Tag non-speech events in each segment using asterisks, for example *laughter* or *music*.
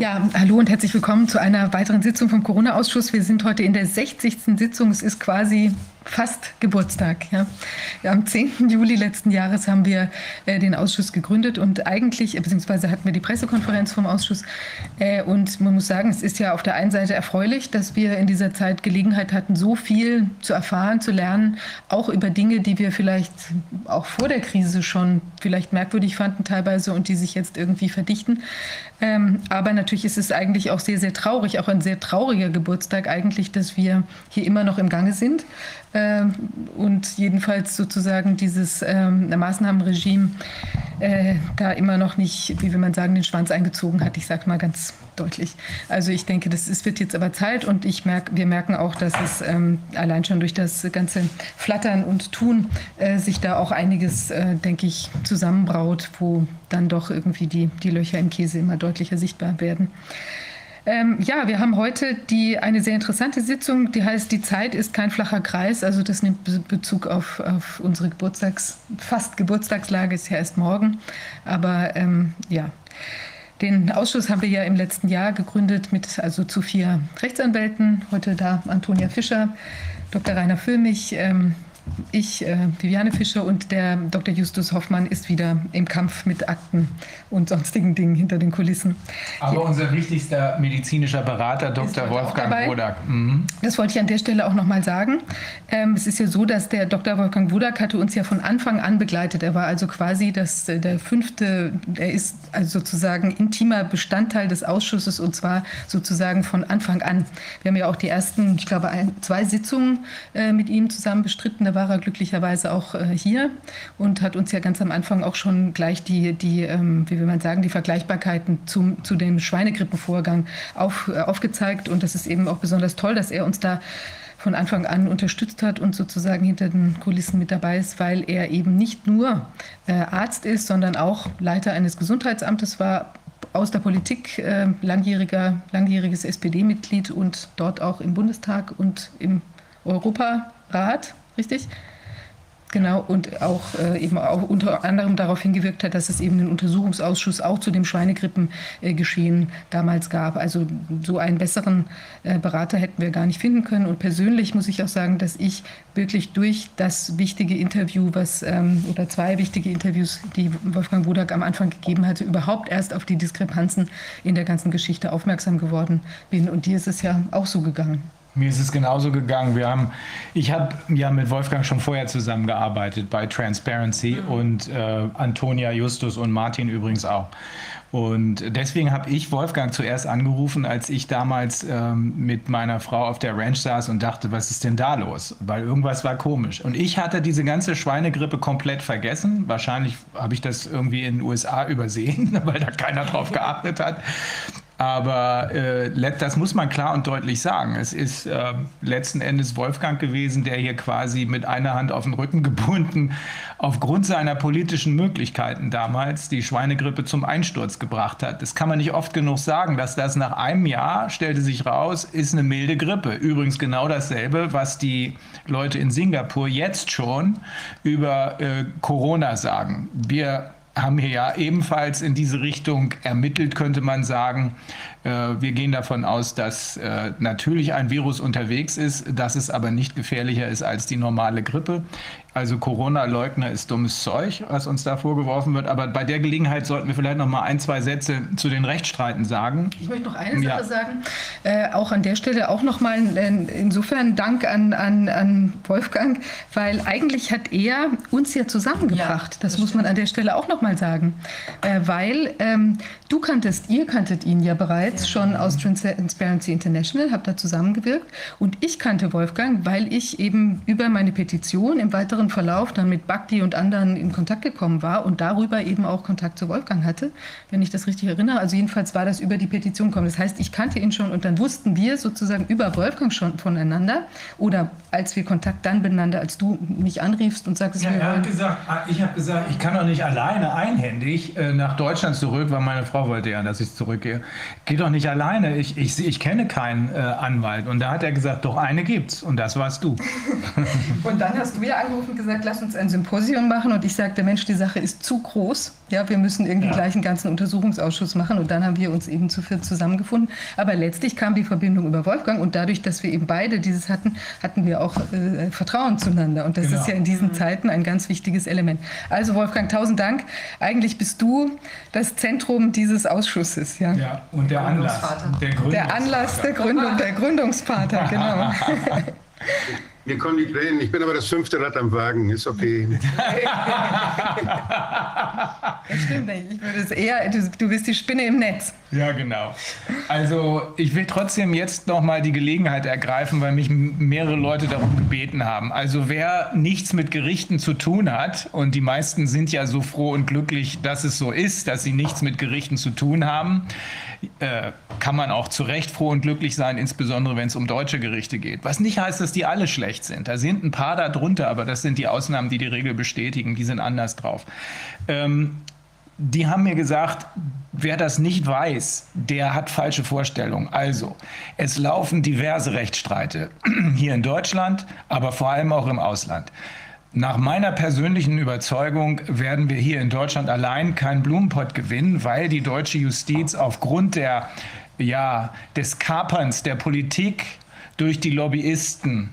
Ja, hallo und herzlich willkommen zu einer weiteren Sitzung vom Corona-Ausschuss. Wir sind heute in der 60. Sitzung. Es ist quasi fast Geburtstag. Ja. Am 10. Juli letzten Jahres haben wir äh, den Ausschuss gegründet und eigentlich, beziehungsweise hatten wir die Pressekonferenz vom Ausschuss. Äh, und man muss sagen, es ist ja auf der einen Seite erfreulich, dass wir in dieser Zeit Gelegenheit hatten, so viel zu erfahren, zu lernen, auch über Dinge, die wir vielleicht auch vor der Krise schon vielleicht merkwürdig fanden teilweise und die sich jetzt irgendwie verdichten. Ähm, aber natürlich ist es eigentlich auch sehr, sehr traurig, auch ein sehr trauriger Geburtstag eigentlich, dass wir hier immer noch im Gange sind. Ähm, und jedenfalls sozusagen dieses ähm, Maßnahmenregime äh, da immer noch nicht, wie will man sagen, den Schwanz eingezogen hat. Ich sage mal ganz deutlich. Also ich denke, das ist, wird jetzt aber Zeit und ich merk, wir merken auch, dass es ähm, allein schon durch das ganze Flattern und Tun äh, sich da auch einiges, äh, denke ich, zusammenbraut, wo dann doch irgendwie die, die Löcher im Käse immer deutlicher sichtbar werden. Ähm, ja, wir haben heute die, eine sehr interessante Sitzung, die heißt Die Zeit ist kein flacher Kreis. Also das nimmt Bezug auf, auf unsere Geburtstags-, fast Geburtstagslage, ist ja erst morgen. Aber ähm, ja. Den Ausschuss haben wir ja im letzten Jahr gegründet mit also zu vier Rechtsanwälten. Heute da Antonia Fischer, Dr. Rainer Füllmich, ähm, ich, äh, Viviane Fischer und der Dr. Justus Hoffmann ist wieder im Kampf mit Akten und sonstigen Dingen hinter den Kulissen. Aber Hier. unser wichtigster medizinischer Berater, Dr. Wolfgang Wodak. Mhm. Das wollte ich an der Stelle auch noch mal sagen. Ähm, es ist ja so, dass der Dr. Wolfgang Wodak hatte uns ja von Anfang an begleitet. Er war also quasi das, äh, der fünfte, er ist also sozusagen intimer Bestandteil des Ausschusses und zwar sozusagen von Anfang an. Wir haben ja auch die ersten, ich glaube, ein, zwei Sitzungen äh, mit ihm zusammen bestritten. Da war er glücklicherweise auch äh, hier und hat uns ja ganz am Anfang auch schon gleich die, die ähm, wie will man sagen, die Vergleichbarkeiten zum, zu dem Schweinegrippenvorgang auf, äh, aufgezeigt. Und das ist eben auch besonders toll, dass er uns da von Anfang an unterstützt hat und sozusagen hinter den Kulissen mit dabei ist, weil er eben nicht nur äh, Arzt ist, sondern auch Leiter eines Gesundheitsamtes war, aus der Politik, äh, langjähriger, langjähriges SPD-Mitglied und dort auch im Bundestag und im Europarat richtig? Genau, und auch äh, eben auch unter anderem darauf hingewirkt hat, dass es eben einen Untersuchungsausschuss auch zu dem Schweinegrippengeschehen äh, damals gab. Also so einen besseren äh, Berater hätten wir gar nicht finden können. Und persönlich muss ich auch sagen, dass ich wirklich durch das wichtige Interview, was ähm, oder zwei wichtige Interviews, die Wolfgang Wodak am Anfang gegeben hatte, überhaupt erst auf die Diskrepanzen in der ganzen Geschichte aufmerksam geworden bin. Und dir ist es ja auch so gegangen. Mir ist es genauso gegangen. Wir haben, ich habe ja mit Wolfgang schon vorher zusammengearbeitet bei Transparency mhm. und äh, Antonia, Justus und Martin übrigens auch. Und deswegen habe ich Wolfgang zuerst angerufen, als ich damals ähm, mit meiner Frau auf der Ranch saß und dachte, was ist denn da los? Weil irgendwas war komisch. Und ich hatte diese ganze Schweinegrippe komplett vergessen. Wahrscheinlich habe ich das irgendwie in den USA übersehen, *laughs* weil da keiner drauf geachtet hat. Aber äh, das muss man klar und deutlich sagen. Es ist äh, letzten Endes Wolfgang gewesen, der hier quasi mit einer Hand auf den Rücken gebunden aufgrund seiner politischen Möglichkeiten damals die Schweinegrippe zum Einsturz gebracht hat. Das kann man nicht oft genug sagen, dass das nach einem Jahr, stellte sich raus, ist eine milde Grippe. Übrigens genau dasselbe, was die Leute in Singapur jetzt schon über äh, Corona sagen. Wir haben hier ja ebenfalls in diese Richtung ermittelt, könnte man sagen. Äh, wir gehen davon aus, dass äh, natürlich ein Virus unterwegs ist, dass es aber nicht gefährlicher ist als die normale Grippe. Also Corona-Leugner ist dummes Zeug, was uns da vorgeworfen wird. Aber bei der Gelegenheit sollten wir vielleicht noch mal ein, zwei Sätze zu den Rechtsstreiten sagen. Ich möchte noch eine Sache ja. sagen. Äh, auch an der Stelle auch noch mal äh, insofern Dank an, an, an Wolfgang, weil eigentlich hat er uns ja zusammengebracht. Ja, das, das muss man an der Stelle auch noch mal sagen. Äh, weil ähm, du kanntest, ihr kanntet ihn ja bereits ja. schon aus Transparency International, habt da zusammengewirkt. Und ich kannte Wolfgang, weil ich eben über meine Petition im weiteren Verlauf dann mit Bhakti und anderen in Kontakt gekommen war und darüber eben auch Kontakt zu Wolfgang hatte, wenn ich das richtig erinnere. Also jedenfalls war das über die Petition gekommen. Das heißt, ich kannte ihn schon und dann wussten wir sozusagen über Wolfgang schon voneinander oder als wir Kontakt dann beieinander, als du mich anriefst und sagst, ja, er hat gesagt, ah, ich habe gesagt, ich kann doch nicht alleine einhändig äh, nach Deutschland zurück, weil meine Frau wollte ja, dass ich zurückgehe. Geh doch nicht alleine. Ich, ich, ich kenne keinen äh, Anwalt. Und da hat er gesagt, doch eine gibt's und das warst du. *laughs* und dann hast du ja angerufen eben gesagt, lass uns ein Symposium machen und ich sagte, Mensch, die Sache ist zu groß. Ja, wir müssen irgendwie ja. gleich einen ganzen Untersuchungsausschuss machen und dann haben wir uns eben zu viert zusammengefunden. Aber letztlich kam die Verbindung über Wolfgang und dadurch, dass wir eben beide dieses hatten, hatten wir auch äh, Vertrauen zueinander und das genau. ist ja in diesen mhm. Zeiten ein ganz wichtiges Element. Also Wolfgang, tausend Dank. Eigentlich bist du das Zentrum dieses Ausschusses. Ja, ja und der Anlass. Der, der Anlass der Gründung, der Gründungsvater, *laughs* genau. Mir kommen die Tränen. Ich bin aber das fünfte Rad am Wagen. Ist okay. *laughs* das stimmt nicht. Ich würde es eher, du, du bist die Spinne im Netz. Ja, genau. Also ich will trotzdem jetzt nochmal die Gelegenheit ergreifen, weil mich mehrere Leute darum gebeten haben. Also wer nichts mit Gerichten zu tun hat, und die meisten sind ja so froh und glücklich, dass es so ist, dass sie nichts mit Gerichten zu tun haben, äh, kann man auch zu Recht froh und glücklich sein, insbesondere wenn es um deutsche Gerichte geht. Was nicht heißt, dass die alle schlecht sind. Da sind ein paar darunter, aber das sind die Ausnahmen, die die Regel bestätigen. Die sind anders drauf. Ähm, die haben mir gesagt, wer das nicht weiß, der hat falsche Vorstellungen. Also, es laufen diverse Rechtsstreite *clears throat* hier in Deutschland, aber vor allem auch im Ausland. Nach meiner persönlichen Überzeugung werden wir hier in Deutschland allein keinen Blumenpott gewinnen, weil die deutsche Justiz aufgrund der, ja, des Kaperns der Politik durch die Lobbyisten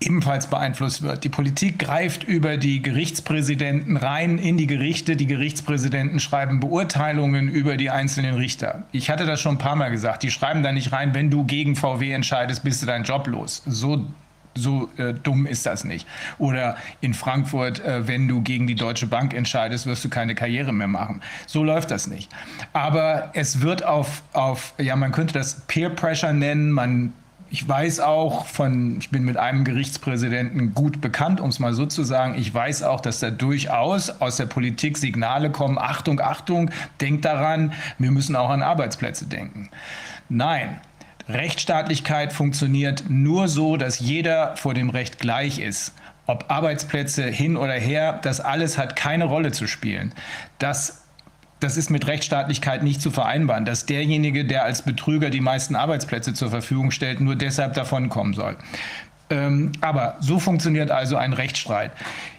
ebenfalls beeinflusst wird. Die Politik greift über die Gerichtspräsidenten rein in die Gerichte. Die Gerichtspräsidenten schreiben Beurteilungen über die einzelnen Richter. Ich hatte das schon ein paar Mal gesagt. Die schreiben da nicht rein, wenn du gegen VW entscheidest, bist du deinen Job los. So so äh, dumm ist das nicht. Oder in Frankfurt, äh, wenn du gegen die Deutsche Bank entscheidest, wirst du keine Karriere mehr machen. So läuft das nicht. Aber es wird auf, auf ja, man könnte das Peer Pressure nennen, man ich weiß auch von, ich bin mit einem Gerichtspräsidenten gut bekannt, um es mal so zu sagen. Ich weiß auch, dass da durchaus aus der Politik Signale kommen. Achtung, Achtung, denkt daran, wir müssen auch an Arbeitsplätze denken. Nein, Rechtsstaatlichkeit funktioniert nur so, dass jeder vor dem Recht gleich ist. Ob Arbeitsplätze hin oder her, das alles hat keine Rolle zu spielen. Das, das ist mit Rechtsstaatlichkeit nicht zu vereinbaren, dass derjenige, der als Betrüger die meisten Arbeitsplätze zur Verfügung stellt, nur deshalb davonkommen soll. Ähm, aber so funktioniert also ein Rechtsstreit.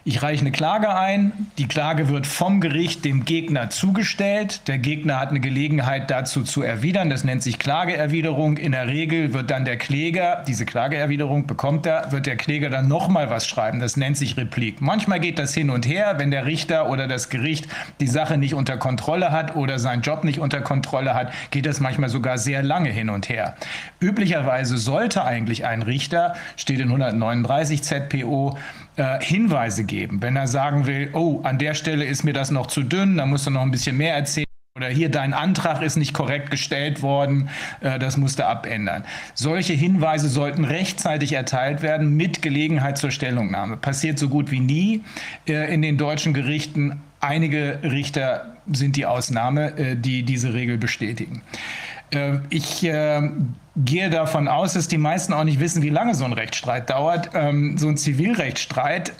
Ich reiche eine Klage ein, die Klage wird vom Gericht dem Gegner zugestellt. Der Gegner hat eine Gelegenheit dazu zu erwidern, das nennt sich Klageerwiderung. In der Regel wird dann der Kläger, diese Klageerwiderung bekommt er, wird der Kläger dann nochmal was schreiben, das nennt sich Replik. Manchmal geht das hin und her, wenn der Richter oder das Gericht die Sache nicht unter Kontrolle hat oder seinen Job nicht unter Kontrolle hat, geht das manchmal sogar sehr lange hin und her. Üblicherweise sollte eigentlich ein Richter, steht in 139 ZPO, äh, Hinweise geben. Wenn er sagen will, oh, an der Stelle ist mir das noch zu dünn, da musst du noch ein bisschen mehr erzählen. Oder hier, dein Antrag ist nicht korrekt gestellt worden, äh, das musst du abändern. Solche Hinweise sollten rechtzeitig erteilt werden mit Gelegenheit zur Stellungnahme. Passiert so gut wie nie äh, in den deutschen Gerichten. Einige Richter sind die Ausnahme, äh, die diese Regel bestätigen. Äh, ich äh, gehe davon aus, dass die meisten auch nicht wissen, wie lange so ein Rechtsstreit dauert. Ähm, so ein Zivilrechtsstreit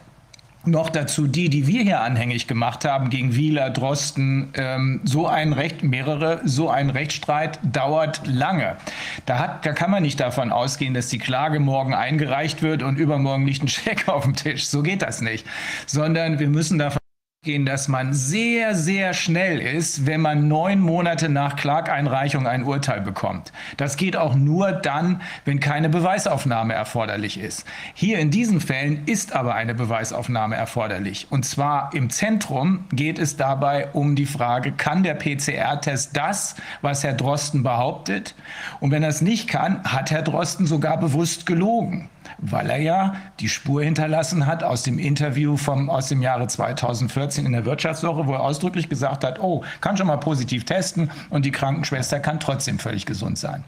noch dazu die, die wir hier anhängig gemacht haben gegen Wieler, Drosten, ähm, so ein Recht, mehrere, so ein Rechtsstreit dauert lange. Da, hat, da kann man nicht davon ausgehen, dass die Klage morgen eingereicht wird und übermorgen liegt ein Scheck *laughs* auf dem Tisch. So geht das nicht. Sondern wir müssen davon gehen, dass man sehr, sehr schnell ist, wenn man neun Monate nach Klageinreichung ein Urteil bekommt. Das geht auch nur dann, wenn keine Beweisaufnahme erforderlich ist. Hier in diesen Fällen ist aber eine Beweisaufnahme erforderlich. Und zwar im Zentrum geht es dabei um die Frage, kann der PCR-Test das, was Herr Drosten behauptet? Und wenn er es nicht kann, hat Herr Drosten sogar bewusst gelogen weil er ja die Spur hinterlassen hat aus dem Interview vom, aus dem Jahre 2014 in der Wirtschaftswoche, wo er ausdrücklich gesagt hat, oh, kann schon mal positiv testen und die Krankenschwester kann trotzdem völlig gesund sein.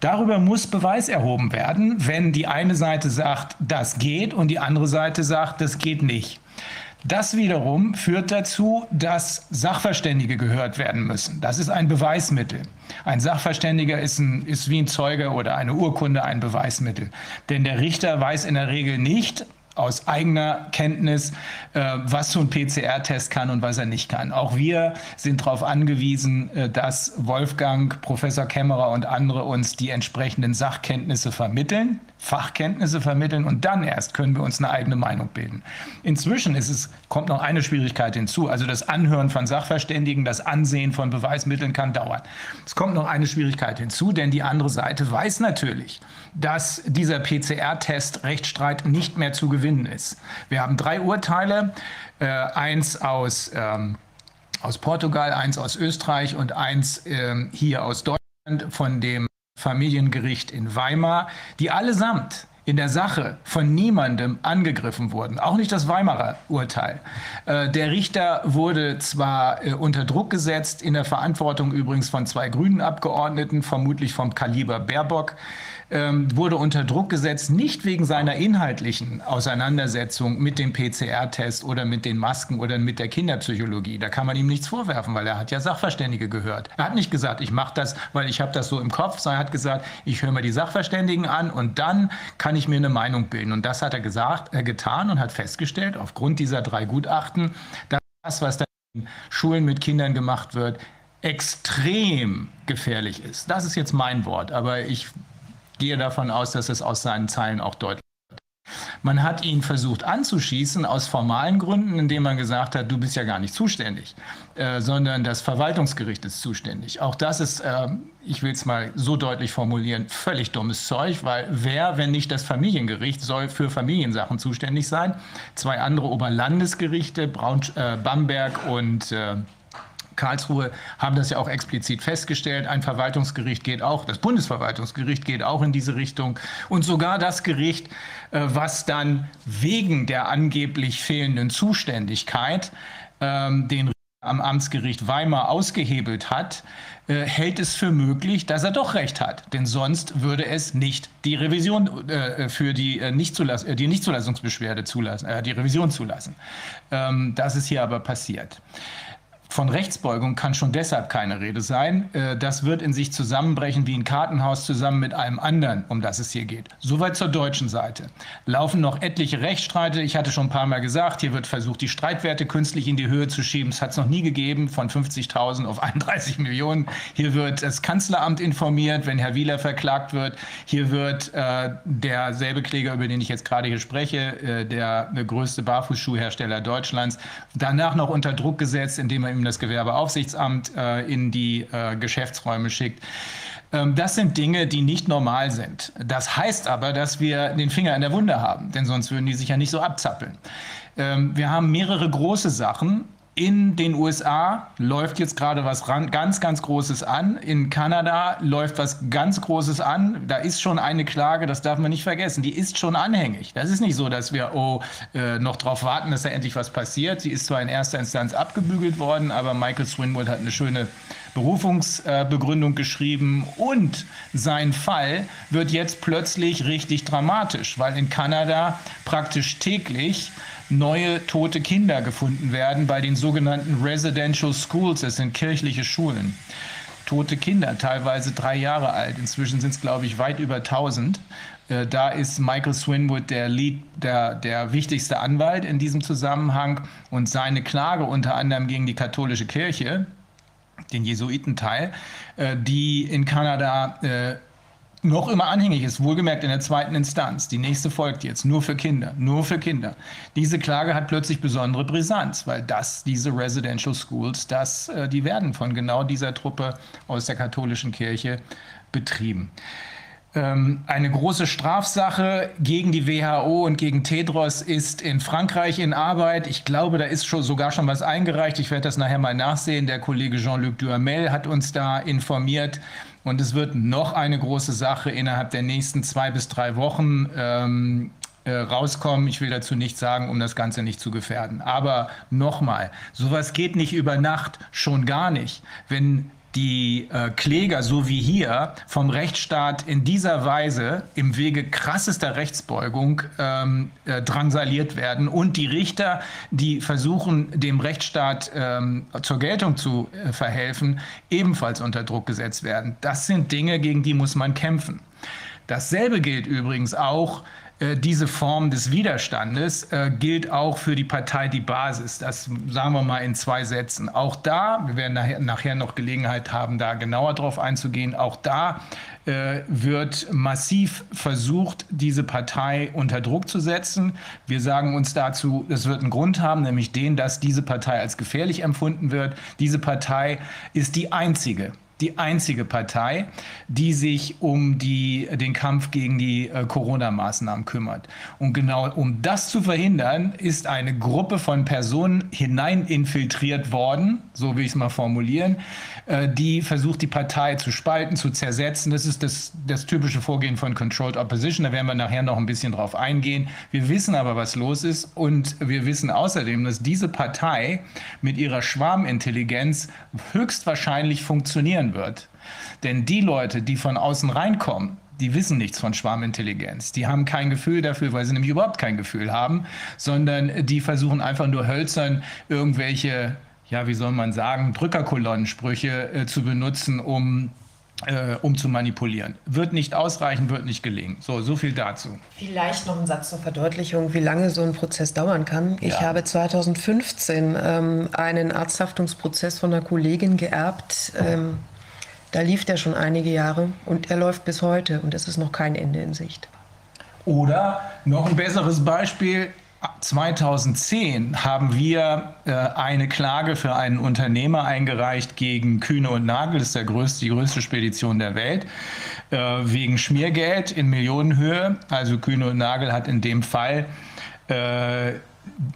Darüber muss Beweis erhoben werden, wenn die eine Seite sagt, das geht und die andere Seite sagt, das geht nicht. Das wiederum führt dazu, dass Sachverständige gehört werden müssen. Das ist ein Beweismittel. Ein Sachverständiger ist, ein, ist wie ein Zeuge oder eine Urkunde ein Beweismittel. Denn der Richter weiß in der Regel nicht, aus eigener Kenntnis, äh, was so ein PCR-Test kann und was er nicht kann. Auch wir sind darauf angewiesen, äh, dass Wolfgang, Professor Kämmerer und andere uns die entsprechenden Sachkenntnisse vermitteln Fachkenntnisse vermitteln und dann erst können wir uns eine eigene Meinung bilden. Inzwischen ist es, kommt noch eine Schwierigkeit hinzu. Also das Anhören von Sachverständigen, das Ansehen von Beweismitteln kann dauern. Es kommt noch eine Schwierigkeit hinzu, denn die andere Seite weiß natürlich, dass dieser PCR-Test Rechtsstreit nicht mehr zu gewinnen ist. Wir haben drei Urteile, äh, eins aus, ähm, aus Portugal, eins aus Österreich und eins äh, hier aus Deutschland von dem Familiengericht in Weimar, die allesamt in der Sache von niemandem angegriffen wurden, auch nicht das Weimarer Urteil. Äh, der Richter wurde zwar äh, unter Druck gesetzt, in der Verantwortung übrigens von zwei grünen Abgeordneten, vermutlich vom Kaliber Baerbock, ähm, wurde unter Druck gesetzt, nicht wegen seiner inhaltlichen Auseinandersetzung mit dem PCR-Test oder mit den Masken oder mit der Kinderpsychologie. Da kann man ihm nichts vorwerfen, weil er hat ja Sachverständige gehört. Er hat nicht gesagt, ich mache das, weil ich habe das so im Kopf, sondern er hat gesagt, ich höre mir die Sachverständigen an und dann kann ich mir eine Meinung bilden. Und das hat er gesagt, äh, getan und hat festgestellt, aufgrund dieser drei Gutachten, dass das, was da in Schulen mit Kindern gemacht wird, extrem gefährlich ist. Das ist jetzt mein Wort, aber ich gehe davon aus, dass es aus seinen Zeilen auch deutlich wird. Man hat ihn versucht anzuschießen aus formalen Gründen, indem man gesagt hat, du bist ja gar nicht zuständig, äh, sondern das Verwaltungsgericht ist zuständig. Auch das ist, äh, ich will es mal so deutlich formulieren, völlig dummes Zeug, weil wer, wenn nicht das Familiengericht, soll für Familiensachen zuständig sein? Zwei andere Oberlandesgerichte, Braun, äh, Bamberg und äh, Karlsruhe haben das ja auch explizit festgestellt. Ein Verwaltungsgericht geht auch, das Bundesverwaltungsgericht geht auch in diese Richtung. Und sogar das Gericht, äh, was dann wegen der angeblich fehlenden Zuständigkeit ähm, den am Amtsgericht Weimar ausgehebelt hat, äh, hält es für möglich, dass er doch recht hat. Denn sonst würde es nicht die Revision äh, für die, äh, Nichtzulass die Nichtzulassungsbeschwerde zulassen, äh, die Revision zulassen. Ähm, das ist hier aber passiert. Von Rechtsbeugung kann schon deshalb keine Rede sein. Äh, das wird in sich zusammenbrechen wie ein Kartenhaus zusammen mit einem anderen, um das es hier geht. Soweit zur deutschen Seite. Laufen noch etliche Rechtsstreite. Ich hatte schon ein paar Mal gesagt, hier wird versucht, die Streitwerte künstlich in die Höhe zu schieben. Es hat es noch nie gegeben, von 50.000 auf 31 Millionen. Hier wird das Kanzleramt informiert, wenn Herr Wieler verklagt wird. Hier wird äh, derselbe Kläger, über den ich jetzt gerade hier spreche, äh, der, der größte Barfußschuhhersteller Deutschlands, danach noch unter Druck gesetzt, indem er ihm das Gewerbeaufsichtsamt äh, in die äh, Geschäftsräume schickt. Ähm, das sind Dinge, die nicht normal sind. Das heißt aber, dass wir den Finger in der Wunde haben, denn sonst würden die sich ja nicht so abzappeln. Ähm, wir haben mehrere große Sachen, in den USA läuft jetzt gerade was ran, ganz, ganz Großes an. In Kanada läuft was ganz Großes an. Da ist schon eine Klage, das darf man nicht vergessen. Die ist schon anhängig. Das ist nicht so, dass wir oh, äh, noch darauf warten, dass da endlich was passiert. Sie ist zwar in erster Instanz abgebügelt worden, aber Michael Swinwood hat eine schöne Berufungsbegründung äh, geschrieben und sein Fall wird jetzt plötzlich richtig dramatisch, weil in Kanada praktisch täglich neue tote Kinder gefunden werden bei den sogenannten Residential Schools. Das sind kirchliche Schulen. Tote Kinder, teilweise drei Jahre alt. Inzwischen sind es, glaube ich, weit über 1000. Äh, da ist Michael Swinwood der, Lead, der, der wichtigste Anwalt in diesem Zusammenhang und seine Klage unter anderem gegen die katholische Kirche, den Jesuitenteil, äh, die in Kanada äh, noch immer anhängig ist, wohlgemerkt in der zweiten Instanz. Die nächste folgt jetzt, nur für Kinder, nur für Kinder. Diese Klage hat plötzlich besondere Brisanz, weil das, diese Residential Schools, das, äh, die werden von genau dieser Truppe aus der katholischen Kirche betrieben. Ähm, eine große Strafsache gegen die WHO und gegen Tedros ist in Frankreich in Arbeit. Ich glaube, da ist schon sogar schon was eingereicht. Ich werde das nachher mal nachsehen. Der Kollege Jean-Luc Duhamel hat uns da informiert. Und es wird noch eine große Sache innerhalb der nächsten zwei bis drei Wochen ähm, äh, rauskommen. Ich will dazu nichts sagen, um das Ganze nicht zu gefährden. Aber nochmal, sowas geht nicht über Nacht, schon gar nicht. Wenn die äh, Kläger, so wie hier, vom Rechtsstaat in dieser Weise im Wege krassester Rechtsbeugung ähm, äh, drangsaliert werden und die Richter, die versuchen, dem Rechtsstaat ähm, zur Geltung zu äh, verhelfen, ebenfalls unter Druck gesetzt werden. Das sind Dinge, gegen die muss man kämpfen. Dasselbe gilt übrigens auch diese Form des Widerstandes äh, gilt auch für die Partei Die Basis. Das sagen wir mal in zwei Sätzen. Auch da, wir werden nachher, nachher noch Gelegenheit haben, da genauer drauf einzugehen, auch da äh, wird massiv versucht, diese Partei unter Druck zu setzen. Wir sagen uns dazu, es wird einen Grund haben, nämlich den, dass diese Partei als gefährlich empfunden wird. Diese Partei ist die einzige die einzige Partei, die sich um die, den Kampf gegen die äh, Corona-Maßnahmen kümmert. Und genau um das zu verhindern, ist eine Gruppe von Personen hineininfiltriert worden, so will ich es mal formulieren, äh, die versucht, die Partei zu spalten, zu zersetzen. Das ist das, das typische Vorgehen von Controlled Opposition. Da werden wir nachher noch ein bisschen drauf eingehen. Wir wissen aber, was los ist. Und wir wissen außerdem, dass diese Partei mit ihrer Schwarmintelligenz höchstwahrscheinlich funktionieren passieren wird. Denn die Leute, die von außen reinkommen, die wissen nichts von Schwarmintelligenz. Die haben kein Gefühl dafür, weil sie nämlich überhaupt kein Gefühl haben, sondern die versuchen einfach nur hölzern irgendwelche, ja, wie soll man sagen, Drückerkolonnensprüche äh, zu benutzen, um äh, um zu manipulieren. Wird nicht ausreichen, wird nicht gelingen. So, so viel dazu. Vielleicht noch ein Satz zur Verdeutlichung, wie lange so ein Prozess dauern kann. Ja. Ich habe 2015 ähm, einen Arzthaftungsprozess von einer Kollegin geerbt. Ähm, da lief der schon einige Jahre und er läuft bis heute und es ist noch kein Ende in Sicht. Oder noch ein besseres Beispiel, 2010 haben wir äh, eine Klage für einen Unternehmer eingereicht gegen Kühne und Nagel, das ist der größte, die größte Spedition der Welt, äh, wegen Schmiergeld in Millionenhöhe. Also Kühne und Nagel hat in dem Fall äh,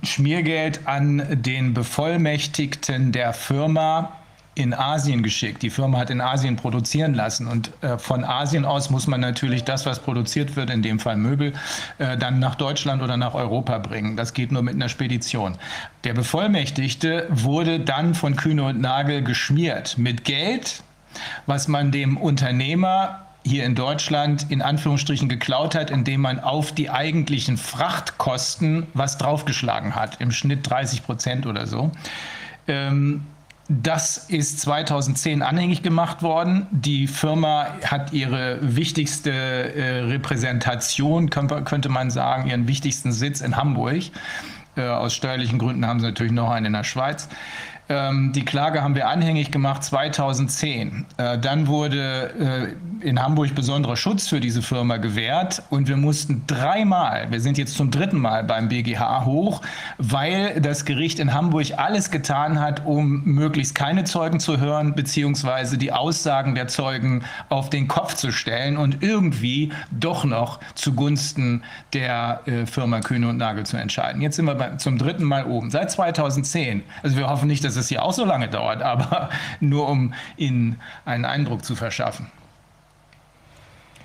Schmiergeld an den Bevollmächtigten der Firma in Asien geschickt. Die Firma hat in Asien produzieren lassen und äh, von Asien aus muss man natürlich das, was produziert wird, in dem Fall Möbel, äh, dann nach Deutschland oder nach Europa bringen. Das geht nur mit einer Spedition. Der Bevollmächtigte wurde dann von Kühne und Nagel geschmiert mit Geld, was man dem Unternehmer hier in Deutschland in Anführungsstrichen geklaut hat, indem man auf die eigentlichen Frachtkosten was draufgeschlagen hat, im Schnitt 30 Prozent oder so. Ähm, das ist 2010 anhängig gemacht worden. Die Firma hat ihre wichtigste äh, Repräsentation, könnte man sagen, ihren wichtigsten Sitz in Hamburg. Äh, aus steuerlichen Gründen haben sie natürlich noch einen in der Schweiz. Ähm, die Klage haben wir anhängig gemacht 2010. Äh, dann wurde äh, in Hamburg besonderer Schutz für diese Firma gewährt und wir mussten dreimal, wir sind jetzt zum dritten Mal beim BGH hoch, weil das Gericht in Hamburg alles getan hat, um möglichst keine Zeugen zu hören, beziehungsweise die Aussagen der Zeugen auf den Kopf zu stellen und irgendwie doch noch zugunsten der äh, Firma Kühne und Nagel zu entscheiden. Jetzt sind wir bei, zum dritten Mal oben, seit 2010. Also wir hoffen nicht, dass es hier auch so lange dauert, aber *laughs* nur um Ihnen einen Eindruck zu verschaffen.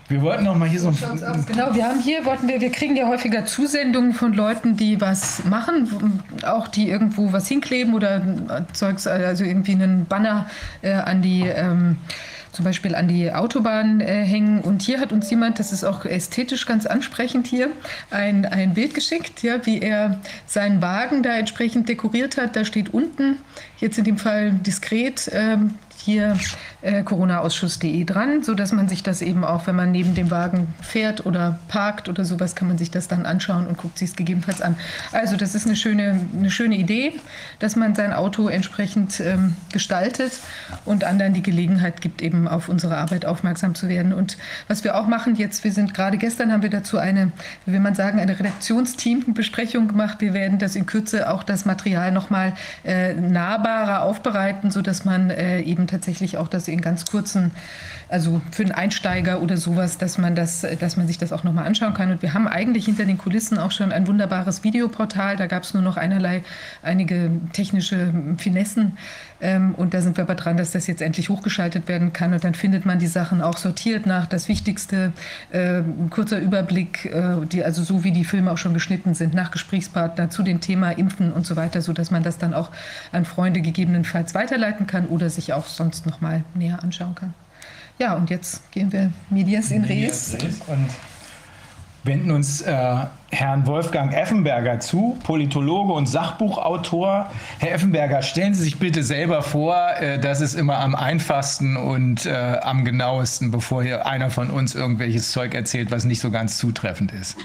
Wir wollten noch mal hier so ein Genau, wir haben hier, wollten wir, wir kriegen ja häufiger Zusendungen von Leuten, die was machen, auch die irgendwo was hinkleben oder Zeugs, also irgendwie einen Banner äh, an die ähm, zum Beispiel an die Autobahn äh, hängen. Und hier hat uns jemand, das ist auch ästhetisch ganz ansprechend hier, ein, ein Bild geschickt, ja, wie er seinen Wagen da entsprechend dekoriert hat. Da steht unten, jetzt in dem Fall diskret, ähm, hier äh, coronaausschuss.de dran, so dass man sich das eben auch, wenn man neben dem Wagen fährt oder parkt oder sowas, kann man sich das dann anschauen und guckt sich es gegebenenfalls an. Also das ist eine schöne, eine schöne Idee, dass man sein Auto entsprechend ähm, gestaltet und anderen die Gelegenheit gibt, eben auf unsere Arbeit aufmerksam zu werden. Und was wir auch machen jetzt, wir sind gerade gestern haben wir dazu eine, wie will man sagen, eine Redaktionsteambesprechung gemacht. Wir werden das in Kürze auch das Material nochmal äh, nahbarer aufbereiten, sodass man äh, eben tatsächlich auch das in ganz kurzen, also für einen Einsteiger oder sowas, dass man das, dass man sich das auch nochmal anschauen kann. Und wir haben eigentlich hinter den Kulissen auch schon ein wunderbares Videoportal. Da gab es nur noch einerlei, einige technische Finessen. Ähm, und da sind wir aber dran, dass das jetzt endlich hochgeschaltet werden kann. Und dann findet man die Sachen auch sortiert nach das Wichtigste, äh, ein kurzer Überblick, äh, die, also so wie die Filme auch schon geschnitten sind, nach Gesprächspartner zu dem Thema Impfen und so weiter, sodass man das dann auch an Freunde gegebenenfalls weiterleiten kann oder sich auch sonst noch mal näher anschauen kann. Ja, und jetzt gehen wir Medias in Res. Und wenden uns äh, Herrn Wolfgang Effenberger zu, Politologe und Sachbuchautor. Herr Effenberger, stellen Sie sich bitte selber vor, äh, das ist immer am einfachsten und äh, am genauesten, bevor hier einer von uns irgendwelches Zeug erzählt, was nicht so ganz zutreffend ist.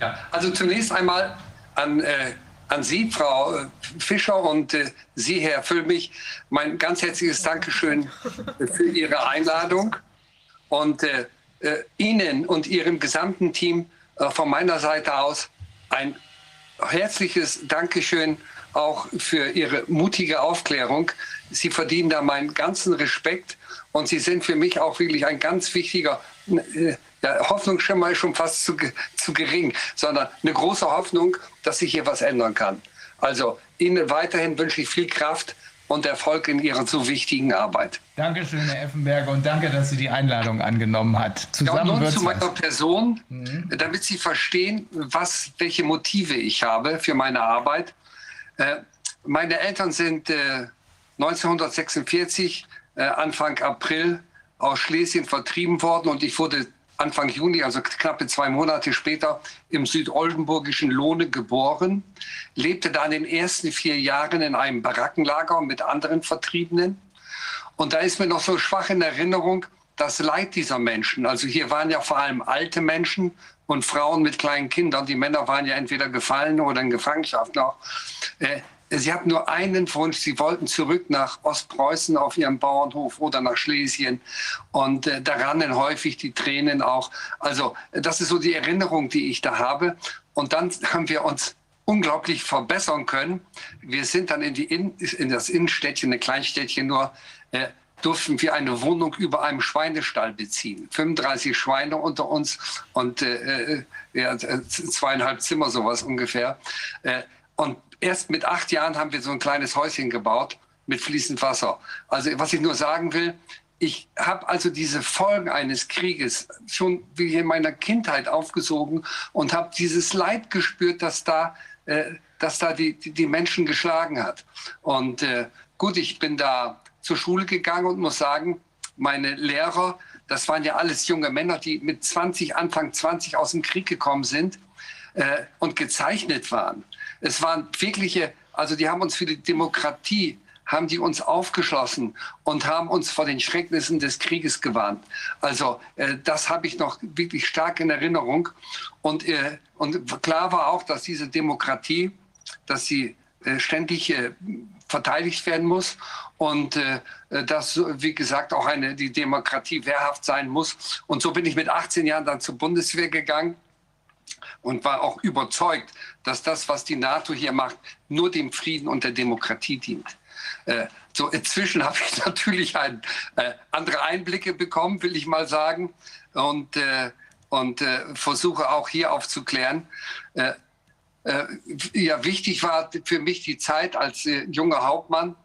Ja, also zunächst einmal an, äh, an Sie, Frau Fischer und äh, Sie, Herr Füllmich, mein ganz herzliches Dankeschön für Ihre Einladung und äh, äh Ihnen und Ihrem gesamten Team äh, von meiner Seite aus ein herzliches Dankeschön auch für Ihre mutige Aufklärung. Sie verdienen da meinen ganzen Respekt und Sie sind für mich auch wirklich ein ganz wichtiger äh, ja, Hoffnungsschimmer ist schon fast zu, zu gering, sondern eine große Hoffnung, dass sich hier was ändern kann. Also Ihnen weiterhin wünsche ich viel Kraft und Erfolg in Ihrer so wichtigen Arbeit. Dankeschön, Herr Effenberger, und danke, dass Sie die Einladung angenommen hat. Zusammen ja, und nun zu meiner was. Person, mhm. damit Sie verstehen, was, welche Motive ich habe für meine Arbeit. Äh, meine Eltern sind äh, 1946, äh, Anfang April, aus Schlesien vertrieben worden und ich wurde Anfang Juni, also knappe zwei Monate später, im südoldenburgischen Lohne geboren, lebte dann in den ersten vier Jahren in einem Barackenlager mit anderen Vertriebenen. Und da ist mir noch so schwach in Erinnerung das Leid dieser Menschen. Also hier waren ja vor allem alte Menschen und Frauen mit kleinen Kindern. Die Männer waren ja entweder gefallen oder in Gefangenschaft noch. Sie hatten nur einen Wunsch, Sie wollten zurück nach Ostpreußen auf Ihrem Bauernhof oder nach Schlesien. Und äh, da rannen häufig die Tränen auch. Also das ist so die Erinnerung, die ich da habe. Und dann *laughs* haben wir uns unglaublich verbessern können. Wir sind dann in, die in, in das Innenstädtchen, eine Kleinstädtchen nur, äh, durften wir eine Wohnung über einem Schweinestall beziehen. 35 Schweine unter uns und äh, äh ja, zweieinhalb Zimmer sowas ungefähr. Äh, und erst mit acht Jahren haben wir so ein kleines Häuschen gebaut mit fließend Wasser. Also was ich nur sagen will, ich habe also diese Folgen eines Krieges schon wie in meiner Kindheit aufgesogen und habe dieses Leid gespürt, dass da, äh, dass da die, die, die, Menschen geschlagen hat. Und äh, gut, ich bin da zur Schule gegangen und muss sagen, meine Lehrer, das waren ja alles junge Männer, die mit 20, Anfang 20 aus dem Krieg gekommen sind äh, und gezeichnet waren. Es waren wirkliche, also die haben uns für die Demokratie haben die uns aufgeschlossen und haben uns vor den Schrecknissen des Krieges gewarnt. Also äh, das habe ich noch wirklich stark in Erinnerung. Und, äh, und klar war auch, dass diese Demokratie, dass sie äh, ständig äh, verteidigt werden muss und äh, dass, wie gesagt, auch eine, die Demokratie wehrhaft sein muss. Und so bin ich mit 18 Jahren dann zur Bundeswehr gegangen und war auch überzeugt, dass das, was die NATO hier macht, nur dem Frieden und der Demokratie dient. Äh, so inzwischen habe ich *laughs* natürlich ein, äh, andere Einblicke bekommen, will ich mal sagen, und, äh, und äh, versuche auch hier aufzuklären. Äh, äh, ja, wichtig war für mich die Zeit als junger Hauptmann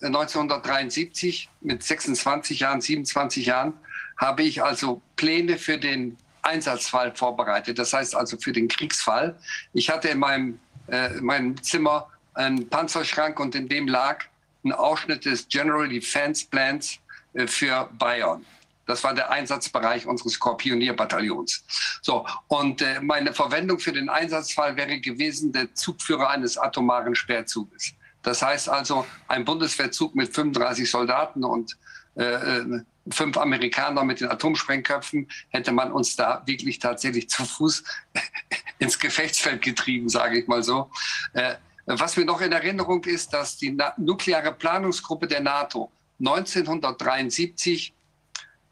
1973 mit 26 Jahren, 27 Jahren, habe ich also Pläne für den Einsatzfall vorbereitet. Das heißt also für den Kriegsfall. Ich hatte in meinem, äh, in meinem Zimmer einen Panzerschrank und in dem lag ein Ausschnitt des General Defense Plans äh, für Bayern. Das war der Einsatzbereich unseres Korpionierbataillons. So, und äh, meine Verwendung für den Einsatzfall wäre gewesen der Zugführer eines atomaren Sperrzuges. Das heißt also, ein Bundeswehrzug mit 35 Soldaten und äh, äh fünf Amerikaner mit den Atomsprengköpfen, hätte man uns da wirklich tatsächlich zu Fuß *laughs* ins Gefechtsfeld getrieben, sage ich mal so. Äh, was mir noch in Erinnerung ist, dass die nukleare Planungsgruppe der NATO 1973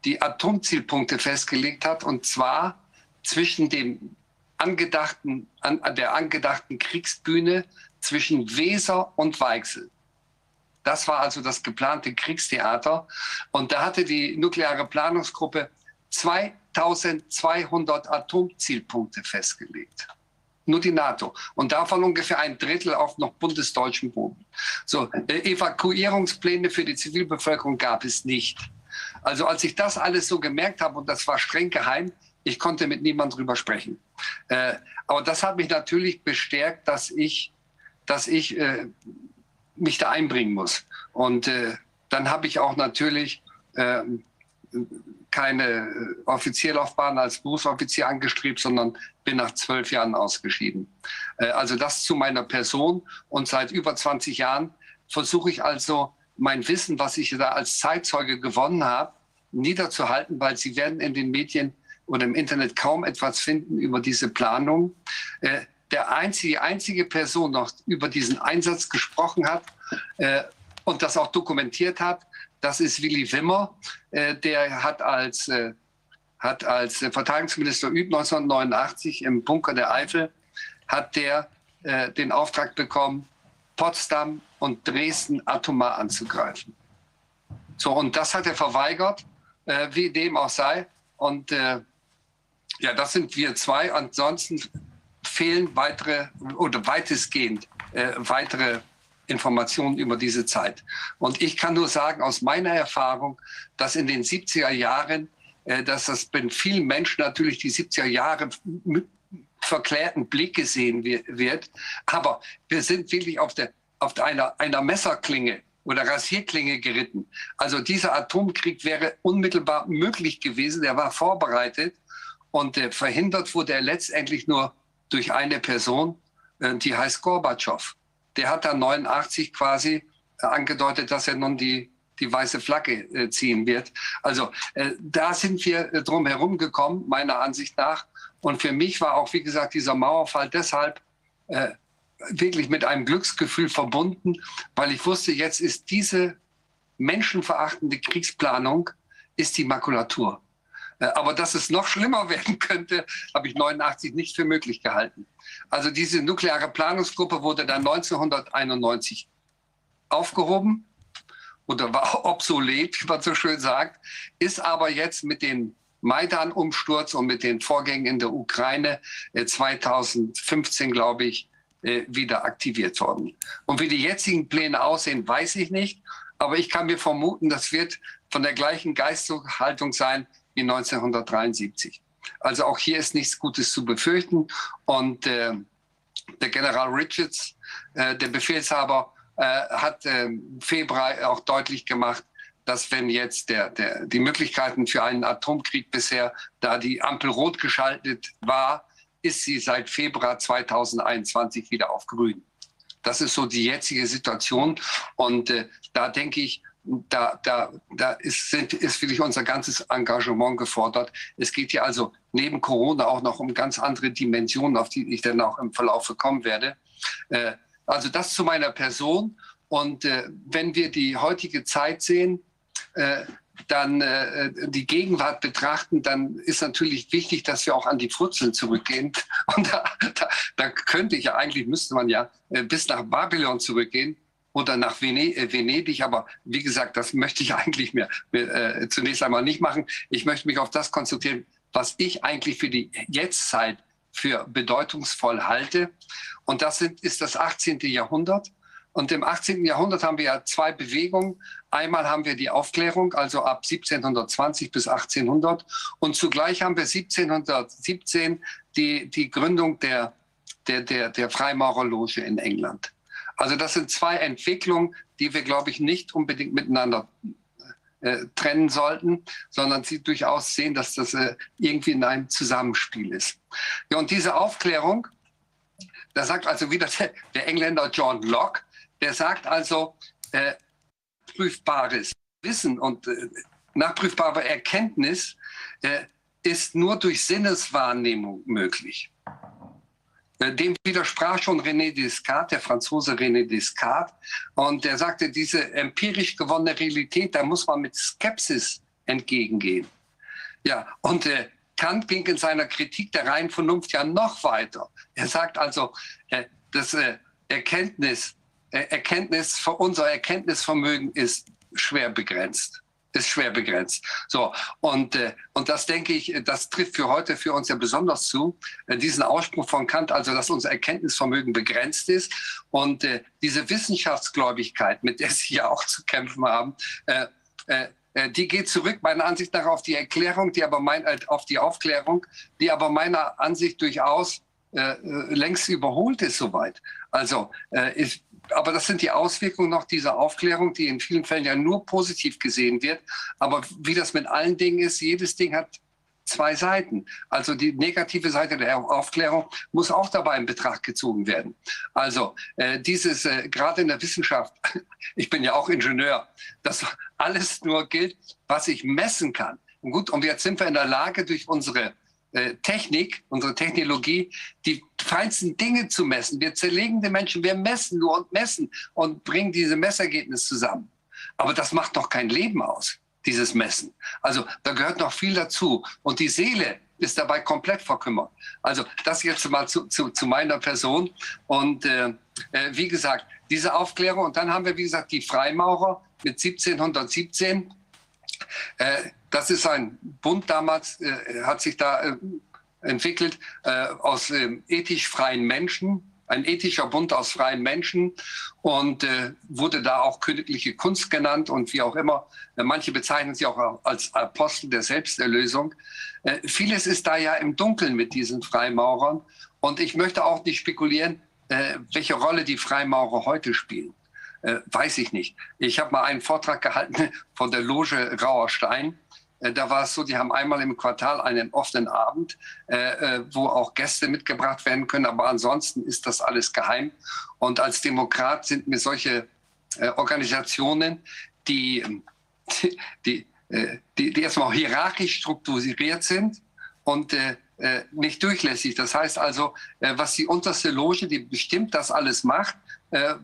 die Atomzielpunkte festgelegt hat, und zwar zwischen dem angedachten, an, der angedachten Kriegsbühne zwischen Weser und Weichsel. Das war also das geplante Kriegstheater. Und da hatte die nukleare Planungsgruppe 2200 Atomzielpunkte festgelegt. Nur die NATO. Und davon ungefähr ein Drittel auf noch bundesdeutschem Boden. So, äh, Evakuierungspläne für die Zivilbevölkerung gab es nicht. Also als ich das alles so gemerkt habe, und das war streng geheim, ich konnte mit niemandem drüber sprechen. Äh, aber das hat mich natürlich bestärkt, dass ich, dass ich äh, mich da einbringen muss. Und äh, dann habe ich auch natürlich äh, keine Offizierlaufbahn als Berufsoffizier angestrebt, sondern bin nach zwölf Jahren ausgeschieden. Äh, also das zu meiner Person. Und seit über 20 Jahren versuche ich also mein Wissen, was ich da als Zeitzeuge gewonnen habe, niederzuhalten, weil sie werden in den Medien oder im Internet kaum etwas finden über diese Planung. Der einzige, einzige Person noch über diesen Einsatz gesprochen hat äh, und das auch dokumentiert hat, das ist Willy Wimmer. Äh, der hat als, äh, hat als Verteidigungsminister übt 1989 im Bunker der Eifel, hat der äh, den Auftrag bekommen, Potsdam und Dresden atomar anzugreifen. So, und das hat er verweigert, äh, wie dem auch sei. Und äh, ja, das sind wir zwei. Ansonsten fehlen weitere oder weitestgehend äh, weitere Informationen über diese Zeit. Und ich kann nur sagen, aus meiner Erfahrung, dass in den 70er Jahren, äh, dass das bei vielen Menschen natürlich die 70er Jahre mit verklärten Blick gesehen wird. Aber wir sind wirklich auf, der, auf einer, einer Messerklinge oder Rasierklinge geritten. Also dieser Atomkrieg wäre unmittelbar möglich gewesen. Er war vorbereitet und äh, verhindert wurde er letztendlich nur durch eine Person, äh, die heißt Gorbatschow. Der hat dann 89 quasi äh, angedeutet, dass er nun die, die weiße Flagge äh, ziehen wird. Also da sind wir drum herum gekommen, meiner Ansicht nach. Und für mich war auch, wie gesagt, dieser Mauerfall deshalb wirklich mit einem Glücksgefühl verbunden, weil ich wusste, jetzt ist diese menschenverachtende Kriegsplanung, ist die Makulatur. Aber dass es noch schlimmer *laughs* werden könnte, habe ich 89 nicht für möglich gehalten. Also diese nukleare Planungsgruppe wurde dann 1991 aufgehoben oder war *laughs* obsolet, wie man so schön sagt, ist aber jetzt mit dem Maidan-Umsturz und mit den Vorgängen in der Ukraine 2015, äh, glaube ich, äh, wieder aktiviert worden. Und wie die jetzigen Pläne aussehen, weiß ich nicht. Aber ich kann mir vermuten, das wird von der gleichen Geisthaltung sein wie 1973. Also auch hier ist nichts Gutes zu befürchten. Und äh, der General Richards, äh, der Befehlshaber, äh, hat im Februar auch deutlich gemacht, dass wenn jetzt der, der, die Möglichkeiten für einen Atomkrieg bisher, da die Ampel rot geschaltet war, ist sie seit Februar 2021 wieder auf grün. Das ist so die jetzige Situation. Und äh, da denke ich, da, da, da ist, sind, ist wirklich unser ganzes Engagement gefordert. Es geht hier also neben Corona auch noch um ganz andere Dimensionen, auf die ich dann auch im Verlauf kommen werde. Äh, also das zu meiner Person. Und äh, wenn wir die heutige Zeit sehen, äh, dann äh, die Gegenwart betrachten, dann ist natürlich wichtig, dass wir auch an die Wurzeln zurückgehen. *laughs* Und da, da, da könnte ich ja eigentlich, müsste man ja äh, bis nach Babylon zurückgehen oder nach äh, Venedig. Aber wie gesagt, das möchte ich *laughs* eigentlich mehr äh, zunächst einmal nicht machen. Ich möchte mich auf das konzentrieren, was ich eigentlich für die Jetztzeit für bedeutungsvoll halte. Und das sind, ist das 18. Jahrhundert. Und im 18. Jahrhundert haben wir ja zwei Bewegungen. Einmal haben wir die Aufklärung, also ab 1720 bis 1800. Und zugleich haben wir 1717 die, die Gründung der, der, der, der Freimaurerloge in England. Also das sind zwei Entwicklungen, die wir, glaube ich, nicht unbedingt miteinander äh, trennen sollten, sondern sie durchaus sehen, dass das äh, irgendwie in einem Zusammenspiel ist. Ja, und diese Aufklärung, da sagt also wieder der, der Engländer John Locke, der sagt also, äh, prüfbares Wissen und äh, nachprüfbare Erkenntnis äh, ist nur durch Sinneswahrnehmung möglich. Äh, dem widersprach schon René Descartes, der Franzose René Descartes. Und er sagte, diese empirisch gewonnene Realität, da muss man mit Skepsis entgegengehen. Ja, und äh, Kant ging in seiner Kritik der reinen Vernunft ja noch weiter. Er sagt also, äh, das äh, Erkenntnis Erkenntnis, unser Erkenntnisvermögen ist schwer begrenzt ist schwer begrenzt. So und äh, und das denke ich, das trifft für heute für uns ja besonders zu. Äh, diesen Ausspruch von Kant, also dass unser Erkenntnisvermögen begrenzt ist und äh, diese Wissenschaftsgläubigkeit, mit der Sie ja auch zu kämpfen haben, äh, äh, äh die geht zurück meiner Ansicht nach auf die Erklärung, die aber mein, äh, auf die Aufklärung, die aber meiner Ansicht durchaus äh, äh längst überholt ist soweit. Also äh, ich, aber das sind die Auswirkungen noch dieser Aufklärung, die in vielen Fällen ja nur positiv gesehen wird. Aber wie das mit allen Dingen ist, jedes Ding hat zwei Seiten. Also die negative Seite der Aufklärung muss auch dabei in Betracht gezogen werden. Also äh, dieses, äh, gerade in der Wissenschaft, *laughs* ich bin ja auch Ingenieur, dass alles nur gilt, was ich messen kann. gut, und jetzt sind wir in der Lage, durch unsere äh, Technik, unsere Technologie, die feinsten Dinge zu messen. Wir zerlegen den Menschen, wir messen nur und messen und bringen diese Messergebnisse zusammen. Aber das macht doch kein Leben aus, dieses Messen. Also da gehört noch viel dazu. Und die Seele ist dabei komplett verkümmert. Also das jetzt mal zu, zu, zu meiner Person. Und äh, äh wie gesagt, diese Aufklärung. Und dann haben wir, wie gesagt, die Freimaurer mit 1717. Äh, das ist ein Bund damals, äh, hat sich da äh, entwickelt äh, aus ähm, ethisch freien Menschen, ein ethischer Bund aus freien Menschen und äh, wurde da auch königliche Kunst genannt und wie auch immer. Äh, manche bezeichnen sie auch als Apostel der Selbsterlösung. Äh, vieles ist da ja im Dunkeln mit diesen Freimaurern und ich möchte auch nicht spekulieren, äh, welche Rolle die Freimaurer heute spielen. weiß ich nicht. Ich habe mal einen Vortrag gehalten *laughs* von der Loge Grauer Stein äh, da war es so, die haben einmal im Quartal einen offenen Abend, äh, äh, wo auch Gäste mitgebracht werden können. Aber ansonsten ist das alles geheim. Und als Demokrat sind mir solche Organisationen, die, die, die, die erstmal hierarchisch strukturiert sind und nicht durchlässig. Das heißt also, was die unterste Loge, die bestimmt das alles macht,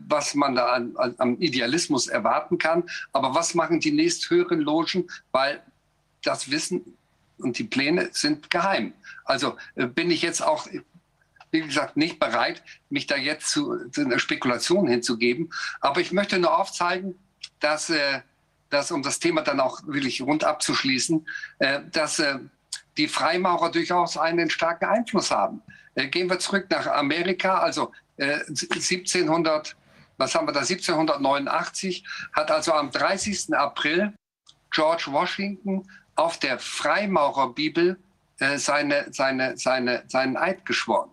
was man da am Idealismus erwarten kann. Aber was machen die nächsthöheren Logen? Weil das Wissen und die Pläne sind geheim. Also äh, bin ich jetzt auch, wie gesagt, nicht bereit, mich da jetzt zu, zu einer Spekulation hinzugeben. Aber ich möchte nur aufzeigen, dass, äh, dass um das Thema dann auch wirklich rund abzuschließen, äh, dass die Freimaurer durchaus einen starken Einfluss haben. Gehen wir zurück nach Amerika, also 1700, äh, was haben wir da, 1789 hat also am 30. April George Washington auf der Freimaurerbibel äh, seine, seine, seine, seinen Eid geschworen.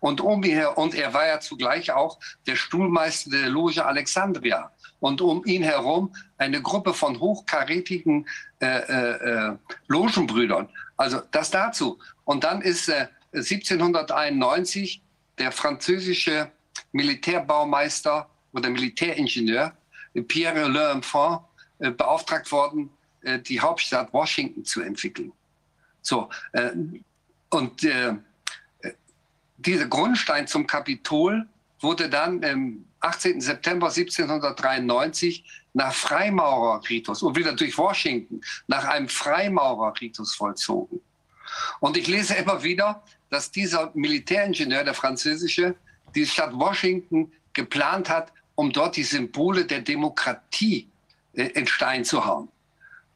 Und, um ihn, und er war ja zugleich auch der Stuhlmeister der Loge Alexandria. Und um ihn herum eine Gruppe von hochkarätigen äh, äh, äh Logenbrüdern. Also das dazu. Und dann ist 1791 äh, der französische Militärbaumeister oder Militäringenieur Pierre L'Enfant äh, beauftragt worden, äh, die Hauptstadt Washington zu entwickeln. So, äh, und äh, dieser Grundstein zum Kapitol wurde dann am 18. September 1793 nach Freimaurerritus und wieder durch Washington nach einem Freimaurerritus vollzogen. Und ich lese immer wieder, dass dieser Militäringenieur, der französische, die Stadt Washington geplant hat, um dort die Symbole der Demokratie in Stein zu hauen.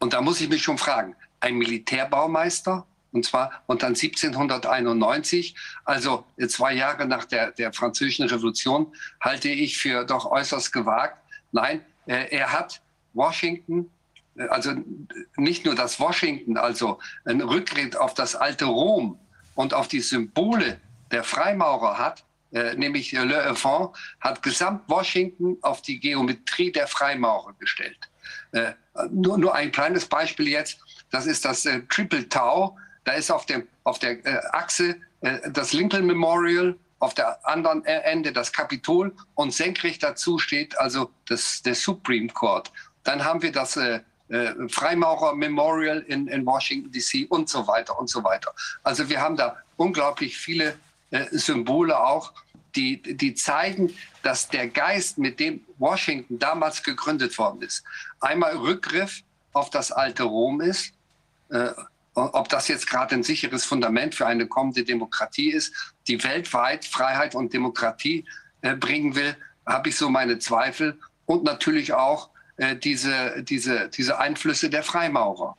Und da muss ich mich schon fragen, ein Militärbaumeister, und zwar und dann 1791, also zwei Jahre nach der, der französischen Revolution, halte ich für doch äußerst gewagt. Nein, er, er hat Washington, also nicht nur das Washington, also ein Rückgriff auf das alte Rom und auf die Symbole der Freimaurer hat, äh, nämlich Le Enfant, hat gesamt Washington auf die Geometrie der Freimaurer gestellt. Äh, nur, nur ein kleines Beispiel jetzt, das ist das äh, Triple Tau. Da ist auf, dem, auf der äh, Achse äh, das Lincoln Memorial, auf der anderen äh, Ende das Kapitol und senkrecht dazu steht also das, der Supreme Court. Dann haben wir das äh, Freimaurer Memorial in, in Washington DC und so weiter und so weiter. Also wir haben da unglaublich viele Symbole auch die, die zeigen, dass der Geist, mit dem Washington damals gegründet worden ist, einmal Rückgriff auf das alte Rom ist, äh, ob das jetzt gerade ein sicheres Fundament für eine kommende Demokratie ist, die weltweit Freiheit und Demokratie äh, bringen will, habe ich so meine Zweifel. Und natürlich auch äh, diese, diese, diese Einflüsse der Freimaurer.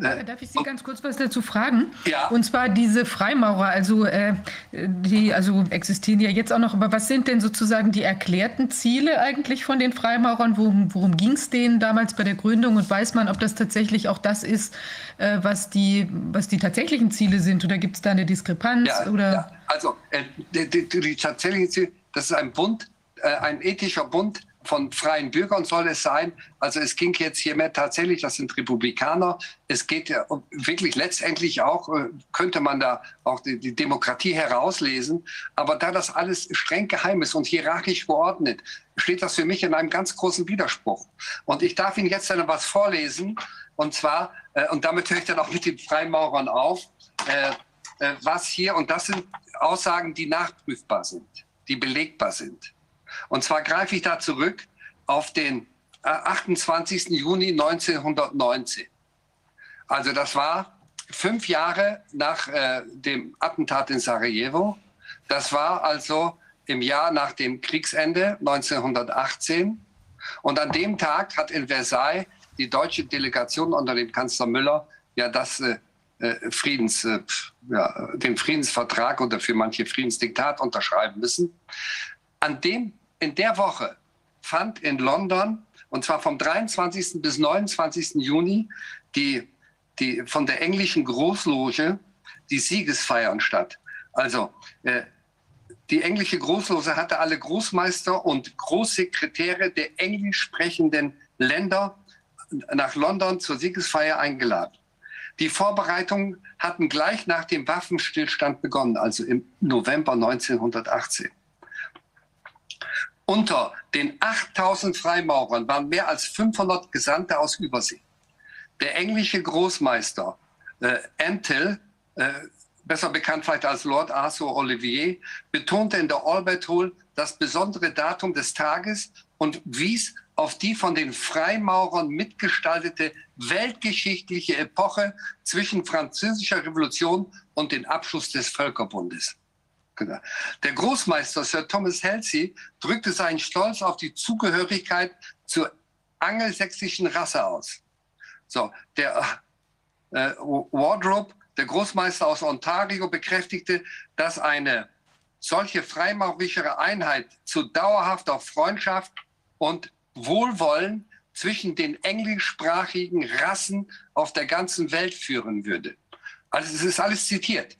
Äh, darf ich Sie ganz kurz was dazu fragen? Ja. Und zwar diese Freimaurer, also äh, die also existieren ja jetzt auch noch, aber was sind denn sozusagen die erklärten Ziele eigentlich von den Freimaurern? Worum, worum ging es denen damals bei der Gründung und weiß man, ob das tatsächlich auch das ist, äh, was, die, was die tatsächlichen Ziele sind oder gibt es da eine Diskrepanz? Ja, oder? Ja. Also äh, die, die, die tatsächlichen Ziele, das ist ein Bund, ein ethischer Bund von freien Bürgern soll es sein. Also es ging jetzt hier mehr tatsächlich, das sind Republikaner. Es geht ja wirklich letztendlich auch, äh, könnte man da auch die, die Demokratie herauslesen. Aber da das alles streng geheim ist und hierarchisch geordnet, steht das für mich in einem ganz großen Widerspruch. Und ich darf Ihnen jetzt dann was vorlesen Und zwar, äh, und damit höre ich dann auch mit den Freimaurern auf, äh, was hier, und das sind Aussagen, die nachprüfbar sind, die belegbar sind. Und zwar greife ich da zurück auf den 28. Juni 1919. Also das war fünf Jahre nach äh, dem Attentat in Sarajevo. Das war also im Jahr nach dem Kriegsende 1918. Und an dem Tag hat in Versailles die deutsche Delegation unter dem Kanzler Müller ja das äh, äh Friedens, äh, ja, den Friedensvertrag oder für manche Friedensdiktat unterschreiben müssen. An dem, in der Woche fand in London, und zwar vom 23. bis 29. Juni, die, die von der englischen Großloge die Siegesfeiern statt. Also äh, die englische Großlose hatte alle Großmeister und Großsekretäre der englisch sprechenden Länder nach London zur Siegesfeier eingeladen. Die Vorbereitungen hatten gleich nach dem Waffenstillstand begonnen, also im November 1918. Unter den 8000 Freimaurern waren mehr als 500 Gesandte aus Übersee. Der englische Großmeister äh, Antil äh, besser bekannt vielleicht als Lord Arthur Olivier, betonte in der Albert Hall das besondere Datum des Tages und wies auf die von den Freimaurern mitgestaltete weltgeschichtliche Epoche zwischen französischer Revolution und dem Abschluss des Völkerbundes. Der Großmeister Sir Thomas Halsey drückte seinen Stolz auf die Zugehörigkeit zur angelsächsischen Rasse aus. So, der äh, Wardrobe der Großmeister aus Ontario bekräftigte, dass eine solche freimaurische Einheit zu dauerhafter Freundschaft und Wohlwollen zwischen den englischsprachigen Rassen auf der ganzen Welt führen würde. Also es ist alles zitiert.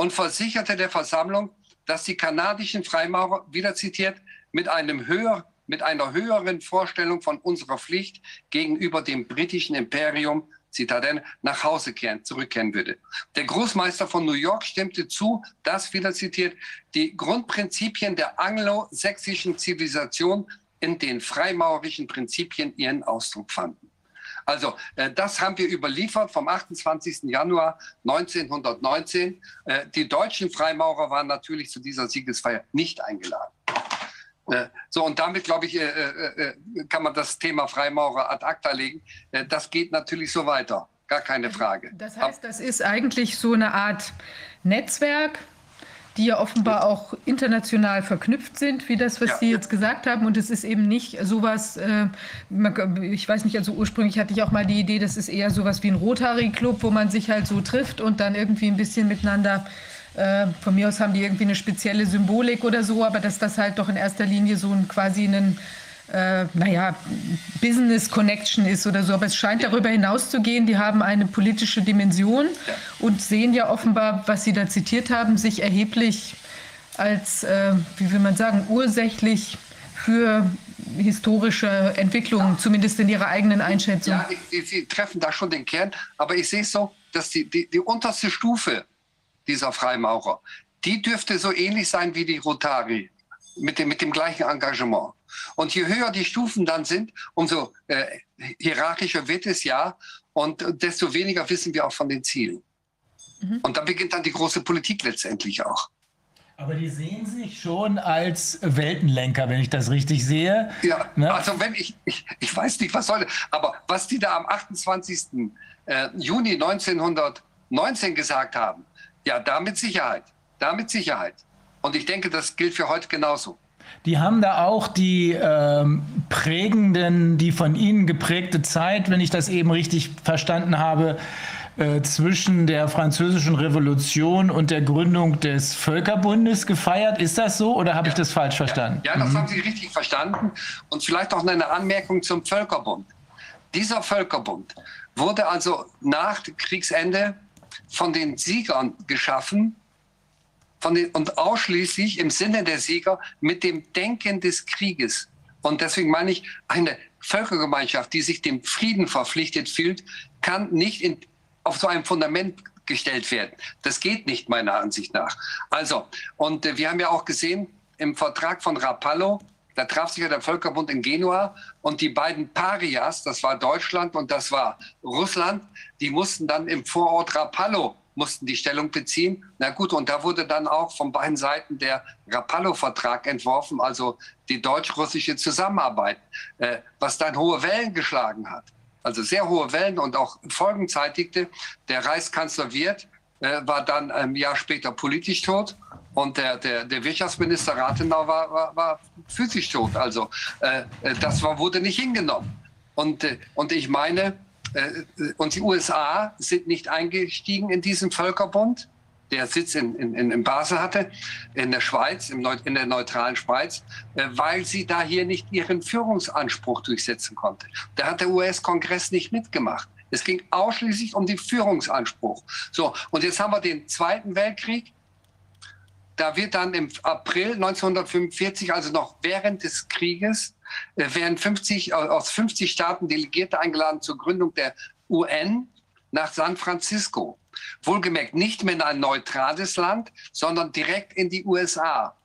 Und versicherte der Versammlung, dass die kanadischen Freimaurer, wieder zitiert, mit, einem höher, mit einer höheren Vorstellung von unserer Pflicht gegenüber dem britischen Imperium Zitadelle nach Hause kehren, zurückkehren würde. Der Großmeister von New York stimmte zu, dass, wieder zitiert, die Grundprinzipien der anglo-sächsischen Zivilisation in den freimaurischen Prinzipien ihren Ausdruck fanden. Also äh, das haben wir überliefert vom 28. Januar 1919. Äh, die deutschen Freimaurer waren natürlich zu dieser Siegesfeier nicht eingeladen. Äh, so, und damit, glaube ich, äh, äh, kann man das Thema Freimaurer ad acta legen. das geht natürlich so weiter. Gar keine Frage. Das heißt, das ist eigentlich so eine Art Netzwerk, die ja offenbar auch international verknüpft sind, wie das, was ja. Sie jetzt gesagt haben. Und es ist eben nicht sowas, äh, ich weiß nicht, also ursprünglich hatte ich auch mal die Idee, das ist eher sowas wie ein Rotary-Club, wo man sich halt so trifft und dann irgendwie ein bisschen miteinander äh, von mir aus haben die irgendwie eine spezielle Symbolik oder so, aber dass das halt doch in erster Linie so ein quasi ein äh, naja, Business Connection ist oder so. Aber es scheint darüber hinaus zu gehen. Die haben eine politische Dimension und sehen ja offenbar, was Sie da zitiert haben, sich erheblich als, äh, wie will man sagen, ursächlich für historische Entwicklungen, ja. zumindest in Ihrer eigenen Einschätzung. Ja, Sie treffen da schon den Kern. Aber ich sehe es so, dass die, die, die unterste Stufe dieser Freimaurer, die dürfte so ähnlich sein wie die Rotari, mit dem, mit dem gleichen Engagement. Und je höher die Stufen dann sind, umso äh, hierarchischer wird es ja und desto weniger wissen wir auch von den Zielen. Mhm. Und da beginnt dann die große Politik letztendlich auch. Aber die sehen sich schon als Weltenlenker, wenn ich das richtig sehe. Ja, ne? also wenn ich, ich, ich weiß nicht, was soll, aber was die da am 28. Äh, Juni 1919 gesagt haben, ja, da mit Sicherheit. Da mit Sicherheit. Und ich denke, das gilt für heute genauso. Die haben da auch die ähm, prägenden, die von Ihnen geprägte Zeit, wenn ich das eben richtig verstanden habe, äh, zwischen der Französischen Revolution und der Gründung des Völkerbundes gefeiert. Ist das so oder habe ja. ich das falsch verstanden? Ja, ja das mhm. haben Sie richtig verstanden. Und vielleicht auch eine Anmerkung zum Völkerbund. Dieser Völkerbund wurde also nach Kriegsende von den Siegern geschaffen den, und ausschließlich im Sinne der Sieger mit dem Denken des Krieges. Und deswegen meine ich, eine Völkergemeinschaft, die sich dem Frieden verpflichtet fühlt, kann nicht in, auf so einem Fundament gestellt werden. Das geht nicht meiner Ansicht nach. Also, und äh, wir haben ja auch gesehen, im Vertrag von Rapallo da traf sich ja der Völkerbund in Genua und die beiden Parias, das war Deutschland und das war Russland, die mussten dann im Vorort Rapallo mussten die Stellung beziehen. Na gut, und da wurde dann auch von beiden Seiten der Rapallo-Vertrag entworfen, also die deutsch-russische Zusammenarbeit, äh, was dann hohe Wellen geschlagen hat. Also sehr hohe Wellen und auch Folgen zeitigte. Der Reichskanzler Wirth äh, war dann ein Jahr später politisch tot und der, der, der Wirtschaftsminister Rathenau war, war, war physisch tot. Also äh, das war, wurde nicht hingenommen. Und, äh, und ich meine, äh, und die USA sind nicht eingestiegen in diesen Völkerbund, der Sitz in, in, in Basel hatte, in der Schweiz, in der neutralen Schweiz, äh, weil sie da hier nicht ihren Führungsanspruch durchsetzen konnte. Da hat der US-Kongress nicht mitgemacht. Es ging ausschließlich um den Führungsanspruch. So, und jetzt haben wir den Zweiten Weltkrieg. Da wird dann im April 1945, also noch während des Krieges, äh, werden 50, aus 50 Staaten Delegierte eingeladen zur Gründung der UN nach San Francisco. Wohlgemerkt nicht mehr in ein neutrales Land, sondern direkt in die USA.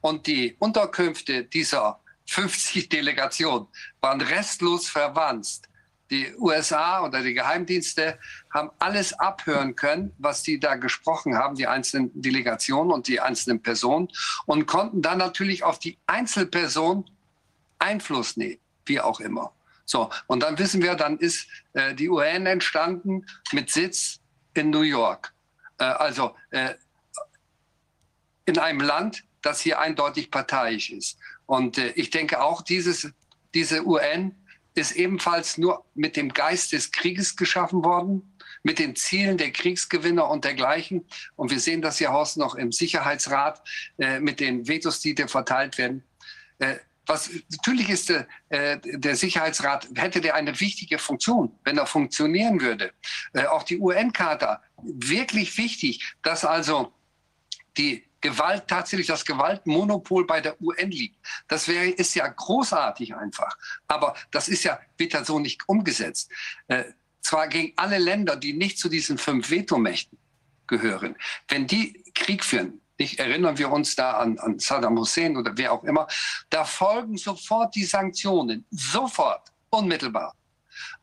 Und die Unterkünfte dieser 50 *laughs* Delegationen waren restlos verwandt die USA oder die Geheimdienste haben alles abhören können, was die da gesprochen haben, die einzelnen Delegationen und die einzelnen Personen, und konnten dann natürlich auf die Einzelperson Einfluss nehmen, wie auch immer. So, und dann wissen wir, dann ist äh, die UN entstanden mit Sitz in New York. Äh, also äh, in einem Land, das hier eindeutig parteiisch ist. Und äh, ich denke auch, dieses, diese UN ist ebenfalls nur mit dem Geist des Krieges geschaffen worden, mit den Zielen der Kriegsgewinner und dergleichen. Und wir sehen das ja Horst noch im Sicherheitsrat äh, mit den Vetos, die da verteilt werden. Was natürlich ist, äh, der Sicherheitsrat hätte der eine wichtige Funktion, wenn er funktionieren würde. Äh, auch die UN-Charta wirklich wichtig, dass also die Gewalt tatsächlich das Gewaltmonopol bei der UN liegt. Das wäre ist ja großartig einfach, aber das ist ja wird ja so nicht umgesetzt. Äh, zwar gegen alle Länder, die nicht zu diesen fünf Vetomächten gehören, wenn die Krieg führen, nicht erinnern wir uns da an, an Saddam Hussein oder wer auch immer, da folgen sofort die Sanktionen, sofort, unmittelbar.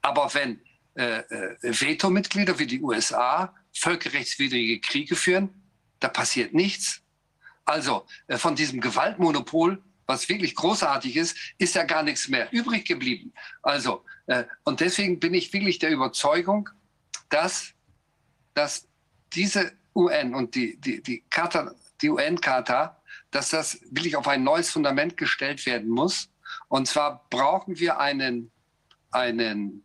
Aber wenn äh, äh, Vetomitglieder wie die USA völkerrechtswidrige Kriege führen, da passiert nichts. Also äh, von diesem Gewaltmonopol, was wirklich großartig ist, ist ja gar nichts mehr übrig geblieben. Also, äh, und deswegen bin ich wirklich der Überzeugung, dass, dass diese UN und die, die, die, Charta, die UN-Charta, dass das wirklich auf ein neues Fundament gestellt werden muss. Und zwar brauchen wir einen, einen,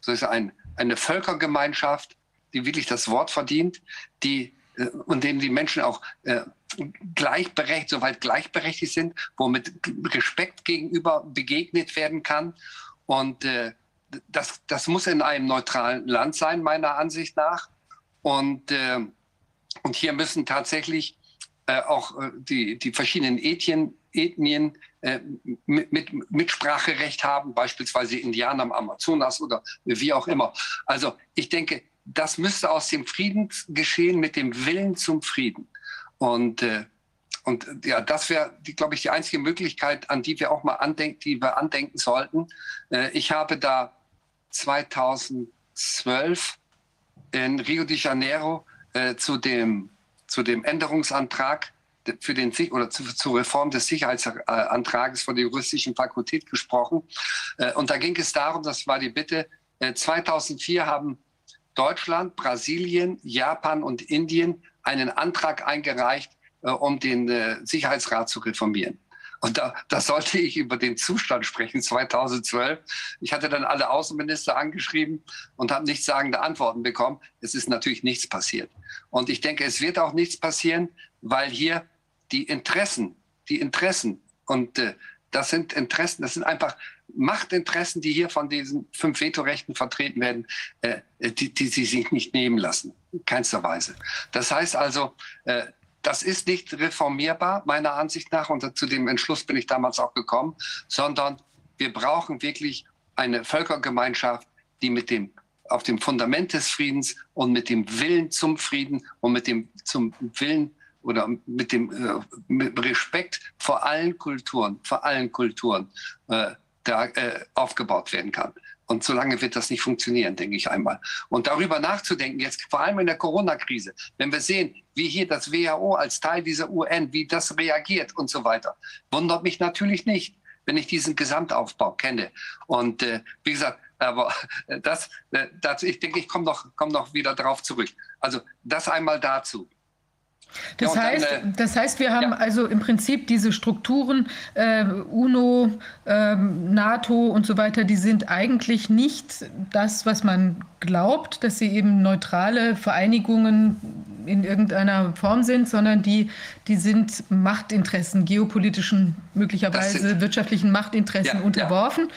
soll ich sagen, eine Völkergemeinschaft, die wirklich das Wort verdient, die äh, und denen die Menschen auch äh, gleichberechtigt, soweit gleichberechtigt sind, wo mit Respekt gegenüber begegnet werden kann. Und äh, das, das muss in einem neutralen Land sein, meiner Ansicht nach. Und, äh, und hier müssen tatsächlich äh, auch äh, die, die verschiedenen Ethnien, Ethnien äh, mit, mit Mitspracherecht haben, beispielsweise Indianer am Amazonas oder wie auch immer. Also ich denke, das müsste aus dem Frieden geschehen mit dem Willen zum Frieden. Und, äh, und ja, das wäre, glaube ich, die einzige Möglichkeit, an die wir auch mal andenken, die wir andenken sollten. Äh, ich habe da 2012 in Rio de Janeiro äh, zu, dem, zu dem Änderungsantrag für den oder zu, zur Reform des Sicherheitsantrages von der juristischen Fakultät gesprochen. Äh, und da ging es darum, das war die Bitte, 2004 äh, haben Deutschland, Brasilien, Japan und Indien einen Antrag eingereicht, äh, um den Sicherheitsrat zu reformieren. Und da, da sollte ich über den Zustand sprechen 2012. Ich hatte dann alle Außenminister angeschrieben und habe nichtssagende Antworten bekommen. Es ist natürlich nichts passiert. Und ich denke, es wird auch nichts passieren, weil hier die Interessen, die Interessen und äh, das sind Interessen, das sind einfach Machtinteressen, die hier von diesen fünf Vetorechten vertreten werden, äh, die, die sie sich nicht nehmen lassen. In keinster Weise. Das heißt also, äh, das ist nicht reformierbar, meiner Ansicht nach, und zu dem Entschluss bin ich damals auch gekommen, sondern wir brauchen wirklich eine Völkergemeinschaft, die mit dem, auf dem Fundament des Friedens und mit dem Willen zum Frieden und mit dem zum Willen oder mit dem äh, mit Respekt vor allen Kulturen, vor allen Kulturen äh, da äh, aufgebaut werden kann. Und solange wird das nicht funktionieren, denke ich einmal. Und darüber nachzudenken, jetzt vor allem in der Corona-Krise, wenn wir sehen, wie hier das WHO als Teil dieser UN, wie das reagiert und so weiter, wundert mich natürlich nicht, wenn ich diesen Gesamtaufbau kenne. Und äh, wie gesagt, aber das, äh, das ich denke, ich komme noch, komm noch wieder darauf zurück. Also das einmal dazu. Das, ja, heißt, dann, äh, das heißt, wir haben ja. also im Prinzip diese Strukturen, äh, UNO, äh, NATO und so weiter, die sind eigentlich nicht das, was man glaubt, dass sie eben neutrale Vereinigungen in irgendeiner Form sind, sondern die, die sind Machtinteressen, geopolitischen, möglicherweise sind, wirtschaftlichen Machtinteressen ja, unterworfen.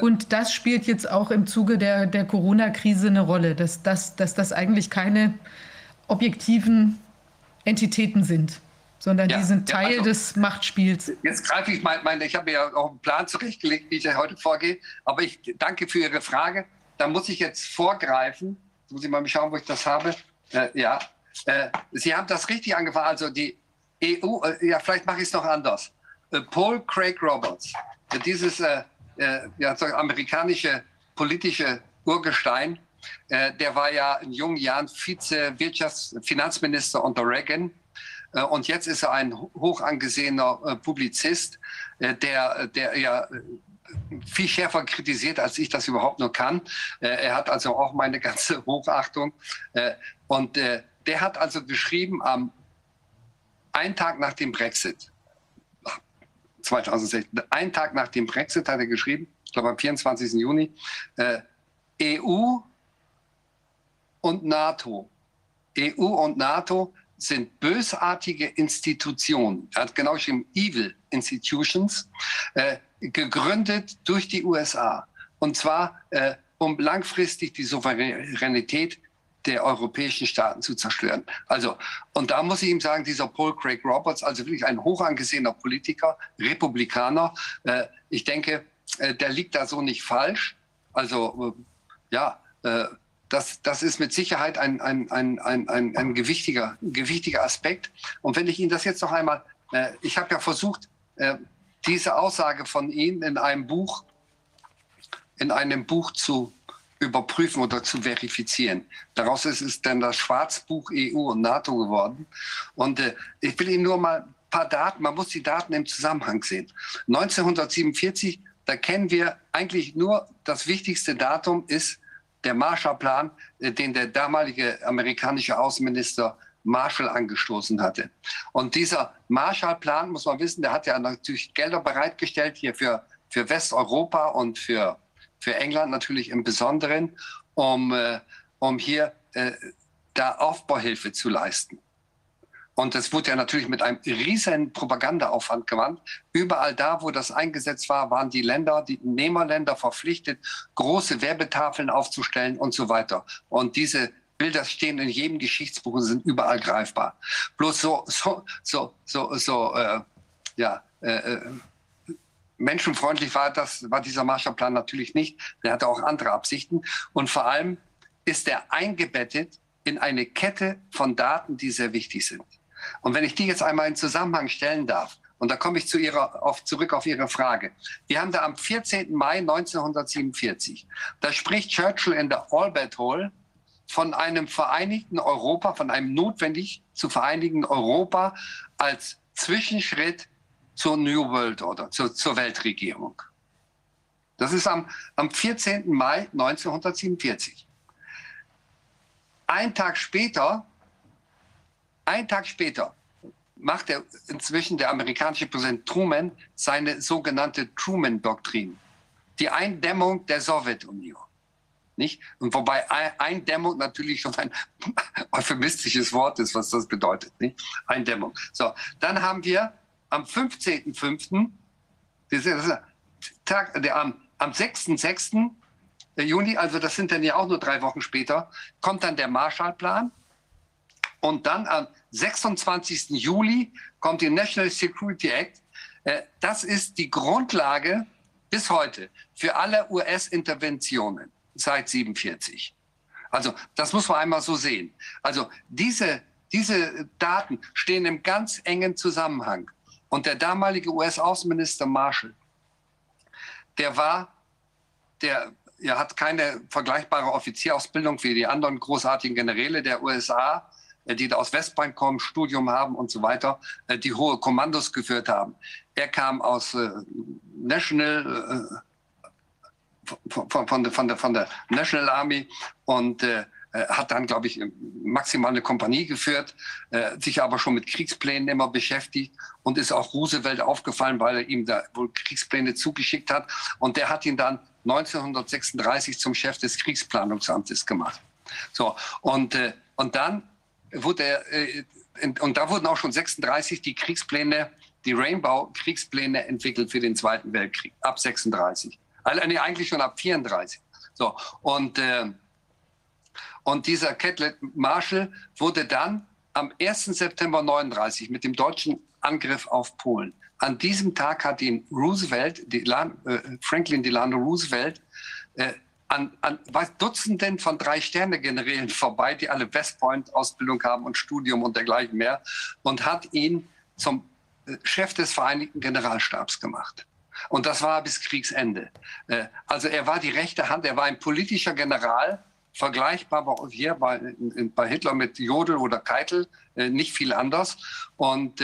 Und das spielt jetzt auch im Zuge der, der Corona-Krise eine Rolle, dass, dass, dass das eigentlich keine objektiven Entitäten sind, sondern ja, die sind Teil ja, also, des Machtspiels. Jetzt greife ich mal, meine, ich habe ja auch einen Plan zurechtgelegt, wie ich heute vorgehe, aber ich danke für Ihre Frage. Da muss ich jetzt vorgreifen. Jetzt muss ich mal schauen, wo ich das habe. Äh, ja, äh, Sie haben das richtig angefangen. Also die EU, äh, ja, vielleicht mache ich es noch anders. Äh, Paul Craig Roberts, äh, dieses äh, ja, so amerikanische politische Urgestein, äh, der war ja in jungen Jahren Vize-Wirtschafts-Finanzminister unter Reagan. Äh, und jetzt ist er ein hoch angesehener äh, Publizist, der, der ja viel schärfer kritisiert, als ich das überhaupt nur kann. Er hat also auch meine ganze *laughs* Hochachtung. Und der hat also geschrieben am einen Tag nach dem Brexit, 2016, einen Tag nach dem Brexit hat er geschrieben, ich glaube am 24. Juni, EU und NATO. EU und NATO sind bösartige Institutionen. Er hat genau geschrieben, Evil Institutions, äh, gegründet durch die USA. Und zwar, äh, um langfristig die Souveränität der europäischen Staaten zu zerstören. Also, und da muss ich ihm sagen, dieser Paul Craig Roberts, also wirklich ein hoch angesehener Politiker, Republikaner, äh, ich denke, äh, der liegt da so nicht falsch. Also, äh, ja, äh, das, das ist mit Sicherheit ein, ein, ein, ein, ein, ein gewichtiger, gewichtiger Aspekt. Und wenn ich Ihnen das jetzt noch einmal, äh, ich habe ja versucht, äh, diese Aussage von Ihnen in einem Buch, in einem Buch zu überprüfen oder zu verifizieren. Daraus ist es dann das Schwarzbuch EU und NATO geworden. Und äh, ich will Ihnen nur mal ein paar Daten, man muss die Daten im Zusammenhang sehen. 1947, da kennen wir eigentlich nur das wichtigste Datum ist der Marshallplan, äh, den der damalige amerikanische Außenminister Marshall angestoßen hatte. Und dieser Marshallplan, muss man wissen, der hat ja natürlich Gelder bereitgestellt hier für, für Westeuropa und für, für England natürlich im Besonderen, um, äh, um hier äh, da Aufbauhilfe zu leisten. Und das wurde ja natürlich mit einem riesen Propagandaaufwand gemacht. Überall da, wo das eingesetzt war, waren die Länder, die Nehmerländer verpflichtet, große Werbetafeln aufzustellen und so weiter. Und diese Bilder stehen in jedem Geschichtsbuch und sind überall greifbar. Bloß so, so, so, so, so äh, ja, äh, äh menschenfreundlich war das, war dieser Marshallplan natürlich nicht. Der hatte auch andere Absichten. Und vor allem ist er eingebettet in eine Kette von Daten, die sehr wichtig sind. Und wenn ich die jetzt einmal in Zusammenhang stellen darf, und da komme ich zu ihrer, auf, zurück auf Ihre Frage. Wir haben da am 14. Mai 1947, da spricht Churchill in der Albert Hall von einem vereinigten Europa, von einem notwendig zu vereinigen Europa als Zwischenschritt zur New World Order, zur, zur Weltregierung. Das ist am, am 14. Mai 1947. Ein Tag später ein Tag später macht er inzwischen der amerikanische Präsident Truman seine sogenannte Truman-Doktrin, die Eindämmung der Sowjetunion. Nicht? Und wobei Eindämmung natürlich schon ein *laughs* euphemistisches Wort ist, was das bedeutet. Nicht? Eindämmung. So, dann haben wir am 15.05., Tag, der, am, am 6.06. Juni, also das sind dann ja auch nur drei Wochen später, kommt dann der Marshallplan. Und dann am 26. Juli kommt die National Security Act. Äh, das ist die Grundlage bis heute für alle US-Interventionen seit 47. Also das muss man einmal so sehen. Also diese diese Daten stehen im ganz engen Zusammenhang. Und der damalige US-Außenminister Marshall, der war, der er hat keine vergleichbare Offizierausbildung wie die anderen großartigen Generäle der USA, die da aus Westbank kommen, Studium haben und so weiter, äh, die hohe Kommandos geführt haben. Er kam aus äh, National, von, von, von, der, von, der, National Army und äh, hat dann, glaube ich, maximal eine Kompanie geführt, äh, sich aber schon mit Kriegsplänen immer beschäftigt und ist auch Roosevelt aufgefallen, weil er ihm da wohl Kriegspläne zugeschickt hat. Und der hat ihn dann 1936 zum Chef des Kriegsplanungsamtes gemacht. So, und, äh, und dann wurde äh, und da wurden auch schon 36 die Kriegspläne, die Rainbow-Kriegspläne entwickelt für den Zweiten Weltkrieg, ab 36. Also, nee, eigentlich schon ab 34. So, und, äh, und dieser Catlett Marshall wurde dann am 1. September 39 mit dem deutschen Angriff auf Polen an diesem Tag hat ihn Roosevelt, Delan, äh, Franklin Delano Roosevelt, an, an Dutzenden von Drei-Sterne-Generälen vorbei, die alle West Point-Ausbildung haben und Studium und dergleichen mehr, und hat ihn zum äh, Chef des Vereinigten Generalstabs gemacht. Und das war bis Kriegsende. Äh, also er war die rechte Hand, er war ein politischer General, vergleichbar hier bei, bei Hitler mit Jodl oder Keitel, äh, nicht viel anders. Und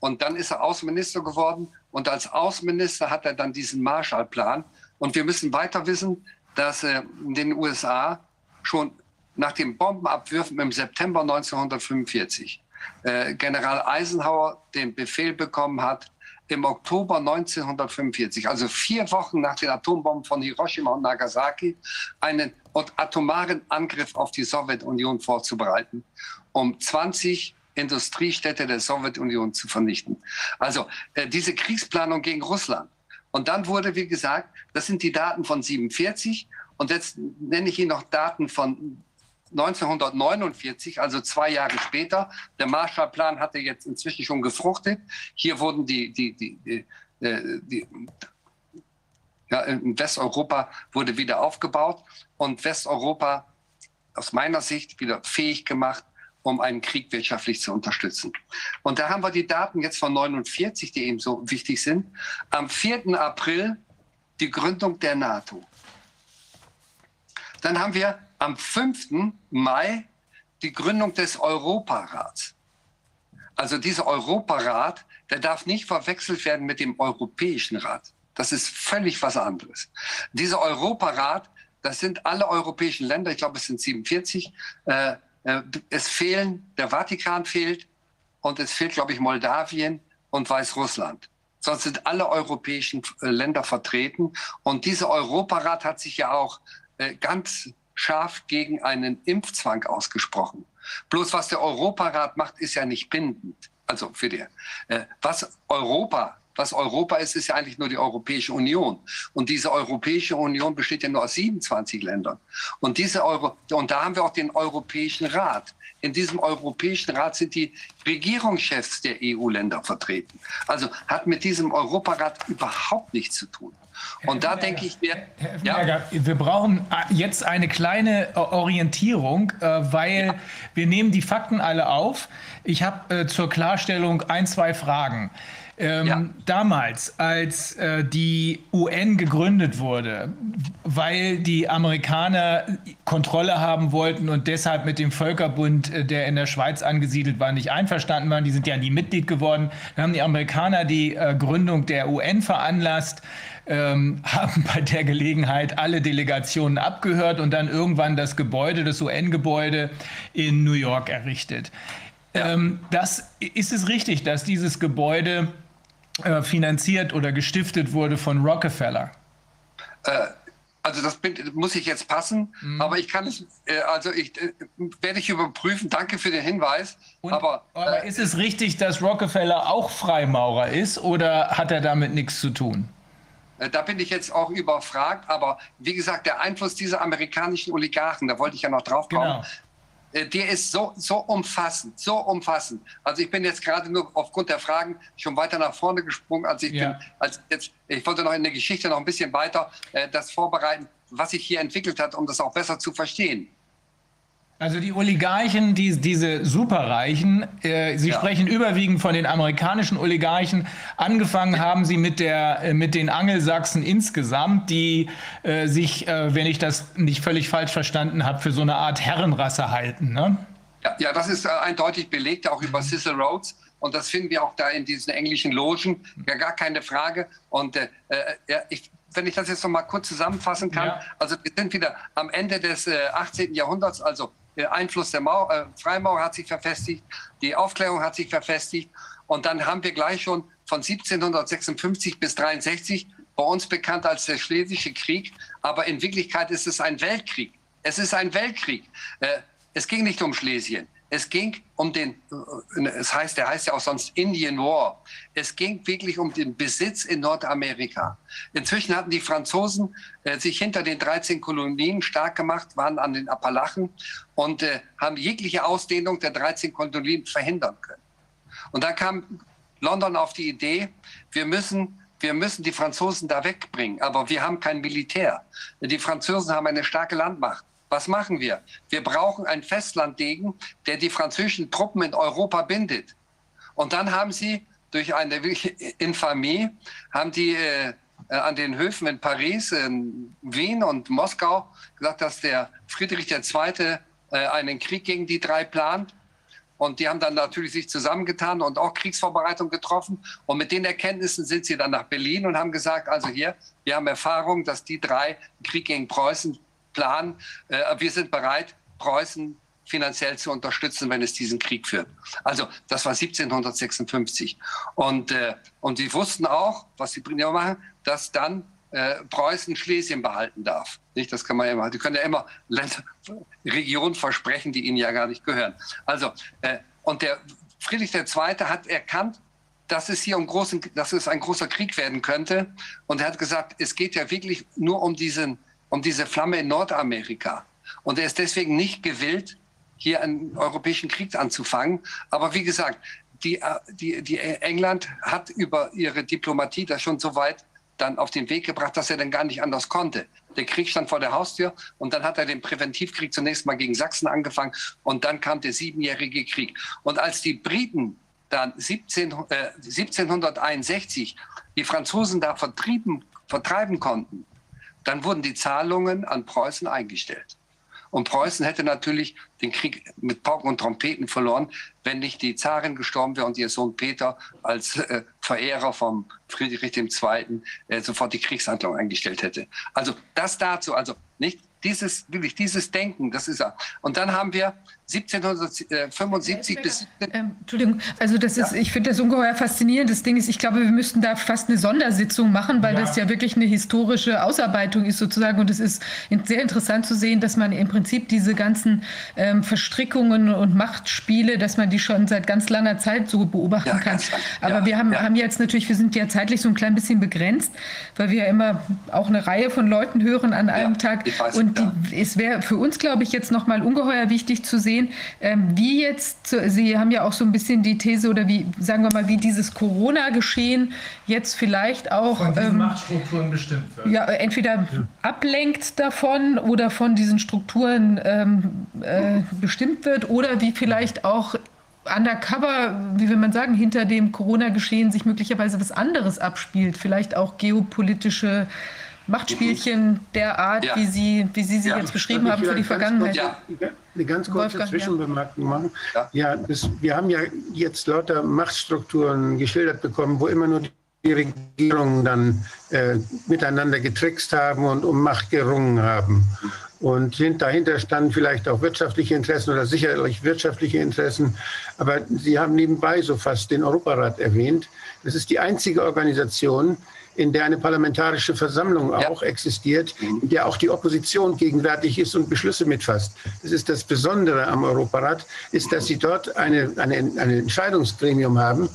und dann ist er Außenminister geworden. Und als Außenminister hat er dann diesen Marshallplan. Und wir müssen weiter wissen, dass äh, in den USA schon nach den Bombenabwürfen im September 1945 äh, General Eisenhower den Befehl bekommen hat, im Oktober 1945, also vier Wochen nach den Atombomben von Hiroshima und Nagasaki, einen atomaren Angriff auf die Sowjetunion vorzubereiten, um 20 Industriestädte der Sowjetunion zu vernichten. Also äh, diese Kriegsplanung gegen Russland. Und dann wurde, wie gesagt, das sind die Daten von 47 und jetzt nenne ich Ihnen noch Daten von 1949, also zwei Jahre später. Der Marshallplan hatte jetzt inzwischen schon gefruchtet. Hier wurden die, die, die, äh, die ja, in Westeuropa wurde wieder aufgebaut und Westeuropa aus meiner Sicht wieder fähig gemacht, um einen Krieg wirtschaftlich zu unterstützen. Und da haben wir die Daten jetzt von 49, die eben so wichtig sind. Am 4. April die Gründung der NATO. Dann haben wir am 5. Mai die Gründung des Europarats. Also dieser Europarat, der darf nicht verwechselt werden mit dem Europäischen Rat. Das ist völlig was anderes. Dieser Europarat, das sind alle europäischen Länder, ich glaube es sind 47, äh, es fehlen, der Vatikan fehlt und es fehlt, glaube ich, Moldawien und Weißrussland. Sonst sind alle europäischen äh, Länder vertreten. Und dieser Europarat hat sich ja auch äh, ganz scharf gegen einen Impfzwang ausgesprochen. Bloß was der Europarat macht, ist ja nicht bindend. Also für die. Was Europa was Europa ist, ist ja eigentlich nur die Europäische Union. Und diese Europäische Union besteht ja nur aus 27 Ländern. Und, diese Euro und da haben wir auch den Europäischen Rat. In diesem Europäischen Rat sind die Regierungschefs der EU-Länder vertreten. Also hat mit diesem Europarat überhaupt nichts zu tun. Und da denke ich mir, ja. wir brauchen äh, jetzt eine kleine äh, Orientierung, äh, weil ja. wir nehmen die Fakten alle auf. Ich habe zur Klarstellung ein, zwei Fragen. Ähm, ja. Damals, als äh, die UN gegründet wurde, weil die Amerikaner Kontrolle haben wollten und deshalb mit dem Völkerbund, äh, der in der Schweiz angesiedelt war, nicht einverstanden waren, die sind ja nie Mitglied geworden, dann haben die Amerikaner die äh, Gründung der UN veranlasst. Ähm, *laughs* haben bei der Gelegenheit alle Delegationen abgehört und dann irgendwann das Gebäude, das UN-Gebäude in New York errichtet. Ja. Ähm, das, ist es richtig, dass dieses Gebäude äh, finanziert oder gestiftet wurde von Rockefeller? Äh, also das bin, muss ich jetzt passen, mhm. aber ich kann es, äh, also ich werde ich überprüfen. Danke für den Hinweis. Und, aber, aber ist es richtig, dass Rockefeller auch Freimaurer ist oder hat er damit nichts zu tun? Da bin ich jetzt auch überfragt, aber wie gesagt, der Einfluss dieser amerikanischen Oligarchen, da wollte ich ja noch drauf kommen, genau. Äh, der ist so, so umfassend, so umfassend. Also ich bin jetzt gerade nur aufgrund der Fragen schon weiter nach vorne gesprungen. Also ich ja. bin, als jetzt, ich wollte noch in der Geschichte noch ein bisschen weiter äh, das vorbereiten, was sich hier entwickelt hat, um das auch besser zu verstehen. Also die Oligarchen, die, diese Superreichen, äh, Sie ja. sprechen überwiegend von den amerikanischen Oligarchen. Angefangen haben Sie mit, der, äh, mit den Angelsachsen insgesamt, die äh, sich, äh, wenn ich das nicht völlig falsch verstanden habe, für so eine Art Herrenrasse halten. Ne? Ja, ja, das ist äh, eindeutig belegt, auch über Cecil Rhodes. Und das finden wir auch da in diesen englischen Logen. Ja, gar keine Frage. Und äh, ja, ich, wenn ich das jetzt noch mal kurz zusammenfassen kann, ja. also wir sind wieder am Ende des äh, 18. Jahrhunderts, also der Einfluss der Mauer, äh, Freimaurer hat sich verfestigt, die Aufklärung hat sich verfestigt und dann haben wir gleich schon von 1756 bis 63 bei uns bekannt als der Schlesische Krieg, aber in Wirklichkeit ist es ein Weltkrieg. Es ist ein Weltkrieg. Äh, es ging nicht um Schlesien. Es ging um den, äh, es heißt, der heißt ja auch sonst Indian War. Es ging wirklich um den Besitz in Nordamerika. Inzwischen hatten die Franzosen äh, sich hinter den 13 Kolonien stark gemacht, waren an den Appalachen und äh, haben jegliche Ausdehnung der 13 Kolonien verhindern können. Und da kam London auf die Idee, wir müssen wir müssen die Franzosen da wegbringen, aber wir haben kein Militär. Die Franzosen haben eine starke Landmacht. Was machen wir? Wir brauchen einen Festlanddegen, der die französischen Truppen in Europa bindet. Und dann haben sie durch eine Infamie, haben die äh, an den Höfen in Paris, in Wien und Moskau gesagt, dass der Friedrich II. Äh, einen Krieg gegen die drei plant. Und die haben dann natürlich sich zusammengetan und auch Kriegsvorbereitungen getroffen. Und mit den Erkenntnissen sind sie dann nach Berlin und haben gesagt, also hier, wir haben Erfahrung, dass die drei Krieg gegen Preußen Plan. Äh, wir sind bereit, Preußen finanziell zu unterstützen, wenn es diesen Krieg führt. Also das war 1756. Und, äh, und sie wussten auch, was sie machen, dass dann äh, Preußen Schlesien behalten darf. Nicht, das kann man ja immer. Die können ja immer Länder, Regionen versprechen, die ihnen ja gar nicht gehören. Also äh, und der Friedrich II. hat erkannt, dass es hier um großen, dass es ein großer Krieg werden könnte. Und er hat gesagt, es geht ja wirklich nur um diesen um diese Flamme in Nordamerika. Und er ist deswegen nicht gewillt, hier einen europäischen Krieg anzufangen. Aber wie gesagt, die, äh, die, die England hat über ihre Diplomatie das schon so weit dann auf den Weg gebracht, dass er dann gar nicht anders konnte. Der Krieg stand vor der Haustür und dann hat er den Präventivkrieg zunächst mal gegen Sachsen angefangen und dann kam der siebenjährige Krieg. Und als die Briten dann 17, äh, 1761 die Franzosen da vertrieben, vertreiben konnten, dann wurden die Zahlungen an Preußen eingestellt. Und Preußen hätte natürlich den Krieg mit Pauken und Trompeten verloren, wenn nicht die Zarin gestorben wäre und ihr Sohn Peter als äh, Verehrer vom Friedrich II. Äh, sofort die Kriegshandlung eingestellt hätte. Also das dazu, also nicht dieses, wirklich dieses Denken, das ist er. Und dann haben wir 1775 bis. Ähm, Entschuldigung, also das ist, ja. ich finde das ungeheuer faszinierend. Das Ding ist, ich glaube, wir müssten da fast eine Sondersitzung machen, weil ja. das ja wirklich eine historische Ausarbeitung ist sozusagen. Und es ist sehr interessant zu sehen, dass man im Prinzip diese ganzen ähm, Verstrickungen und Machtspiele, dass man die schon seit ganz langer Zeit so beobachten ja, kann. Aber wir haben, haben jetzt natürlich, wir sind ja zeitlich so ein klein bisschen begrenzt, weil wir ja immer auch eine Reihe von Leuten hören an einem Tag. Und die, es wäre für uns, glaube ich, jetzt nochmal ungeheuer wichtig zu sehen, sehen, ähm, wie jetzt, Sie haben ja auch so ein bisschen die These oder wie, sagen wir mal, wie dieses Corona-Geschehen jetzt vielleicht auch von diesen ähm, Machtstrukturen bestimmt wird. Ja, entweder ja. ablenkt davon oder von diesen Strukturen ähm, äh, bestimmt wird oder wie vielleicht auch undercover, wie will man sagen, hinter dem Corona-Geschehen sich möglicherweise was anderes abspielt, vielleicht auch geopolitische Machtspielchen der Art, ja. wie Sie, wie Sie sie ja. jetzt beschrieben haben für die Vergangenheit. Ja. Eine ganz kurze Wolfgang, Zwischenbemerkung machen. Ja, das, wir haben ja jetzt lauter Machtstrukturen geschildert bekommen, wo immer nur die Regierungen dann äh, miteinander getrickst haben und um Macht gerungen haben. Und dahinter standen vielleicht auch wirtschaftliche Interessen oder sicherlich wirtschaftliche Interessen. Aber Sie haben nebenbei so fast den Europarat erwähnt. Das ist die einzige Organisation, in der eine parlamentarische Versammlung ja. auch existiert, in der auch die Opposition gegenwärtig ist und Beschlüsse mitfasst. Das ist das Besondere am Europarat, ist, dass sie dort eine, eine, ein Entscheidungsgremium haben,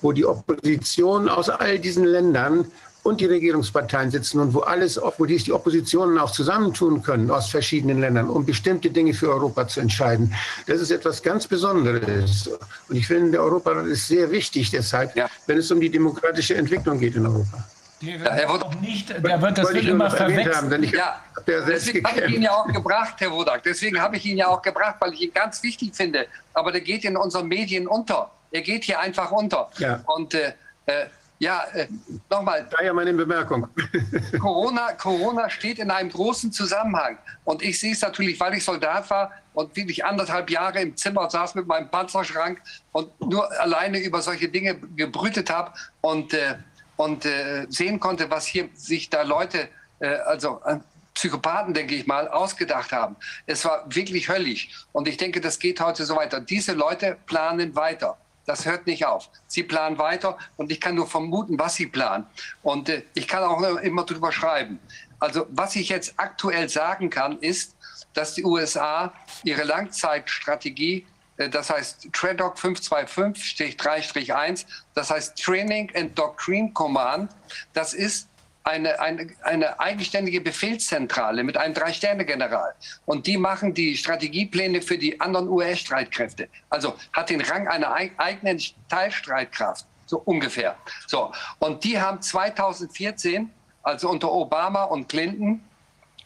wo die Opposition aus all diesen Ländern und die Regierungsparteien sitzen und wo alles, wo dies die Oppositionen auch zusammentun können aus verschiedenen Ländern, um bestimmte Dinge für Europa zu entscheiden. Das ist etwas ganz Besonderes. Und ich finde, der Europarat ist sehr wichtig deshalb, ja. wenn es um die demokratische Entwicklung geht in Europa. Der, der wird auch nicht, der wird, das wird immer verwechselt. ja, deswegen habe ich ihn ja auch gebracht, Herr Wodak. Deswegen habe ich ihn ja auch gebracht, weil ich ihn ganz wichtig finde. Aber der geht in unseren Medien unter. Er geht hier einfach unter. Ja. Und äh, äh ja, äh, nochmal. Daher meine Bemerkung. *laughs* Corona, Corona steht in einem großen Zusammenhang. Und ich sehe es natürlich, weil ich Soldat war und wirklich anderthalb Jahre im Zimmer saß mit meinem Panzerschrank und nur alleine über solche Dinge gebrütet habe und, äh, und äh, sehen konnte, was hier sich da Leute, äh, also äh, Psychopathen, denke ich mal, ausgedacht haben. Es war wirklich höllisch. Und ich denke, das geht heute so weiter. Diese Leute planen weiter. Das hört nicht auf. Sie planen weiter und ich kann nur vermuten, was sie planen. Und äh, ich kann auch immer drüber schreiben. Also was ich jetzt aktuell sagen kann, ist, dass die USA ihre Langzeitstrategie, äh, das heißt TRADOC 525-3-1, das heißt Training and Doctrine Command, das ist eine, eine, eine eigenständige Befehlszentrale mit einem Drei-Sterne-General. Und die machen die Strategiepläne für die anderen US-Streitkräfte. Also hat den Rang einer eigenen Teilstreitkraft, so ungefähr. So. Und die haben 2014, also unter Obama und Clinton,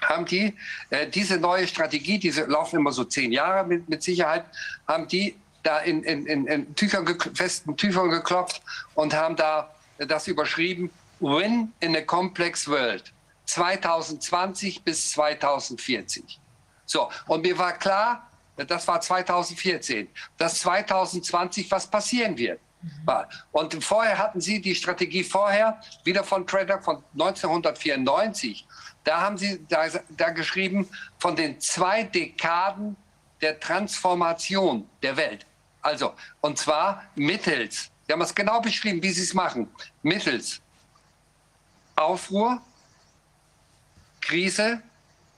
haben die äh, diese neue Strategie, diese laufen immer so zehn Jahre mit, mit Sicherheit, haben die da in, in, in, in Tüchern, festen Tüchern geklopft und haben da das überschrieben, Win in a Complex World 2020 bis 2040. So, und mir war klar, das war 2014, dass 2020 was passieren wird. Und vorher hatten Sie die Strategie vorher, wieder von Trader von 1994. Da haben Sie da, da geschrieben von den zwei Dekaden der Transformation der Welt. Also, und zwar mittels, Sie haben es genau beschrieben, wie Sie es machen, mittels Aufruhr, Krise,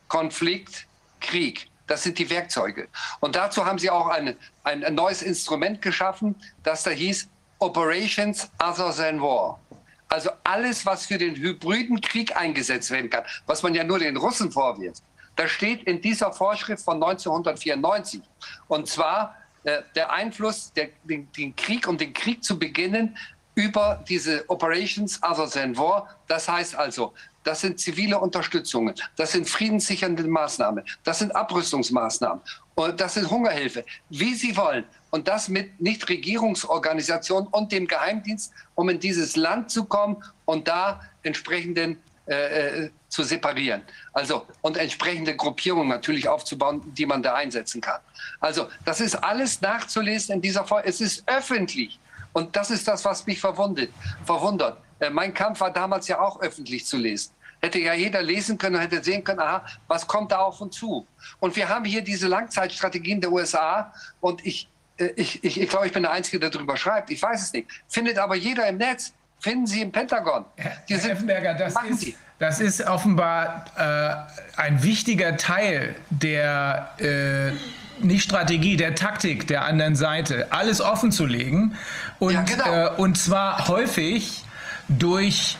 Konflikt, Krieg. Das sind die Werkzeuge. Und dazu haben sie auch ein, ein neues Instrument geschaffen, das da hieß Operations Other Than War. Also alles, was für den hybriden Krieg eingesetzt werden kann, was man ja nur den Russen vorwirft, das steht in dieser Vorschrift von 1994. Und zwar äh, der Einfluss, der, den, den Krieg, um den Krieg zu beginnen, über diese Operations Other Than War. Das heißt also, das sind zivile Unterstützungen, das sind friedenssichernde Maßnahmen, das sind Abrüstungsmaßnahmen und das sind Hungerhilfe, wie Sie wollen. Und das mit Nichtregierungsorganisationen und dem Geheimdienst, um in dieses Land zu kommen und da entsprechenden äh, äh zu separieren. Also und entsprechende Gruppierungen natürlich aufzubauen, die man da einsetzen kann. Also das ist alles nachzulesen in dieser Folge. Es ist öffentlich. Und das ist das, was mich verwundert. verwundert. Äh, mein Kampf war damals ja auch öffentlich zu lesen. Hätte ja jeder lesen können und hätte sehen können, aha, was kommt da auf uns zu. Und wir haben hier diese Langzeitstrategien der USA und ich, äh, ich, ich, ich glaube, ich bin der Einzige, der darüber schreibt. Ich weiß es nicht. Findet aber jeder im Netz. Finden Sie im Pentagon. Die Herr Effenberger, das ist, das ist offenbar äh, ein wichtiger Teil der äh, nicht Strategie, der Taktik der anderen Seite, alles offen zu legen und, ja, genau. äh, und zwar häufig durch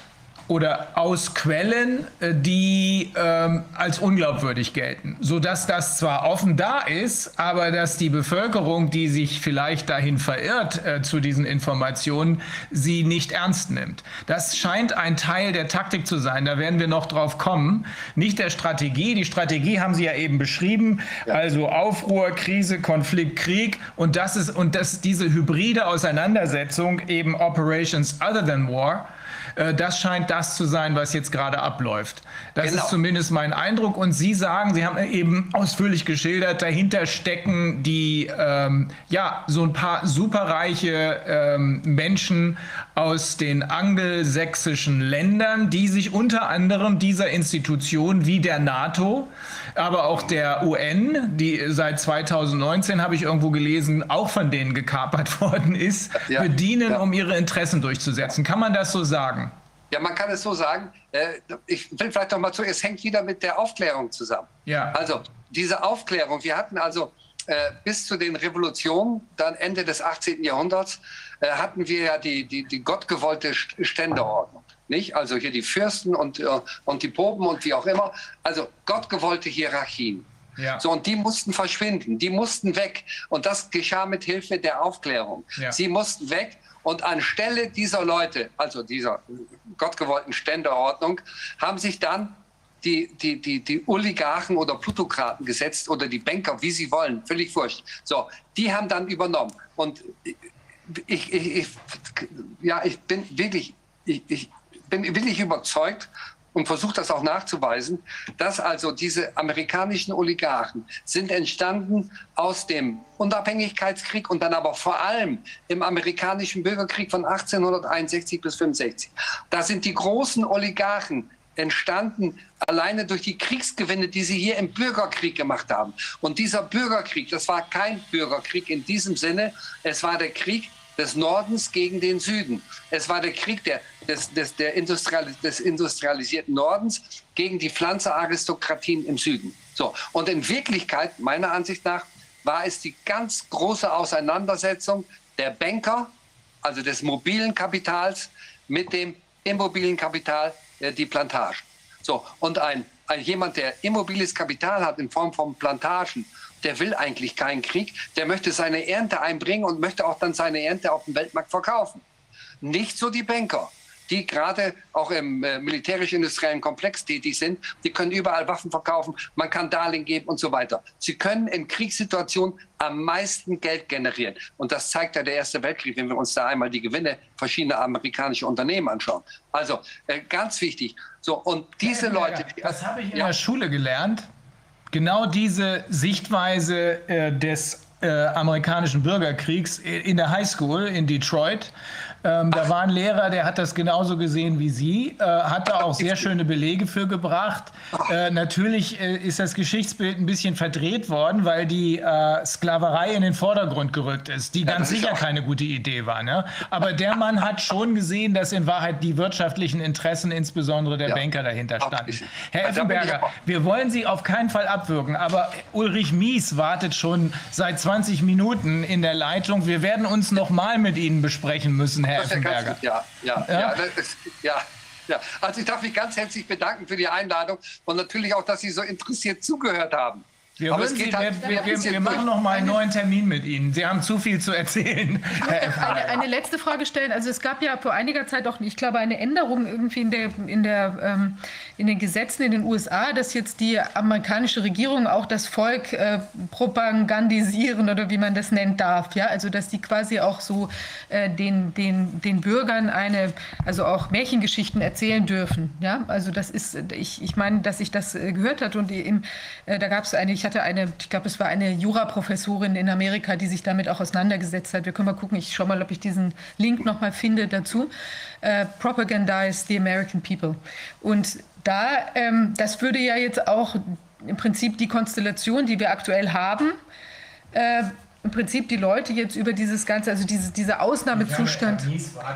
oder aus Quellen, äh, die ähm, als unglaubwürdig gelten, sodass das zwar offen da ist, aber dass die Bevölkerung, die sich vielleicht dahin verirrt äh, zu diesen Informationen, sie nicht ernst nimmt. Das scheint ein Teil der Taktik zu sein. Da werden wir noch drauf kommen. Nicht der Strategie. Die Strategie haben Sie ja eben beschrieben. Ja. Also Aufruhr, Krise, Konflikt, Krieg und das ist und dass diese hybride Auseinandersetzung eben Operations Other Than War das scheint das zu sein, was jetzt gerade abläuft. Das genau. ist zumindest mein Eindruck. Und Sie sagen, Sie haben eben ausführlich geschildert, dahinter stecken die, ähm, ja, so ein paar superreiche ähm, Menschen aus den angelsächsischen Ländern, die sich unter anderem dieser Institution wie der NATO aber auch der UN, die seit 2019, habe ich irgendwo gelesen, auch von denen gekapert *laughs* worden ist, ja, bedienen, ja. um ihre Interessen durchzusetzen. Kann man das so sagen? Ja, man kann es so sagen. Äh, ich will vielleicht noch mal zu, es hängt wieder mit der Aufklärung zusammen. Ja. Also diese Aufklärung, wir hatten also äh, bis zu den Revolutionen, dann Ende des 18. Jahrhunderts, äh, hatten wir ja die, die, die gottgewollte Ständeordnung. Nicht? Also hier die Fürsten und, äh, und die Popen und wie auch immer. Also gottgewollte Hierarchien. Ja. So, und die mussten verschwinden, die mussten weg. Und das geschah mit Hilfe der Aufklärung. Ja. Sie mussten weg Und anstelle dieser Leute, also dieser gottgewollten Ständeordnung, haben sich dann die, die, die, die Oligarchen oder Plutokraten gesetzt oder die Banker, wie sie wollen, völlig wurscht. So, die haben dann übernommen. Und ich, ich, ich ja, ich bin wirklich, ich, ich bin wirklich überzeugt, und versucht das auch nachzuweisen, dass also diese amerikanischen Oligarchen sind entstanden aus dem Unabhängigkeitskrieg und dann aber vor allem im amerikanischen Bürgerkrieg von 1861 bis 65. Da sind die großen Oligarchen entstanden alleine durch die Kriegsgewinne, die sie hier im Bürgerkrieg gemacht haben. Und dieser Bürgerkrieg, das war kein Bürgerkrieg in diesem Sinne, es war der Krieg des Nordens gegen den Süden. Es war der Krieg der, des, des, der Industrial, des industrialisierten Nordens gegen die Pflanzeraristokratien im Süden. So. Und in Wirklichkeit, meiner Ansicht nach, war es die ganz große Auseinandersetzung der Banker, also des mobilen Kapitals, mit dem immobilen Kapital, äh, die Plantagen. So. Und ein, ein, jemand, der immobiles Kapital hat in Form von Plantagen der will eigentlich keinen Krieg, der möchte seine Ernte einbringen und möchte auch dann seine Ernte auf dem Weltmarkt verkaufen. Nicht so die Banker, die gerade auch im äh, militärisch-industriellen Komplex tätig sind. Die können überall Waffen verkaufen, man kann Darlehen geben und so weiter. Sie können in Kriegssituationen am meisten Geld generieren. Und das zeigt ja der Erste Weltkrieg, wenn wir uns da einmal die Gewinne verschiedener amerikanischer Unternehmen anschauen. Also äh, ganz wichtig. So, und diese Leute. Das habe ich in ja. der Schule gelernt genau diese Sichtweise äh, des äh, amerikanischen Bürgerkriegs in der Highschool in Detroit ähm, da war ein Lehrer, der hat das genauso gesehen wie Sie, äh, hat da auch sehr schöne Belege für gebracht. Äh, natürlich äh, ist das Geschichtsbild ein bisschen verdreht worden, weil die äh, Sklaverei in den Vordergrund gerückt ist, die ganz sicher keine gute Idee war. Ne? Aber der Mann hat schon gesehen, dass in Wahrheit die wirtschaftlichen Interessen, insbesondere der ja. Banker, dahinter standen. Herr Effenberger, wir wollen Sie auf keinen Fall abwürgen, aber Ulrich Mies wartet schon seit 20 Minuten in der Leitung. Wir werden uns noch mal mit Ihnen besprechen müssen, Herr Herr Effenberger. Ja, ja, ja. Ja, ist, ja, ja. Also ich darf mich ganz herzlich bedanken für die Einladung und natürlich auch, dass Sie so interessiert zugehört haben. Wir, Aber es geht halt wir, wir, wir, machen noch mal einen neuen Termin mit Ihnen. Sie haben zu viel zu erzählen. *laughs* Eine, eine, letzte Frage stellen. Also es gab ja vor einiger Zeit auch, ich glaube, eine Änderung irgendwie in, der, in, der, ähm, in den Gesetzen in den USA, dass jetzt die amerikanische Regierung auch das Volk äh, propagandisieren oder wie man das nennt darf. Ja, also dass die quasi auch so äh, den, den, den Bürgern eine, also auch Märchengeschichten erzählen dürfen. Ja, also das ist, ich, ich meine, dass ich das äh, gehört hatte und im, äh, da gab es eine ich hatte eine, ich glaube, es war eine Juraprofessorin in Amerika, die sich damit auch auseinandergesetzt hat. Wir können mal gucken, ich schaue mal, ob ich diesen Link noch mal finde dazu. Uh, Propagandize the American People. Und da, ähm, das würde ja jetzt auch im Prinzip die Konstellation, die wir aktuell haben, äh, im Prinzip die Leute jetzt über dieses Ganze, also diese, dieser Ausnahmezustand.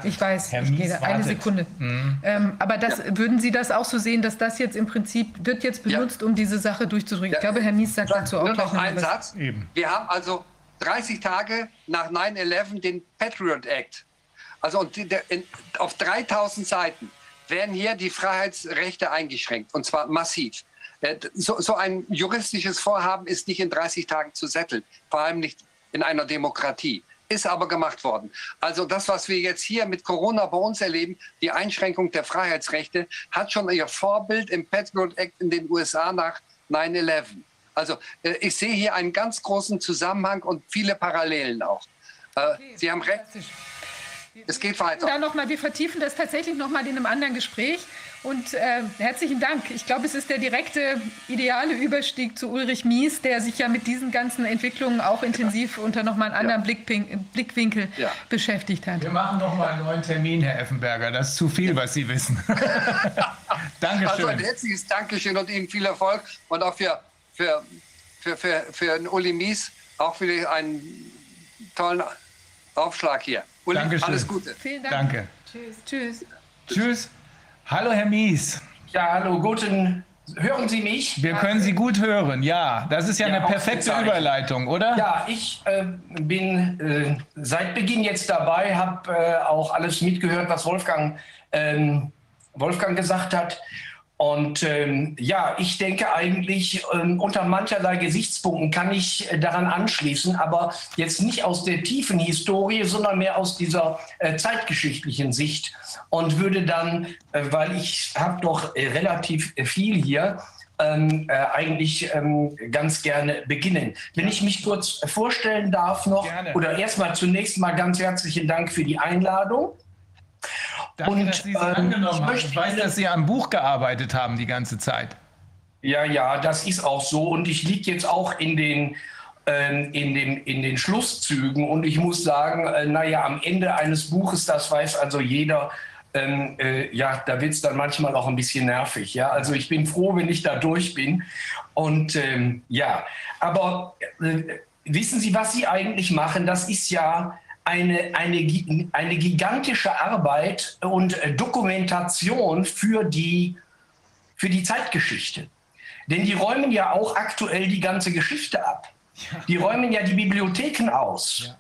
Ich weiß, Herr ich gehe eine Sekunde. Mhm. Ähm, aber das, ja. würden Sie das auch so sehen, dass das jetzt im Prinzip wird jetzt benutzt, ja. um diese Sache durchzudrücken? Ja. Ich glaube, Herr Mies sagt dazu auch gleich noch einen Satz. Eben. Wir haben also 30 Tage nach 9-11 den Patriot Act. Also und die, der, in, auf 3000 Seiten werden hier die Freiheitsrechte eingeschränkt und zwar massiv. Äh, so, so, ein juristisches Vorhaben ist nicht in 30 Tagen zu setteln, vor allem nicht in einer Demokratie. Ist aber gemacht worden. Also das, was wir jetzt hier mit Corona bei uns erleben, die Einschränkung der Freiheitsrechte, hat schon ihr Vorbild im Patriot Act in den USA nach 9-11. Also äh, ich sehe hier einen ganz großen Zusammenhang und viele Parallelen auch. Äh, Sie haben recht. Es geht weiter. Dann noch mal, wir vertiefen das tatsächlich noch mal in einem anderen Gespräch. Und äh, herzlichen Dank. Ich glaube, es ist der direkte, ideale Überstieg zu Ulrich Mies, der sich ja mit diesen ganzen Entwicklungen auch intensiv ja. unter nochmal einen anderen ja. Blickwinkel ja. beschäftigt hat. Wir machen nochmal einen neuen Termin, Herr Effenberger. Das ist zu viel, was Sie wissen. *laughs* Dankeschön. Also ein herzliches Dankeschön und Ihnen viel Erfolg und auch für, für, für, für, für Uli Mies auch für einen tollen Aufschlag hier. Uli, Dankeschön. alles Gute. Vielen Dank. Danke. Tschüss. Tschüss. Tschüss. Hallo, Herr Mies. Ja, hallo, guten. Hören Sie mich? Wir können Sie gut hören, ja. Das ist ja, ja eine perfekte Überleitung, oder? Ja, ich äh, bin äh, seit Beginn jetzt dabei, habe äh, auch alles mitgehört, was Wolfgang, ähm, Wolfgang gesagt hat. Und ähm, ja, ich denke eigentlich, ähm, unter mancherlei Gesichtspunkten kann ich äh, daran anschließen, aber jetzt nicht aus der tiefen Historie, sondern mehr aus dieser äh, zeitgeschichtlichen Sicht und würde dann, äh, weil ich habe doch äh, relativ viel hier, ähm, äh, eigentlich ähm, ganz gerne beginnen. Wenn ich mich kurz vorstellen darf noch, gerne. oder erstmal zunächst mal ganz herzlichen Dank für die Einladung. Danke, und, dass Sie sie ähm, angenommen haben. Ich weiß, dass Sie am Buch gearbeitet haben die ganze Zeit. Ja, ja, das ist auch so. Und ich liege jetzt auch in den, äh, in, den, in den Schlusszügen. Und ich muss sagen, äh, naja, am Ende eines Buches, das weiß also jeder, ähm, äh, ja, da wird es dann manchmal auch ein bisschen nervig. Ja? Also ich bin froh, wenn ich da durch bin. Und ähm, ja, aber äh, wissen Sie, was Sie eigentlich machen? Das ist ja eine, eine, eine gigantische Arbeit und äh, Dokumentation für die, für die Zeitgeschichte. Denn die räumen ja auch aktuell die ganze Geschichte ab. Die räumen ja die Bibliotheken aus.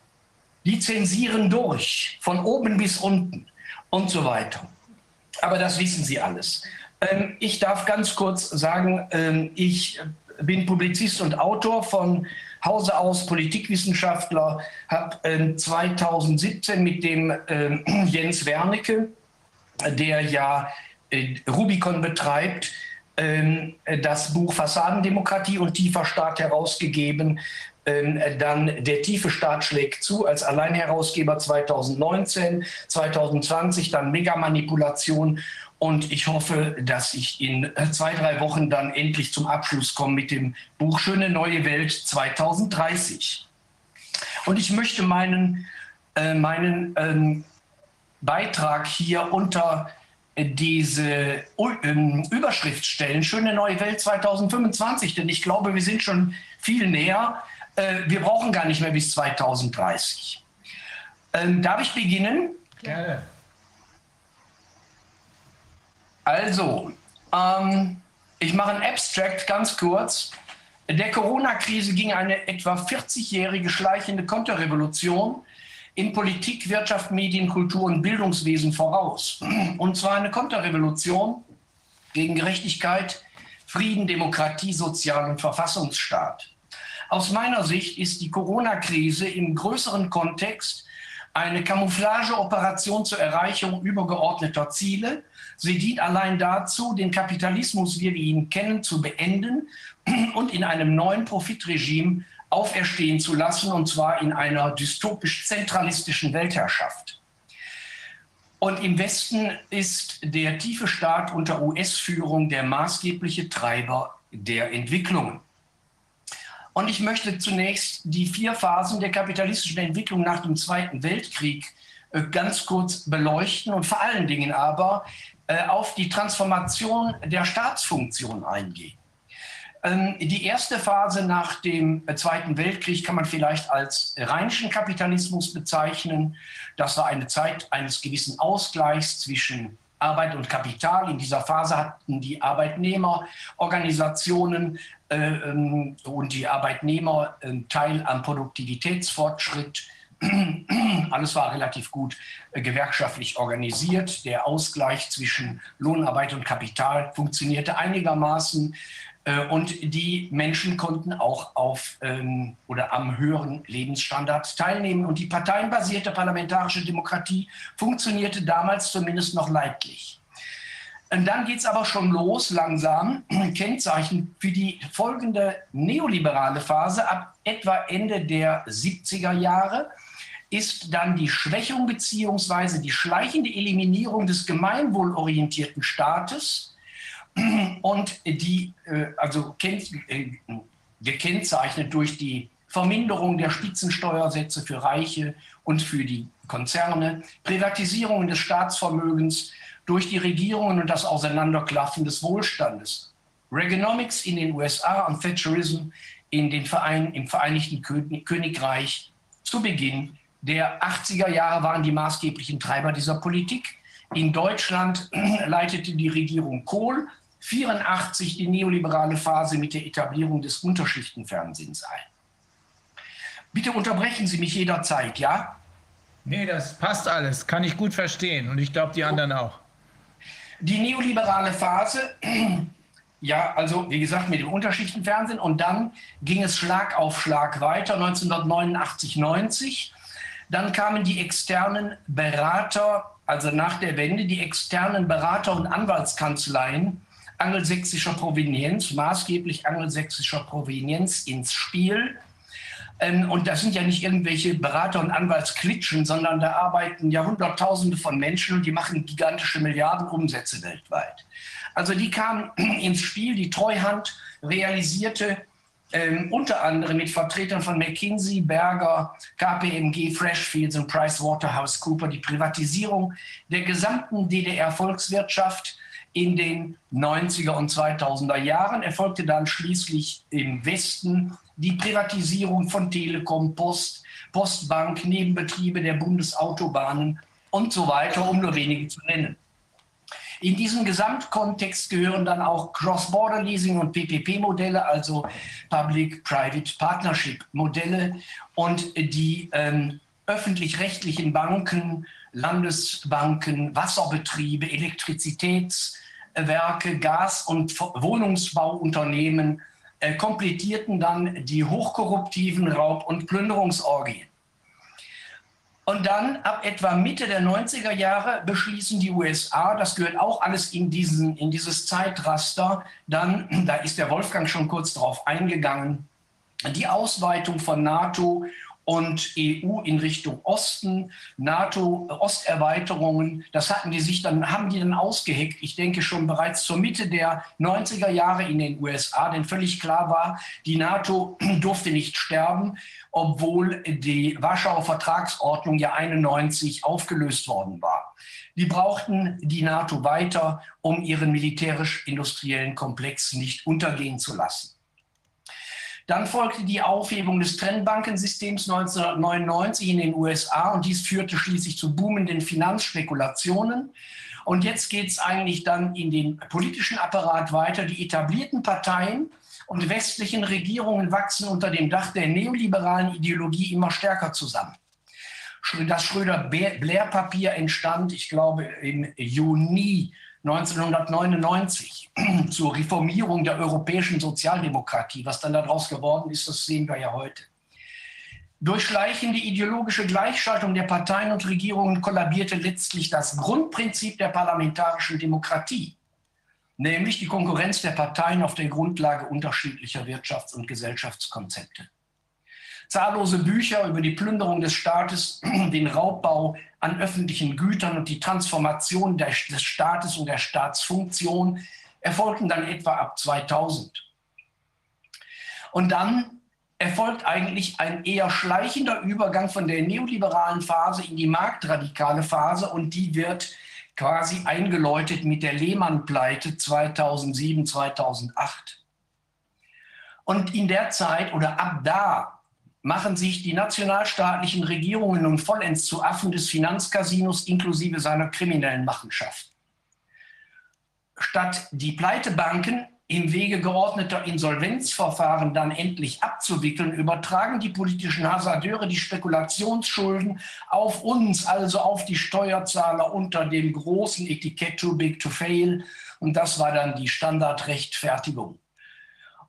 Die zensieren durch, von oben bis unten und so weiter. Aber das wissen Sie alles. Ähm, ich darf ganz kurz sagen, ähm, ich bin Publizist und Autor von Hause aus Politikwissenschaftler, habe äh, 2017 mit dem äh, *clears throat* Jens Wernicke, der ja äh, Rubicon betreibt, ähm, das Buch Fassadendemokratie und tiefer Staat herausgegeben. Ähm, dann der tiefe Staat schlägt zu als Alleinherausgeber 2019, 2020 dann Megamanipulation und ich hoffe, dass ich in äh, zwei, drei Wochen dann endlich zum Abschluss komme mit dem Buch Schöne neue Welt 2030. Und ich möchte meinen, äh, meinen ähm, Beitrag hier unter äh, diese ähm, Überschrift stellen, Schöne neue Welt 2025, denn ich glaube, wir sind schon viel näher. Äh, wir brauchen gar nicht mehr bis 2030. Ähm, darf ich beginnen? Gerne. Also, ähm, ich mache ein Abstract ganz kurz. Der Corona-Krise ging eine etwa 40-jährige schleichende Konterrevolution in Politik, Wirtschaft, Medien, Kultur und Bildungswesen voraus. Und zwar eine Konterrevolution gegen Gerechtigkeit, Frieden, Demokratie, Sozial- und Verfassungsstaat. Aus meiner Sicht ist die Corona-Krise im größeren Kontext eine Camouflageoperation zur Erreichung übergeordneter Ziele, Sie dient allein dazu, den Kapitalismus, wie wir ihn kennen, zu beenden und in einem neuen Profitregime auferstehen zu lassen, und zwar in einer dystopisch-zentralistischen Weltherrschaft. Und im Westen ist der tiefe Staat unter US-Führung der maßgebliche Treiber der Entwicklungen. Und ich möchte zunächst die vier Phasen der kapitalistischen Entwicklung nach dem Zweiten Weltkrieg äh, ganz kurz beleuchten und vor allen Dingen aber auf die Transformation der Staatsfunktion eingehen. Ähm, die erste Phase nach dem Zweiten Weltkrieg kann man vielleicht als rheinischen Kapitalismus bezeichnen. Das war eine Zeit eines gewissen Ausgleichs zwischen Arbeit und Kapital. In dieser Phase hatten die Arbeitnehmerorganisationen äh, ähm, und die Arbeitnehmer äh, Teil am Produktivitätsfortschritt alles war relativ gut äh, gewerkschaftlich organisiert. Der Ausgleich zwischen Lohnarbeit und Kapital funktionierte einigermaßen. Äh, und die Menschen konnten auch auf ähm, oder am höheren Lebensstandard teilnehmen. Und die parteienbasierte parlamentarische Demokratie funktionierte damals zumindest noch leidlich. Und dann geht es aber schon los, langsam. *clears throat* Kennzeichen für die folgende neoliberale Phase ab etwa Ende der 70er Jahre ist dann die Schwächung bzw. die schleichende Eliminierung des gemeinwohlorientierten Staates und die, äh, also äh, gekennzeichnet durch die Verminderung der Spitzensteuersätze für Reiche und für die Konzerne, Privatisierung des Staatsvermögens durch die Regierungen und das Auseinanderklaffen des Wohlstandes, Reaganomics in den USA und Thatcherism in den Verein, im Vereinigten Königreich zu Beginn der 80er Jahre waren die maßgeblichen Treiber dieser Politik. In Deutschland *clears throat* leitete die Regierung Kohl 84 die neoliberale Phase mit der Etablierung des Unterschichtenfernsehens ein. Bitte unterbrechen Sie mich jederzeit, ja? Nee, das passt alles, kann ich gut verstehen und ich glaube die anderen auch. Die neoliberale Phase, *clears throat* ja, also wie gesagt mit dem Unterschichtenfernsehen und dann ging es Schlag auf Schlag weiter, 1989, 90. Dann kamen die externen Berater, also nach der Wende, die externen Berater und Anwaltskanzleien angelsächsischer Provenienz, maßgeblich angelsächsischer Provenienz ins Spiel. Ähm, und das sind ja nicht irgendwelche Berater- und Anwaltsklitschen, sondern da arbeiten ja Hunderttausende von Menschen und die machen gigantische Milliardenumsätze weltweit. Also die kamen *clears throat* ins Spiel, die Treuhand realisierte ähm, unter anderem mit Vertretern von McKinsey, Berger, KPMG, Freshfields und PricewaterhouseCooper die Privatisierung der gesamten DDR-Volkswirtschaft in den 90er und 2000er Jahren. Erfolgte dann schließlich im Westen die Privatisierung von Telekom, Post, Postbank, Nebenbetriebe der Bundesautobahnen und so weiter, um nur wenige zu nennen. In diesem Gesamtkontext gehören dann auch Cross-Border-Leasing und PPP-Modelle, also Public-Private Partnership-Modelle und die ähm, öffentlich-rechtlichen Banken, Landesbanken, Wasserbetriebe, Elektrizitätswerke, Gas- und Wohnungsbauunternehmen äh, komplettierten dann die hochkorruptiven Raub- und Plünderungsorgien. Und dann ab etwa Mitte der 90er Jahre beschließen die USA, das gehört auch alles in, diesen, in dieses Zeitraster, dann, *clears throat* da ist der Wolfgang schon kurz drauf eingegangen, die Ausweitung von NATO und EU in Richtung Osten, NATO-Osterweiterungen, das hatten die sich dann, haben die dann ausgeheckt, ich denke schon bereits zur Mitte der 90er Jahre in den USA, denn völlig klar war, die NATO *clears throat* durfte nicht sterben, obwohl die Warschauer Vertragsordnung ja 91 aufgelöst worden war. Die brauchten die NATO weiter, um ihren militärisch-industriellen Komplex nicht untergehen zu lassen. Dann folgte die Aufhebung des Trennbankensystems 1999 in den USA und dies führte schließlich zu boomenden Finanzspekulationen. Und jetzt geht es eigentlich dann in den politischen Apparat weiter. Die etablierten Parteien und westlichen Regierungen wachsen unter dem Dach der neoliberalen Ideologie immer stärker zusammen. Das Schröder-Blair-Papier entstand, ich glaube, im Juni 1999 *clears throat* zur Reformierung der europäischen Sozialdemokratie. Was dann daraus geworden ist, das sehen wir ja heute. Durch schleichende ideologische Gleichschaltung der Parteien und Regierungen kollabierte letztlich das Grundprinzip der parlamentarischen Demokratie, nämlich die Konkurrenz der Parteien auf der Grundlage unterschiedlicher Wirtschafts- und Gesellschaftskonzepte. Zahllose Bücher über die Plünderung des Staates, *clears throat* den Raubbau an öffentlichen Gütern und die Transformation des Staates und der Staatsfunktion erfolgten dann etwa ab 2000. Und dann erfolgt eigentlich ein eher schleichender Übergang von der neoliberalen Phase in die marktradikale Phase und die wird quasi eingeläutet mit der Lehmann-Pleite 2007, 2008. Und in der Zeit oder ab da machen sich die nationalstaatlichen Regierungen nun vollends zu Affen des Finanzcasinos inklusive seiner kriminellen Machenschaft. Statt die Pleitebanken im Wege geordneter Insolvenzverfahren dann endlich abzuwickeln, übertragen die politischen Hasardeure die Spekulationsschulden auf uns, also auf die Steuerzahler unter dem großen Etikett Too Big to Fail. Und das war dann die Standardrechtfertigung.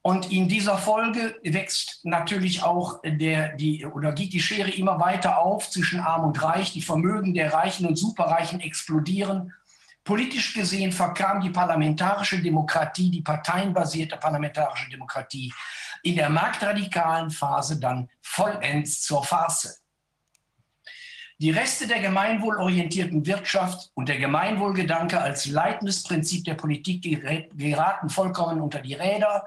Und in dieser Folge wächst natürlich auch der, die, oder geht die Schere immer weiter auf zwischen Arm und Reich. Die Vermögen der Reichen und Superreichen explodieren. Politisch gesehen verkam die parlamentarische Demokratie, die parteienbasierte parlamentarische Demokratie, in der marktradikalen Phase dann vollends zur Farce. Die Reste der gemeinwohlorientierten Wirtschaft und der Gemeinwohlgedanke als leitendes Prinzip der Politik geraten vollkommen unter die Räder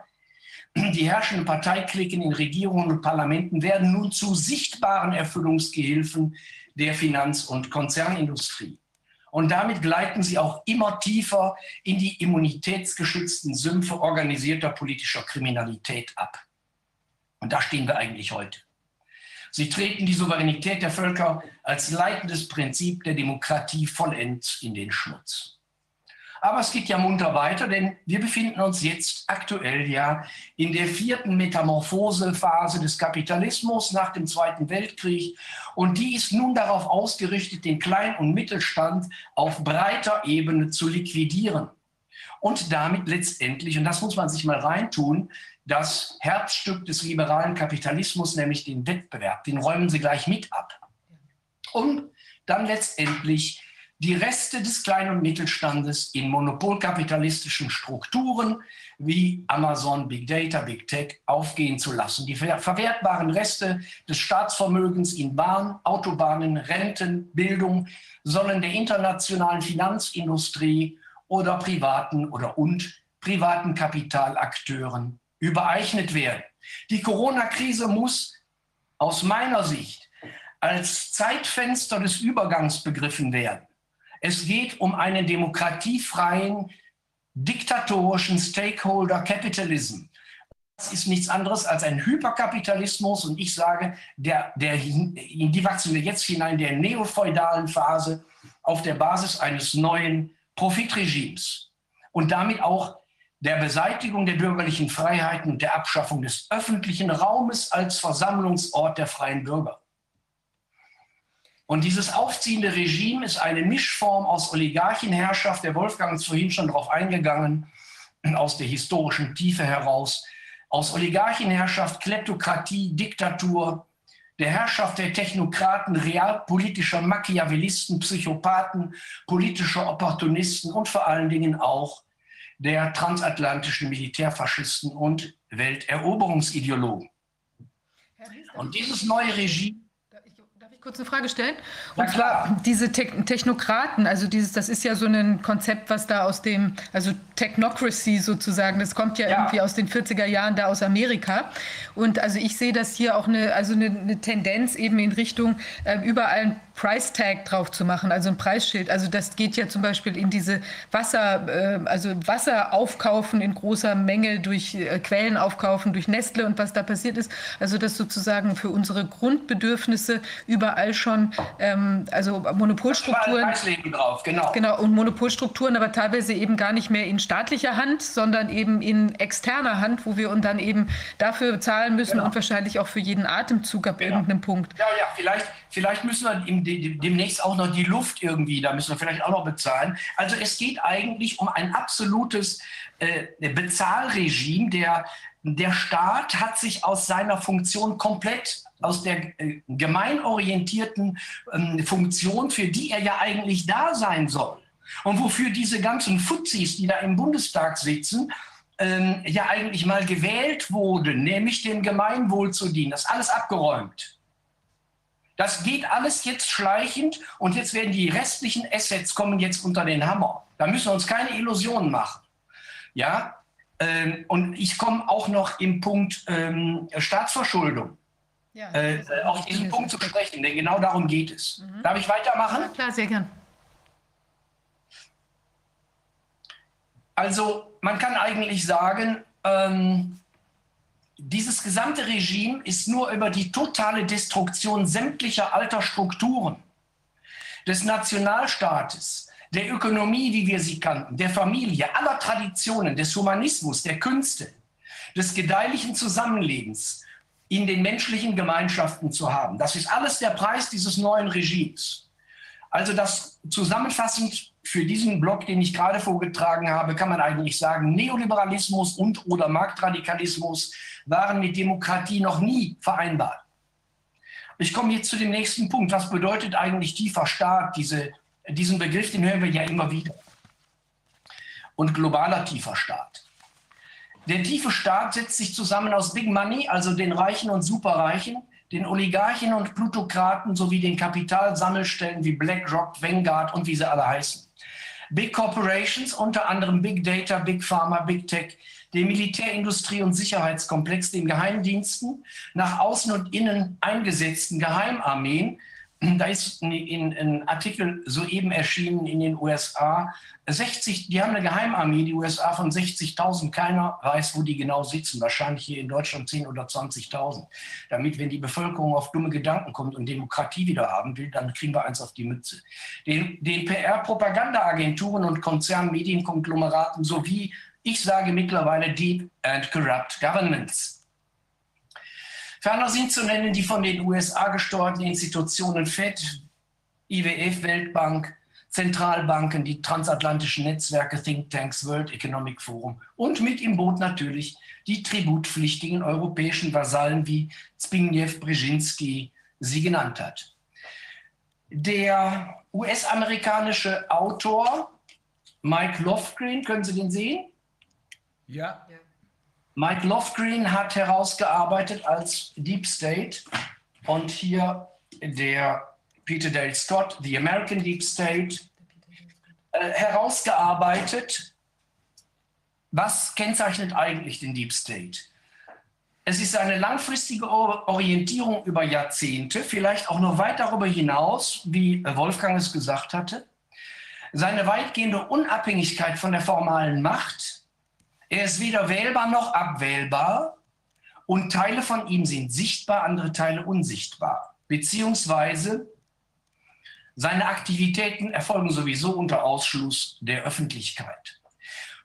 die herrschenden Parteiklicken in Regierungen und Parlamenten werden nun zu sichtbaren Erfüllungsgehilfen der Finanz- und Konzernindustrie. Und damit gleiten sie auch immer tiefer in die immunitätsgeschützten Sümpfe organisierter politischer Kriminalität ab. Und da stehen wir eigentlich heute. Sie treten die Souveränität der Völker als leitendes Prinzip der Demokratie vollends in den Schmutz. Aber es geht ja munter weiter, denn wir befinden uns jetzt aktuell ja in der vierten Metamorphosephase des Kapitalismus nach dem Zweiten Weltkrieg. Und die ist nun darauf ausgerichtet, den Klein- und Mittelstand auf breiter Ebene zu liquidieren. Und damit letztendlich, und das muss man sich mal reintun, das Herzstück des liberalen Kapitalismus, nämlich den Wettbewerb, den räumen sie gleich mit ab. Um dann letztendlich die Reste des Klein- und Mittelstandes in monopolkapitalistischen Strukturen wie Amazon, Big Data, Big Tech aufgehen zu lassen. Die verwertbaren Reste des Staatsvermögens in Bahn, Autobahnen, Renten, Bildung sollen der internationalen Finanzindustrie oder privaten oder und privaten Kapitalakteuren übereignet werden. Die Corona-Krise muss aus meiner Sicht als Zeitfenster des Übergangs begriffen werden. Es geht um einen demokratiefreien, diktatorischen Stakeholder Capitalism. Das ist nichts anderes als ein Hyperkapitalismus und ich sage, der, der, in die wachsen wir jetzt hinein, der neofeudalen Phase auf der Basis eines neuen Profitregimes und damit auch der Beseitigung der bürgerlichen Freiheiten und der Abschaffung des öffentlichen Raumes als Versammlungsort der freien Bürger. Und dieses aufziehende Regime ist eine Mischform aus Oligarchenherrschaft, der Wolfgang ist vorhin schon darauf eingegangen, aus der historischen Tiefe heraus, aus Oligarchenherrschaft, Kleptokratie, Diktatur, der Herrschaft der Technokraten, realpolitischer Machiavellisten, Psychopathen, politischer Opportunisten und vor allen Dingen auch der transatlantischen Militärfaschisten und Welteroberungsideologen. Und dieses neue Regime kurz eine Frage stellen? Und Na klar. diese Te Technokraten, also dieses, das ist ja so ein Konzept, was da aus dem, also Technocracy sozusagen, das kommt ja, ja. irgendwie aus den 40er Jahren da aus Amerika. Und also ich sehe das hier auch eine, also eine, eine Tendenz eben in Richtung äh, überall Price Tag drauf zu machen, also ein Preisschild. Also das geht ja zum Beispiel in diese Wasser, äh, also Wasser aufkaufen in großer Menge durch äh, Quellen aufkaufen, durch Nestle und was da passiert ist. Also das sozusagen für unsere Grundbedürfnisse überall schon, ähm, also Monopolstrukturen. drauf, genau. Genau, und Monopolstrukturen, aber teilweise eben gar nicht mehr in staatlicher Hand, sondern eben in externer Hand, wo wir uns dann eben dafür zahlen müssen genau. und wahrscheinlich auch für jeden Atemzug ab genau. irgendeinem Punkt. Ja, ja, vielleicht, vielleicht müssen wir demnächst auch noch die Luft irgendwie, da müssen wir vielleicht auch noch bezahlen. Also es geht eigentlich um ein absolutes äh, Bezahlregime. Der, der Staat hat sich aus seiner Funktion komplett aus der äh, gemeinorientierten äh, Funktion, für die er ja eigentlich da sein soll. Und wofür diese ganzen Fuzis, die da im Bundestag sitzen, ähm, ja eigentlich mal gewählt wurden, nämlich dem Gemeinwohl zu dienen. Das ist alles abgeräumt. Das geht alles jetzt schleichend und jetzt werden die restlichen Assets kommen jetzt unter den Hammer. Da müssen wir uns keine Illusionen machen. Ja, ähm, und ich komme auch noch im Punkt ähm, Staatsverschuldung. Ja, äh, auf diesen Punkt zu sprechen, denn genau darum geht es. Mhm. Darf ich weitermachen? Ja, klar, sehr gern. Also man kann eigentlich sagen, ähm, dieses gesamte Regime ist nur über die totale Destruktion sämtlicher alter Strukturen des Nationalstaates, der Ökonomie, wie wir sie kannten, der Familie, aller Traditionen, des Humanismus, der Künste, des gedeihlichen Zusammenlebens in den menschlichen Gemeinschaften zu haben. Das ist alles der Preis dieses neuen Regimes. Also das zusammenfassend für diesen Block, den ich gerade vorgetragen habe, kann man eigentlich sagen, Neoliberalismus und oder Marktradikalismus waren mit Demokratie noch nie vereinbar. Ich komme jetzt zu dem nächsten Punkt. Was bedeutet eigentlich tiefer Staat? Diese, diesen Begriff, den hören wir ja immer wieder. Und globaler tiefer Staat. Der tiefe Staat setzt sich zusammen aus Big Money, also den Reichen und Superreichen, den Oligarchen und Plutokraten sowie den Kapitalsammelstellen wie BlackRock, Vanguard und wie sie alle heißen. Big Corporations, unter anderem Big Data, Big Pharma, Big Tech, dem Militärindustrie- und Sicherheitskomplex, den Geheimdiensten, nach außen und innen eingesetzten Geheimarmeen, da ist ein Artikel soeben erschienen in den USA. 60, die haben eine Geheimarmee, die USA von 60.000. Keiner weiß, wo die genau sitzen. Wahrscheinlich hier in Deutschland 10.000 oder 20.000. Damit, wenn die Bevölkerung auf dumme Gedanken kommt und Demokratie wieder haben will, dann kriegen wir eins auf die Mütze. Den, den PR-Propagandaagenturen und Konzernmedienkonglomeraten sowie, ich sage mittlerweile, Deep and Corrupt Governments. Ferner sind zu nennen die von den USA gesteuerten Institutionen FED, IWF, Weltbank, Zentralbanken, die transatlantischen Netzwerke, Thinktanks, World Economic Forum und mit im Boot natürlich die tributpflichtigen europäischen Vasallen, wie Zbigniew Brzezinski sie genannt hat. Der US-amerikanische Autor Mike Lofgren, können Sie den sehen? Ja. ja. Mike Lofgren hat herausgearbeitet als Deep State und hier der Peter Dale Scott, The American Deep State, äh, herausgearbeitet, was kennzeichnet eigentlich den Deep State. Es ist eine langfristige Orientierung über Jahrzehnte, vielleicht auch noch weit darüber hinaus, wie Wolfgang es gesagt hatte. Seine weitgehende Unabhängigkeit von der formalen Macht er ist weder wählbar noch abwählbar und Teile von ihm sind sichtbar, andere Teile unsichtbar. Beziehungsweise seine Aktivitäten erfolgen sowieso unter Ausschluss der Öffentlichkeit.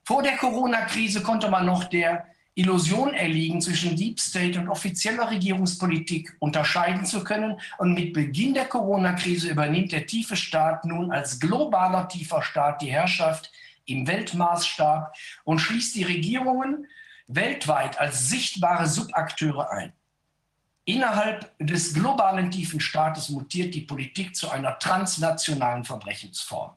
Vor der Corona-Krise konnte man noch der Illusion erliegen, zwischen Deep State und offizieller Regierungspolitik unterscheiden zu können. Und mit Beginn der Corona-Krise übernimmt der tiefe Staat nun als globaler tiefer Staat die Herrschaft im Weltmaßstab und schließt die Regierungen weltweit als sichtbare Subakteure ein. Innerhalb des globalen tiefen Staates mutiert die Politik zu einer transnationalen Verbrechensform.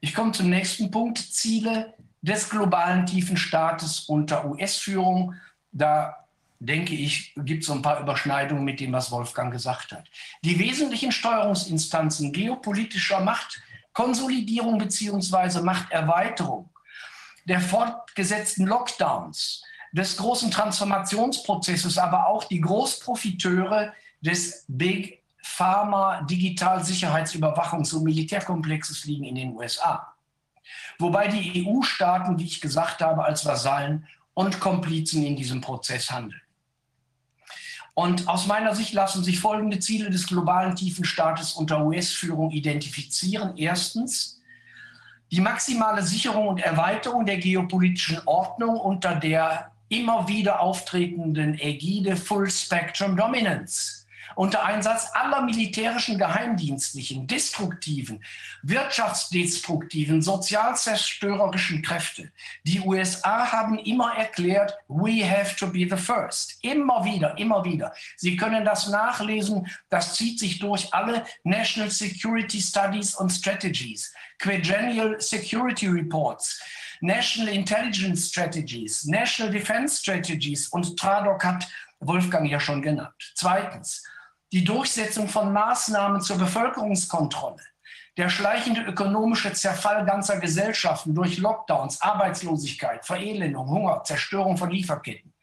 Ich komme zum nächsten Punkt, Ziele des globalen tiefen Staates unter US-Führung. Da denke ich, gibt es ein paar Überschneidungen mit dem, was Wolfgang gesagt hat. Die wesentlichen Steuerungsinstanzen geopolitischer Macht Konsolidierung beziehungsweise Machterweiterung, der fortgesetzten Lockdowns, des großen Transformationsprozesses, aber auch die Großprofiteure des Big Pharma Digitalsicherheitsüberwachungs- und Militärkomplexes liegen in den USA. Wobei die EU-Staaten, wie ich gesagt habe, als Vasallen und Komplizen in diesem Prozess handeln. Und aus meiner Sicht lassen sich folgende Ziele des globalen tiefen Staates unter US-Führung identifizieren. Erstens, die maximale Sicherung und Erweiterung der geopolitischen Ordnung unter der immer wieder auftretenden Ägide Full Spectrum Dominance unter Einsatz aller militärischen, geheimdienstlichen, destruktiven, wirtschaftsdestruktiven, sozialzerstörerischen Kräfte. Die USA haben immer erklärt, we have to be the first. Immer wieder, immer wieder. Sie können das nachlesen. Das zieht sich durch alle National Security Studies und Strategies, Quadrennial Security Reports. National Intelligence Strategies, National Defense Strategies und TRADOC hat Wolfgang ja schon genannt. Zweitens, die Durchsetzung von Maßnahmen zur Bevölkerungskontrolle, der schleichende ökonomische Zerfall ganzer Gesellschaften durch Lockdowns, Arbeitslosigkeit, Verelendung, Hunger, Zerstörung von Lieferketten.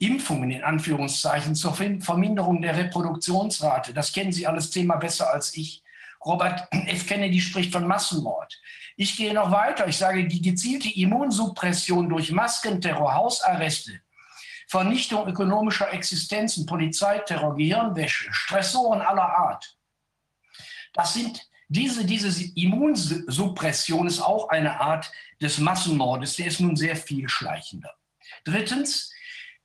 Impfungen in Anführungszeichen zur Verminderung der Reproduktionsrate. Das kennen Sie alles Thema besser als ich. Robert F. Kennedy spricht von Massenmord. Ich gehe noch weiter. Ich sage, die gezielte Immunsuppression durch Maskenterror, Hausarreste, Vernichtung ökonomischer Existenzen, Polizeiterror, Gehirnwäsche, Stressoren aller Art. Das sind diese, diese Immunsuppression ist auch eine Art des Massenmordes, der ist nun sehr viel schleichender. Drittens,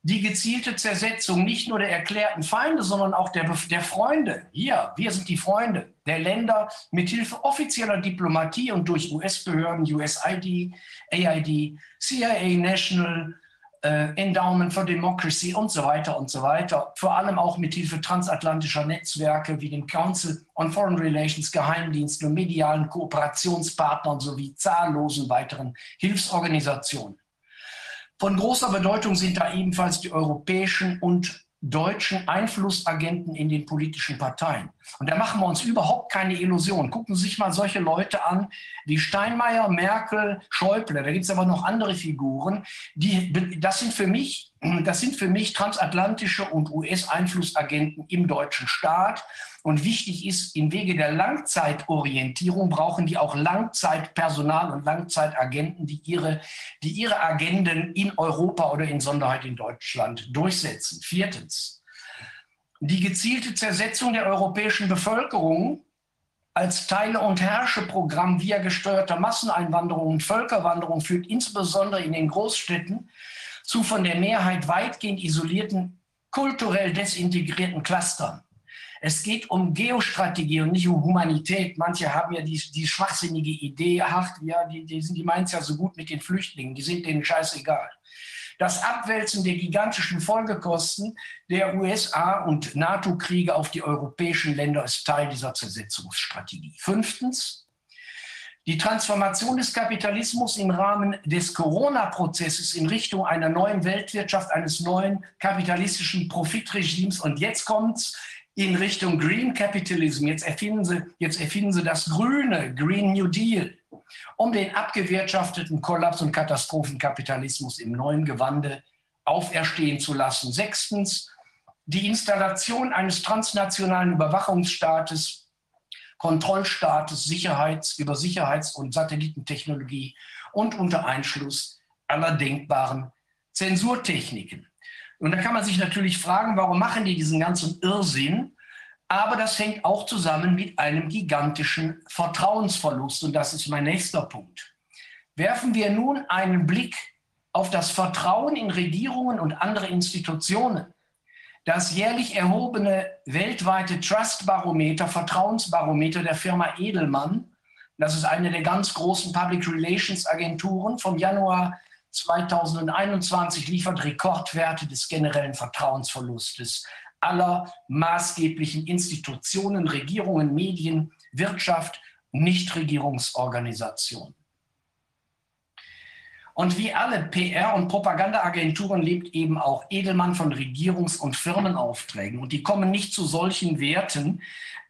die gezielte Zersetzung nicht nur der erklärten Feinde, sondern auch der, der Freunde. Hier, wir sind die Freunde der Länder mit Hilfe offizieller Diplomatie und durch US-Behörden, USID, AID, CIA, National, äh, Endowment for Democracy und so weiter und so weiter. Vor allem auch mit Hilfe transatlantischer Netzwerke wie dem Council on Foreign Relations, Geheimdiensten und medialen Kooperationspartnern sowie zahllosen weiteren Hilfsorganisationen. Von großer Bedeutung sind da ebenfalls die europäischen und deutschen Einflussagenten in den politischen Parteien. Und da machen wir uns überhaupt keine Illusion. Gucken Sie sich mal solche Leute an wie Steinmeier, Merkel, Schäuble. Da gibt es aber noch andere Figuren. Die, das sind für mich Das sind für mich transatlantische und US-Einflussagenten im deutschen Staat. Und wichtig ist, im Wege der Langzeitorientierung brauchen die auch Langzeitpersonal und Langzeitagenten, die ihre, die ihre Agenden in Europa oder in Sonderheit in Deutschland durchsetzen. Viertens, die gezielte Zersetzung der europäischen Bevölkerung als Teile- und Herrscheprogramm via gesteuerter Masseneinwanderung und Völkerwanderung führt insbesondere in den Großstädten zu von der Mehrheit weitgehend isolierten, kulturell desintegrierten Clustern. Es geht um Geostrategie und nicht um Humanität. Manche haben ja die, die schwachsinnige Idee, ach, ja, die, die, die meinen es ja so gut mit den Flüchtlingen, die sind denen scheißegal. Das Abwälzen der gigantischen Folgekosten der USA- und NATO-Kriege auf die europäischen Länder ist Teil dieser Zersetzungsstrategie. Fünftens, die Transformation des Kapitalismus im Rahmen des Corona-Prozesses in Richtung einer neuen Weltwirtschaft, eines neuen kapitalistischen Profitregimes. Und jetzt kommt es in Richtung Green Capitalism. Jetzt erfinden, sie, jetzt erfinden sie das grüne Green New Deal, um den abgewirtschafteten Kollaps- und Katastrophenkapitalismus im neuen Gewande auferstehen zu lassen. Sechstens, die Installation eines transnationalen Überwachungsstaates, Kontrollstaates Sicherheits, über Sicherheits- und Satellitentechnologie und unter Einschluss aller denkbaren Zensurtechniken. Und da kann man sich natürlich fragen, warum machen die diesen ganzen Irrsinn? Aber das hängt auch zusammen mit einem gigantischen Vertrauensverlust. Und das ist mein nächster Punkt. Werfen wir nun einen Blick auf das Vertrauen in Regierungen und andere Institutionen. Das jährlich erhobene weltweite Trust-Barometer, Vertrauensbarometer der Firma Edelmann, das ist eine der ganz großen Public Relations Agenturen vom Januar 2021 liefert Rekordwerte des generellen Vertrauensverlustes aller maßgeblichen Institutionen, Regierungen, Medien, Wirtschaft, Nichtregierungsorganisationen. Und wie alle PR- und Propagandaagenturen lebt eben auch Edelmann von Regierungs- und Firmenaufträgen. Und die kommen nicht zu solchen Werten,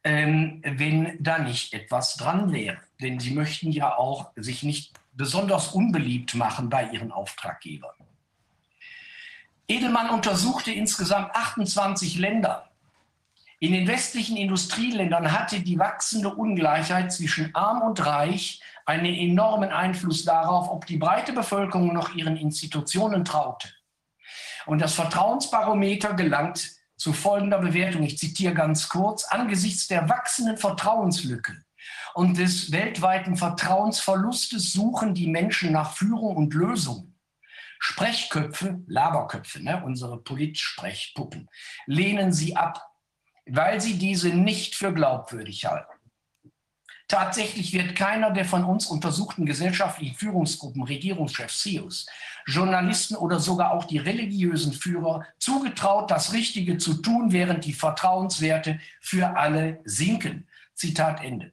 ähm, wenn da nicht etwas dran wäre. Denn sie möchten ja auch sich nicht besonders unbeliebt machen bei ihren Auftraggebern. Edelmann untersuchte insgesamt 28 Länder. In den westlichen Industrieländern hatte die wachsende Ungleichheit zwischen arm und reich einen enormen Einfluss darauf, ob die breite Bevölkerung noch ihren Institutionen traute. Und das Vertrauensbarometer gelangt zu folgender Bewertung. Ich zitiere ganz kurz. Angesichts der wachsenden Vertrauenslücke und des weltweiten Vertrauensverlustes suchen die Menschen nach Führung und Lösungen. Sprechköpfe, Laberköpfe, ne, unsere Politsprechpuppen, lehnen sie ab, weil sie diese nicht für glaubwürdig halten. Tatsächlich wird keiner der von uns untersuchten gesellschaftlichen Führungsgruppen, Regierungschefs, CEOs, Journalisten oder sogar auch die religiösen Führer zugetraut, das Richtige zu tun, während die Vertrauenswerte für alle sinken. Zitat Ende.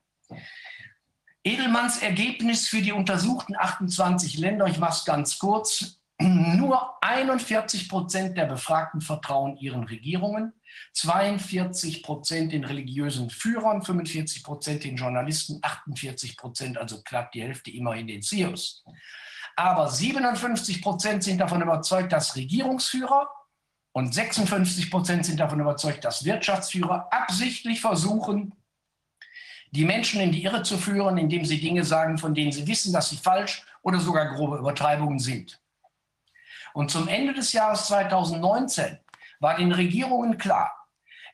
Edelmanns Ergebnis für die untersuchten 28 Länder, ich mache es ganz kurz, nur 41 Prozent der Befragten vertrauen ihren Regierungen, 42 Prozent den religiösen Führern, 45 Prozent den Journalisten, 48 Prozent, also knapp die Hälfte immerhin den CEOs. Aber 57 Prozent sind davon überzeugt, dass Regierungsführer und 56 Prozent sind davon überzeugt, dass Wirtschaftsführer absichtlich versuchen, die Menschen in die Irre zu führen, indem sie Dinge sagen, von denen sie wissen, dass sie falsch oder sogar grobe Übertreibungen sind. Und zum Ende des Jahres 2019 war den Regierungen klar,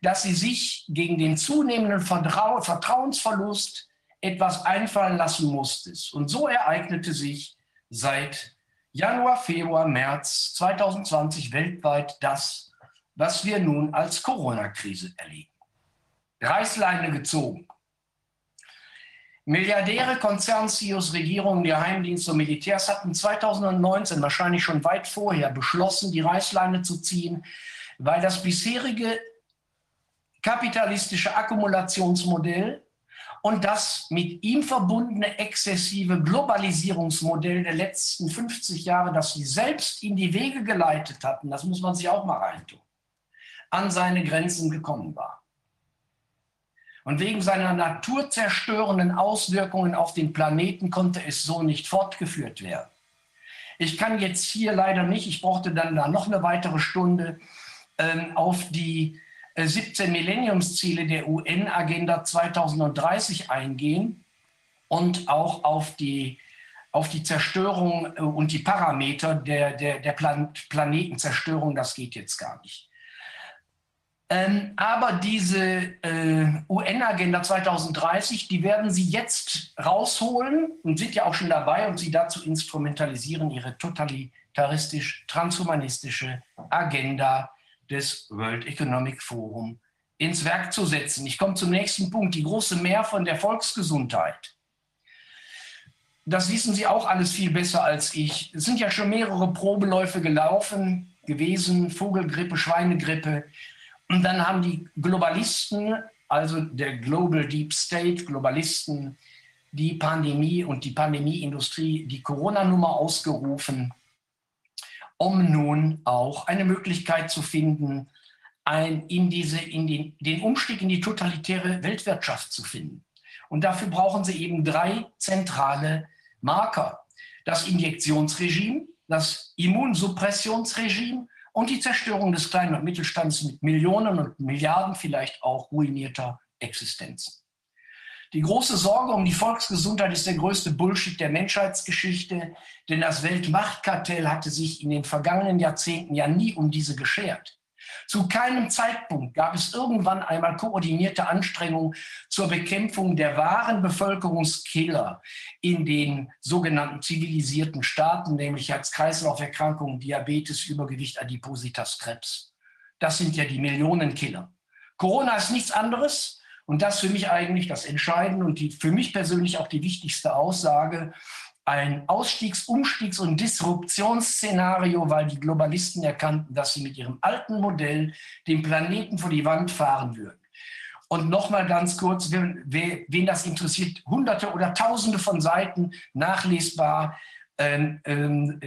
dass sie sich gegen den zunehmenden Vertrau Vertrauensverlust etwas einfallen lassen mussten. Und so ereignete sich seit Januar, Februar, März 2020 weltweit das, was wir nun als Corona-Krise erleben. Reißleine gezogen. Milliardäre, Konzern-CEOs, Regierungen, Geheimdienste und Militärs hatten 2019, wahrscheinlich schon weit vorher, beschlossen, die Reißleine zu ziehen, weil das bisherige kapitalistische Akkumulationsmodell und das mit ihm verbundene exzessive Globalisierungsmodell der letzten 50 Jahre, das sie selbst in die Wege geleitet hatten, das muss man sich auch mal reintun, an seine Grenzen gekommen war und wegen seiner naturzerstörenden Auswirkungen auf den Planeten konnte es so nicht fortgeführt werden. Ich kann jetzt hier leider nicht, ich brauchte dann da noch eine weitere Stunde, auf die 17 äh, Millenniumsziele der UN-Agenda 2030 eingehen und auch auf die, auf die Zerstörung äh, und die Parameter der, der, der Plan Planetenzerstörung. Das geht jetzt gar nicht. Ähm, aber diese äh, UN-Agenda 2030, die werden Sie jetzt rausholen und sind ja auch schon dabei und Sie dazu instrumentalisieren, Ihre totalitaristisch-transhumanistische Agenda des World Economic Forum ins Werk zu setzen. Ich komme zum nächsten Punkt, die große Mehr von der Volksgesundheit. Das wissen Sie auch alles viel besser als ich. Es sind ja schon mehrere Probeläufe gelaufen gewesen, Vogelgrippe, Schweinegrippe. Und dann haben die Globalisten, also der Global Deep State, Globalisten, die Pandemie und die Pandemieindustrie die Corona-Nummer ausgerufen, um nun auch eine Möglichkeit zu finden, ein, in, diese, in den, den Umstieg in die totalitäre Weltwirtschaft zu finden. Und dafür brauchen sie eben drei zentrale Marker. Das Injektionsregime, das Immunsuppressionsregime und die Zerstörung des kleinen und Mittelstands mit Millionen und Milliarden vielleicht auch ruinierter Existenzen. Die große Sorge um die Volksgesundheit ist der größte Bullshit der Menschheitsgeschichte, denn das Weltmachtkartell hatte sich in den vergangenen Jahrzehnten ja nie um diese geschert. Zu keinem Zeitpunkt gab es irgendwann einmal koordinierte Anstrengungen zur Bekämpfung der wahren Bevölkerungskiller in den sogenannten zivilisierten Staaten, nämlich Herz-Kreislauf-Erkrankungen, Diabetes, Übergewicht, Adipositas, Krebs. Das sind ja die Millionenkiller. Corona ist nichts anderes und das für mich eigentlich das Entscheidende und die, für mich persönlich auch die wichtigste Aussage ein Ausstiegs-, Umstiegs- und Disruptionsszenario, weil die Globalisten erkannten, dass sie mit ihrem alten Modell den Planeten vor die Wand fahren würden. Und nochmal ganz kurz, wen, wen, das interessiert, hunderte oder tausende von Seiten nachlesbar. Ähm, ähm,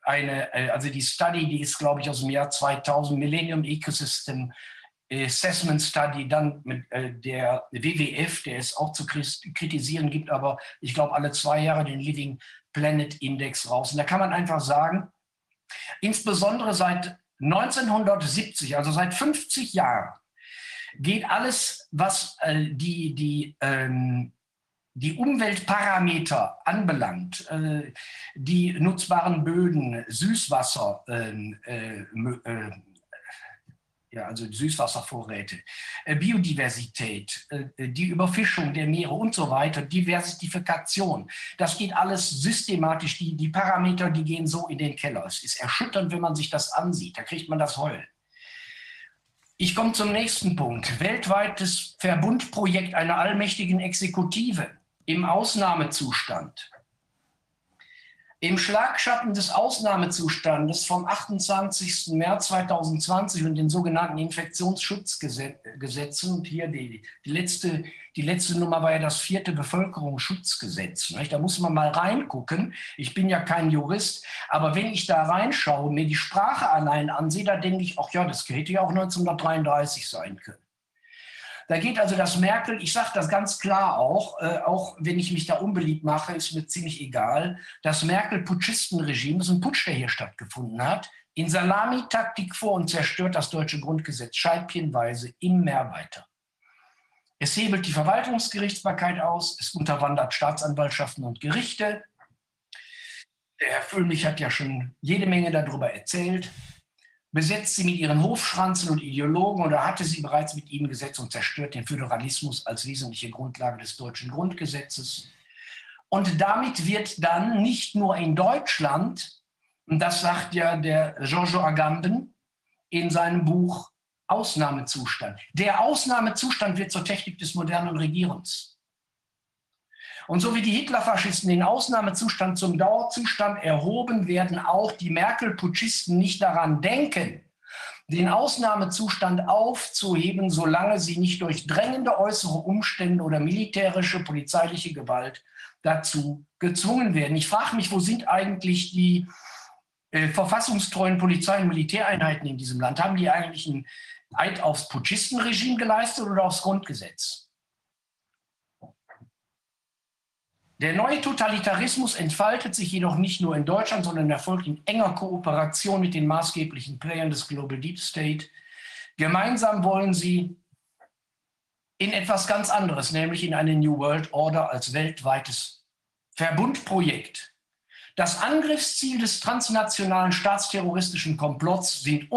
eine, äh, also die Study, die ist, glaube ich, aus dem Jahr 2000, Millennium Ecosystem Assessment Study, dann mit äh, der WWF, der es auch zu kritisieren gibt, aber ich glaube alle zwei Jahre den Living Planet Index raus. Und da kann man einfach sagen, insbesondere seit 1970, also seit 50 Jahren, geht alles, was äh, die, die, ähm, die Umweltparameter anbelangt, äh, die nutzbaren Böden, Süßwasser, ähm, äh, äh, ja, also Süßwasservorräte, äh, Biodiversität, äh, die Überfischung der Meere und so weiter, Diversifikation. Das geht alles systematisch. Die, die Parameter, die gehen so in den Keller. Es ist erschütternd, wenn man sich das ansieht. Da kriegt man das Heulen. Ich komme zum nächsten Punkt. Weltweites Verbundprojekt einer allmächtigen Exekutive im Ausnahmezustand. Im Schlagschatten des Ausnahmezustandes vom 28. März 2020 und den sogenannten Infektionsschutzgesetzen, und hier die, die, letzte, die letzte Nummer war ja das vierte Bevölkerungsschutzgesetz. Nicht? Da muss man mal reingucken. Ich bin ja kein Jurist, aber wenn ich da reinschaue, mir die Sprache allein ansehe, da denke ich, ach ja, das hätte ja auch 1933 sein können. Da geht also das Merkel, ich sage das ganz klar auch, äh, auch wenn ich mich da unbeliebt mache, ist mir ziemlich egal, das Merkel-Putschistenregime, das ist ein Putsch, der hier stattgefunden hat, in Salamitaktik vor und zerstört das deutsche Grundgesetz scheibchenweise immer weiter. Es hebelt die Verwaltungsgerichtsbarkeit aus, es unterwandert Staatsanwaltschaften und Gerichte. Der Herr Füllmich hat ja schon jede Menge darüber erzählt besetzt sie mit ihren Hofschranzen und Ideologen oder hatte sie bereits mit ihnen gesetzt und zerstört den Föderalismus als wesentliche Grundlage des deutschen Grundgesetzes. Und damit wird dann nicht nur in Deutschland, und das sagt ja der Giorgio Agamben in seinem Buch Ausnahmezustand. Der Ausnahmezustand wird zur Technik des modernen Regierens. Und so wie die Hitlerfaschisten den Ausnahmezustand zum Dauerzustand erhoben, werden auch die Merkel-Putschisten nicht daran denken, den Ausnahmezustand aufzuheben, solange sie nicht durch drängende äußere Umstände oder militärische, polizeiliche Gewalt dazu gezwungen werden. Ich frage mich, wo sind eigentlich die äh, verfassungstreuen Polizei- und Militäreinheiten in diesem Land? Haben die eigentlich einen Eid aufs Putschistenregime geleistet oder aufs Grundgesetz? Der neue Totalitarismus entfaltet sich jedoch nicht nur in Deutschland, sondern erfolgt in enger Kooperation mit den maßgeblichen Playern des Global Deep State. Gemeinsam wollen sie in etwas ganz anderes, nämlich in eine New World Order als weltweites Verbundprojekt. Das Angriffsziel des transnationalen staatsterroristischen Komplotts sind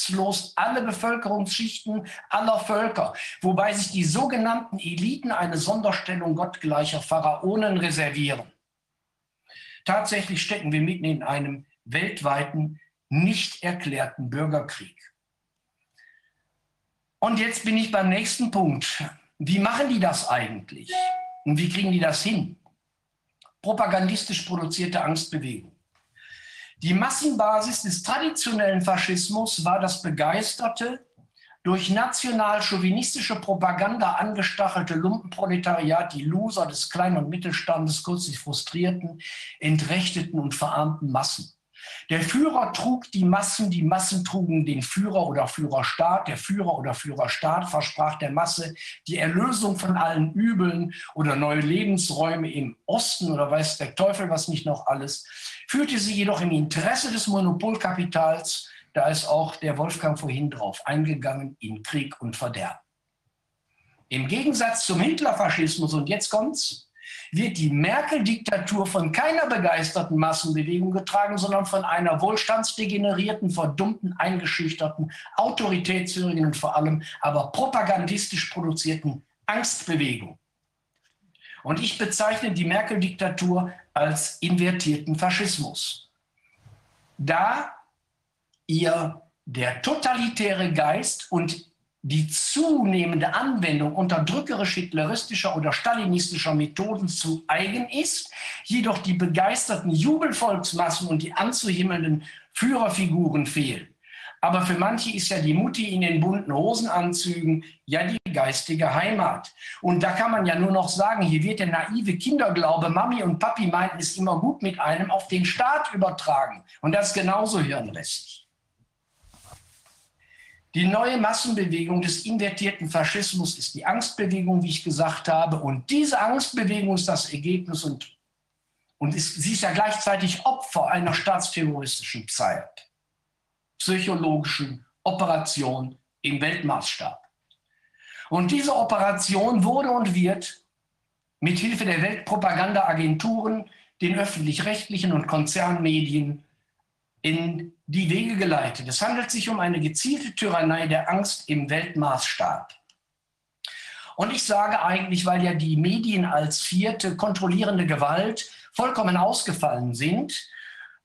unterschiedslos alle Bevölkerungsschichten aller Völker, wobei sich die sogenannten Eliten eine Sonderstellung gottgleicher Pharaonen reservieren. Tatsächlich stecken wir mitten in einem weltweiten, nicht erklärten Bürgerkrieg. Und jetzt bin ich beim nächsten Punkt. Wie machen die das eigentlich? Und wie kriegen die das hin? Propagandistisch produzierte Angstbewegung. Die Massenbasis des traditionellen Faschismus war das begeisterte, durch national-chauvinistische Propaganda angestachelte Lumpenproletariat, die Loser des Klein- und Mittelstandes, kurz die frustrierten, entrechteten und verarmten Massen. Der Führer trug die Massen, die Massen trugen den Führer oder Führerstaat. Der Führer oder Führerstaat versprach der Masse die Erlösung von allen Übeln oder neue Lebensräume im Osten oder weiß der Teufel was nicht noch alles, führte sie jedoch im Interesse des Monopolkapitals, da ist auch der Wolfgang vorhin drauf eingegangen, in Krieg und Verderben. Im Gegensatz zum Hitlerfaschismus, und jetzt kommt's, wird die Merkel-Diktatur von keiner begeisterten Massenbewegung getragen, sondern von einer wohlstandsdegenerierten, verdummten, eingeschüchterten, autoritätshörigen und vor allem aber propagandistisch produzierten Angstbewegung. Und ich bezeichne die Merkel-Diktatur als invertierten Faschismus. Da ihr der totalitäre Geist und die zunehmende Anwendung unterdrückerisch-hitleristischer oder stalinistischer Methoden zu eigen ist, jedoch die begeisterten Jubelvolksmassen und die anzuhimmelnden Führerfiguren fehlen. Aber für manche ist ja die Mutti in den bunten Hosenanzügen ja die geistige Heimat. Und da kann man ja nur noch sagen, hier wird der naive Kinderglaube, Mami und Papi meinten es immer gut mit einem, auf den Staat übertragen. Und das ist genauso hirnlässig. Die neue Massenbewegung des invertierten Faschismus ist die Angstbewegung, wie ich gesagt habe. Und diese Angstbewegung ist das Ergebnis und, und ist, sie ist ja gleichzeitig Opfer einer staatsterroristischen Zeit, psychologischen Operation im Weltmaßstab. Und diese Operation wurde und wird mit Hilfe der Weltpropagandaagenturen, den öffentlich-rechtlichen und Konzernmedien in die Wege geleitet. Es handelt sich um eine gezielte Tyrannei der Angst im Weltmaßstab. Und ich sage eigentlich, weil ja die Medien als vierte kontrollierende Gewalt vollkommen ausgefallen sind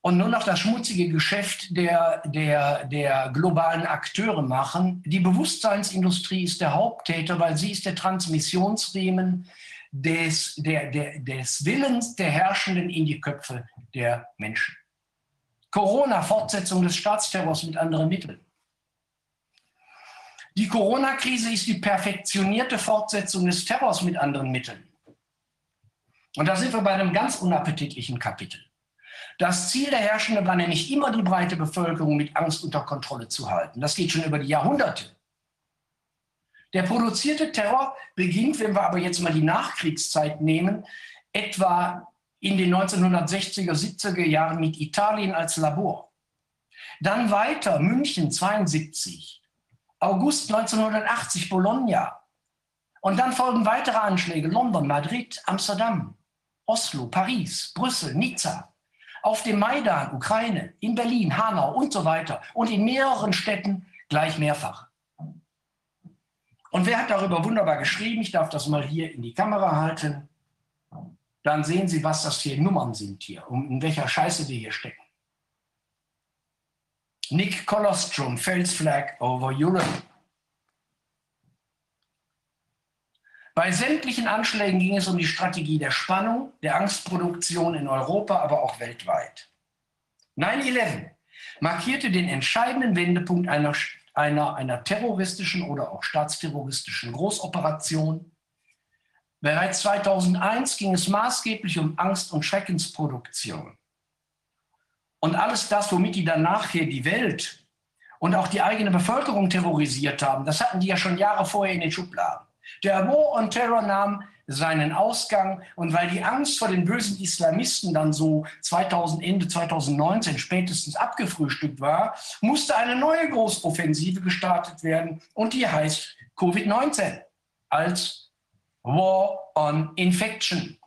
und nur noch das schmutzige Geschäft der, der, der globalen Akteure machen. Die Bewusstseinsindustrie ist der Haupttäter, weil sie ist der Transmissionsriemen des, der, der, des Willens der Herrschenden in die Köpfe der Menschen. Corona, Fortsetzung des Staatsterrors mit anderen Mitteln. Die Corona-Krise ist die perfektionierte Fortsetzung des Terrors mit anderen Mitteln. Und da sind wir bei einem ganz unappetitlichen Kapitel. Das Ziel der Herrschenden war nämlich immer, die breite Bevölkerung mit Angst unter Kontrolle zu halten. Das geht schon über die Jahrhunderte. Der produzierte Terror beginnt, wenn wir aber jetzt mal die Nachkriegszeit nehmen, etwa in den 1960er, 70er Jahren mit Italien als Labor. Dann weiter München 72, August 1980 Bologna. Und dann folgen weitere Anschläge London, Madrid, Amsterdam, Oslo, Paris, Brüssel, Nizza, auf dem Maidan, Ukraine, in Berlin, Hanau und so weiter und in mehreren Städten gleich mehrfach. Und wer hat darüber wunderbar geschrieben? Ich darf das mal hier in die Kamera halten dann sehen Sie, was das für Nummern sind hier und in welcher Scheiße wir hier stecken. Nick Colostrum, False Flag over Europe. Bei sämtlichen Anschlägen ging es um die Strategie der Spannung, der Angstproduktion in Europa, aber auch weltweit. 9-11 markierte den entscheidenden Wendepunkt einer, einer, einer terroristischen oder auch staatsterroristischen Großoperation Bereits 2001 ging es maßgeblich um Angst- und Schreckensproduktion. Und alles das, womit die dann nachher die Welt und auch die eigene Bevölkerung terrorisiert haben, das hatten die ja schon Jahre vorher in den Schubladen. Der War on Terror nahm seinen Ausgang und weil die Angst vor den bösen Islamisten dann so 2000, Ende 2019 spätestens abgefrühstückt war, musste eine neue Großoffensive gestartet werden und die heißt Covid-19 als War on Infection.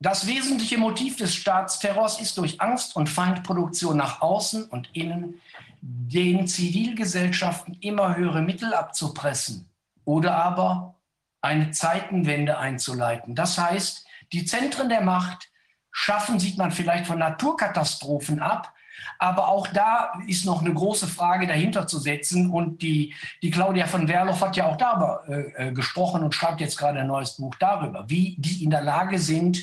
Das wesentliche Motiv des Staatsterrors ist durch Angst und Feindproduktion nach außen und innen den Zivilgesellschaften immer höhere Mittel abzupressen oder aber eine Zeitenwende einzuleiten. Das heißt, die Zentren der Macht schaffen, sieht man vielleicht von Naturkatastrophen ab, aber auch da ist noch eine große Frage dahinter zu setzen. Und die, die Claudia von Werloff hat ja auch darüber äh, äh, gesprochen und schreibt jetzt gerade ein neues Buch darüber, wie die in der Lage sind,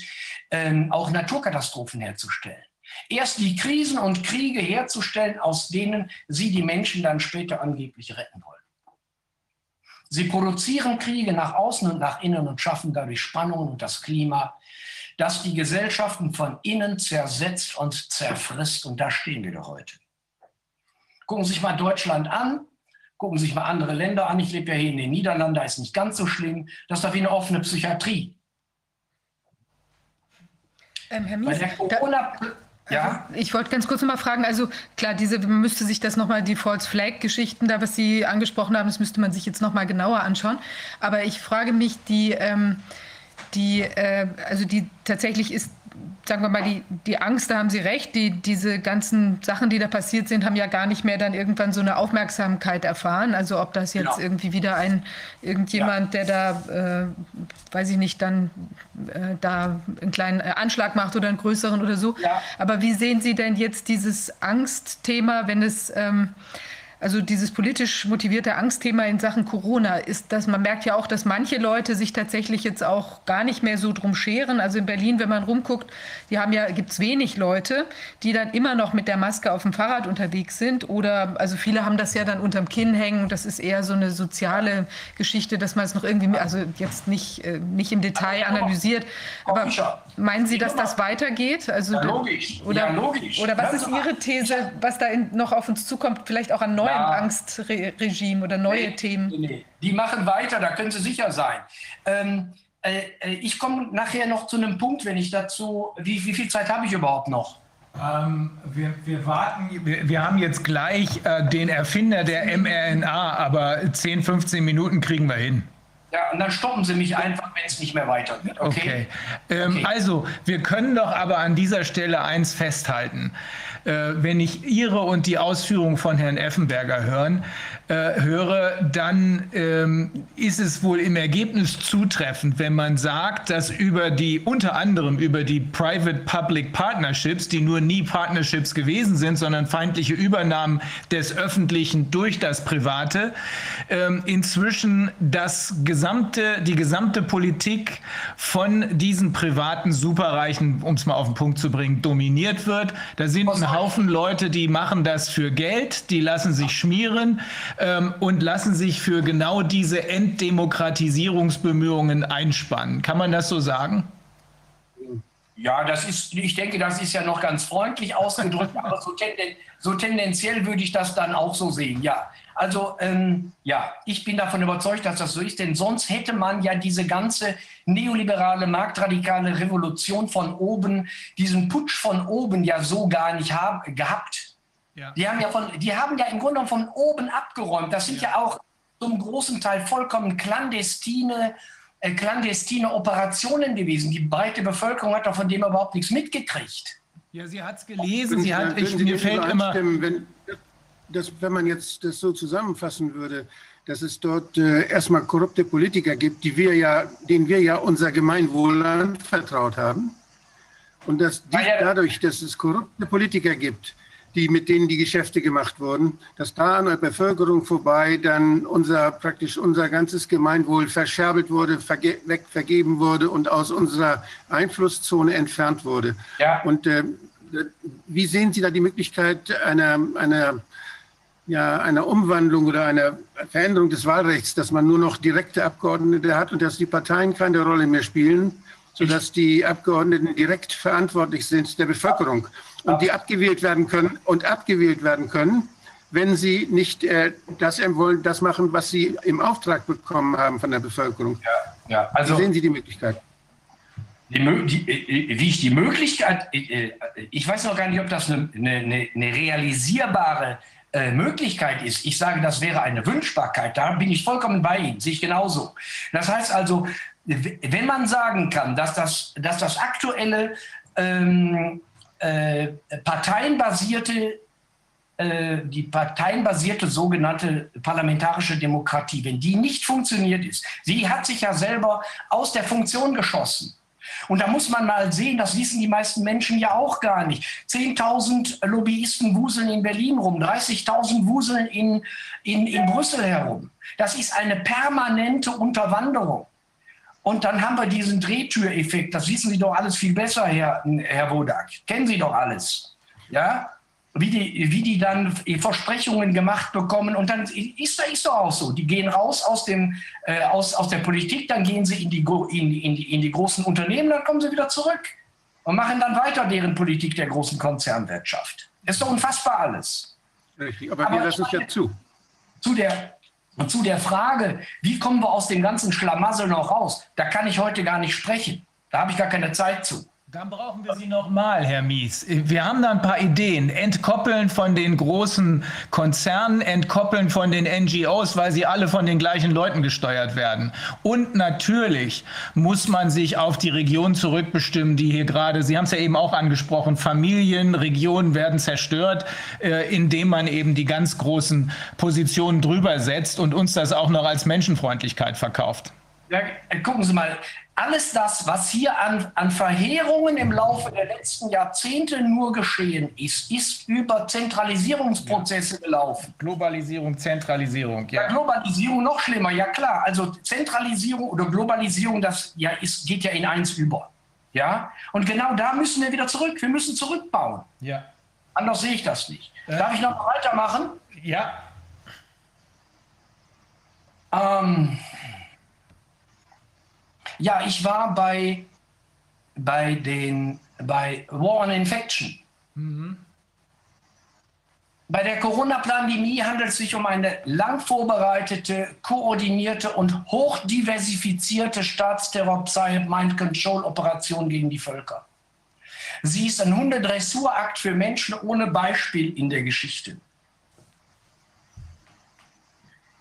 ähm, auch Naturkatastrophen herzustellen. Erst die Krisen und Kriege herzustellen, aus denen sie die Menschen dann später angeblich retten wollen. Sie produzieren Kriege nach außen und nach innen und schaffen dadurch Spannungen und das Klima, das die Gesellschaften von innen zersetzt und zerfrisst. Und da stehen wir doch heute. Gucken Sie sich mal Deutschland an, gucken Sie sich mal andere Länder an. Ich lebe ja hier in den Niederlanden, da ist nicht ganz so schlimm. Das ist doch wie eine offene Psychiatrie. Ähm, Herr Mies, Corona ja. Also ich wollte ganz kurz noch mal fragen, also klar, diese man müsste sich das nochmal, die False Flag Geschichten, da was Sie angesprochen haben, das müsste man sich jetzt nochmal genauer anschauen. Aber ich frage mich, die, ähm, die, äh, also die tatsächlich ist sagen wir mal, die, die Angst, da haben Sie recht, die, diese ganzen Sachen, die da passiert sind, haben ja gar nicht mehr dann irgendwann so eine Aufmerksamkeit erfahren. Also ob das jetzt genau. irgendwie wieder ein irgendjemand, ja. der da, äh, weiß ich nicht, dann äh, da einen kleinen äh, Anschlag macht oder einen größeren oder so. Ja. Aber wie sehen Sie denn jetzt dieses Angstthema, wenn es ähm, also dieses politisch motivierte Angstthema in Sachen Corona ist, dass man merkt ja auch, dass manche Leute sich tatsächlich jetzt auch gar nicht mehr so drum scheren. Also in Berlin, wenn man rumguckt, die haben ja gibt's wenig Leute, die dann immer noch mit der Maske auf dem Fahrrad unterwegs sind oder also viele haben das ja dann unterm Kinn hängen. Das ist eher so eine soziale Geschichte, dass man es noch irgendwie also jetzt nicht äh, nicht im Detail analysiert. Aber meinen Sie, dass das weitergeht? Also ja, logisch. Oder, ja, logisch. oder was ist Ihre These, was da noch auf uns zukommt? Vielleicht auch an neuen ja. Angstregime oder neue nee, Themen? Nee, die machen weiter, da können Sie sicher sein. Ähm, äh, äh, ich komme nachher noch zu einem Punkt, wenn ich dazu, wie, wie viel Zeit habe ich überhaupt noch? Ähm, wir, wir, warten, wir, wir, haben jetzt gleich äh, den Erfinder der mRNA, aber 10, 15 Minuten kriegen wir hin. Ja, und dann stoppen Sie mich einfach, wenn es nicht mehr weitergeht. Okay. okay. Ähm, okay. Also, wir können doch aber an dieser Stelle eins festhalten. Äh, wenn ich Ihre und die Ausführungen von Herrn Effenberger hören, äh, höre, dann ähm, ist es wohl im Ergebnis zutreffend, wenn man sagt, dass über die unter anderem über die Private-Public Partnerships, die nur nie Partnerships gewesen sind, sondern feindliche Übernahmen des Öffentlichen durch das Private, ähm, inzwischen das gesamte, die gesamte Politik von diesen privaten Superreichen, um es mal auf den Punkt zu bringen, dominiert wird. Da sind ein Haufen Leute, die machen das für Geld, die lassen sich schmieren ähm, und lassen sich für genau diese Enddemokratisierungsbemühungen einspannen. Kann man das so sagen? Ja, das ist, ich denke, das ist ja noch ganz freundlich ausgedrückt, *laughs* aber so, tenden, so, tendenziell würde ich das dann auch so sehen, ja. Also, ähm, ja, ich bin davon überzeugt, dass das so ist, denn sonst hätte man ja diese ganze neoliberale, marktradikale Revolution von oben, diesen Putsch von oben ja so gar nicht haben, gehabt. Ja. Die, haben ja von, die haben ja im Grunde von oben abgeräumt. Das sind ja, ja auch zum großen Teil vollkommen clandestine, äh, clandestine Operationen gewesen. Die breite Bevölkerung hat doch von dem überhaupt nichts mitgekriegt. Ja, sie hat es gelesen. Sie hat, ich, mir fällt immer. Wenn, das, wenn man jetzt das so zusammenfassen würde, dass es dort äh, erstmal korrupte Politiker gibt, die wir ja, denen wir ja unser Gemeinwohl anvertraut haben. Und dass die, dadurch, dass es korrupte Politiker gibt, die, mit denen die Geschäfte gemacht wurden, dass da an der Bevölkerung vorbei dann unser, praktisch unser ganzes Gemeinwohl verscherbelt wurde, verge weg, vergeben wurde und aus unserer Einflusszone entfernt wurde. Ja. Und äh, wie sehen Sie da die Möglichkeit einer, einer, ja, einer Umwandlung oder einer Veränderung des Wahlrechts, dass man nur noch direkte Abgeordnete hat und dass die Parteien keine Rolle mehr spielen, sodass die Abgeordneten direkt verantwortlich sind der Bevölkerung? Und die abgewählt werden können und abgewählt werden können, wenn sie nicht äh, das wollen, das machen, was sie im Auftrag bekommen haben von der Bevölkerung. Ja, ja. Also, wie sehen Sie die Möglichkeit? Die, die, äh, wie ich die Möglichkeit, äh, ich weiß noch gar nicht, ob das eine, eine, eine realisierbare äh, Möglichkeit ist. Ich sage, das wäre eine Wünschbarkeit. Da bin ich vollkommen bei Ihnen, sehe ich genauso. Das heißt also, wenn man sagen kann, dass das, dass das aktuelle ähm, äh, parteienbasierte äh, die parteienbasierte sogenannte parlamentarische Demokratie, wenn die nicht funktioniert ist, sie hat sich ja selber aus der Funktion geschossen. Und da muss man mal sehen, das wissen die meisten Menschen ja auch gar nicht. 10.000 Lobbyisten wuseln in Berlin rum, 30.000 wuseln in, in, in Brüssel herum. Das ist eine permanente Unterwanderung. Und dann haben wir diesen Drehtüreffekt. Das wissen Sie doch alles viel besser, Herr, Herr Wodak. Kennen Sie doch alles. Ja? Wie die, wie die dann Versprechungen gemacht bekommen. Und dann ist das ist doch auch so. Die gehen raus aus, dem, äh, aus, aus der Politik, dann gehen sie in die, in, in, die, in die großen Unternehmen, dann kommen sie wieder zurück und machen dann weiter deren Politik der großen Konzernwirtschaft. Ist doch unfassbar alles. Richtig, aber, aber wir lassen es ja zu. Zu der, und zu der Frage, wie kommen wir aus dem ganzen Schlamassel noch raus, da kann ich heute gar nicht sprechen. Da habe ich gar keine Zeit zu. Dann brauchen wir Sie nochmal, Herr Mies. Wir haben da ein paar Ideen. Entkoppeln von den großen Konzernen, entkoppeln von den NGOs, weil sie alle von den gleichen Leuten gesteuert werden. Und natürlich muss man sich auf die Region zurückbestimmen, die hier gerade, Sie haben es ja eben auch angesprochen, Familien, Regionen werden zerstört, äh, indem man eben die ganz großen Positionen drüber setzt und uns das auch noch als Menschenfreundlichkeit verkauft. Ja, gucken Sie mal, alles das, was hier an, an Verheerungen im Laufe der letzten Jahrzehnte nur geschehen ist, ist über Zentralisierungsprozesse gelaufen. Globalisierung, Zentralisierung, ja. ja. Globalisierung noch schlimmer, ja klar. Also Zentralisierung oder Globalisierung, das ja, ist, geht ja in eins über. Ja? Und genau da müssen wir wieder zurück. Wir müssen zurückbauen. Ja. Anders sehe ich das nicht. Äh. Darf ich noch weitermachen? Ja. Ähm, ja, ich war bei, bei, den, bei War on Infection. Mhm. Bei der Corona-Pandemie handelt es sich um eine lang vorbereitete, koordinierte und hochdiversifizierte Staatsterror-Mind-Control-Operation gegen die Völker. Sie ist ein Hundedressurakt für Menschen ohne Beispiel in der Geschichte.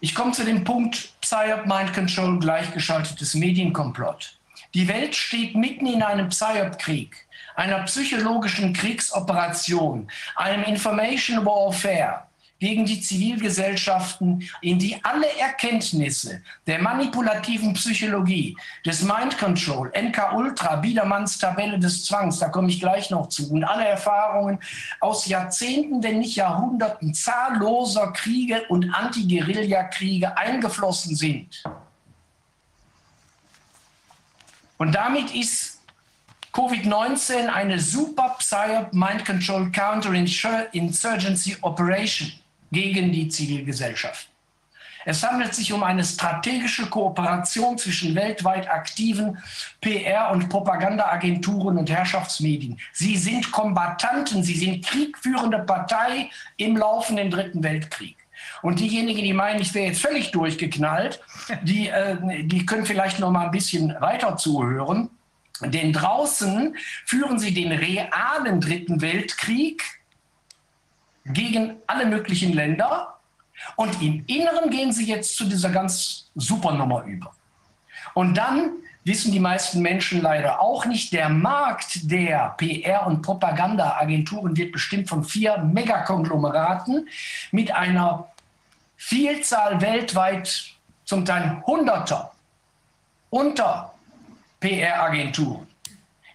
Ich komme zu dem Punkt Psyop Mind Control gleichgeschaltetes Medienkomplott. Die Welt steht mitten in einem Psyop-Krieg, einer psychologischen Kriegsoperation, einem Information Warfare, gegen die Zivilgesellschaften, in die alle Erkenntnisse der manipulativen Psychologie, des Mind Control, NK Ultra, Biedermanns Tabelle des Zwangs, da komme ich gleich noch zu, und alle Erfahrungen aus Jahrzehnten, wenn nicht Jahrhunderten zahlloser Kriege und Anti-Guerilla-Kriege eingeflossen sind. Und damit ist Covid-19 eine super Psyop Mind Control Counterinsurgency Operation gegen die Zivilgesellschaft. Es handelt sich um eine strategische Kooperation zwischen weltweit aktiven PR- und Propagandaagenturen und Herrschaftsmedien. Sie sind Kombattanten, sie sind kriegführende Partei im laufenden Dritten Weltkrieg. Und diejenigen, die meinen, ich wäre jetzt völlig durchgeknallt, die, äh, die können vielleicht noch mal ein bisschen weiter zuhören. Denn draußen führen sie den realen Dritten Weltkrieg gegen alle möglichen Länder. Und im Inneren gehen sie jetzt zu dieser ganz super Nummer über. Und dann wissen die meisten Menschen leider auch nicht, der Markt der PR- und Propagandaagenturen wird bestimmt von vier Megakonglomeraten mit einer Vielzahl weltweit, zum Teil Hunderter unter PR-Agenturen.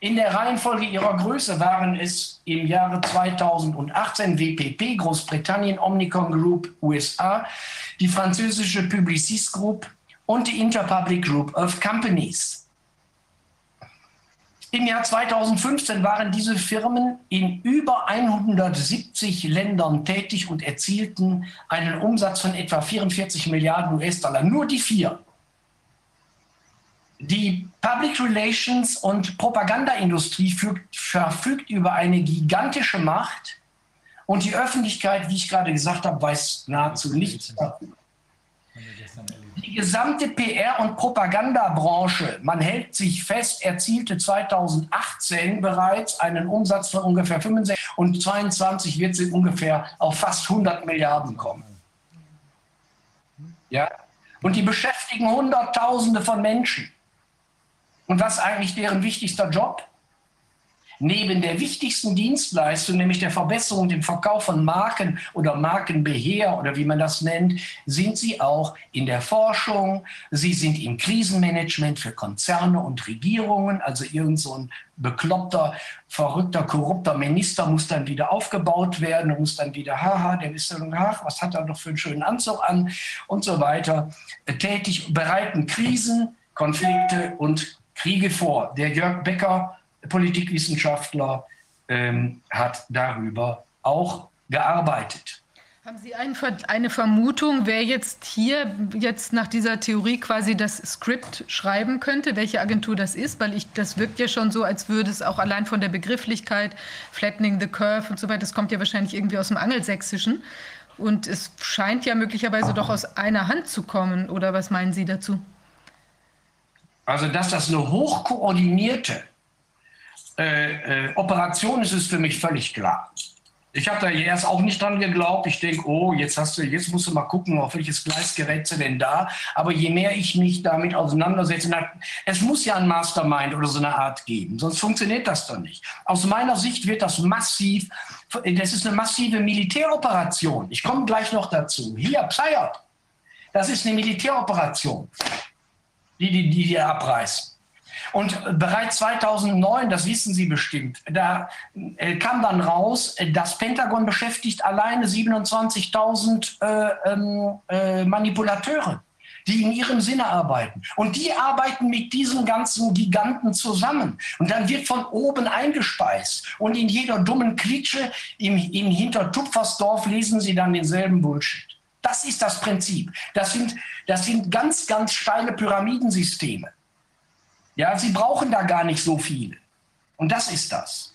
In der Reihenfolge ihrer Größe waren es im Jahre 2018 WPP, Großbritannien, Omnicom Group, USA, die französische Publicis Group und die Interpublic Group of Companies. Im Jahr 2015 waren diese Firmen in über 170 Ländern tätig und erzielten einen Umsatz von etwa 44 Milliarden US-Dollar. Nur die vier. Die Public Relations und Propagandaindustrie verfügt über eine gigantische Macht Und die Öffentlichkeit, wie ich gerade gesagt habe, weiß nahezu nichts darüber. Die gesamte PR- und Propagandabranche, man hält sich fest, erzielte 2018 bereits einen Umsatz von ungefähr 65 und 22 wird sie ungefähr auf fast 100 Milliarden kommen. Ja? Und die beschäftigen Hunderttausende von Menschen. Und was eigentlich deren wichtigster Job? Neben der wichtigsten Dienstleistung, nämlich der Verbesserung, dem Verkauf von Marken oder Markenbeheer oder wie man das nennt, sind sie auch in der Forschung, sie sind im Krisenmanagement für Konzerne und Regierungen, also irgend so ein bekloppter, verrückter, korrupter Minister muss dann wieder aufgebaut werden, muss dann wieder, haha, der ist dann, ach, was hat er doch für einen schönen Anzug an? Und so weiter, tätig, bereiten Krisen, Konflikte und Kriege vor. Der Jörg Becker, Politikwissenschaftler, ähm, hat darüber auch gearbeitet. Haben Sie eine Vermutung, wer jetzt hier jetzt nach dieser Theorie quasi das Skript schreiben könnte, welche Agentur das ist? Weil ich, das wirkt ja schon so, als würde es auch allein von der Begrifflichkeit, flattening the curve und so weiter, das kommt ja wahrscheinlich irgendwie aus dem Angelsächsischen. Und es scheint ja möglicherweise doch aus einer Hand zu kommen. Oder was meinen Sie dazu? Also, dass das eine hochkoordinierte äh, äh, Operation ist, ist für mich völlig klar. Ich habe da erst auch nicht dran geglaubt. Ich denke, oh, jetzt hast du, jetzt musst du mal gucken, auf welches Gleis gerät du denn da. Aber je mehr ich mich damit auseinandersetze, na, es muss ja ein Mastermind oder so eine Art geben, sonst funktioniert das doch nicht. Aus meiner Sicht wird das massiv, das ist eine massive Militäroperation. Ich komme gleich noch dazu. Hier, Psyop, das ist eine Militäroperation die die, die, die abreißen. Und bereits 2009, das wissen Sie bestimmt, da äh, kam dann raus, das Pentagon beschäftigt alleine 27.000 äh, ähm, äh, Manipulateure, die in ihrem Sinne arbeiten. Und die arbeiten mit diesen ganzen Giganten zusammen. Und dann wird von oben eingespeist. Und in jeder dummen Klitsche im, im Hintertupfersdorf lesen Sie dann denselben Bullshit. Das ist das Prinzip. Das sind, das sind ganz, ganz steile Pyramidensysteme. Ja, sie brauchen da gar nicht so viele. Und das ist das.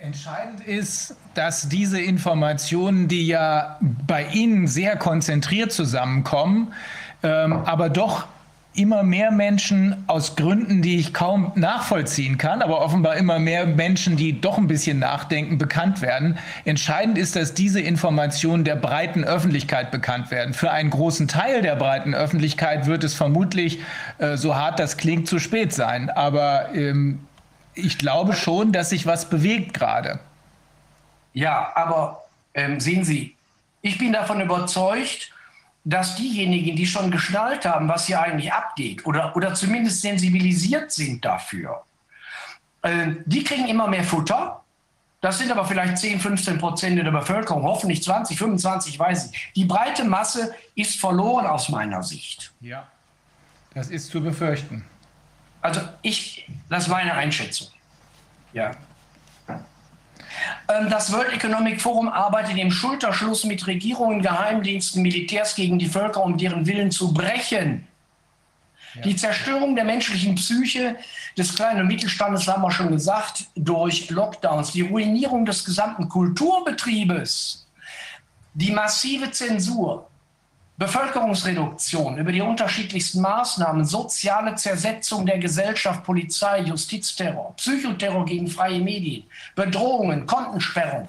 Entscheidend ist, dass diese Informationen, die ja bei Ihnen sehr konzentriert zusammenkommen, ähm, aber doch immer mehr Menschen aus Gründen, die ich kaum nachvollziehen kann, aber offenbar immer mehr Menschen, die doch ein bisschen nachdenken, bekannt werden. Entscheidend ist, dass diese Informationen der breiten Öffentlichkeit bekannt werden. Für einen großen Teil der breiten Öffentlichkeit wird es vermutlich, äh, so hart das klingt, zu spät sein. Aber ähm, ich glaube schon, dass sich was bewegt gerade. Ja, aber ähm, sehen Sie, ich bin davon überzeugt, dass diejenigen, die schon geschnallt haben, was hier eigentlich abgeht oder, oder zumindest sensibilisiert sind dafür, äh, die kriegen immer mehr Futter. Das sind aber vielleicht 10, 15 Prozent der Bevölkerung, hoffentlich 20, 25, weiß ich. Die breite Masse ist verloren aus meiner Sicht. Ja, das ist zu befürchten. Also ich, das ist meine Einschätzung. Ja. Ähm, das World Economic Forum arbeitet im Schulterschluss mit Regierungen, Geheimdiensten, Militärs gegen die Völker, um deren Willen zu brechen. Ja. Die Zerstörung der menschlichen Psyche des kleinen und Mittelstandes, haben wir schon gesagt, durch Lockdowns, die Ruinierung des gesamten Kulturbetriebes, die massive Zensur, Bevölkerungsreduktion über die unterschiedlichsten Maßnahmen, soziale Zersetzung der Gesellschaft, Polizei, Justizterror, Psychoterror gegen freie Medien, Bedrohungen, Kontensperrung,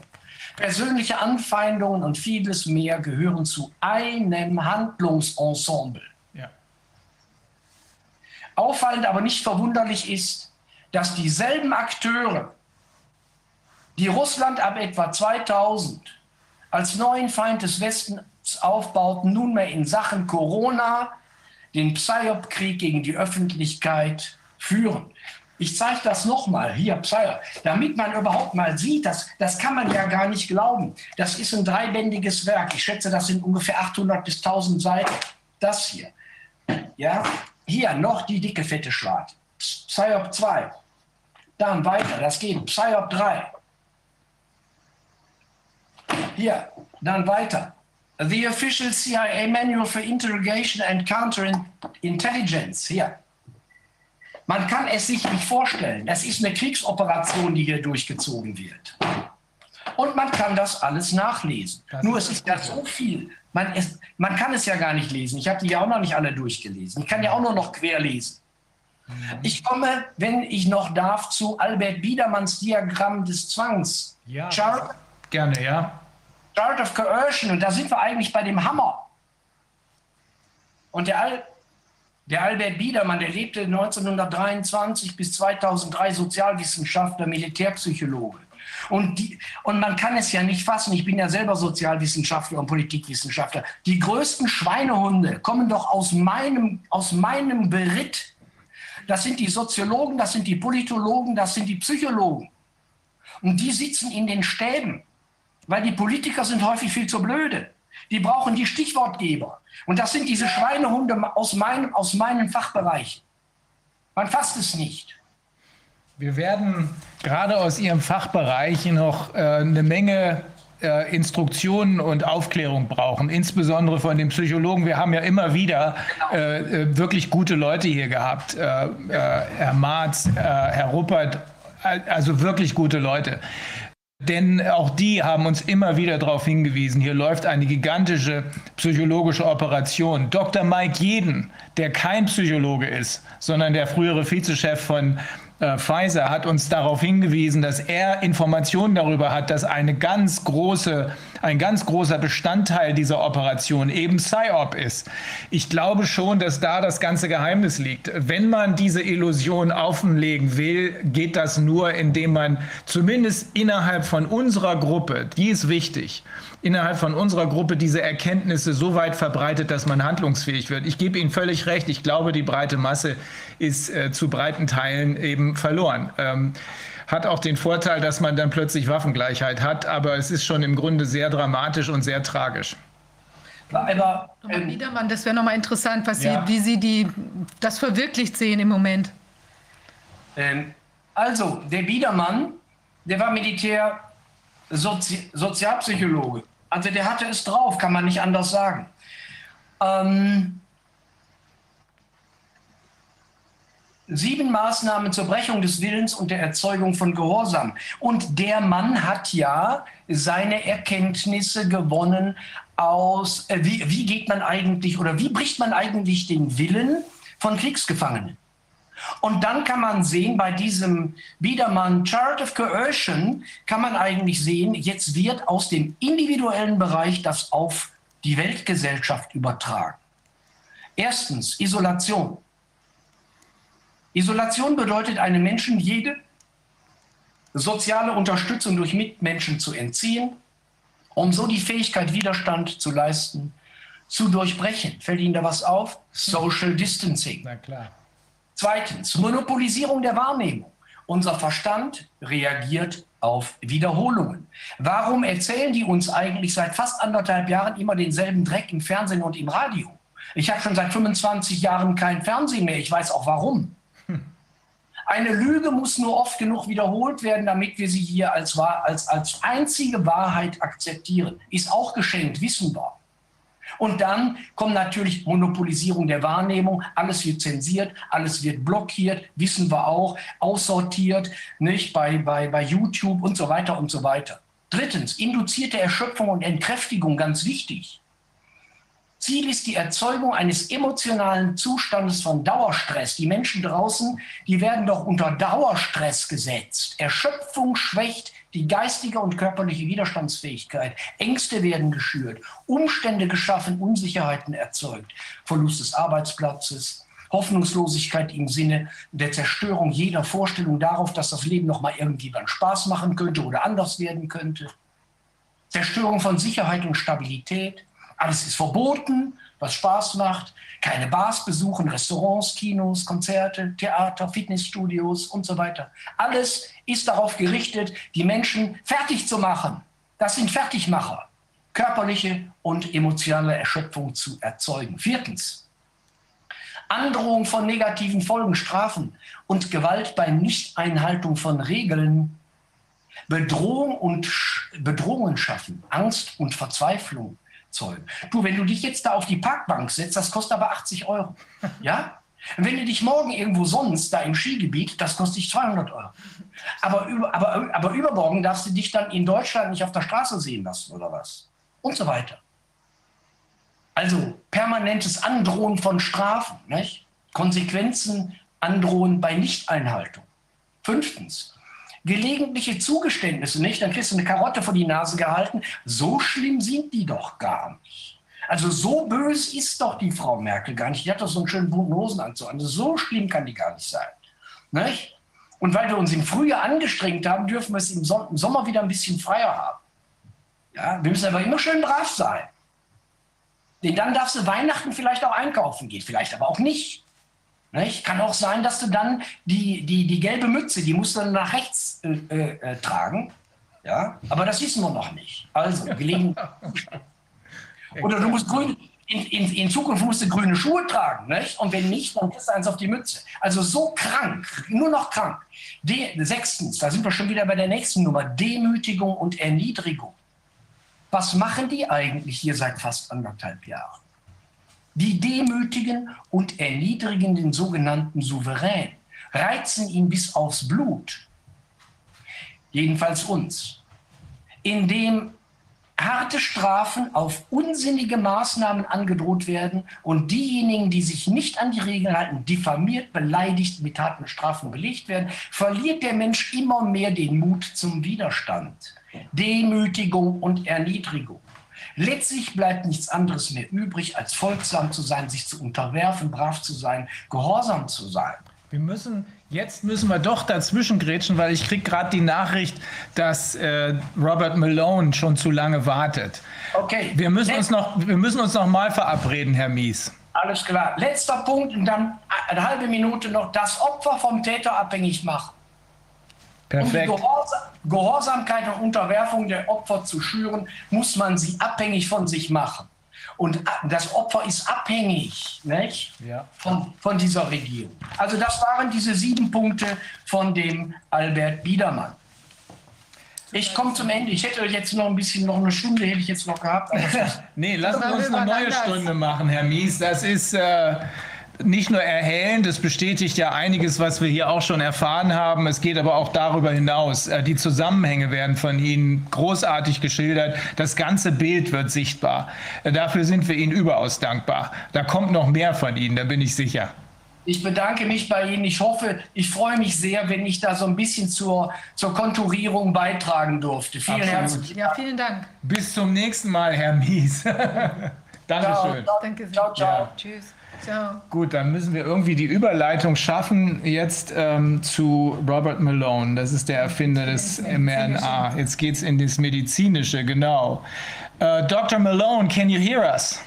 persönliche Anfeindungen und vieles mehr gehören zu einem Handlungsensemble. Ja. Auffallend, aber nicht verwunderlich ist, dass dieselben Akteure, die Russland ab etwa 2000 als neuen Feind des Westens aufbauten, nunmehr in Sachen Corona den Psyop-Krieg gegen die Öffentlichkeit führen. Ich zeige das nochmal, hier Psyop, damit man überhaupt mal sieht, das, das kann man ja gar nicht glauben. Das ist ein dreibändiges Werk. Ich schätze, das sind ungefähr 800 bis 1000 Seiten. Das hier. Ja, hier noch die dicke, fette Schwart. Psyop 2. Dann weiter, das geht. Psyop 3. Hier, dann weiter. The official CIA Manual for Interrogation and Counterintelligence. Hier. Man kann es sich nicht vorstellen. Es ist eine Kriegsoperation, die hier durchgezogen wird. Und man kann das alles nachlesen. Das Nur es ist ja so viel. Man, es, man kann es ja gar nicht lesen. Ich habe die ja auch noch nicht alle durchgelesen. Ich kann ja auch nur noch quer lesen. Mhm. Ich komme, wenn ich noch darf, zu Albert Biedermanns Diagramm des Zwangs. Ja, Chart, gerne, ja. Chart of Coercion. Und da sind wir eigentlich bei dem Hammer. Und der, Al der Albert Biedermann, der lebte 1923 bis 2003 Sozialwissenschaftler, Militärpsychologe. Und, die, und man kann es ja nicht fassen, ich bin ja selber Sozialwissenschaftler und Politikwissenschaftler. Die größten Schweinehunde kommen doch aus meinem, aus meinem Beritt. Das sind die Soziologen, das sind die Politologen, das sind die Psychologen. Und die sitzen in den Stäben, weil die Politiker sind häufig viel zu blöde. Die brauchen die Stichwortgeber. Und das sind diese Schweinehunde aus meinem, aus meinem Fachbereich. Man fasst es nicht. Wir werden gerade aus Ihrem Fachbereich noch äh, eine Menge äh, Instruktionen und Aufklärung brauchen, insbesondere von den Psychologen. Wir haben ja immer wieder äh, äh wirklich gute Leute hier gehabt. Äh, äh, Herr Marz, Herr Ruppert, also wirklich gute Leute. Denn auch die haben uns immer wieder darauf hingewiesen, hier läuft eine gigantische psychologische Operation. Dr. Mike Jeden, der kein Psychologe ist, sondern der frühere Vizechef von äh, Pfizer hat uns darauf hingewiesen, dass er Informationen darüber hat, dass eine ganz große, ein ganz großer Bestandteil dieser Operation eben PSYOP ist. Ich glaube schon, dass da das ganze Geheimnis liegt. Wenn man diese Illusion offenlegen will, geht das nur, indem man zumindest innerhalb von unserer Gruppe, die ist wichtig, innerhalb von unserer Gruppe diese Erkenntnisse so weit verbreitet, dass man handlungsfähig wird. Ich gebe Ihnen völlig recht. Ich glaube, die breite Masse ist äh, zu breiten Teilen eben verloren. Ähm, hat auch den Vorteil, dass man dann plötzlich Waffengleichheit hat, aber es ist schon im Grunde sehr dramatisch und sehr tragisch. Aber ähm, Biedermann, das wäre nochmal interessant, was ja. Sie, wie Sie die, das verwirklicht sehen im Moment. Ähm, also, der Biedermann, der war Militär Sozi Sozialpsychologe. Also der hatte es drauf, kann man nicht anders sagen. Ähm, sieben Maßnahmen zur Brechung des Willens und der Erzeugung von Gehorsam. Und der Mann hat ja seine Erkenntnisse gewonnen aus, äh, wie, wie geht man eigentlich oder wie bricht man eigentlich den Willen von Kriegsgefangenen? Und dann kann man sehen, bei diesem Biedermann Chart of Coercion kann man eigentlich sehen, jetzt wird aus dem individuellen Bereich das auf die Weltgesellschaft übertragen. Erstens Isolation. Isolation bedeutet einem Menschen jede soziale Unterstützung durch Mitmenschen zu entziehen, um so die Fähigkeit, Widerstand zu leisten, zu durchbrechen. Fällt Ihnen da was auf? Social Distancing. Na klar. Zweitens, Monopolisierung der Wahrnehmung. Unser Verstand reagiert auf Wiederholungen. Warum erzählen die uns eigentlich seit fast anderthalb Jahren immer denselben Dreck im Fernsehen und im Radio? Ich habe schon seit 25 Jahren kein Fernsehen mehr. Ich weiß auch warum. Eine Lüge muss nur oft genug wiederholt werden, damit wir sie hier als, als, als einzige Wahrheit akzeptieren. Ist auch geschenkt, wissen wir. Und dann kommt natürlich Monopolisierung der Wahrnehmung. Alles wird zensiert, alles wird blockiert, wissen wir auch, aussortiert, nicht bei, bei, bei YouTube und so weiter und so weiter. Drittens, induzierte Erschöpfung und Entkräftigung, ganz wichtig. Ziel ist die Erzeugung eines emotionalen Zustandes von Dauerstress. Die Menschen draußen, die werden doch unter Dauerstress gesetzt. Erschöpfung schwächt die geistige und körperliche Widerstandsfähigkeit. Ängste werden geschürt, Umstände geschaffen, Unsicherheiten erzeugt, Verlust des Arbeitsplatzes, Hoffnungslosigkeit im Sinne der Zerstörung jeder Vorstellung darauf, dass das Leben noch mal irgendwie dann Spaß machen könnte oder anders werden könnte. Zerstörung von Sicherheit und Stabilität. Alles ist verboten, was Spaß macht. Keine Bars besuchen, Restaurants, Kinos, Konzerte, Theater, Fitnessstudios und so weiter. Alles ist darauf gerichtet, die Menschen fertig zu machen. Das sind Fertigmacher, körperliche und emotionale Erschöpfung zu erzeugen. Viertens, Androhung von negativen Folgen, Strafen und Gewalt bei Nichteinhaltung von Regeln, Bedrohung und Bedrohungen schaffen, Angst und Verzweiflung zeugen. Du, wenn du dich jetzt da auf die Parkbank setzt, das kostet aber 80 Euro. *laughs* Ja? Wenn du dich morgen irgendwo sonst, da im Skigebiet, das kostet dich 200 Euro. Aber, über, aber, aber übermorgen darfst du dich dann in Deutschland nicht auf der Straße sehen lassen oder was? Und so weiter. Also permanentes Androhen von Strafen, nicht? Konsequenzen androhen bei Nichteinhaltung. Fünftens, gelegentliche Zugeständnisse, nicht? Dann kriegst du eine Karotte vor die Nase gehalten. So schlimm sind die doch gar nicht. Also so böse ist doch die Frau Merkel gar nicht. Die hat doch so einen schönen bunten Hosenanzug. Also so schlimm kann die gar nicht sein. Nicht? Und weil wir uns im Frühjahr angestrengt haben, dürfen wir es im, Sommer wieder ein bisschen freier haben. Ja, wir müssen aber immer schön brav sein. Denn dann darfst du Weihnachten vielleicht auch einkaufen gehen, vielleicht aber auch nicht. Nicht? Kann auch sein, dass du dann die, die, die gelbe Mütze, die musst du dann nach rechts äh, äh, tragen. Ja, aber das wissen wir noch nicht. Also, gelegentlich. *laughs* Oder du musst grün, in, in, in, Zukunft musst du grüne Schuhe tragen. Nicht? Und wenn nicht, dann kriegst du eins auf die Mütze. Also so krank, nur noch krank. De, sechstens, da sind wir schon wieder bei der nächsten Nummer, Demütigung und Erniedrigung. Was machen die eigentlich hier seit fast anderthalb Jahren? Die demütigen und erniedrigen den sogenannten Souverän, reizen ihn bis aufs Blut. Jedenfalls uns. Indem harte Strafen auf unsinnige Maßnahmen angedroht werden und diejenigen, die sich nicht an die Regeln halten, diffamiert, beleidigt, mit harten Strafen belegt werden, verliert der Mensch immer mehr den Mut zum Widerstand, Demütigung und Erniedrigung. Letztlich bleibt nichts anderes mehr übrig, als folgsam zu sein, sich zu unterwerfen, brav zu sein, gehorsam zu sein. Wir müssen Jetzt müssen wir doch dazwischen grätschen, weil ich kriege gerade die Nachricht, dass äh, Robert Malone schon zu lange wartet. Okay. Wir müssen Letz uns noch, wir müssen uns noch mal verabreden, Herr Mies. Alles klar. Letzter Punkt und dann eine halbe Minute noch das Opfer vom Täter abhängig machen. Perfekt. Um die Gehorsam Gehorsamkeit und Unterwerfung der Opfer zu schüren, muss man sie abhängig von sich machen. Und das Opfer ist abhängig nicht? Ja. Von, von dieser Regierung. Also das waren diese sieben Punkte von dem Albert Biedermann. Ich komme zum Ende. Ich hätte jetzt noch ein bisschen, noch eine Stunde hätte ich jetzt noch gehabt. *laughs* nee, lassen wir uns eine neue Stunde machen, Herr Mies. Das ist, äh, nicht nur erhellend, es bestätigt ja einiges, was wir hier auch schon erfahren haben. Es geht aber auch darüber hinaus. Äh, die Zusammenhänge werden von Ihnen großartig geschildert. Das ganze Bild wird sichtbar. Äh, dafür sind wir Ihnen überaus dankbar. Da kommt noch mehr von Ihnen, da bin ich sicher. Ich bedanke mich bei Ihnen. Ich hoffe, ich freue mich sehr, wenn ich da so ein bisschen zur, zur Konturierung beitragen durfte. Vielen Absolut. herzlichen Dank. Ja, vielen Dank. Bis zum nächsten Mal, Herr Mies. *laughs* Dankeschön. Ciao, Danke sehr. Ciao, ciao. Ja. Tschüss. Ciao. Gut, dann müssen wir irgendwie die Überleitung schaffen jetzt ähm, zu Robert Malone. Das ist der Erfinder des mRNA. Jetzt geht es in das Medizinische, genau. Uh, Dr. Malone, can you hear us?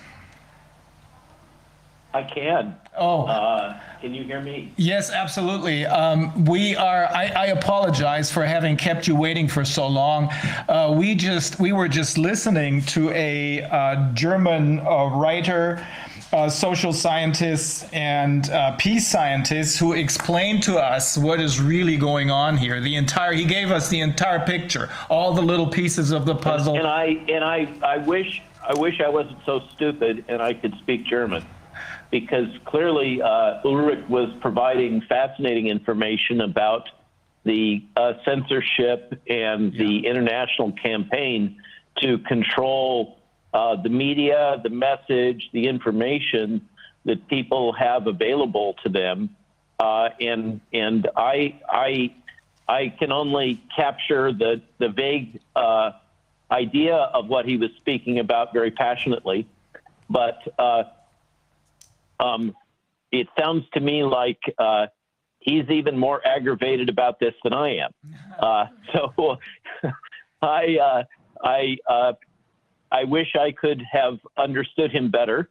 I can. Oh. Uh, can you hear me? Yes, absolutely. Um, we are. I, I, apologize for having kept you waiting for so long. Uh, we just we were just listening to a uh, German uh, writer uh, social scientists and uh, peace scientists who explained to us what is really going on here. The entire he gave us the entire picture, all the little pieces of the puzzle. And I and I I wish I wish I wasn't so stupid and I could speak German. Because clearly, uh, Ulrich was providing fascinating information about the uh, censorship and yeah. the international campaign to control uh, the media, the message, the information that people have available to them. Uh, and and I I I can only capture the the vague uh, idea of what he was speaking about very passionately, but uh, um, it sounds to me like uh, he's even more aggravated about this than I am. *laughs* Uh, so *laughs* I I I wish I could have understood him better.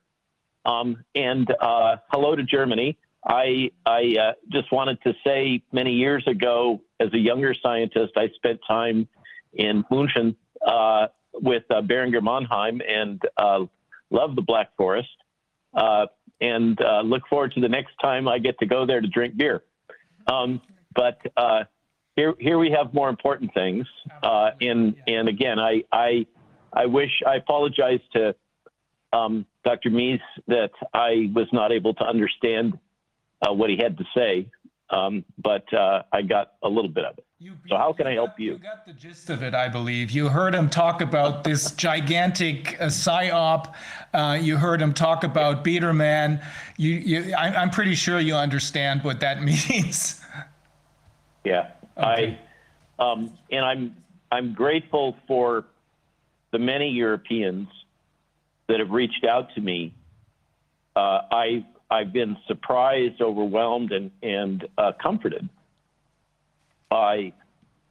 Um, and uh, hello to Germany. I, I uh, just wanted to say many years ago, as a younger scientist, I spent time in München uh, with uh, Beringer Mannheim and uh, love the Black Forest. Uh, and look forward to the next time I get to go there to drink beer. Um, but here, here we have more important things. and, and again, I, I I wish I apologize to um, Dr. Meese that I was not able to understand uh, what he had to say, um, but uh, I got a little bit of it. You, so how can I help you? You got the gist of it, I believe. You heard him talk about this gigantic uh, psyop. Uh, you heard him talk about Biederman. You, you, I, I'm pretty sure you understand what that *laughs* means. Yeah, okay. I, um, and I'm I'm grateful for the many Europeans that have reached out to me. Uh, I I've been surprised, overwhelmed, and and uh, comforted by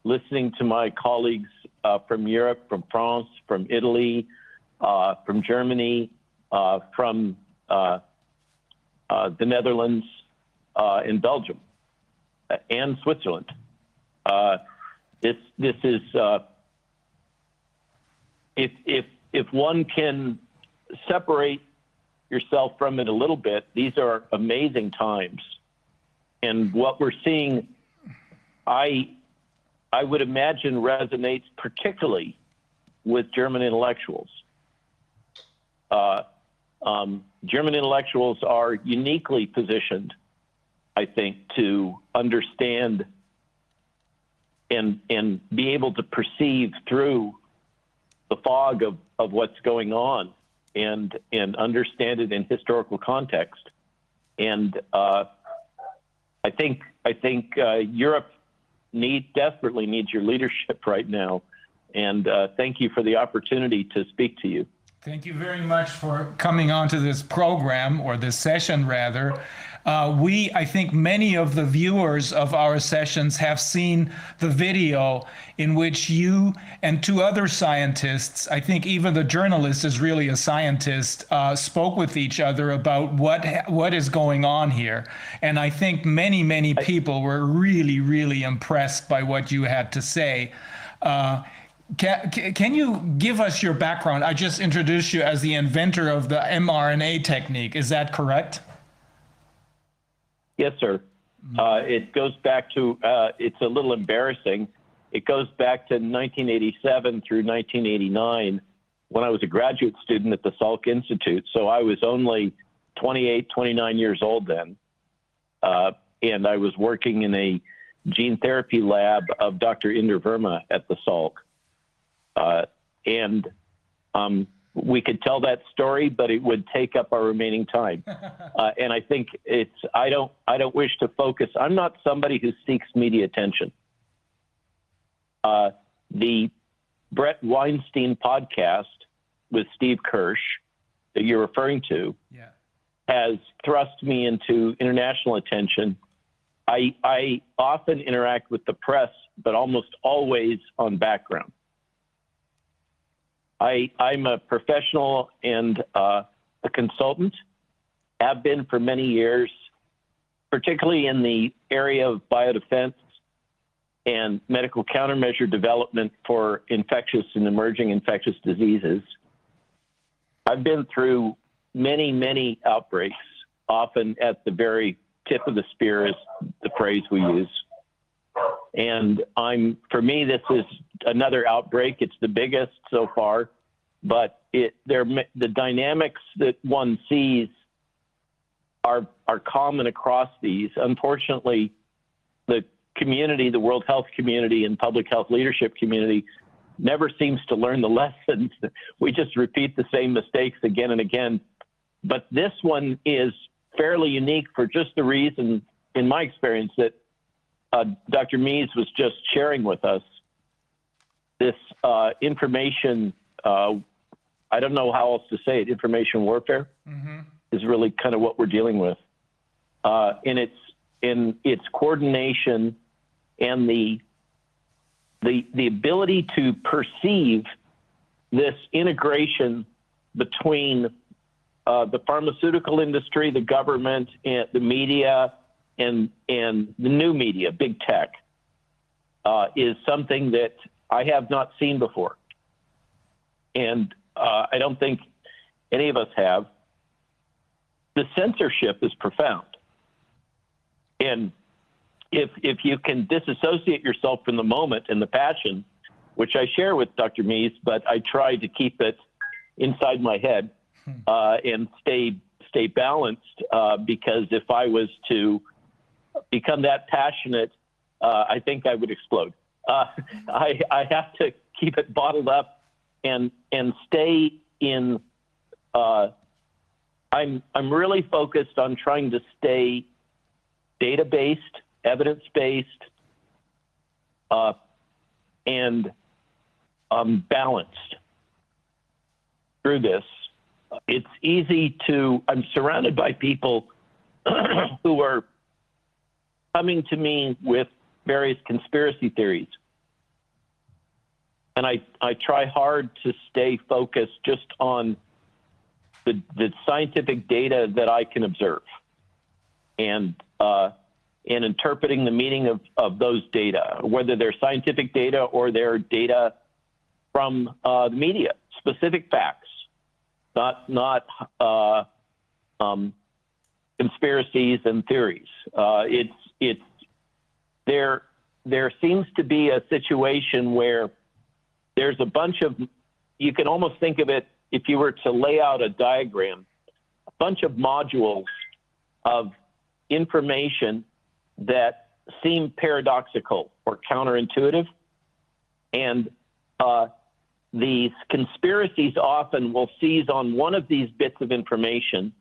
listening to my colleagues uh, from Europe, from France, from Italy, uh, from Germany, uh, from uh, the Netherlands, in Belgium, and Switzerland. this this is if if if one can separate yourself from it a little bit, these are amazing times. And what we're seeing I, I would imagine resonates particularly with German intellectuals. Uh, um, German intellectuals are uniquely positioned, I think, to understand and and be able to perceive through the fog of, of what's going on and and understand it in historical context. And uh, I think I think uh, Europe need desperately needs your leadership right now. And uh, thank you for the opportunity to speak to you. Thank you very much for coming on to this program or this session rather. Uh, we, I think many of the viewers of our sessions have seen the video in which you and two other scientists, I think even the journalist is really a scientist, uh, spoke with each other about what what is going on here. And I think many, many people were really, really impressed by what you had to say. Uh, can, can you give us your background? I just introduced you as the inventor of the mRNA technique. Is that correct? Yes, sir. Uh, it goes back to, uh, it's a little embarrassing. It goes back to 1987 through 1989 when I was a graduate student at the Salk Institute. So I was only 28, 29 years old then. Uh, and I was working in a gene therapy lab of Dr. Inder Verma at the Salk. Uh, and um, we could tell that story, but it would take up our remaining time. *laughs* uh, and I think it's I don't I don't wish to focus. I'm not somebody who seeks media attention. Uh, the Brett Weinstein podcast with Steve Kirsch that you're referring to yeah. has thrust me into international attention. I I often interact with the press, but almost always on background. I, I'm a professional and uh, a consultant, have been for many years, particularly in the area of biodefense and medical countermeasure development for infectious and emerging infectious diseases. I've been through many, many outbreaks, often at the very tip of the spear is the phrase we use. And I'm, for me, this is another outbreak. It's the biggest so far, but it, the dynamics that one sees are, are common across these. Unfortunately, the community, the World Health community and public health leadership community never seems to learn the *laughs* lessons. We just repeat the same mistakes again and again. But this one is fairly unique for just the reason, in my experience, that uh, Dr. Mees was just sharing with us this uh, information. Uh, I don't know how else to say it. Information warfare mm-hmm. is really kind of what we're dealing with, uh, in its in its coordination and the the the ability to perceive this integration between uh, the pharmaceutical industry, the government, and the media, and and the new media, big tech, uh, is something that I have not seen before, and uh, I don't think any of us have. The censorship is profound, and if if you can disassociate yourself from the moment and the passion, which I share with Dr. Mees, but I try to keep it inside my head hmm. uh, and stay stay balanced uh, because if I was to become that passionate, uh, I think I would explode. Uh, *laughs* I, I have to keep it bottled up and and stay in. Uh, I'm I'm really focused on trying to stay data based, evidence based, uh, and um, balanced through this. It's easy to. I'm surrounded by people *clears throat* who are coming to me with various conspiracy theories. And I, I try hard to stay focused just on the, the scientific data that I can observe and, uh, and interpreting the meaning of, of those data, whether they're scientific data or they're data from uh, the media, specific facts, not, not uh, um, conspiracies and theories. Uh, it's, it's there there seems to be a situation where there's a bunch of you can almost think of it if you were to lay out a diagram a bunch of modules of information that seem paradoxical or counterintuitive. And uh, these conspiracies often will seize on one of these bits of information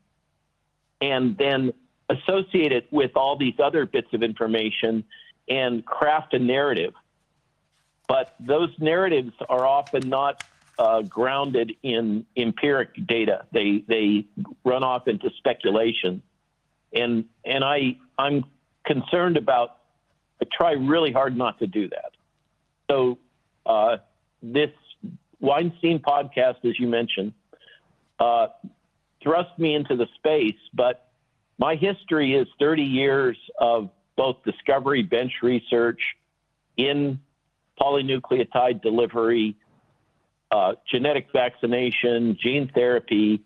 and then associate it with all these other bits of information and craft a narrative. But those narratives are often not uh, grounded in empiric data. They they run off into speculation, and and I I'm concerned about. I try really hard not to do that. So uh, this Weinstein podcast, as you mentioned, uh, thrust me into the space, but my history is 30 years of both discovery bench research in polynucleotide delivery, uh, genetic vaccination, gene therapy.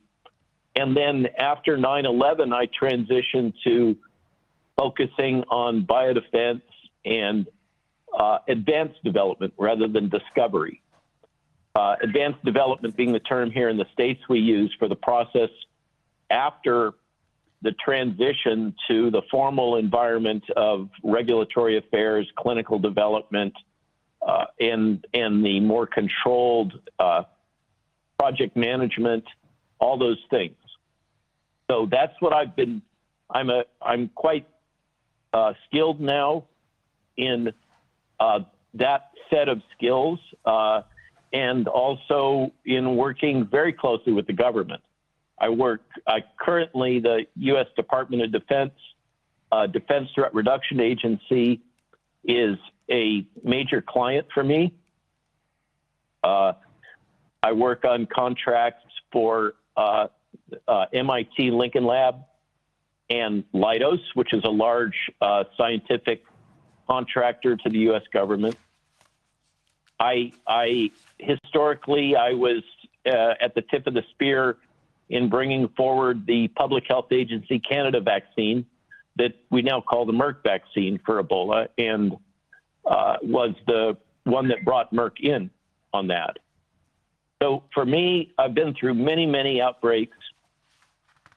And then after 9 11, I transitioned to focusing on biodefense and uh, advanced development rather than discovery. Uh, advanced development being the term here in the States we use for the process after the transition to the formal environment of regulatory affairs, clinical development, uh, and and the more controlled uh, project management, all those things. So that's what I've been. I'm a I'm quite uh, skilled now in uh, that set of skills, uh, and also in working very closely with the government. I work I currently the U.S. Department of Defense uh, Defense Threat Reduction Agency is a major client for me. Uh, I work on contracts for uh, uh MIT Lincoln Lab and Leidos, which is a large uh, scientific contractor to the U.S. government. I, I historically I was uh, at the tip of the spear in bringing forward the Public Health Agency Canada vaccine that we now call the Merck vaccine for Ebola, and uh, was the one that brought Merck in on that. So for me, I've been through many, many outbreaks,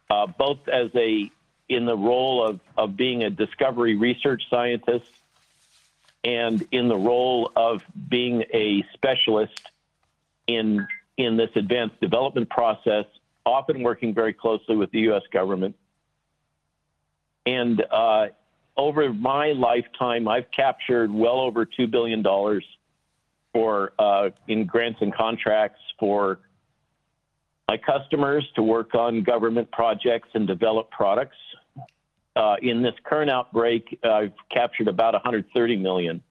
uh, both as a in the role of, of being a discovery research scientist and in the role of being a specialist in in this advanced development process often working very closely with the U.S. government. And uh, over my lifetime, I've captured well over $2 billion for uh, in grants and contracts for my customers to work on government projects and develop products. Uh, in this current outbreak, I've captured about 130 million.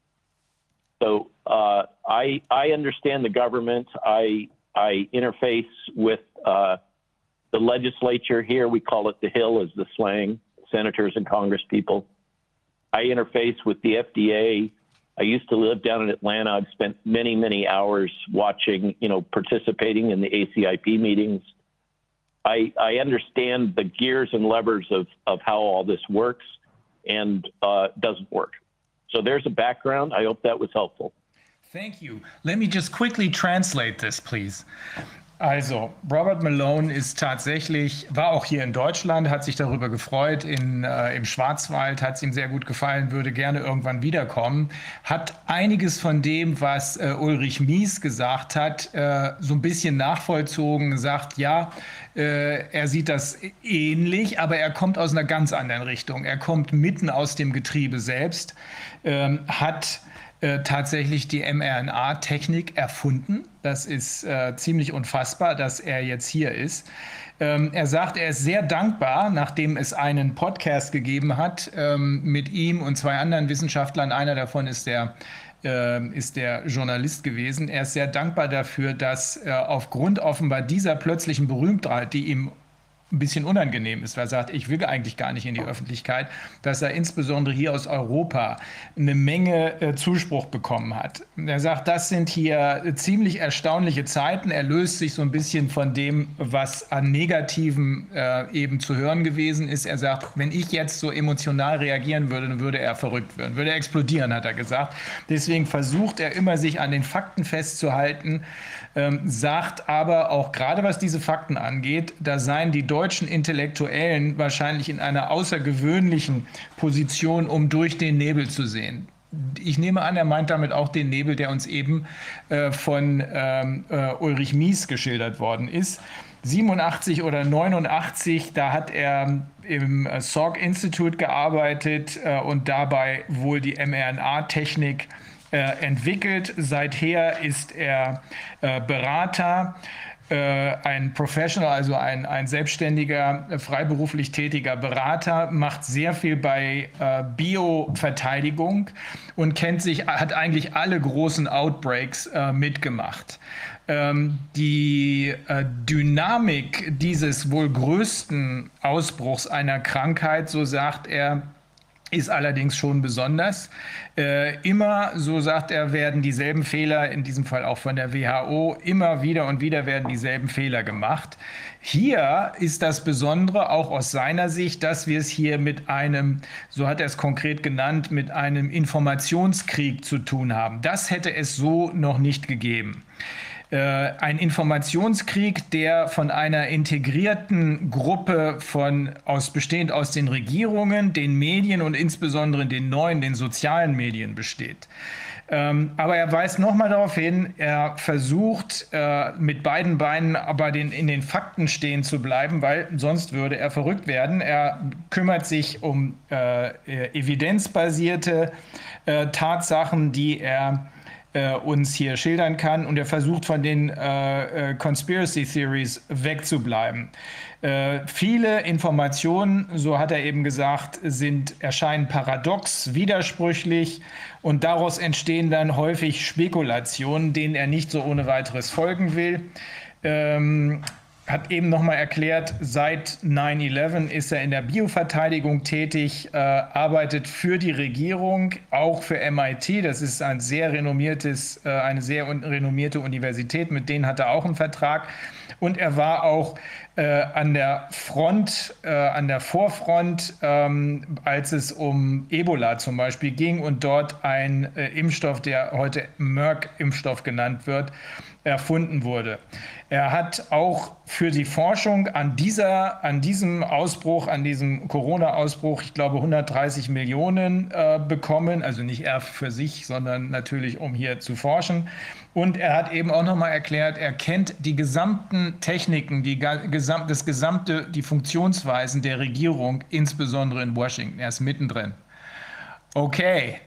So uh, I I understand the government. I I interface with uh, the legislature here, we call it the Hill, is the slang, senators and Congress people. I interface with the FDA. I used to live down in Atlanta. I've spent many, many hours watching, you know, participating in the ACIP meetings. I, I understand the gears and levers of, of how all this works and uh, doesn't work. So there's a background. I hope that was helpful. Thank you. Let me just quickly translate this, please. Also, Robert Malone ist tatsächlich, war auch hier in Deutschland, hat sich darüber gefreut, in, äh, im Schwarzwald hat es ihm sehr gut gefallen, würde gerne irgendwann wiederkommen, hat einiges von dem, was äh, Ulrich Mies gesagt hat, äh, so ein bisschen nachvollzogen, sagt, ja, äh, er sieht das ähnlich, aber er kommt aus einer ganz anderen Richtung. Er kommt mitten aus dem Getriebe selbst, ähm, hat äh, tatsächlich die mRNA-Technik erfunden. Das ist äh, ziemlich unfassbar, dass er jetzt hier ist. Ähm, er sagt, er ist sehr dankbar, nachdem es einen Podcast gegeben hat ähm, mit ihm und zwei anderen Wissenschaftlern. Einer davon ist der äh, ist der Journalist gewesen. Er ist sehr dankbar dafür, dass äh, aufgrund offenbar dieser plötzlichen Berühmtheit, die ihm ein bisschen unangenehm ist, weil er sagt, ich will eigentlich gar nicht in die Öffentlichkeit, dass er insbesondere hier aus Europa eine Menge äh, Zuspruch bekommen hat. Er sagt, das sind hier ziemlich erstaunliche Zeiten. Er löst sich so ein bisschen von dem, was an Negativen äh, eben zu hören gewesen ist. Er sagt, wenn ich jetzt so emotional reagieren würde, dann würde er verrückt werden, würde er explodieren, hat er gesagt. Deswegen versucht er immer, sich an den Fakten festzuhalten ähm, sagt aber auch gerade was diese Fakten angeht, da seien die deutschen Intellektuellen wahrscheinlich in einer außergewöhnlichen Position, um durch den Nebel zu sehen. Ich nehme an, er meint damit auch den Nebel, der uns eben äh, von ähm, äh, Ulrich Mies geschildert worden ist. 87 oder 89, da hat er im äh, Salk Institute gearbeitet und dabei wohl die mRNA-Technik entwickelt. Seither ist er äh, Berater äh, ein Professional, also ein, ein selbstständiger, freiberuflich tätiger Berater, macht sehr viel bei äh, Bioverteidigung und kennt sich, hat eigentlich alle großen Outbreaks äh, mitgemacht. Ähm, die äh, Dynamik dieses wohl größten Ausbruchs einer Krankheit, so sagt er, ist allerdings schon besonders. Äh, immer, so sagt er, werden dieselben Fehler, in diesem Fall auch von der WHO, immer wieder und wieder werden dieselben Fehler gemacht. Hier ist das Besondere auch aus seiner Sicht, dass wir es hier mit einem, so hat er es konkret genannt, mit einem Informationskrieg zu tun haben. Das hätte es so noch nicht gegeben. Äh, ein Informationskrieg, der von einer integrierten Gruppe von aus bestehend aus den Regierungen, den Medien und insbesondere den neuen, den sozialen Medien besteht. Ähm, aber er weist nochmal darauf hin, er versucht äh, mit beiden Beinen aber den, in den Fakten stehen zu bleiben, weil sonst würde er verrückt werden. Er kümmert sich um äh, evidenzbasierte äh, Tatsachen, die er äh, uns hier schildern kann. Und er versucht von den äh, äh, Conspiracy Theories wegzubleiben. Äh, viele Informationen, so hat er eben gesagt, sind, erscheinen paradox, widersprüchlich und daraus entstehen dann häufig Spekulationen, denen er nicht so ohne weiteres folgen will. Ähm, hat eben nochmal erklärt, seit 9-11 ist er in der Bioverteidigung tätig, äh, arbeitet für die Regierung, auch für MIT. Das ist ein sehr renommiertes, äh, eine sehr renommierte Universität, mit denen hat er auch einen Vertrag. Und er war auch äh, an der Front, äh, an der Vorfront, ähm, als es um Ebola zum Beispiel ging und dort ein äh, Impfstoff, der heute Merck-Impfstoff genannt wird, erfunden wurde. Er hat auch für die Forschung an, dieser, an diesem Ausbruch, an diesem Corona-Ausbruch, ich glaube, 130 Millionen äh, bekommen. Also nicht er für sich, sondern natürlich, um hier zu forschen. Und er hat eben auch nochmal erklärt, er kennt die gesamten Techniken, die, gesam das gesamte, die Funktionsweisen der Regierung, insbesondere in Washington. Er ist mittendrin. Okay,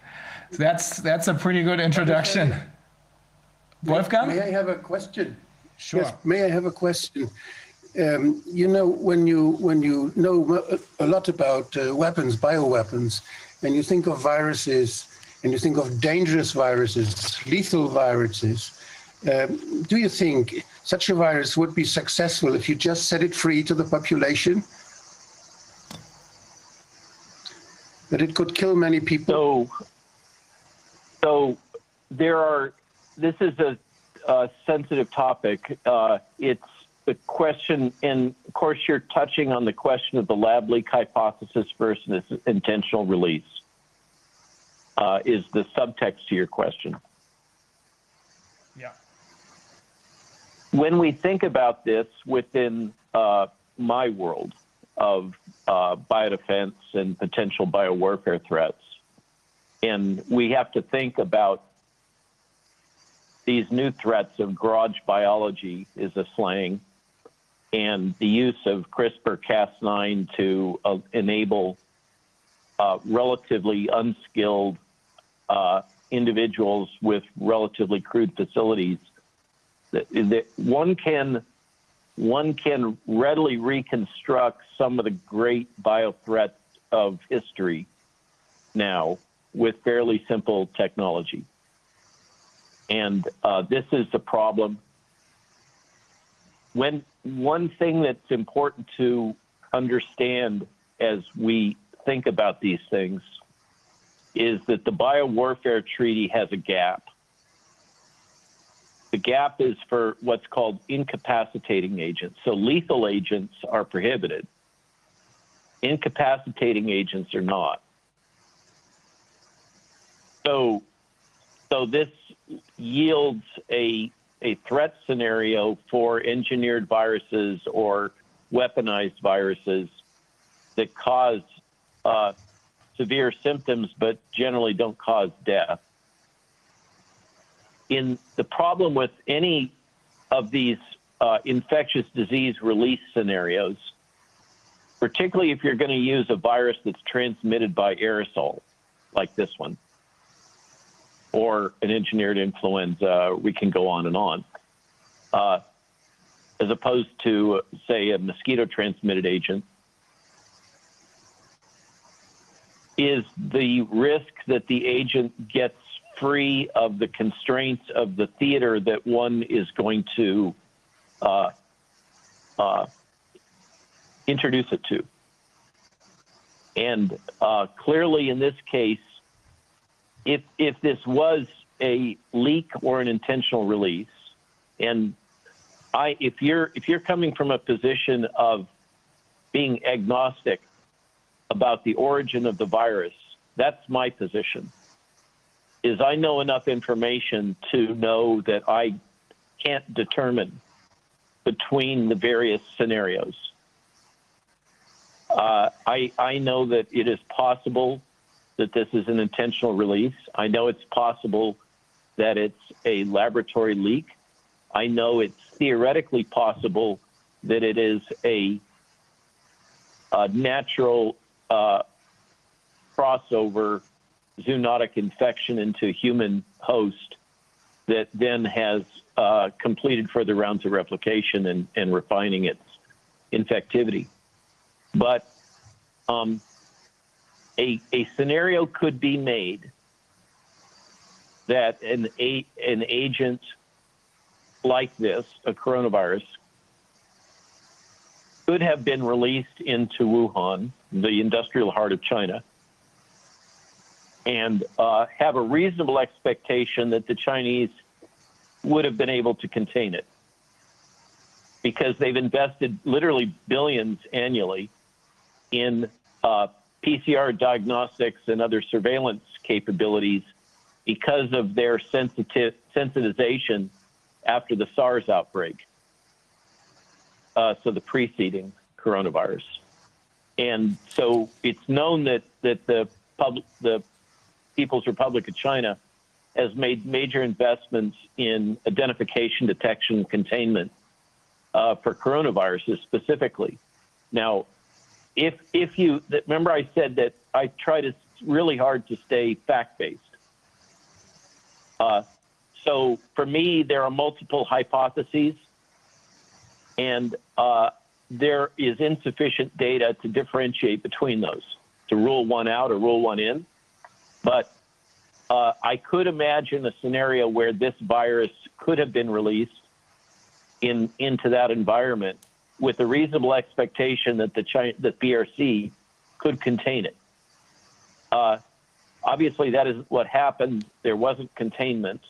that's, that's a pretty good introduction. Wolfgang? May I have a question? Sure. Yes, may I have a question? Um, you know, when you when you know a lot about uh, weapons, bioweapons, and you think of viruses, and you think of dangerous viruses, lethal viruses, um, do you think such a virus would be successful if you just set it free to the population? That it could kill many people. So, so there are. This is a uh, sensitive topic. Uh, it's the question, and of course, you're touching on the question of the lab leak hypothesis versus intentional release. Uh, is the subtext to your question? Yeah. when we think about this within uh, my world of uh, biodefense and potential biowarfare threats, and we have to think about these new threats of garage biology is a slang and the use of CRISPR Cas9 to uh, enable uh, relatively unskilled uh, individuals with relatively crude facilities that, that one can one can readily reconstruct some of the great bio threats of history now with fairly simple technology. And uh, this is the problem. When one thing that's important to understand as we think about these things is that the biowarfare treaty has a gap. The gap is for what's called incapacitating agents. So lethal agents are prohibited. Incapacitating agents are not. So, so this yields a a threat scenario for engineered viruses or weaponized viruses that cause uh, severe symptoms but generally don't cause death. In the problem with any of these uh, infectious disease release scenarios, particularly if you're going to use a virus that's transmitted by aerosol, like this one, or an engineered influenza, we can go on and on, uh, as opposed to, say, a mosquito transmitted agent, is the risk that the agent gets free of the constraints of the theater that one is going to uh, uh, introduce it to. And uh, clearly, in this case, if if this was a leak or an intentional release, and I if you're if you're coming from a position of being agnostic about the origin of the virus, that's my position. Is I know enough information to know that I can't determine between the various scenarios. Uh, I, I know that it is possible that this is an intentional release. I know it's possible that it's a laboratory leak. I know it's theoretically possible that it is a, a natural uh, crossover zoonotic infection into human host that then has uh, completed further rounds of replication and, and refining its infectivity. But um, a, a scenario could be made that an, a, an agent like this, a coronavirus, could have been released into Wuhan, the industrial heart of China, and uh, have a reasonable expectation that the Chinese would have been able to contain it. Because they've invested literally billions annually in uh, PCR diagnostics and other surveillance capabilities because of their sensitive sensitization after the SARS outbreak. Uh, so the preceding coronavirus, and so it's known that that the public, the People's Republic of China, has made major investments in identification, detection, containment uh, for coronaviruses specifically. Now, if if you remember, I said that I try to really hard to stay fact based. Uh, so for me, there are multiple hypotheses, and uh, there is insufficient data to differentiate between those to rule one out or rule one in. But uh, I could imagine a scenario where this virus could have been released in into that environment with a reasonable expectation that the China, PRC could contain it. Uh, obviously, that is what happened. There wasn't containment.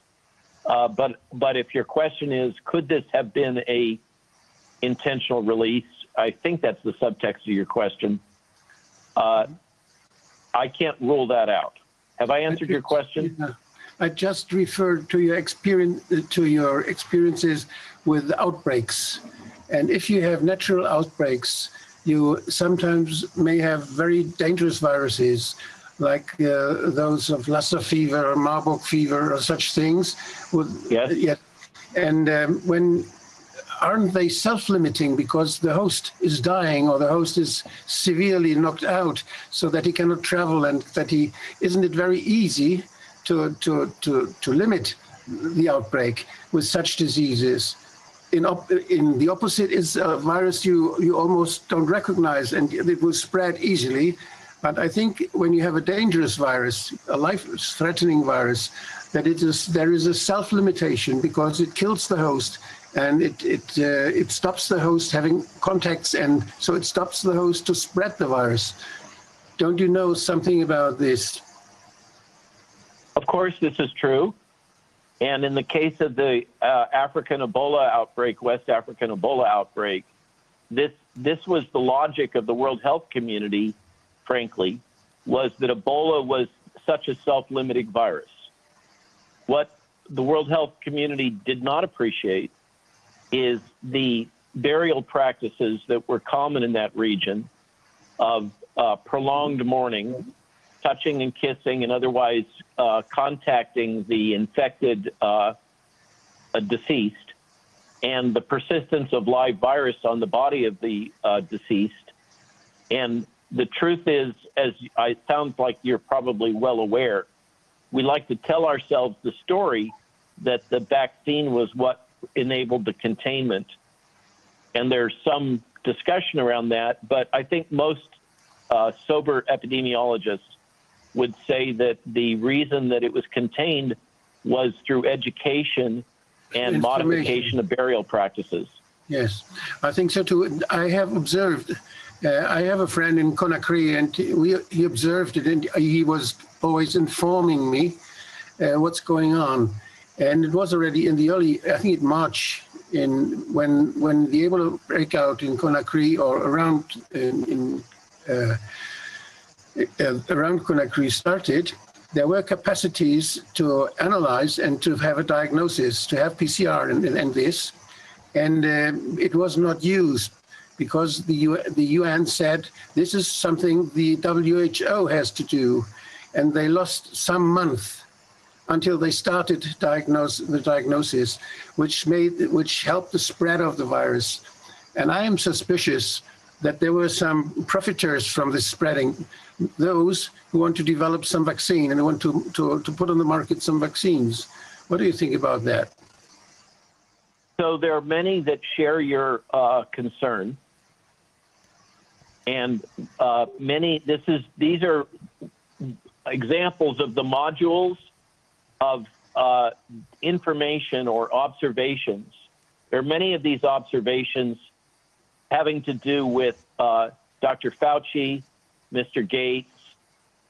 Uh, but but if your question is, could this have been a intentional release? I think that's the subtext of your question. Uh, I can't rule that out. Have I answered your question? I just referred to your experience to your experiences with outbreaks, and if you have natural outbreaks, you sometimes may have very dangerous viruses like uh, those of Lassa fever or Marburg fever or such things. With, yes. Yeah, and um, when aren't they self-limiting because the host is dying or the host is severely knocked out so that he cannot travel and that he isn't it very easy to to to to limit the outbreak with such diseases in op- in the opposite is a virus you you almost don't recognize and it will spread easily but i think when you have a dangerous virus a life threatening virus that it is there is a self limitation because it kills the host and it it uh, it stops the host having contacts, and so it stops the host to spread the virus. Don't you know something about this? Of course, this is true. And in the case of the uh, African Ebola outbreak, West African Ebola outbreak, this this was the logic of the World Health Community, frankly, was that Ebola was such a self-limiting virus. What the World Health Community did not appreciate is the burial practices that were common in that region of uh, prolonged mourning, touching and kissing, and otherwise uh, contacting the infected uh, deceased, and the persistence of live virus on the body of the uh, deceased. And the truth is, as I sounds like you're probably well aware, we like to tell ourselves the story that the vaccine was what enabled the containment. And there's some discussion around that, but I think most uh, sober epidemiologists would say that the reason that it was contained was through education and modification of burial practices. Yes, I think so too. I have observed. Uh, I have a friend in Conakry, and we, he observed it, and he was always informing me uh, what's going on and it was already in the early, I think, in March, in when when the Ebola breakout in Conakry or around in, in uh, uh, around Conakry started, there were capacities to analyze and to have a diagnosis, to have PCR and, and this, and uh, it was not used because the U the UN said this is something the WHO has to do, and they lost some months until they started diagnose, the diagnosis, which made which helped the spread of the virus. And I am suspicious that there were some profiteers from this spreading, those who want to develop some vaccine and want to, to, to put on the market some vaccines. What do you think about that? So there are many that share your uh, concern, and uh, many. This is these are examples of the modules of uh, information or observations. There are many of these observations having to do with uh, Dr. Fauci, Mr. Gates,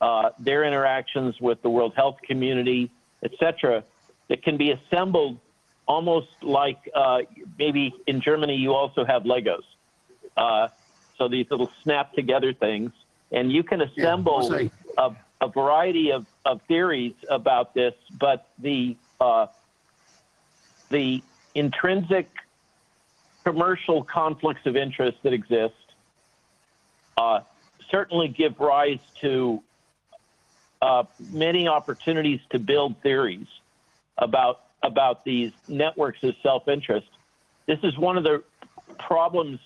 uh, their interactions with the World Health Community, etc., that can be assembled almost like uh, maybe in Germany you also have Legos. Uh, so these little snap together things, and you can assemble yeah, a, a variety of of theories about this, but the uh, the intrinsic commercial conflicts of interest that exist uh, certainly give rise to uh, many opportunities to build theories about about these networks of self-interest. This is one of the problems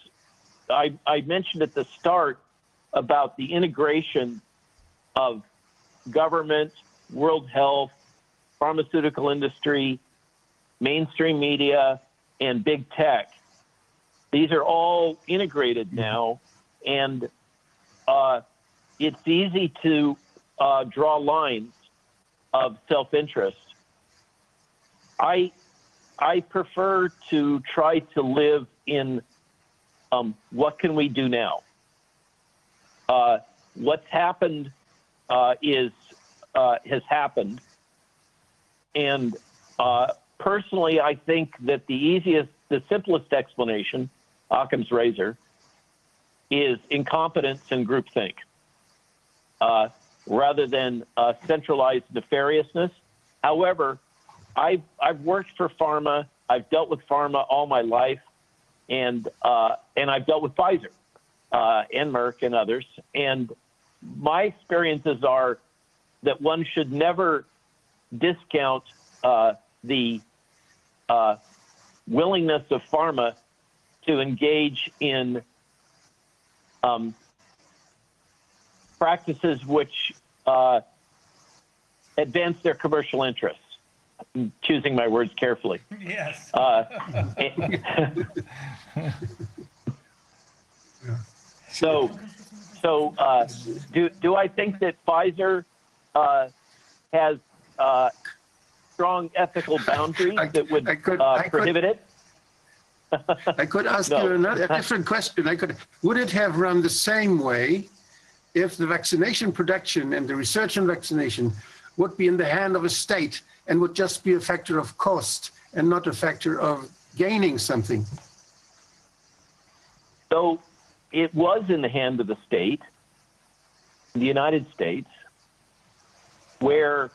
I, I mentioned at the start about the integration of government, World Health, pharmaceutical industry, mainstream media, and big tech. These are all integrated now, and uh, it's easy to uh, draw lines of self-interest. I I prefer to try to live in um, what can we do now? Uh, what's happened uh, is uh, has happened, and uh, personally, I think that the easiest, the simplest explanation, Occam's razor, is incompetence and groupthink, uh, rather than uh, centralized nefariousness. however, I've, I've worked for pharma. I've dealt with pharma all my life, and uh, and I've dealt with Pfizer uh, and Merck and others. And my experiences are that one should never discount uh, the uh, willingness of pharma to engage in um, practices which uh, advance their commercial interests. I'm choosing my words carefully. Yes. Uh, *laughs* so, so uh, do do I think that Pfizer uh, has uh, strong ethical boundaries I- that would I could- uh, I could- prohibit it? I could ask No. you another a different question. I could, would it have run the same way if the vaccination production and the research on vaccination would be in the hand of a state and would just be a factor of cost and not a factor of gaining something? So it was in the hand of the state, the United States, where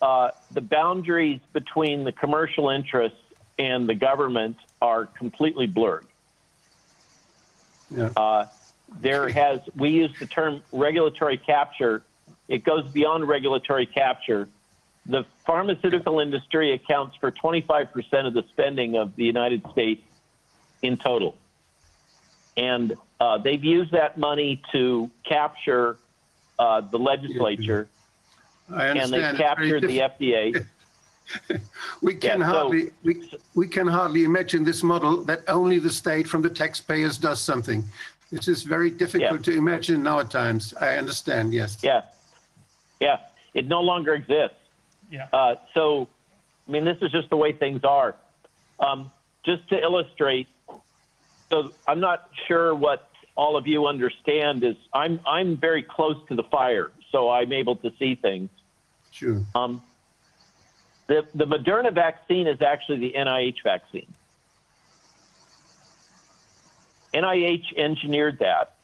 uh, the boundaries between the commercial interests and the government are completely blurred. Yeah. Uh, there has, we use the term regulatory capture. It goes beyond regulatory capture. The pharmaceutical industry accounts for 25% of the spending of the United States in total. And uh, they've used that money to capture uh, the legislature, I and they understand. It's very captured the FDA. *laughs* *laughs* We can Yeah, so- hardly, we, we can hardly imagine this model that only the state from the taxpayers does something. This is very difficult to imagine now at times. I understand, yes. Yeah, yeah, it no longer exists. Yeah. Uh, so, I mean, this is just the way things are. Um, just to illustrate, so I'm not sure what all of you understand is I'm I'm very close to the fire, so I'm able to see things. Sure. Um, the the Moderna vaccine is actually the NIH vaccine. NIH engineered that.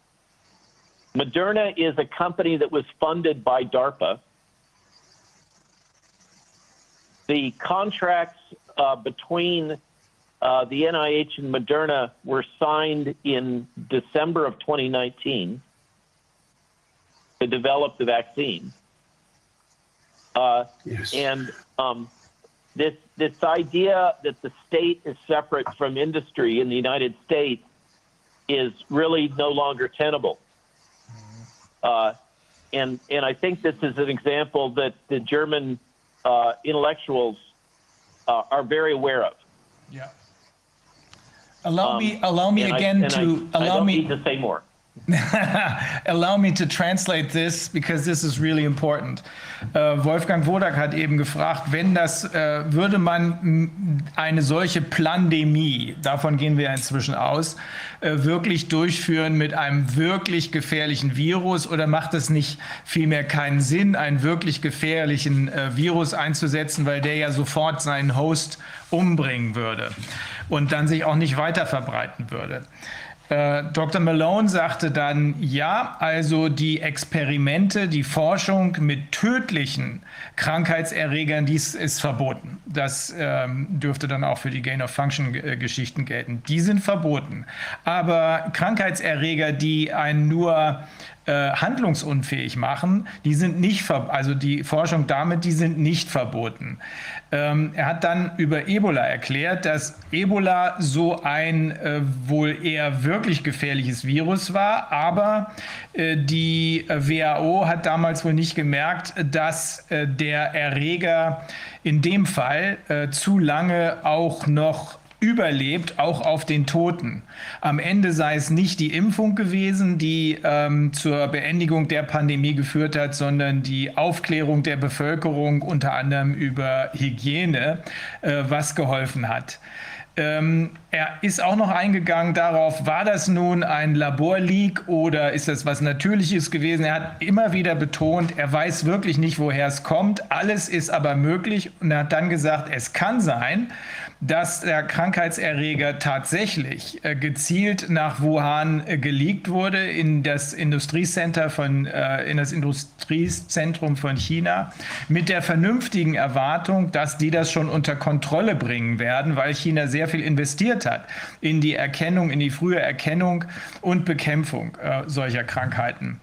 Moderna is a company that was funded by DARPA. The contracts uh, between uh, the NIH and Moderna were signed in December of 2019 to develop the vaccine. Uh, Yes. and um, this this idea that the state is separate from industry in the United States is really no longer tenable. Uh, and and I think this is an example that the German uh, intellectuals uh, are very aware of. Yeah. Allow me, Um, allow me again I- to I allow don't me. need to say more. *laughs* Allow me to translate this because this is really important. Äh, Wolfgang Wodak hat eben gefragt, wenn das, äh, würde man eine solche Plandemie, davon gehen wir inzwischen aus, äh, wirklich durchführen mit einem wirklich gefährlichen Virus oder macht es nicht vielmehr keinen Sinn, einen wirklich gefährlichen äh, Virus einzusetzen, weil der ja sofort seinen Host umbringen würde und dann sich auch nicht weiter verbreiten würde. Äh, Dr. Malone sagte dann, ja, also die Experimente, die Forschung mit tödlichen Krankheitserregern, dies ist verboten. Das ähm, dürfte dann auch für die Gain-of-Function-Geschichten gelten. Die sind verboten. Aber Krankheitserreger, die einen nur äh, handlungsunfähig machen, die sind nicht, also die Forschung damit, die sind nicht verboten. Ähm, er hat dann über Ebola erklärt, dass Ebola so ein äh, wohl eher wirklich gefährliches Virus war, aber äh, die äh, WHO hat damals wohl nicht gemerkt, dass äh, der Erreger in dem Fall zu lange auch noch überlebt, auch auf den Toten. Am Ende sei es nicht die Impfung gewesen, die ähm, zur Beendigung der Pandemie geführt hat, sondern die Aufklärung der Bevölkerung unter anderem über Hygiene, äh, was geholfen hat. Ähm, er ist auch noch eingegangen darauf, war das nun ein Laborleak oder ist das was Natürliches gewesen? Er hat immer wieder betont, er weiß wirklich nicht, woher es kommt. Alles ist aber möglich und er hat dann gesagt, es kann sein, dass der Krankheitserreger tatsächlich äh, gezielt nach Wuhan äh, geleakt wurde in das Industriecenter von äh, in das Industriezentrum von China mit der vernünftigen Erwartung, dass die das schon unter Kontrolle bringen werden, weil China sehr viel investiert hat in die Erkennung, in die frühe Erkennung und Bekämpfung solcher Krankheiten.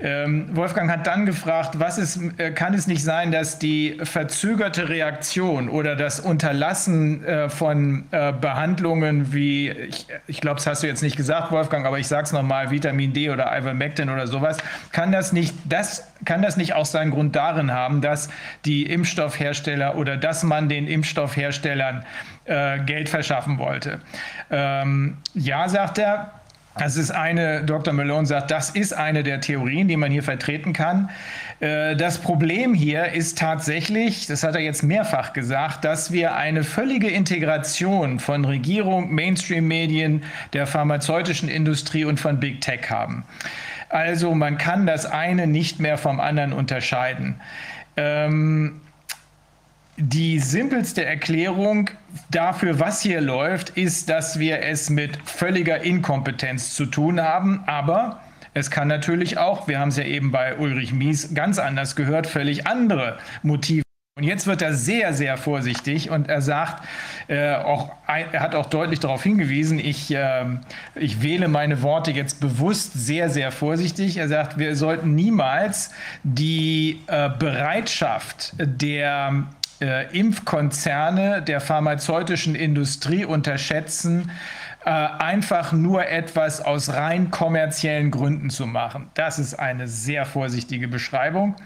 Ähm, Wolfgang hat dann gefragt, was ist, kann es nicht sein, dass die verzögerte Reaktion oder das Unterlassen äh, von äh, Behandlungen wie, ich, ich glaube, das hast du jetzt nicht gesagt, Wolfgang, aber ich sage es nochmal, Vitamin D oder Ivermectin oder sowas, kann das nicht, das kann das nicht auch seinen Grund darin haben, dass die Impfstoffhersteller oder dass man den Impfstoffherstellern äh, Geld verschaffen wollte? Ähm, ja, sagt er, das ist eine, Dr. Malone sagt, das ist eine der Theorien, die man hier vertreten kann. Äh, das Problem hier ist tatsächlich, das hat er jetzt mehrfach gesagt, dass wir eine völlige Integration von Regierung, Mainstream-Medien, der pharmazeutischen Industrie und von Big Tech haben. Also man kann das eine nicht mehr vom anderen unterscheiden. Ähm, die simpelste Erklärung dafür, was hier läuft, ist, dass wir es mit völliger Inkompetenz zu tun haben. Aber es kann natürlich auch, wir haben es ja eben bei Ulrich Mies ganz anders gehört, völlig andere Motive. Und jetzt wird er sehr, sehr vorsichtig und er sagt, äh, auch, er hat auch deutlich darauf hingewiesen, ich, äh, ich wähle meine Worte jetzt bewusst sehr, sehr vorsichtig. Er sagt, wir sollten niemals die äh, Bereitschaft der äh, Impfkonzerne, der pharmazeutischen Industrie unterschätzen, äh, einfach nur etwas aus rein kommerziellen Gründen zu machen. Das ist eine sehr vorsichtige Beschreibung.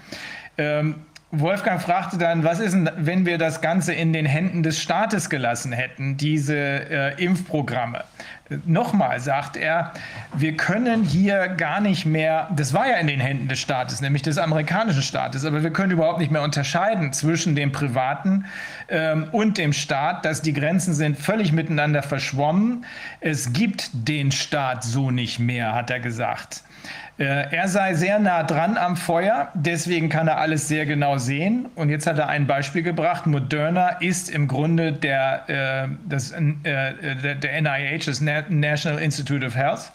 Ähm, Wolfgang fragte dann, was ist denn, wenn wir das Ganze in den Händen des Staates gelassen hätten, diese äh, Impfprogramme? Nochmal sagt er, wir können hier gar nicht mehr, das war ja in den Händen des Staates, nämlich des amerikanischen Staates, aber wir können überhaupt nicht mehr unterscheiden zwischen dem Privaten ähm, und dem Staat, dass die Grenzen sind völlig miteinander verschwommen. Es gibt den Staat so nicht mehr, hat er gesagt. Äh, er sei sehr nah dran am Feuer, deswegen kann er alles sehr genau sehen. Und jetzt hat er ein Beispiel gebracht. Moderna ist im Grunde der, äh, das, äh, der, der NIH, das National Institute of Health.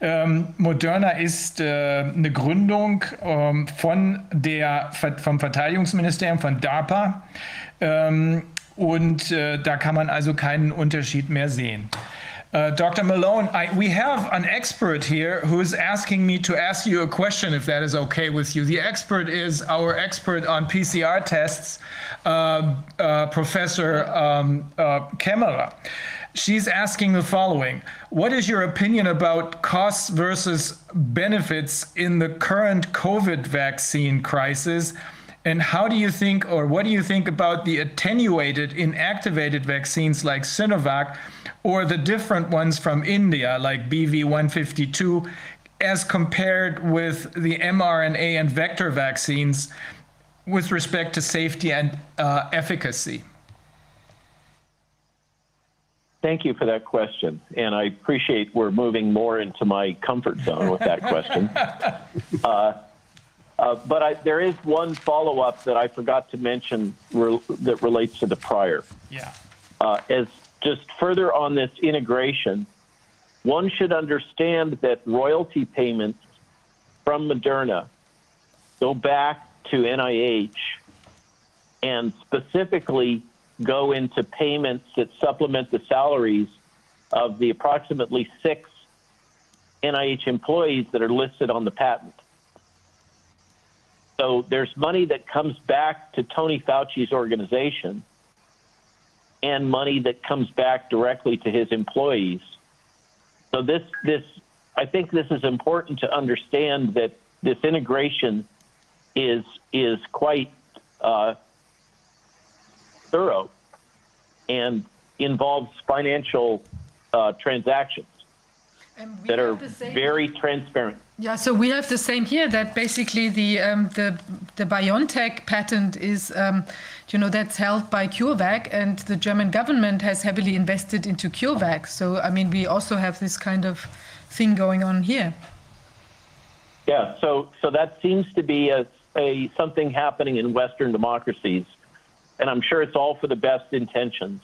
Ähm, Moderna ist äh, eine Gründung ähm, von der, vom Verteidigungsministerium, von DARPA. Ähm, und äh, da kann man also keinen Unterschied mehr sehen. Uh, Dr. Malone, I, we have an expert here who is asking me to ask you a question, if that is okay with you. The expert is our expert on PCR tests, uh, uh, Professor um, uh, She's asking the following What is your opinion about costs versus benefits in the current COVID vaccine crisis? And how do you think, or what do you think about the attenuated, inactivated vaccines like Sinovac? Or the different ones from India, like BV152, as compared with the mRNA and vector vaccines with respect to safety and uh, efficacy? Thank you for that question. And I appreciate we're moving more into my comfort zone with that question. *laughs* uh, uh, but I, there is one follow up that I forgot to mention re- that relates to the prior. Yeah. Uh, as just further on this integration, one should understand that royalty payments from Moderna go back to NIH and specifically go into payments that supplement the salaries of the approximately six NIH employees that are listed on the patent. So there's money that comes back to Tony Fauci's organization and money that comes back directly to his employees. So this this I think this is important to understand that this integration is is quite uh, thorough and involves financial uh, transactions. That are very transparent. Yeah, so we have the same here. That basically the um, the the BioNTech patent is, um, you know, that's held by CureVac, and the German government has heavily invested into CureVac. So I mean, we also have this kind of thing going on here. Yeah, so so that seems to be a, a something happening in Western democracies, and I'm sure it's all for the best intentions,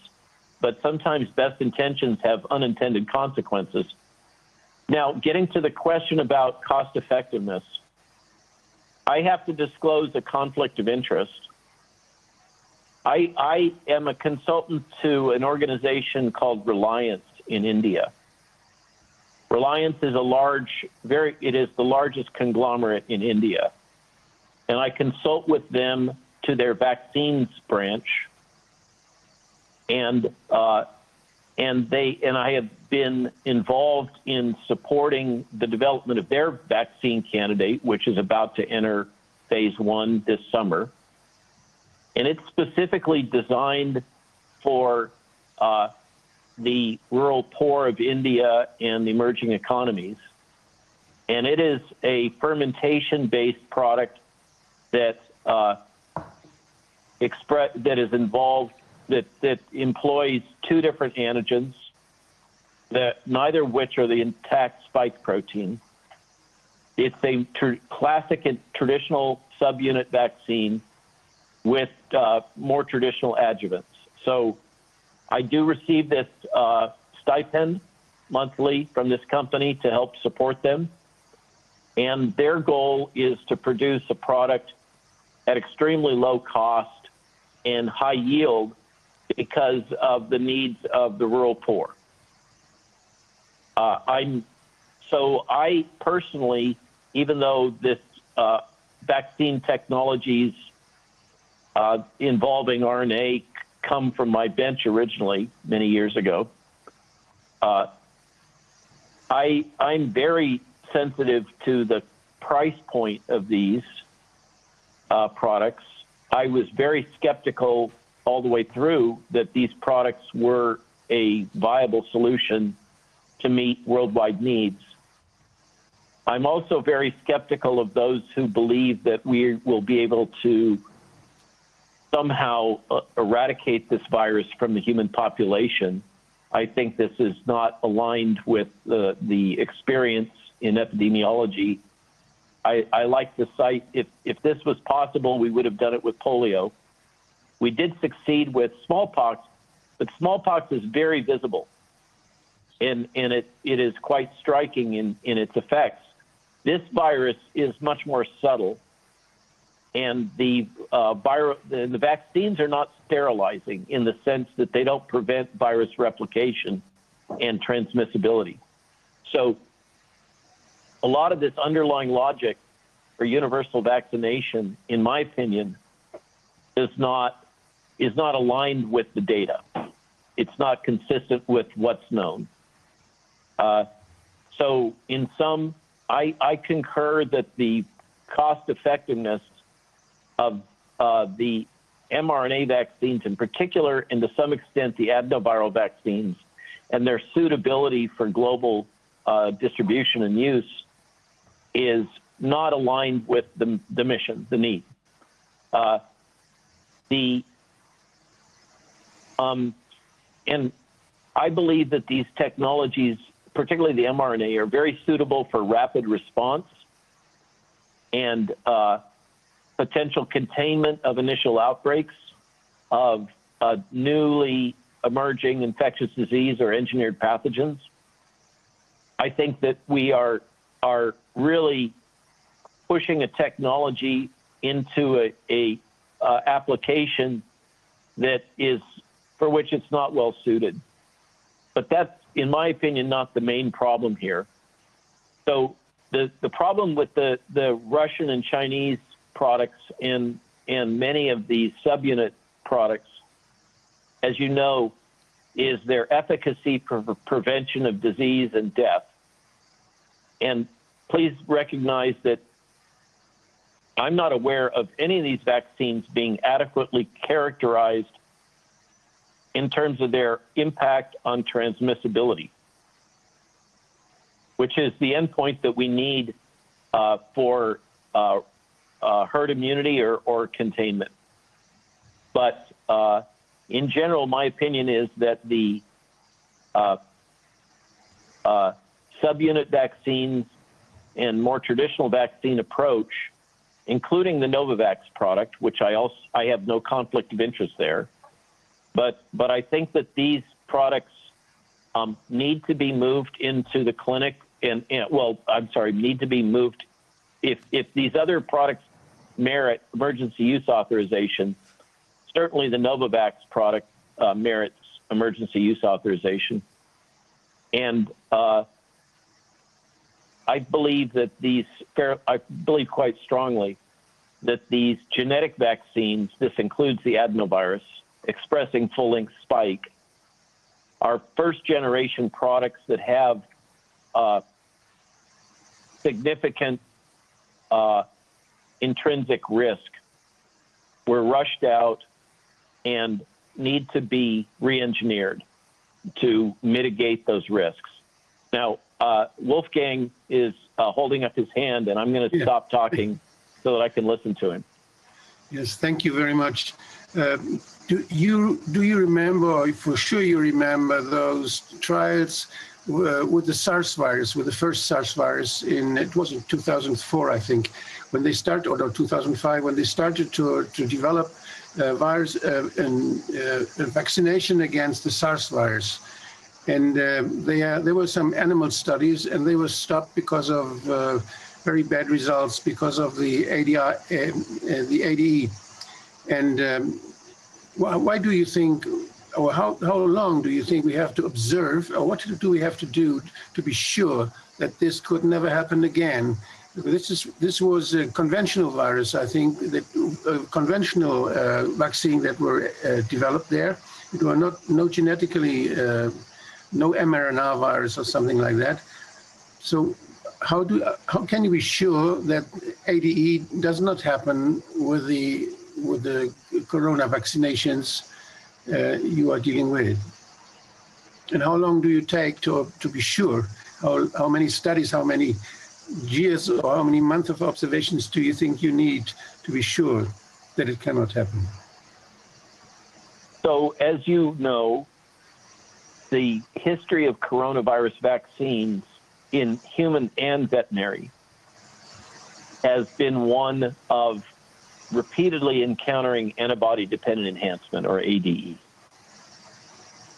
but sometimes best intentions have unintended consequences. Now, getting to the question about cost effectiveness, I have to disclose a conflict of interest. I, I am a consultant to an organization called Reliance in India. Reliance is a large, very, it is the largest conglomerate in India. And I consult with them to their vaccines branch. And, uh, and they, and I have been involved in supporting the development of their vaccine candidate, which is about to enter phase one this summer. And it's specifically designed for uh, the rural poor of India and the emerging economies. And it is a fermentation based product that uh, express that is involved that that employs two different antigens that neither of which are the intact spike protein. It's a tr- classic and traditional subunit vaccine with uh, more traditional adjuvants. So I do receive this uh, stipend monthly from this company to help support them. And their goal is to produce a product at extremely low cost and high yield because of the needs of the rural poor. Uh, I'm so I personally, even though this uh, vaccine technologies uh, involving RNA come from my bench originally many years ago, uh, I I'm very sensitive to the price point of these uh, products. I was very skeptical all the way through that these products were a viable solution to meet worldwide needs. I'm also very skeptical of those who believe that we will be able to somehow uh, eradicate this virus from the human population. I think this is not aligned with uh, the experience in epidemiology. I, I like to cite if, if this was possible, we would have done it with polio. We did succeed with smallpox, but smallpox is very visible and, and it, it is quite striking in, in its effects. This virus is much more subtle, and the, uh, the, the vaccines are not sterilizing in the sense that they don't prevent virus replication and transmissibility. So, a lot of this underlying logic for universal vaccination, in my opinion, is not is not aligned with the data. It's not consistent with what's known. Uh, so, in some, I, I, concur that the cost effectiveness of uh, the mRNA vaccines, in particular, and to some extent the adenoviral vaccines, and their suitability for global uh, distribution and use is not aligned with the, the mission, the need. Uh, the um, and I believe that these technologies particularly the mRNA, are very suitable for rapid response and uh, potential containment of initial outbreaks of uh, newly emerging infectious disease or engineered pathogens. I think that we are are really pushing a technology into a, a uh, application that is for which it's not well suited. But that's in my opinion, not the main problem here. So the, the problem with the, the Russian and Chinese products and, and many of the subunit products, as you know, is their efficacy for prevention of disease and death. And please recognize that I'm not aware of any of these vaccines being adequately characterized in terms of their impact on transmissibility. which is the endpoint that we need uh, for uh, uh, herd immunity or, or containment. But uh, in general, my opinion is that the uh, uh, subunit vaccines and more traditional vaccine approach, including the Novavax product, which I also I have no conflict of interest there, but but I think that these products um, need to be moved into the clinic and, and well, I'm sorry, need to be moved if if these other products merit emergency use authorization, certainly the Novavax product uh, merits emergency use authorization. And uh, I believe that these, I believe quite strongly that these genetic vaccines, this includes the adenovirus, expressing full length spike, are first generation products that have uh, significant uh, intrinsic risk were rushed out and need to be re-engineered to mitigate those risks. Now, uh, Wolfgang is uh, holding up his hand, and I'm going to yeah. stop talking so that I can listen to him. Yes, thank you very much. Uh, do you do you remember? For sure, you remember those trials uh, with the SARS virus, with the first SARS virus in it was in 2004, I think, when they started, or no, 2005, when they started to to develop uh, virus uh, and uh, vaccination against the SARS virus. And uh, they, there were some animal studies, and they were stopped because of very bad results because of the uh, the ADE. And um, why, do you think, or how, how long do you think we have to observe, or what do we have to do to be sure that this could never happen again? This is this was a conventional virus, I think, that conventional uh, vaccine that were uh, developed there. It were not no genetically uh, no mRNA virus or something like that. So how do how can you be sure that ADE does not happen with the with the corona vaccinations uh, you are dealing with? And how long do you take to to be sure? How how many studies? How many years or how many months of observations do you think you need to be sure that it cannot happen? So, as you know, the history of coronavirus vaccines in human and veterinary has been one of repeatedly encountering antibody dependent enhancement or ADE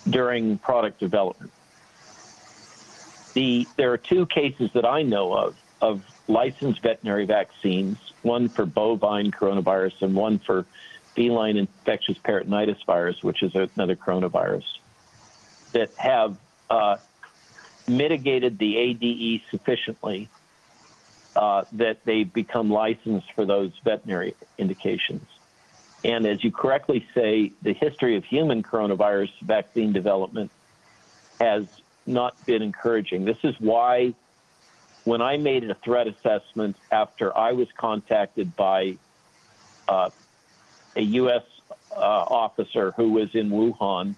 during product development. The, there are two cases that I know of of licensed veterinary vaccines, one for bovine coronavirus and one for feline infectious peritonitis virus, which is another coronavirus that have uh, mitigated the ADE sufficiently uh, that they become licensed for those veterinary indications. And as you correctly say, the history of human coronavirus vaccine development has not been encouraging. This is why, when I made a threat assessment after I was contacted by uh, a U.S. Uh, officer who was in Wuhan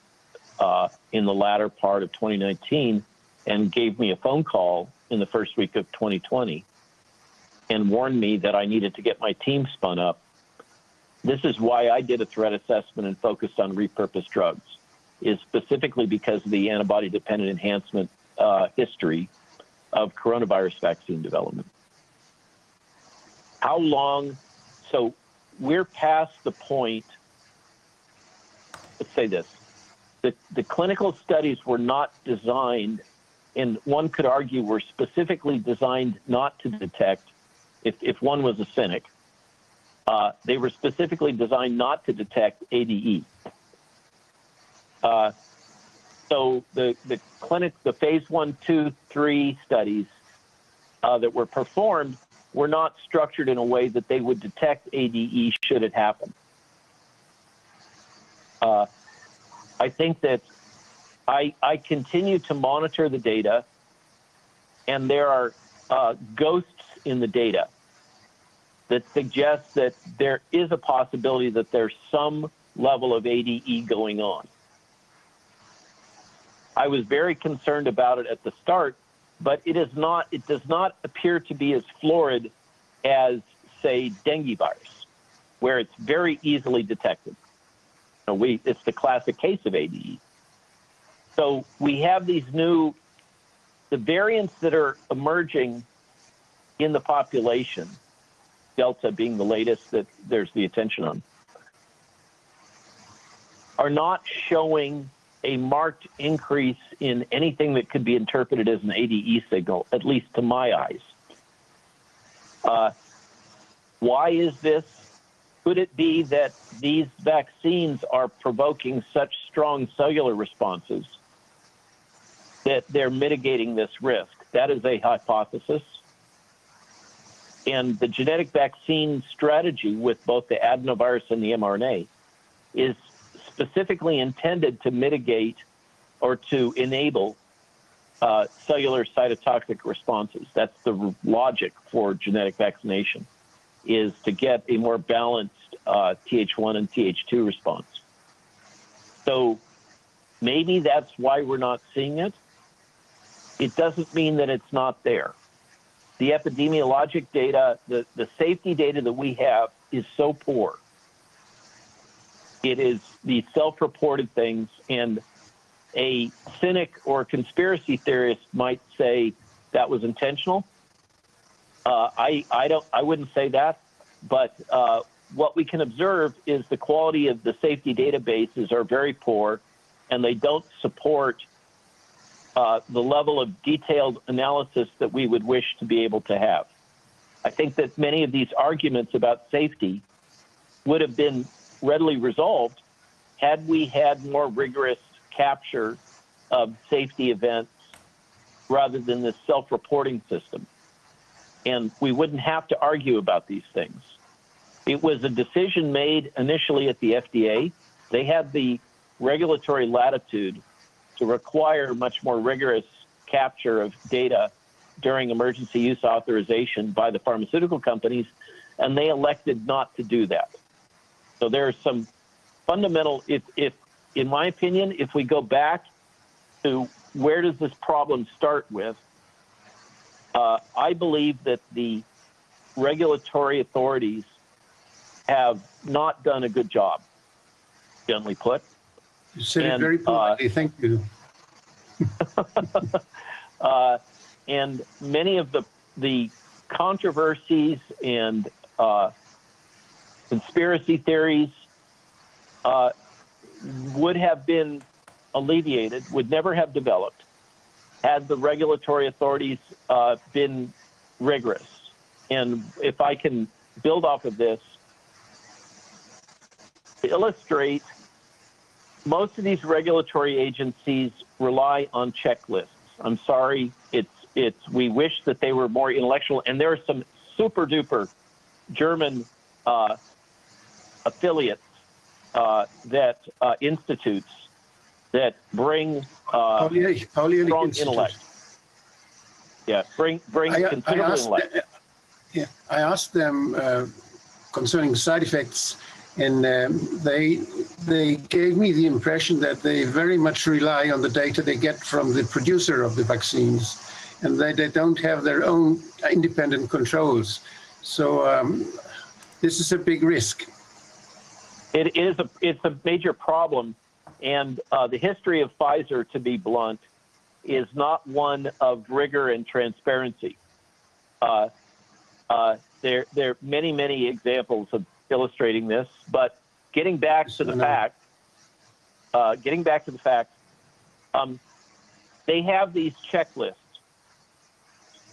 uh, in the latter part of 2019 and gave me a phone call in the first week of 2020 and warned me that I needed to get my team spun up. This is why I did a threat assessment and focused on repurposed drugs, is specifically because of the antibody dependent enhancement uh, history of coronavirus vaccine development. How long? So we're past the point, let's say this the, the clinical studies were not designed, and one could argue were specifically designed not to detect, if, if one was a cynic, uh, they were specifically designed not to detect ADE. Uh, so the, the clinic, the phase one, two, three studies uh, that were performed were not structured in a way that they would detect ADE should it happen. Uh, I think that I, I continue to monitor the data, and there are uh, ghosts in the data that suggests that there is a possibility that there's some level of ADE going on. I was very concerned about it at the start but it is not. It does not appear to be as florid as, say, dengue virus, where it's very easily detected. You know, we it's the classic case of ADE. So we have these new, the variants that are emerging in the population, Delta being the latest that there's the attention on, are not showing a marked increase in anything that could be interpreted as an ADE signal, at least to my eyes. Uh, why is this? Could it be that these vaccines are provoking such strong cellular responses that they're mitigating this risk? That is a hypothesis. And the genetic vaccine strategy with both the adenovirus and the mRNA is specifically intended to mitigate or to enable uh, cellular cytotoxic responses. That's the logic for genetic vaccination, is to get a more balanced uh, Th1 and Th2 response. So maybe that's why we're not seeing it. It doesn't mean that it's not there. The epidemiologic data, the, the safety data that we have is so poor it is the self-reported things, and a cynic or conspiracy theorist might say that was intentional. Uh, I I don't I wouldn't say that, but uh, what we can observe is the quality of the safety databases are very poor, and they don't support uh, the level of detailed analysis that we would wish to be able to have. I think that many of these arguments about safety would have been readily resolved had we had more rigorous capture of safety events rather than this self-reporting system. And we wouldn't have to argue about these things. It was a decision made initially at the FDA. They had the regulatory latitude to require much more rigorous capture of data during emergency use authorization by the pharmaceutical companies, and they elected not to do that. So there are some fundamental, if, if, in my opinion, if we go back to where does this problem start with, uh, I believe that the regulatory authorities have not done a good job, gently put. You said and, it very politely. Uh, Thank you. *laughs* uh, and many of the the controversies and uh, conspiracy theories uh, would have been alleviated, would never have developed, had the regulatory authorities uh, been rigorous. And if I can build off of this, to illustrate, most of these regulatory agencies rely on checklists. I'm sorry, it's it's we wish that they were more intellectual, and there are some super duper German uh, affiliates uh, that uh, institutes that bring uh, strong intellect. Yeah, bring bring I, considerable I asked, intellect. yeah, I asked them uh, concerning side effects, and um, they they gave me the impression that they very much rely on the data they get from the producer of the vaccines, and they, they don't have their own independent controls. So um, this is a big risk. It is a it's a major problem, and uh, the history of Pfizer, to be blunt, is not one of rigor and transparency. Uh, uh, there there are many many examples of illustrating this, but getting back to the fact, uh, getting back to the fact, um, they have these checklists,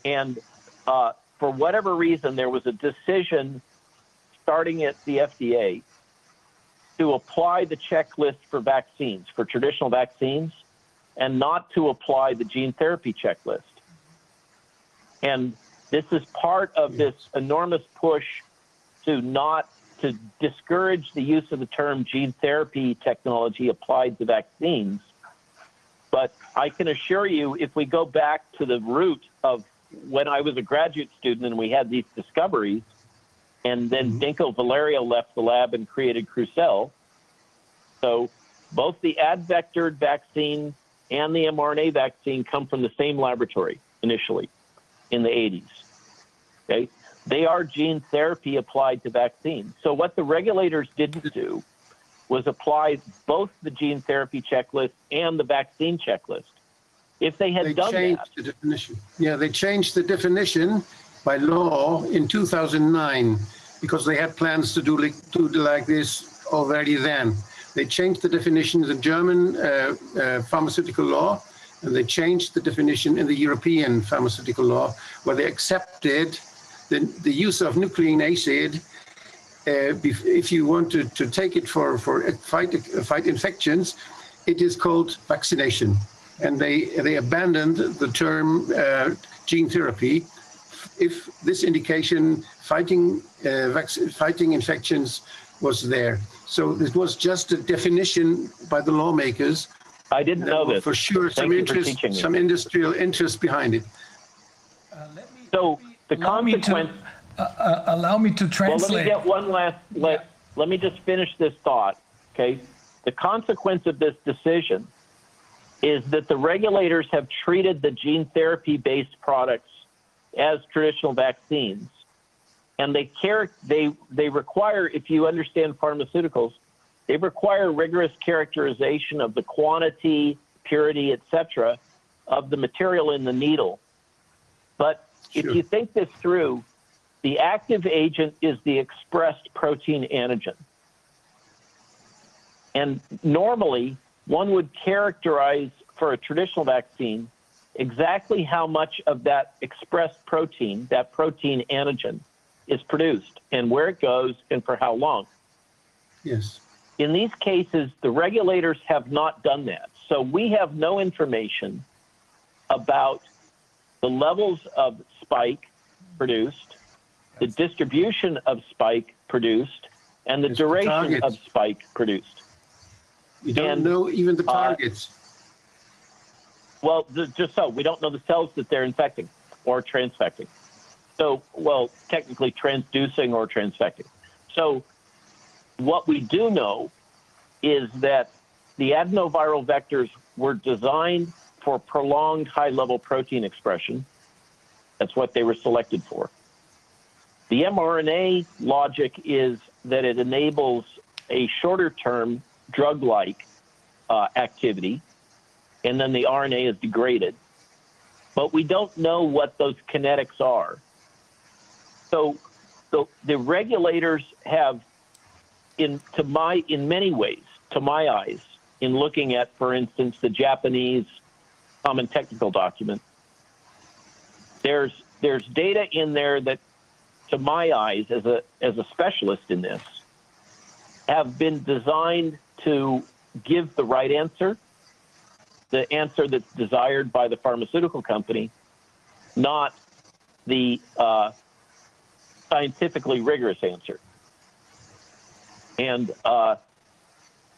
and uh, for whatever reason, there was a decision starting at the FDA to apply the checklist for vaccines, for traditional vaccines, and not to apply the gene therapy checklist. And this is part of this enormous push to not to discourage the use of the term gene therapy technology applied to vaccines. But I can assure you, if we go back to the root of when I was a graduate student and we had these discoveries, and then mm-hmm. Dinko Valerio left the lab and created Crucell. So both the ad vectored vaccine and the mRNA vaccine come from the same laboratory. initially in the 80s. Okay, they are gene therapy applied to vaccines. So what the regulators didn't do was apply both the gene therapy checklist and the vaccine checklist. If they had They done changed that, the definition. Yeah, they changed the definition by law in 2009 because they had plans to do like, do like this already then. They changed the definition in the German uh, uh, pharmaceutical law and they changed the definition in the European pharmaceutical law where they accepted the, the use of nucleic acid uh, if you want to, to take it for, for fight, fight infections, it is called vaccination. And they, they abandoned the term uh, gene therapy if this indication fighting, uh, vac- fighting infections was there. So it was just a definition by the lawmakers. I didn't know were this. For sure, some Thank you for interest, some industrial interest behind it. So the Allow me to- consequence. Uh, allow me to Well, let me translate. get one last, let, let me just finish this thought, okay? The consequence of this decision is that the regulators have treated the gene therapy based products as traditional vaccines. And they care, they, they require, if you understand pharmaceuticals, they require rigorous characterization of the quantity, purity, et cetera, of the material in the needle. But if you think this through, the active agent is the expressed protein antigen. And normally, one would characterize for a traditional vaccine exactly how much of that expressed protein, that protein antigen, is produced and where it goes and for how long. Yes. In these cases, the regulators have not done that. So we have no information about the levels of spike produced, the distribution of spike produced, and the It's the duration targets. of spike produced. You don't And, know even the uh, targets. Well, th- just so we don't know the cells that they're infecting or transfecting. So, well, technically transducing or transfecting. So, what we do know is that the adenoviral vectors were designed for prolonged high level protein expression. That's what they were selected for. The mRNA logic is that it enables a shorter term drug like uh, activity and then the RNA is degraded. But we don't know what those kinetics are. So the, the regulators have, in to my in many ways, to my eyes, in looking at, for instance, the Japanese Common Technical Document, there's there's data in there that, to my eyes, as a as a specialist in this, have been designed to give the right answer the answer that's desired by the pharmaceutical company, not the uh, scientifically rigorous answer. And uh,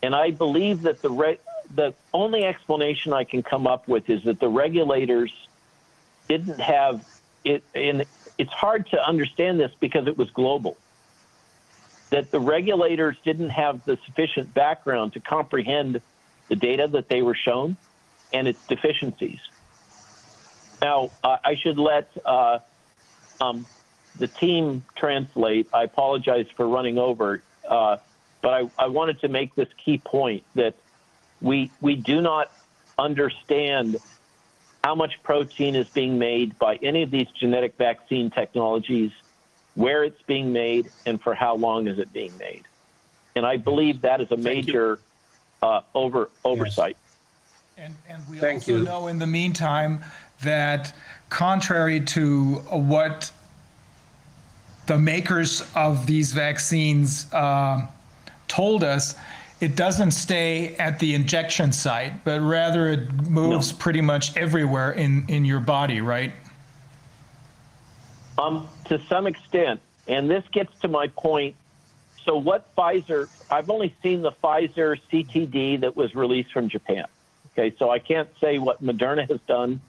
and I believe that the re- the only explanation I can come up with is that the regulators didn't have it. It's hard to understand this because it was global. That the regulators didn't have the sufficient background to comprehend the data that they were shown and its deficiencies. Now, uh, I should let uh, um, the team translate. I apologize for running over, uh, but I, I wanted to make this key point that we we do not understand how much protein is being made by any of these genetic vaccine technologies, where it's being made, and for how long is it being made. And I believe that is a major uh, over oversight. And, and we Thank also you. know in the meantime that contrary to what the makers of these vaccines uh, told us, it doesn't stay at the injection site, but rather it moves pretty much everywhere in, in your body, right? Um, to some extent, and this gets to my point. So, what Pfizer? I've only seen the Pfizer CTD that was released from Japan. Okay, so I can't say what Moderna has done,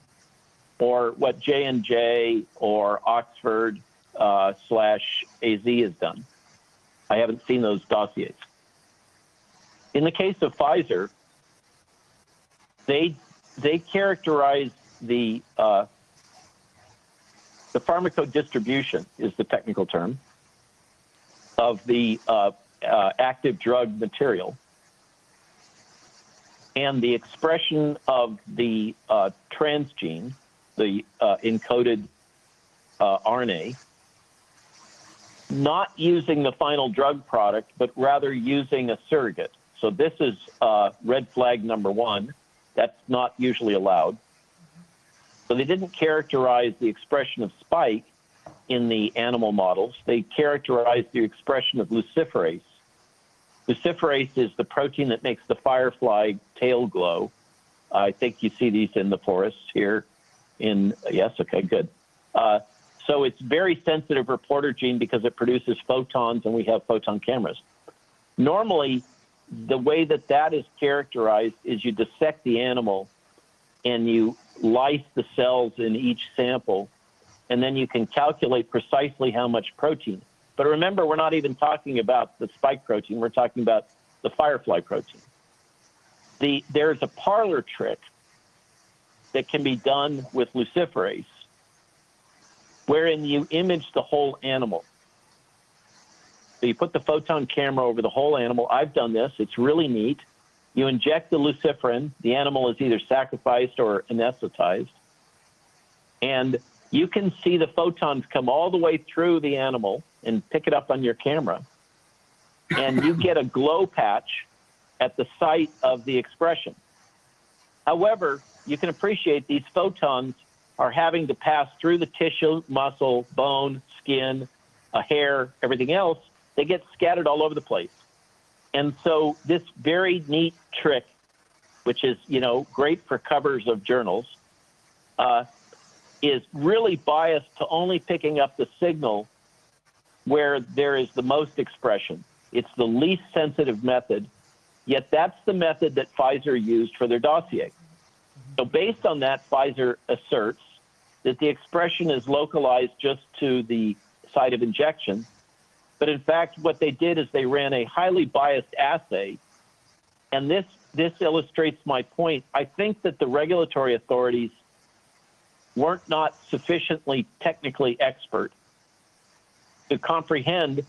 or what J and J or Oxford uh, slash AZ has done. I haven't seen those dossiers. In the case of Pfizer, they they characterize the uh, the pharmacodistribution is the technical term of the uh, uh, active drug material and the expression of the uh, transgene, the uh, encoded uh, RNA, not using the final drug product, but rather using a surrogate. So this is uh, red flag number one. That's not usually allowed. So they didn't characterize the expression of spike in the animal models. They characterized the expression of luciferase. Luciferase is the protein that makes the firefly tail glow. I think you see these in the forests here. In yes, okay, good. Uh, so it's very sensitive reporter gene because it produces photons, and we have photon cameras. Normally, the way that that is characterized is you dissect the animal and you lyse the cells in each sample, and then you can calculate precisely how much protein. But remember, we're not even talking about the spike protein, we're talking about the firefly protein. The, there's a parlor trick that can be done with luciferase, wherein you image the whole animal. So you put the photon camera over the whole animal. I've done this, it's really neat. You inject the luciferin, the animal is either sacrificed or anesthetized, and you can see the photons come all the way through the animal and pick it up on your camera. And you get a glow patch at the site of the expression. However, you can appreciate these photons are having to pass through the tissue, muscle, bone, skin, hair, everything else. They get scattered all over the place. And so this very neat trick, which is, you know, great for covers of journals, uh, is really biased to only picking up the signal where there is the most expression. It's the least sensitive method, yet that's the method that Pfizer used for their dossier. So, based on that, Pfizer asserts that the expression is localized just to the site of injection. But in fact, what they did is they ran a highly biased assay. And this, this illustrates my point. I think that the regulatory authorities weren't not sufficiently technically expert to comprehend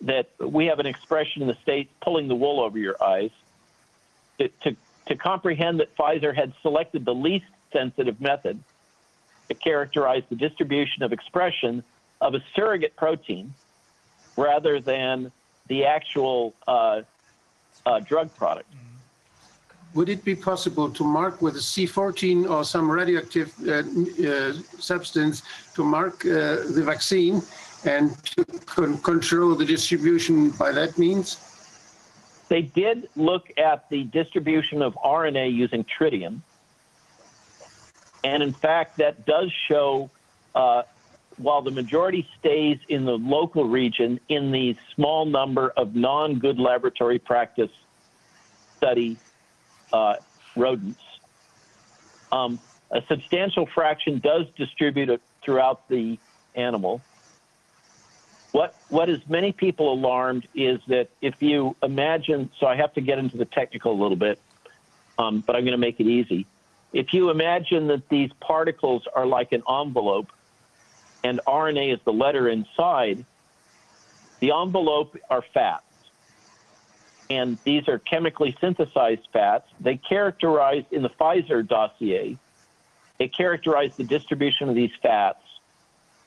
that we have an expression in the States pulling the wool over your eyes, to, to, to comprehend that Pfizer had selected the least sensitive method to characterize the distribution of expression of a surrogate protein rather than the actual uh, uh, drug product. Would it be possible to mark with a C14 or some radioactive uh, uh substance to mark uh, the vaccine and to con control the distribution by that means? They did look at the distribution of RNA using tritium. And in fact, that does show, uh, while the majority stays in the local region, in the small number of non good laboratory practice study uh, rodents, um, a substantial fraction does distribute throughout the animal. What what has many people alarmed is that if you imagine, so I have to get into the technical a little bit, um, but I'm going to make it easy. If you imagine that these particles are like an envelope, and RNA is the letter inside, the envelope are fats, and these are chemically synthesized fats. They characterized in the Pfizer dossier. They characterized the distribution of these fats,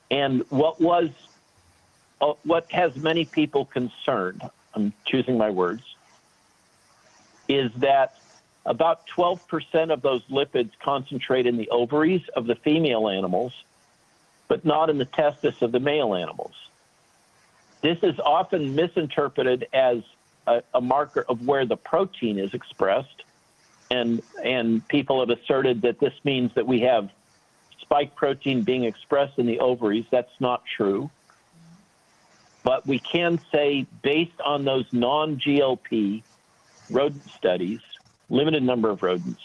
and what was uh, what has many people concerned, I'm choosing my words, is that about 12% of those lipids concentrate in the ovaries of the female animals, but not in the testis of the male animals. This is often misinterpreted as a, a marker of where the protein is expressed, and, and people have asserted that this means that we have spike protein being expressed in the ovaries. That's not true. But we can say, based on those non GLP rodent studies, limited number of rodents,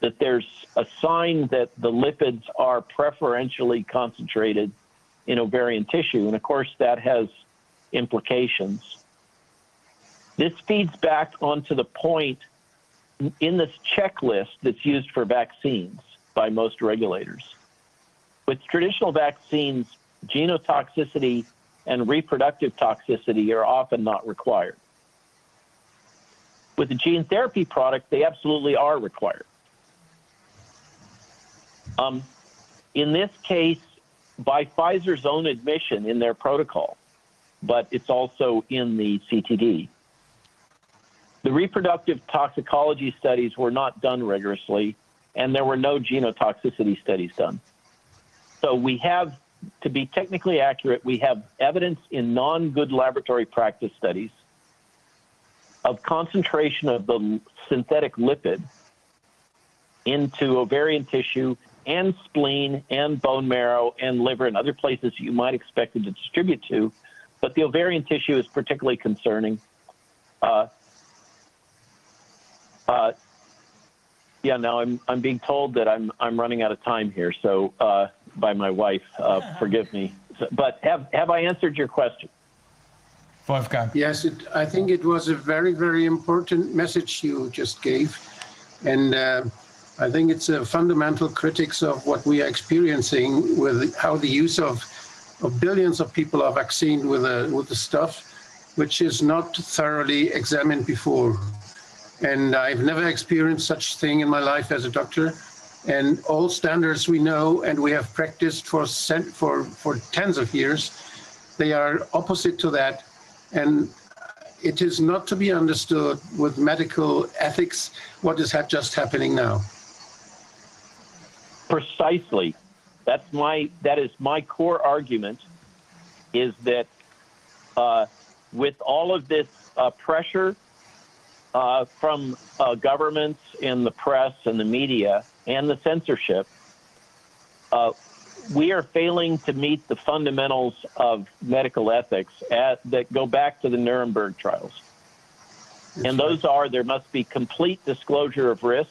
that there's a sign that the lipids are preferentially concentrated in ovarian tissue. And of course, that has implications. This feeds back onto the point in this checklist that's used for vaccines by most regulators With traditional vaccines, genotoxicity and reproductive toxicity are often not required. With the gene therapy product, they absolutely are required. Um, in this case, by Pfizer's own admission in their protocol, but it's also in the CTD. The reproductive toxicology studies were not done rigorously, and there were no genotoxicity studies done. So we have, to be technically accurate, we have evidence in non good laboratory practice studies of concentration of the synthetic lipid into ovarian tissue and spleen and bone marrow and liver and other places you might expect it to distribute to. But the ovarian tissue is particularly concerning. Uh, uh, yeah, now I'm I'm being told that I'm I'm running out of time here. So uh, by my wife, uh, *laughs* forgive me. So, but have have I answered your question? Wolfgang. Yes, it, I think it was a very very important message you just gave, and uh, I think it's a fundamental critics of what we are experiencing with how the use of of billions of people are vaccinated with the with the stuff, which is not thoroughly examined before. And I've never experienced such thing in my life as a doctor. And all standards we know and we have practiced for for for tens of years, they are opposite to that. And it is not to be understood with medical ethics what is just happening now. Precisely. That's my that is my core argument is that uh, with all of this uh, pressure uh, from uh, governments and the press and the media and the censorship, uh, we are failing to meet the fundamentals of medical ethics at, that go back to the Nuremberg trials. and those are there must be complete disclosure of risk.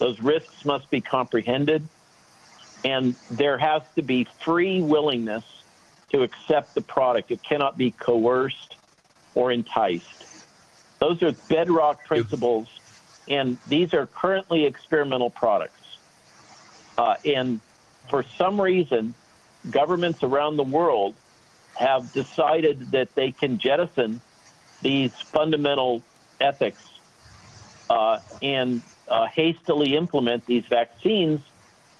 Those risks must be comprehended. And there has to be free willingness to accept the product. It cannot be coerced or enticed. Those are bedrock principles, and these are currently experimental products. Uh, and for some reason, governments around the world have decided that they can jettison these fundamental ethics uh, and uh, hastily implement these vaccines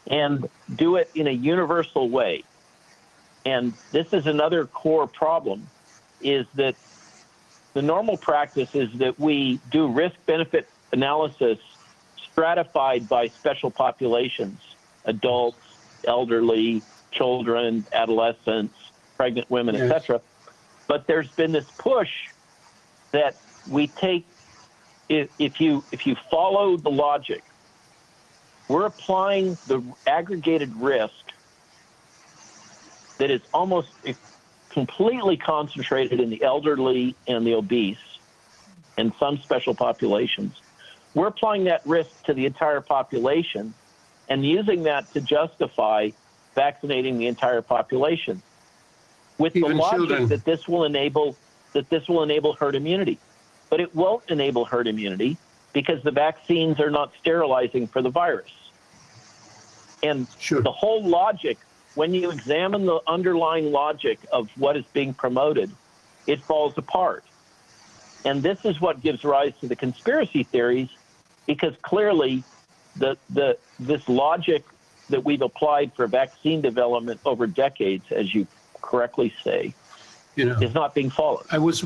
and do it in a universal way. And this is another core problem is that the normal practice is that we do risk benefit analysis stratified by special populations adults, elderly, children, adolescents, pregnant women, yes. etc. But there's been this push that we take if, if you if you follow the logic, we're applying the aggregated risk that is almost completely concentrated in the elderly and the obese and some special populations. We're applying that risk to the entire population and using that to justify vaccinating the entire population with Even the logic children. that this will enable that this will enable herd immunity. But it won't enable herd immunity because the vaccines are not sterilizing for the virus. And sure. the whole logic when you examine the underlying logic of what is being promoted, it falls apart. And this is what gives rise to the conspiracy theories, because clearly the, the, this logic that we've applied for vaccine development over decades, as you correctly say, you know, is not being followed. I was,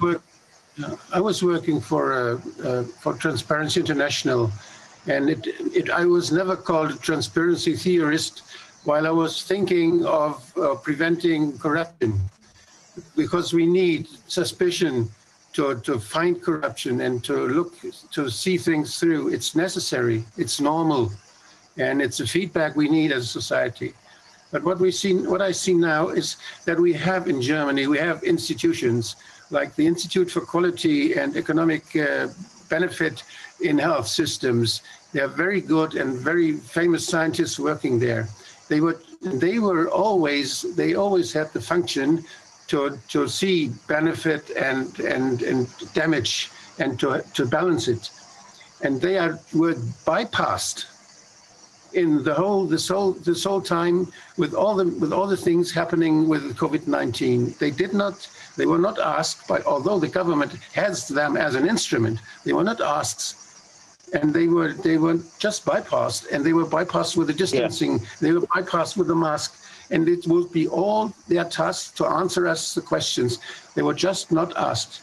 I was working for, uh, uh, for Transparency International, and it, it, I was never called a transparency theorist while I was thinking of uh, preventing corruption, because we need suspicion to, to find corruption and to look to see things through. It's necessary, it's normal, and it's a feedback we need as a society. But what we see, what I see now is that we have in Germany, we have institutions like the Institute for Quality and Economic uh, Benefit in Health Systems. They are very good and very famous scientists working there they were they were always they always had the function to to see benefit and and and damage and to to balance it and they are were bypassed in the whole this whole this whole time with all the with all the things happening with COVID-19. They did not they were not asked by although the government has them as an instrument, they were not asked and they were they were just bypassed and they were bypassed with the distancing, yeah. they were bypassed with the mask. And it would be all their task to answer us the questions. They were just not asked.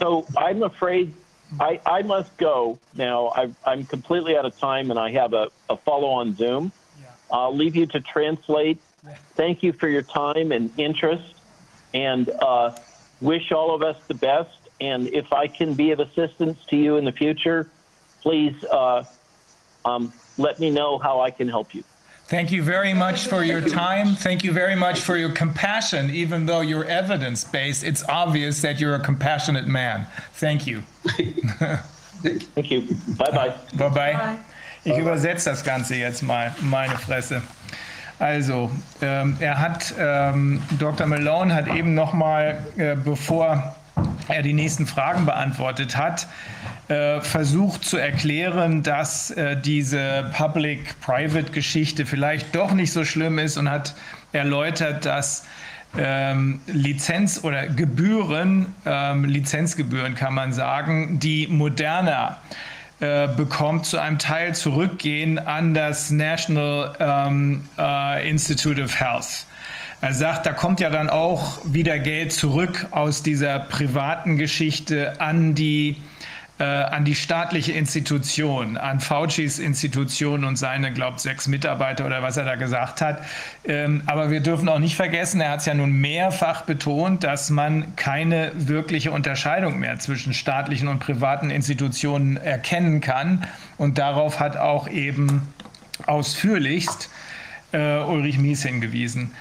So I'm afraid I, I must go now. i am completely out of time and I have a, a follow on Zoom. Yeah. I'll leave you to translate. Yeah. Thank you for your time and interest and uh, wish all of us the best. And if I can be of assistance to you in the future, please uh, um, let me know how I can help you. Thank you very much for your time. Thank you very much for your compassion. Even though you're evidence based, it's obvious that you're a compassionate man. Thank you. *laughs* Thank you. Bye bye. Bye bye. Ich übersetze das Ganze jetzt mal, meine Fresse. Also, ähm, er hat, ähm, Dr. Malone hat eben noch mal, äh, bevor er die nächsten Fragen beantwortet hat, äh, versucht zu erklären, dass äh, diese Public-Private-Geschichte vielleicht doch nicht so schlimm ist und hat erläutert, dass ähm, Lizenz oder Gebühren, ähm, Lizenzgebühren kann man sagen, die Moderna äh, bekommt, zu einem Teil zurückgehen an das National ähm, äh, Institute of Health. Er sagt, da kommt ja dann auch wieder Geld zurück aus dieser privaten Geschichte an die äh, an die staatliche Institution, an Faucis Institution und seine, glaubt, sechs Mitarbeiter oder was er da gesagt hat. Ähm, aber wir dürfen auch nicht vergessen, er hat es ja nun mehrfach betont, dass man keine wirkliche Unterscheidung mehr zwischen staatlichen und privaten Institutionen erkennen kann. Und darauf hat auch eben ausführlichst äh, Ulrich Mies hingewiesen.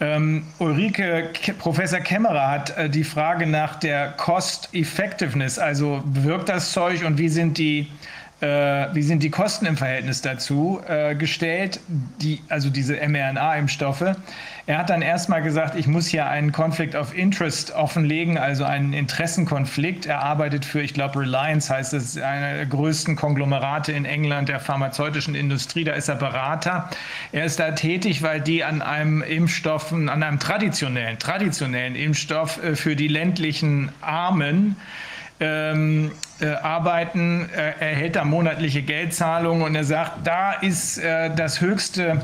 Ähm, Ulrike, Ke Professor Kämmerer hat äh, die Frage nach der Cost Effectiveness, also wirkt das Zeug und wie sind die äh, wie sind die Kosten im Verhältnis dazu äh, gestellt, die, also diese mRNA-Impfstoffe. Er hat dann erstmal gesagt, ich muss hier einen Conflict of Interest offenlegen, also einen Interessenkonflikt. Er arbeitet für, ich glaube, Reliance heißt es, einer der größten Konglomerate in England der pharmazeutischen Industrie. Da ist er Berater. Er ist da tätig, weil die an einem Impfstoff, an einem traditionellen, traditionellen Impfstoff äh, für die ländlichen Armen ähm, äh, arbeiten, äh, erhält da monatliche Geldzahlungen und er sagt, da ist äh, das höchste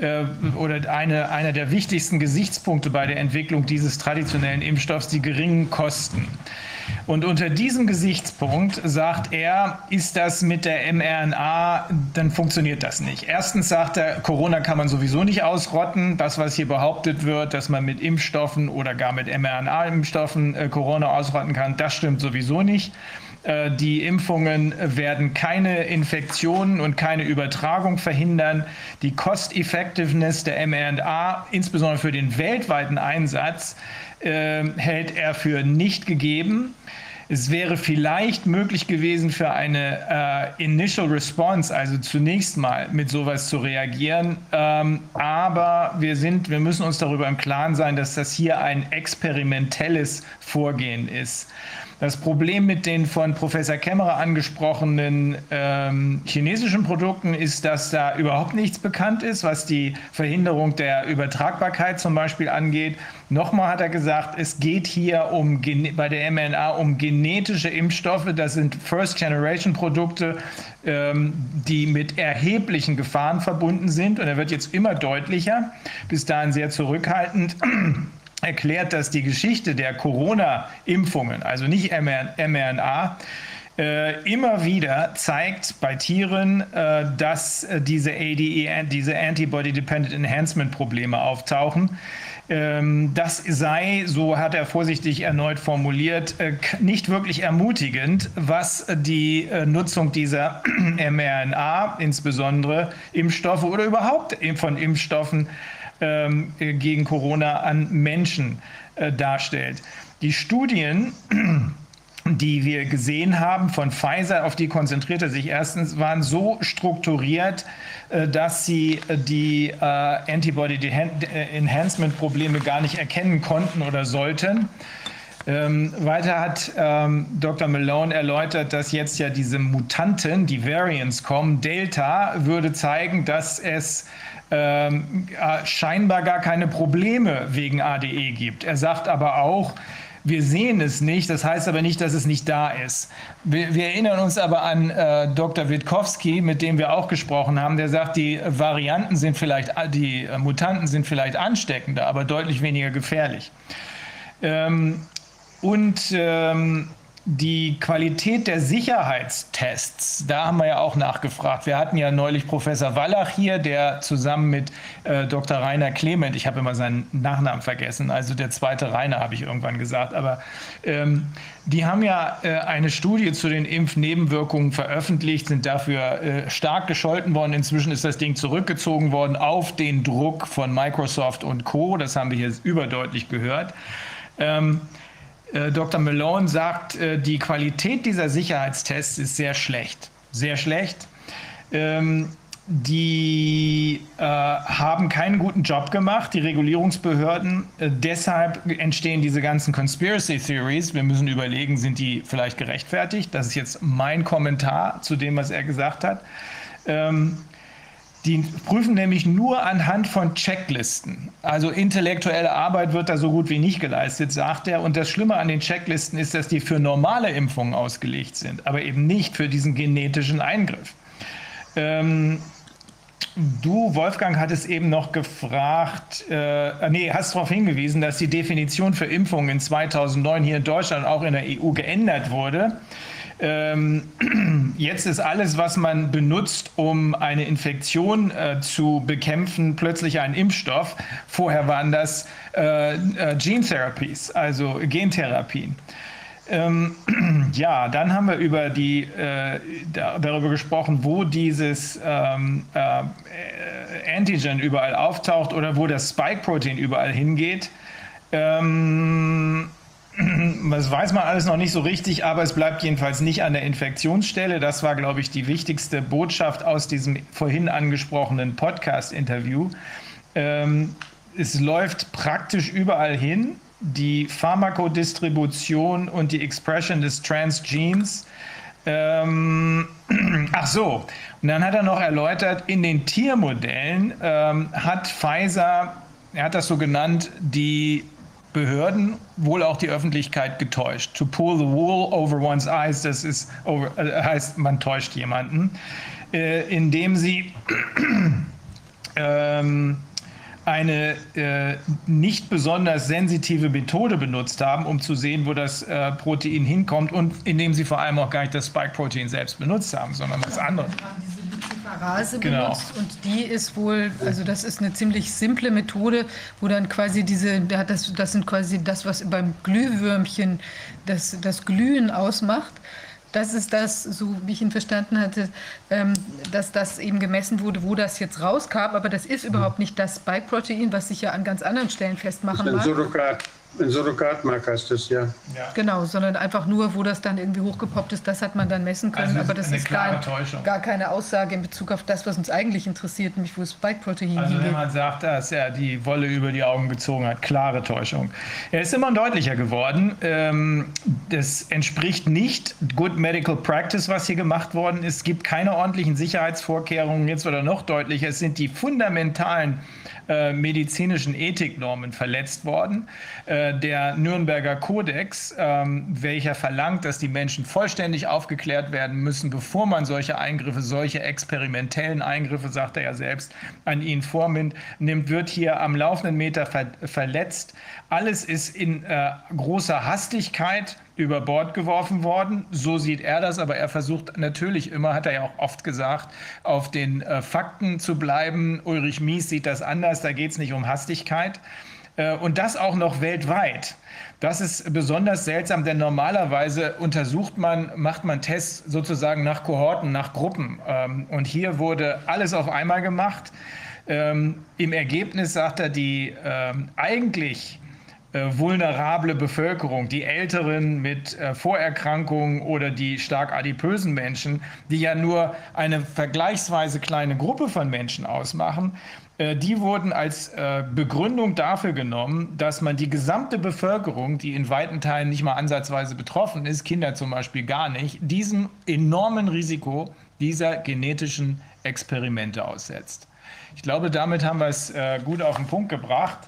äh, oder eine, einer der wichtigsten Gesichtspunkte bei der Entwicklung dieses traditionellen Impfstoffs die geringen Kosten. Und unter diesem Gesichtspunkt sagt er, ist das mit der mRNA, dann funktioniert das nicht. Erstens sagt er, Corona kann man sowieso nicht ausrotten. Das, was hier behauptet wird, dass man mit Impfstoffen oder gar mit mRNA-Impfstoffen äh, Corona ausrotten kann, das stimmt sowieso nicht. Äh, die Impfungen werden keine Infektionen und keine Übertragung verhindern. Die Cost-Effectiveness der mRNA, insbesondere für den weltweiten Einsatz, äh, hält er für nicht gegeben. Es wäre vielleicht möglich gewesen für eine äh, Initial Response, also zunächst mal mit sowas zu reagieren. Ähm, aber wir sind, wir müssen uns darüber im Klaren sein, dass das hier ein experimentelles Vorgehen ist. Das Problem mit den von Professor Kämmerer angesprochenen ähm, chinesischen Produkten ist, dass da überhaupt nichts bekannt ist, was die Verhinderung der Übertragbarkeit zum Beispiel angeht. Nochmal hat er gesagt, es geht hier um bei der mRNA um genetische Impfstoffe. Das sind First-Generation-Produkte, ähm, die mit erheblichen Gefahren verbunden sind. Und er wird jetzt immer deutlicher, bis dahin sehr zurückhaltend erklärt, dass die Geschichte der Corona-Impfungen, also nicht mRNA, äh, immer wieder zeigt bei Tieren, äh, dass äh, diese ADE, diese Antibody-Dependent Enhancement-Probleme auftauchen. Ähm, das sei, so hat er vorsichtig erneut formuliert, nicht wirklich ermutigend, was die Nutzung dieser *clears throat* mRNA, insbesondere Impfstoffe oder überhaupt von Impfstoffen, ähm, gegen Corona an Menschen äh, darstellt. Die Studien, *clears throat* die wir gesehen haben von Pfizer, auf die konzentrierte sich erstens, waren so strukturiert, äh, dass sie äh, die Antibody Enhancement Probleme gar nicht erkennen konnten oder sollten. Ähm, weiter hat ähm, Dr. Malone erläutert, dass jetzt ja diese Mutanten, die Variants kommen. Delta würde zeigen, dass es ähm, äh, scheinbar gar keine Probleme wegen ADE gibt. Er sagt aber auch, wir sehen es nicht, das heißt aber nicht, dass es nicht da ist. Wir, wir erinnern uns aber an äh, Dr. Witkowski, mit dem wir auch gesprochen haben, der sagt, die Varianten sind vielleicht, die äh, Mutanten sind vielleicht ansteckender, aber deutlich weniger gefährlich. Ähm, und ähm, die Qualität der Sicherheitstests, da haben wir ja auch nachgefragt. Wir hatten ja neulich Professor Wallach hier, der zusammen mit äh, Dr. Rainer Clement, ich habe immer seinen Nachnamen vergessen, also der zweite Rainer habe ich irgendwann gesagt, aber ähm, die haben ja äh, eine Studie zu den Impfnebenwirkungen veröffentlicht, sind dafür äh, stark gescholten worden. Inzwischen ist das Ding zurückgezogen worden auf den Druck von Microsoft und Co. Das haben wir hier überdeutlich gehört. Ähm, äh, Dr. Malone sagt, äh, die Qualität dieser Sicherheitstests ist sehr schlecht. Sehr schlecht. Ähm, die äh, haben keinen guten Job gemacht, die Regulierungsbehörden. Äh, deshalb entstehen diese ganzen Conspiracy Theories. Wir müssen überlegen, sind die vielleicht gerechtfertigt? Das ist jetzt mein Kommentar zu dem, was er gesagt hat. Ähm, die prüfen nämlich nur anhand von Checklisten. Also intellektuelle Arbeit wird da so gut wie nicht geleistet, sagt er. Und das Schlimme an den Checklisten ist, dass die für normale Impfungen ausgelegt sind, aber eben nicht für diesen genetischen Eingriff. Ähm, du, Wolfgang, hattest eben noch gefragt, äh, nee, hast darauf hingewiesen, dass die Definition für Impfungen in 2009 hier in Deutschland auch in der EU geändert wurde. Ähm, *clears throat* jetzt ist alles, was man benutzt, um eine Infektion äh, zu bekämpfen, plötzlich ein Impfstoff. Vorher waren das äh, äh, Gene Therapies, also Gentherapien. Ähm, *clears throat* ja, dann haben wir über die, da, darüber gesprochen, wo dieses ähm, äh, Antigen überall auftaucht oder wo das Spike-Protein überall hingeht. Ähm, *clears throat* das weiß man alles noch nicht so richtig, aber es bleibt jedenfalls nicht an der Infektionsstelle. Das war, glaube ich, die wichtigste Botschaft aus diesem vorhin angesprochenen Podcast-Interview. Ähm, es läuft praktisch überall hin. Die Pharmakodistribution und die Expression des Transgenes. Ähm, *clears throat* ach so, und dann hat er noch erläutert, in den Tiermodellen ähm, hat Pfizer, er hat das so genannt, die Behörden, wohl auch die Öffentlichkeit getäuscht. To pull the wool over one's eyes, das ist, äh, heißt, man täuscht jemanden, äh, indem sie *clears throat* ähm, eine äh, nicht besonders sensitive Methode benutzt haben, um zu sehen, wo das äh, Protein hinkommt und indem sie vor allem auch gar nicht das Spike-Protein selbst benutzt haben, sondern was anderes. Luciferase genau. benutzt und die ist wohl, also das ist eine ziemlich simple Methode, wo dann quasi diese, das, das sind quasi das, was beim Glühwürmchen das, das Glühen ausmacht. Das ist das, so wie ich ihn verstanden hatte, ähm, dass das eben gemessen wurde, wo das jetzt rauskam. Aber das ist überhaupt nicht das Spike-Protein, was sich ja an ganz anderen Stellen festmachen mag. Ein Surrogatmark heißt das, ja. ja. Genau, sondern einfach nur, wo das dann irgendwie hochgepoppt ist, das hat man dann messen können. Also aber das ist gar, gar, keine Aussage in Bezug auf das, was uns eigentlich interessiert, nämlich wo das Spike-Protein Also hingeht. wenn man sagt, dass er die Wolle über die Augen gezogen hat, klare Täuschung. Er ist immer deutlicher geworden. Ähm, das entspricht nicht Good Medical Practice, was hier gemacht worden ist. Es gibt keine ordentlichen Sicherheitsvorkehrungen. Jetzt wird er noch deutlicher. Es sind die fundamentalen äh, medizinischen Ethiknormen verletzt worden. Äh, der Nürnberger Kodex, ähm, welcher verlangt, dass die Menschen vollständig aufgeklärt werden müssen, bevor man solche Eingriffe, solche experimentellen Eingriffe, sagt er ja selbst, an ihnen vornimmt, nimmt, wird hier am laufenden Meter ver verletzt. Alles ist in äh, großer Hastigkeit über Bord geworfen worden. So sieht er das, aber er versucht natürlich immer, hat er ja auch oft gesagt, auf den äh, Fakten zu bleiben. Ulrich Mies sieht das anders, da geht es nicht um Hastigkeit. Äh, und das auch noch weltweit. Das ist besonders seltsam, denn normalerweise untersucht man, macht man Tests sozusagen nach Kohorten, nach Gruppen. Ähm, und hier wurde alles auf einmal gemacht. Ähm, Im Ergebnis sagt er, die ähm, eigentlich äh, vulnerable Bevölkerung, die Älteren mit äh, Vorerkrankungen oder die stark adipösen Menschen, die ja nur eine vergleichsweise kleine Gruppe von Menschen ausmachen, äh, die wurden als Begründung dafür genommen, dass man die gesamte Bevölkerung, die in weiten Teilen nicht mal ansatzweise betroffen ist, Kinder zum Beispiel gar nicht, diesem enormen Risiko dieser genetischen Experimente aussetzt. Ich glaube, damit haben wir es gut auf den Punkt gebracht.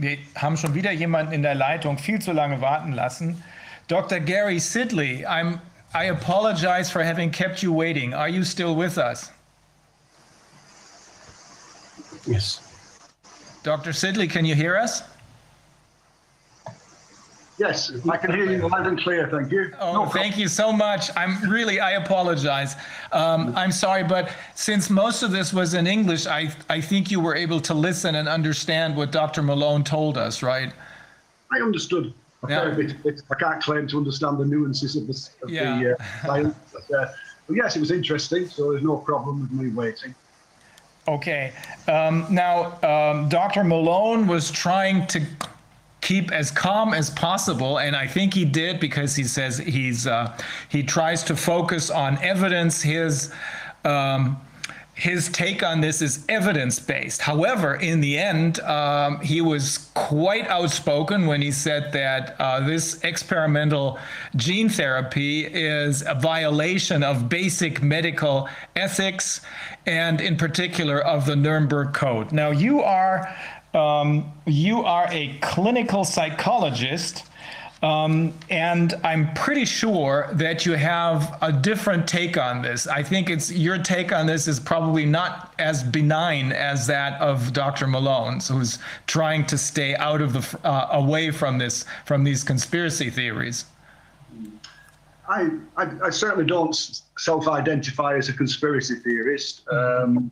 Wir haben schon wieder jemanden in der Leitung viel zu lange warten lassen. Dr. Gary Sidley, I'm, I apologize for having kept you waiting. Are you still with us? Yes. Dr. Sidley, can you hear us? Yes, I can hear you loud and clear. Thank you. Oh, no thank you so much. I'm really, I apologize. Um, I'm sorry, but since most of this was in English, I, I think you were able to listen and understand what Dr. Malone told us, right? I understood a yeah. bit. I can't claim to understand the nuances of the, of yeah. the uh, science. But, uh, but yes, it was interesting, so there's no problem with me waiting. Okay. Um, now, um, Dr. Malone was trying to keep as calm as possible and i think he did because he says he's uh, he tries to focus on evidence his um, his take on this is evidence based. However, in the end, um, he was quite outspoken when he said that uh, this experimental gene therapy is a violation of basic medical ethics and, in particular, of the Nuremberg Code. Now, you are um, you are a clinical psychologist, um, and I'm pretty sure that you have a different take on this. I think it's your take on this is probably not as benign as that of Dr. Malone's, who's trying to stay out of the uh, away from this from these conspiracy theories. I, I, I certainly don't self-identify as a conspiracy theorist. Um,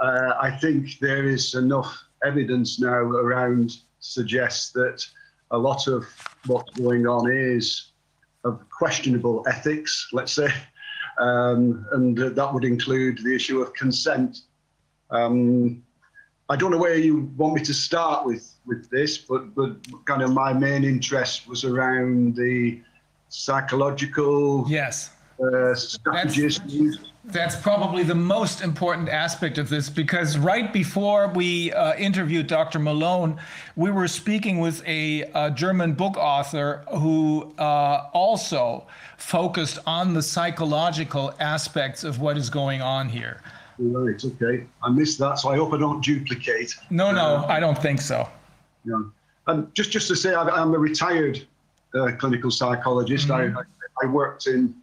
uh, I think there is enough evidence now around suggests that a lot of what's going on is of questionable ethics, let's say, um, and that would include the issue of consent. Um, I don't know where you want me to start with with this, but but kind of my main interest was around the psychological yes uh, strategies used that's probably the most important aspect of this because right before we uh, interviewed Dr. Malone, we were speaking with a, a German book author who uh, also focused on the psychological aspects of what is going on here. Right, okay. I missed that, so I hope I don't duplicate. No, no, uh, I don't think so. Yeah. And just, just to say, I'm a retired uh, clinical psychologist. Mm-hmm. I, I worked in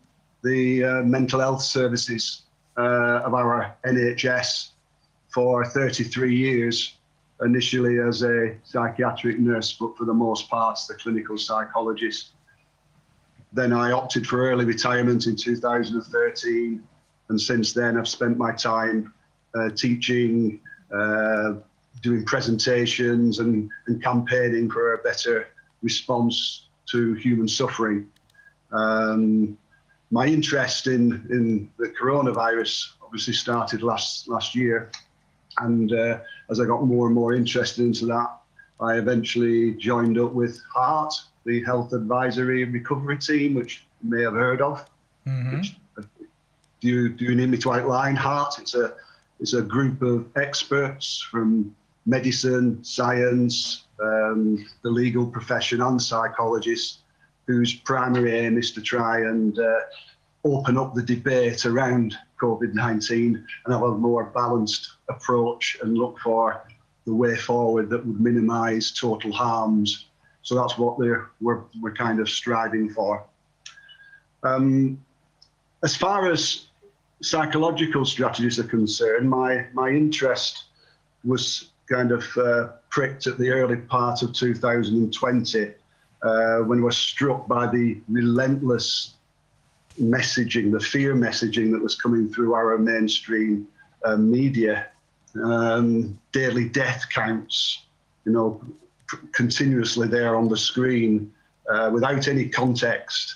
the uh, mental health services uh, of our NHS for 33 years, initially as a psychiatric nurse, but for the most part, the clinical psychologist. Then I opted for early retirement in 2013, and since then I've spent my time uh, teaching, uh, doing presentations, and, and campaigning for a better response to human suffering. Um, my interest in in the coronavirus obviously started last last year, and uh, as I got more and more interested into that, I eventually joined up with HEART, the Health Advisory and Recovery Team, which you may have heard of. Mm-hmm. Which, uh, do you do you need me to outline HEART? It's a it's a group of experts from medicine, science, um, the legal profession, and psychologists whose primary aim is to try and uh, open up the debate around COVID 19 and have a more balanced approach and look for the way forward that would minimise total harms. So that's what we're, we're, we're kind of striving for. Um, as far as psychological strategies are concerned, my, my interest was kind of uh, pricked at the early part of 2020 uh, when we were struck by the relentless messaging, the fear messaging that was coming through our mainstream uh, media, um, daily death counts, you know, continuously there on the screen uh, without any context.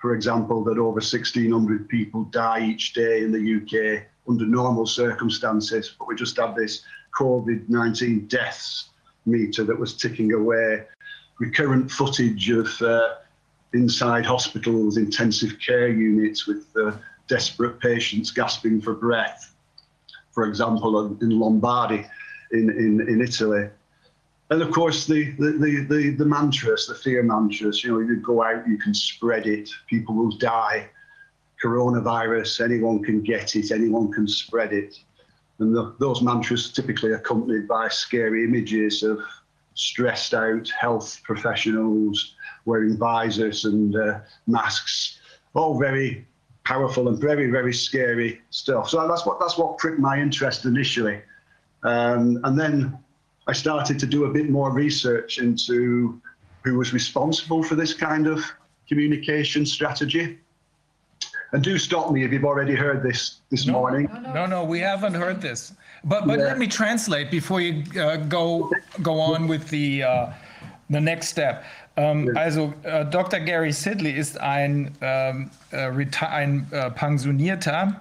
For example, that over 1,600 people die each day in the UK under normal circumstances, but we just had this COVID 19 deaths meter that was ticking away recurrent footage of uh, inside hospitals, intensive care units with uh, desperate patients gasping for breath. For example, in Lombardy, in, in, in Italy. And of course, the, the, the, the, the mantras, the fear mantras, you know, you go out, you can spread it, people will die. Coronavirus, anyone can get it, anyone can spread it. And the, those mantras typically accompanied by scary images of stressed out health professionals wearing visors and uh, masks, all very powerful and very, very scary stuff. So that's what, that's what pricked my interest initially. Um, and then I started to do a bit more research into who was responsible for this kind of communication strategy. And do stop me if you've already heard this this no, morning. No, no, no, we haven't heard this. But but yeah. let me translate before you uh, go go on with the uh, the next step. Ähm, also äh, Dr. Gary Sidley ist ein, ähm, äh, ein äh, pensionierter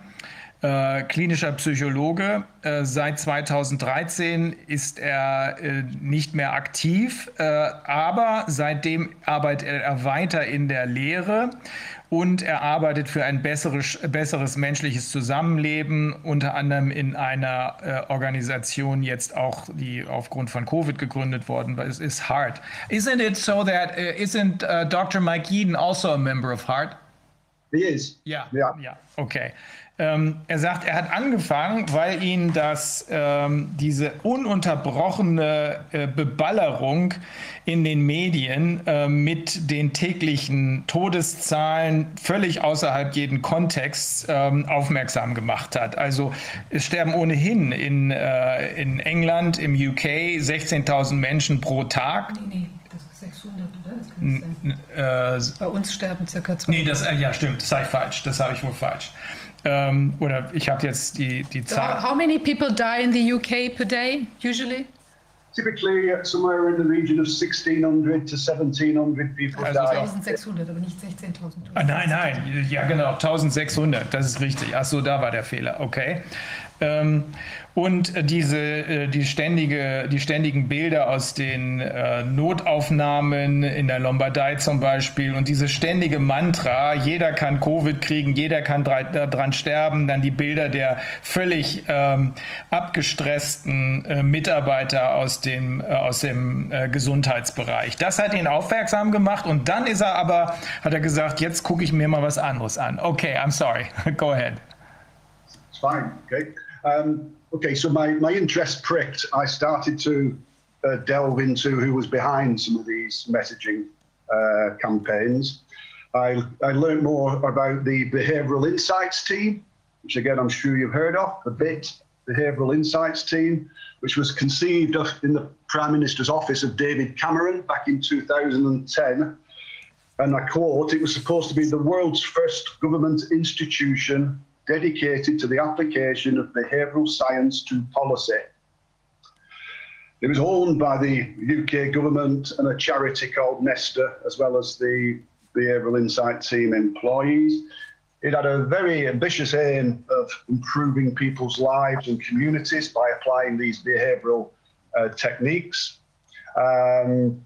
äh, klinischer Psychologe. Äh, seit 2013 ist er nicht mehr aktiv, aber seitdem arbeitet er weiter in der Lehre und er arbeitet für ein besseres, besseres menschliches Zusammenleben, unter anderem in einer äh, Organisation jetzt auch, die aufgrund von Covid gegründet worden ist, ist HART. Isn't it so that, uh, isn't uh, Dr. Mike Eden also a member of HART? He is. Ja, ja, ja, okay. Ähm, er sagt, er hat angefangen, weil ihn das, ähm, diese ununterbrochene äh, Beballerung in den Medien äh, mit den täglichen Todeszahlen völlig außerhalb jeden Kontexts ähm, aufmerksam gemacht hat. Also es sterben ohnehin in, äh, in England, im UK 16.000 Menschen pro Tag. Nee, nee. 600, oder? Äh, Bei uns sterben circa 200. Nee, das, äh, ja, stimmt, das sei falsch. Das habe ich wohl falsch. Ähm, oder ich habe jetzt die, die Zahl. So how many people die in the UK per day, usually? Typically uh, somewhere in the region of 1600 to 1700 people also die. 1600, aber nicht 16.000. Ah, nein, nein, ja genau, 1600, das ist richtig. Achso, da war der Fehler, okay. Ähm, und diese, äh, die, ständige, die ständigen Bilder aus den äh, Notaufnahmen in der Lombardei zum Beispiel und diese ständige Mantra, jeder kann Covid kriegen, jeder kann daran sterben, dann die Bilder der völlig ähm, abgestressten äh, Mitarbeiter aus dem, äh, aus dem äh, Gesundheitsbereich. Das hat ihn aufmerksam gemacht und dann ist er aber, hat er gesagt, jetzt gucke ich mir mal was anderes an. Okay, I'm sorry. *laughs* Go ahead. It's fine, okay. Um, okay, so my, my interest pricked. I started to uh, delve into who was behind some of these messaging uh, campaigns. I, I learned more about the Behavioural Insights team, which again I'm sure you've heard of, the BIT Behavioural Insights team, which was conceived of in the Prime Minister's office of David Cameron back in 2010. And I quote, it was supposed to be the world's first government institution dedicated to the application of behavioural science to policy. It was owned by the UK government and a charity called Nesta, as well as the Behavioural Insight Team employees. It had a very ambitious aim of improving people's lives and communities by applying these behavioural uh, techniques. Um,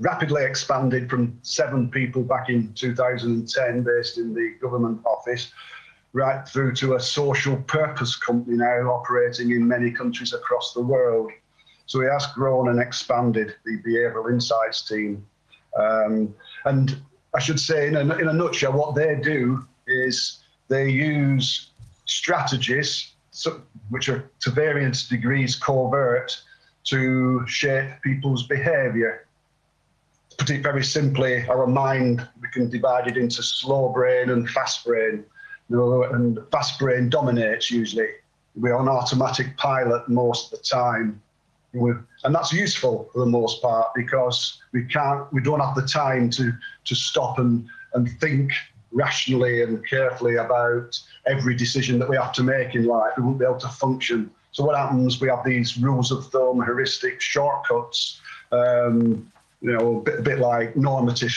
rapidly expanded from seven people back in 2010, based in the government office, right through to a social purpose company now operating in many countries across the world. So he has grown and expanded the behavioural insights team. Um, and I should say, in a, in a nutshell, what they do is they use strategies, which are to various degrees covert, to shape people's behaviour. To put it very simply, our mind, we can divide it into slow brain and fast brain and fast brain dominates usually. We're on automatic pilot most of the time. and that's useful for the most part because we can't, we don't have the time to, to stop and, and think rationally and carefully about every decision that we have to make in life. We won't be able to function. So what happens? We have these rules of thumb, heuristic shortcuts, um, you know, a bit, a bit like normative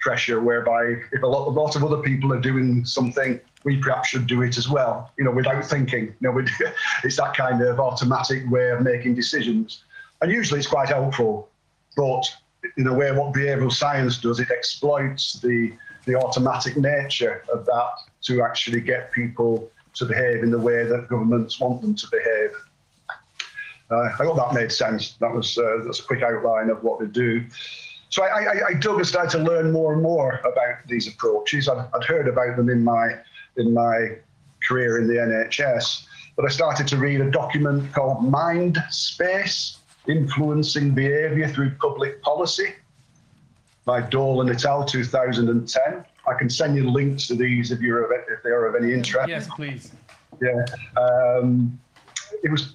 pressure, whereby if a lot, a lot of other people are doing something, we perhaps should do it as well, you know, without thinking. You know, *laughs* it's that kind of automatic way of making decisions. And usually it's quite helpful. But in a way, what behavioural science does, it exploits the the automatic nature of that to actually get people to behave in the way that governments want them to behave. Uh, I hope that made sense. That was uh, that's a quick outline of what they do. So I, I, I dug and started to learn more and more about these approaches. I'd, I'd heard about them in my in my career in the NHS, but I started to read a document called Mind Space Influencing Behaviour Through Public Policy by Dolan et al. 2010. I can send you links to these if you're of, if they are of any interest. Yes, please. Yeah, um, it was.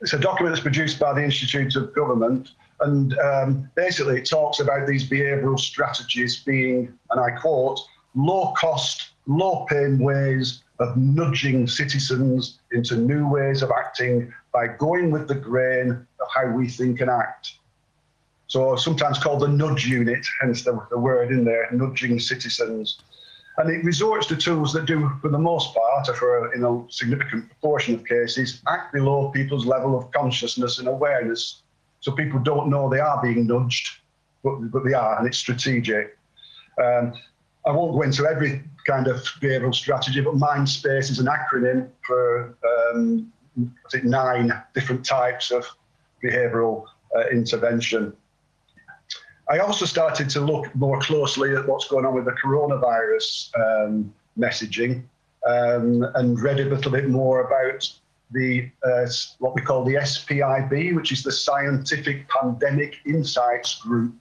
It's a document that's produced by the Institute of Government, and um, basically it talks about these behavioural strategies being, and I quote, low cost, low pain ways of nudging citizens into new ways of acting by going with the grain of how we think and act. So sometimes called the nudge unit, hence the, the word in there, nudging citizens. And it resorts to tools that do, for the most part, or for a, in a significant proportion of cases, act below people's level of consciousness and awareness. So people don't know they are being nudged, but, but they are, and it's strategic. Um, I won't go into every kind of behavioural strategy, but MindSpace is an acronym for um, nine different types of behavioural uh, intervention. I also started to look more closely at what's going on with the coronavirus um, messaging um, and read a little bit more about the uh, what we call the SPIB, which is the Scientific Pandemic Insights Group,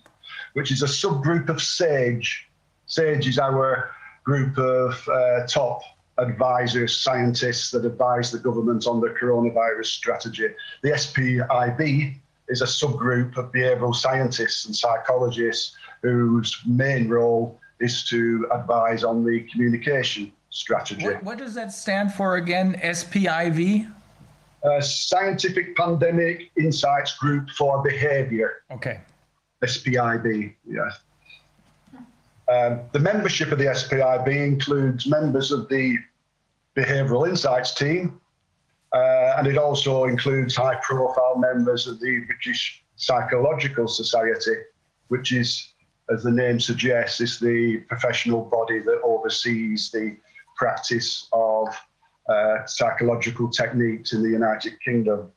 which is a subgroup of SAGE. SAGE is our group of uh, top advisors, scientists that advise the government on the coronavirus strategy. The SPIB is a subgroup of behavioral scientists and psychologists whose main role is to advise on the communication strategy. What, what does that stand for again? SPIV? Uh, Scientific Pandemic Insights Group for Behavior. Okay. SPIB, yes. Um, the membership of the SPIB includes members of the Behavioural Insights team, uh, and it also includes high profile members of the British Psychological Society, which is, as the name suggests, is the professional body that oversees the practice of uh, psychological techniques in the United Kingdom.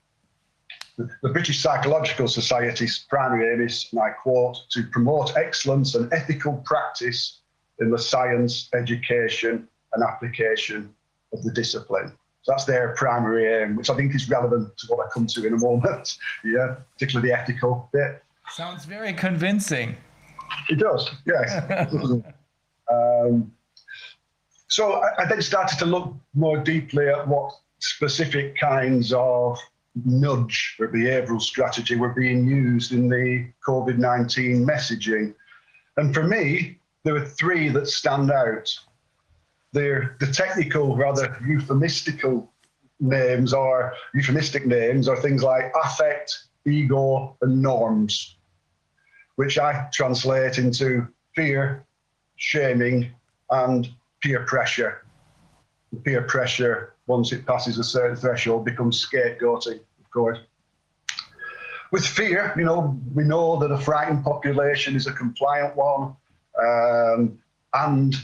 The, the British Psychological Society's primary aim is, and I quote, to promote excellence and ethical practice in the science, education, and application of the discipline So that's their primary aim, which I think is relevant to what I come to in a moment. *laughs* yeah, particularly the ethical bit. Sounds very convincing. It does, yes. *laughs* *laughs* um, so I, I then started to look more deeply at what specific kinds of nudge or behavioral strategy were being used in the COVID 19 messaging. And for me, there were three that stand out the the technical, rather euphemistical names or euphemistic names are things like affect, ego, and norms, which I translate into fear, shaming, and peer pressure. peer pressure, once it passes a certain threshold, becomes scapegoating, of course. With fear, you know, we know that a frightened population is a compliant one, um, and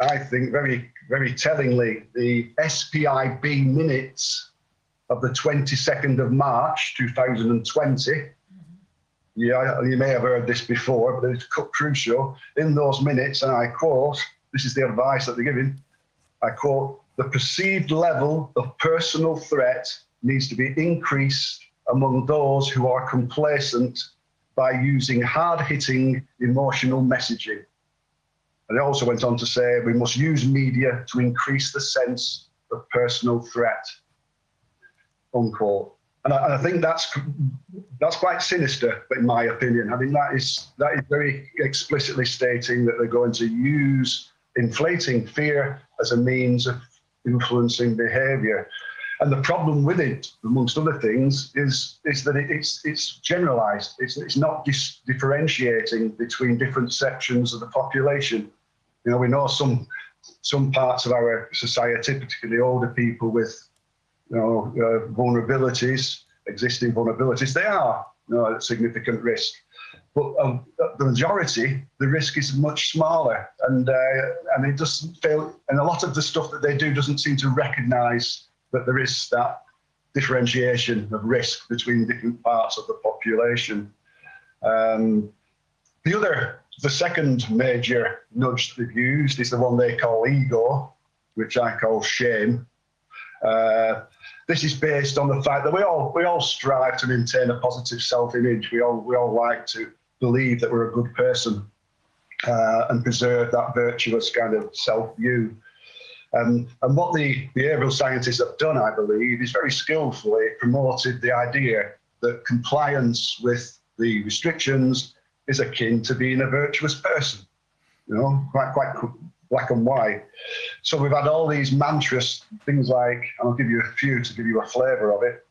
I think very, very tellingly, the SPIB minutes of the 22nd of March 2020. Yeah, you may have heard this before, but it's crucial. In those minutes, and I quote, this is the advice that they're giving. I quote, the perceived level of personal threat needs to be increased among those who are complacent by using hard hitting emotional messaging. And it also went on to say we must use media to increase the sense of personal threat. Unquote. And I, and I, think that's that's quite sinister, in my opinion. I mean that is that is very explicitly stating that they're going to use inflating fear as a means of influencing behaviour. And the problem with it, amongst other things, is is that it, it's it's generalised. It's it's not dis- differentiating between different sections of the population. You know, we know some some parts of our society, particularly older people with you know uh, vulnerabilities, existing vulnerabilities, they are you know, at significant risk. But uh, the majority, the risk is much smaller, and uh, and it doesn't feel. And a lot of the stuff that they do doesn't seem to recognise that there is that differentiation of risk between different parts of the population. Um, the other, the second major nudge they've used is the one they call ego, which I call shame. Uh, this is based on the fact that we all we all strive to maintain a positive self-image. We all we all like to believe that we're a good person uh, and preserve that virtuous kind of self-view. Um, and what the behavioural scientists have done, I believe, is very skillfully promoted the idea that compliance with the restrictions is akin to being a virtuous person. You know, quite quite black and white. So we've had all these mantras, things like, and I'll give you a few to give you a flavour of it.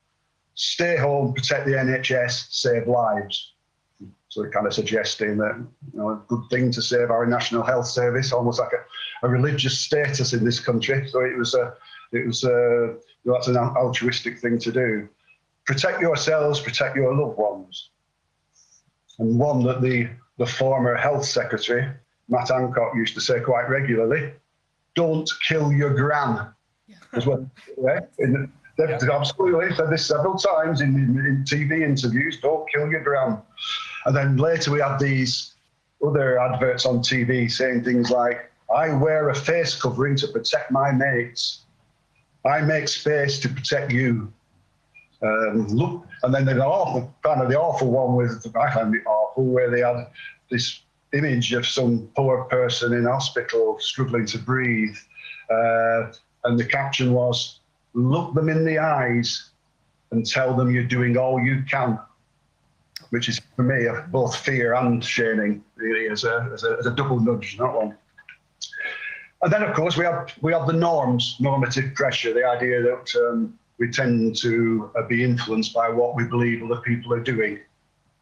Stay home, protect the NHS, save lives. So kind of suggesting that you know a good thing to save our national health service, almost like a, a religious status in this country. So it was a, it was a, that's an altruistic thing to do. Protect yourselves, protect your loved ones. And one that the the former health secretary Matt Hancock used to say quite regularly, don't kill your gran. Yeah. As well, yeah, in, they've yeah. absolutely said this several times in, in, in, TV interviews, don't kill your gran. And then later we had these other adverts on TV saying things like, I wear a face covering to protect my mates. I make space to protect you. Um, look, and then the awful, kind of the awful one with, I found it awful, where they had this image of some poor person in hospital struggling to breathe. Uh, and the caption was, look them in the eyes and tell them you're doing all you can, which is for me both fear and shaming, really, as a, as a, as a double nudge, not one. And then, of course, we have we have the norms, normative pressure, the idea that um, we tend to uh, be influenced by what we believe other people are doing.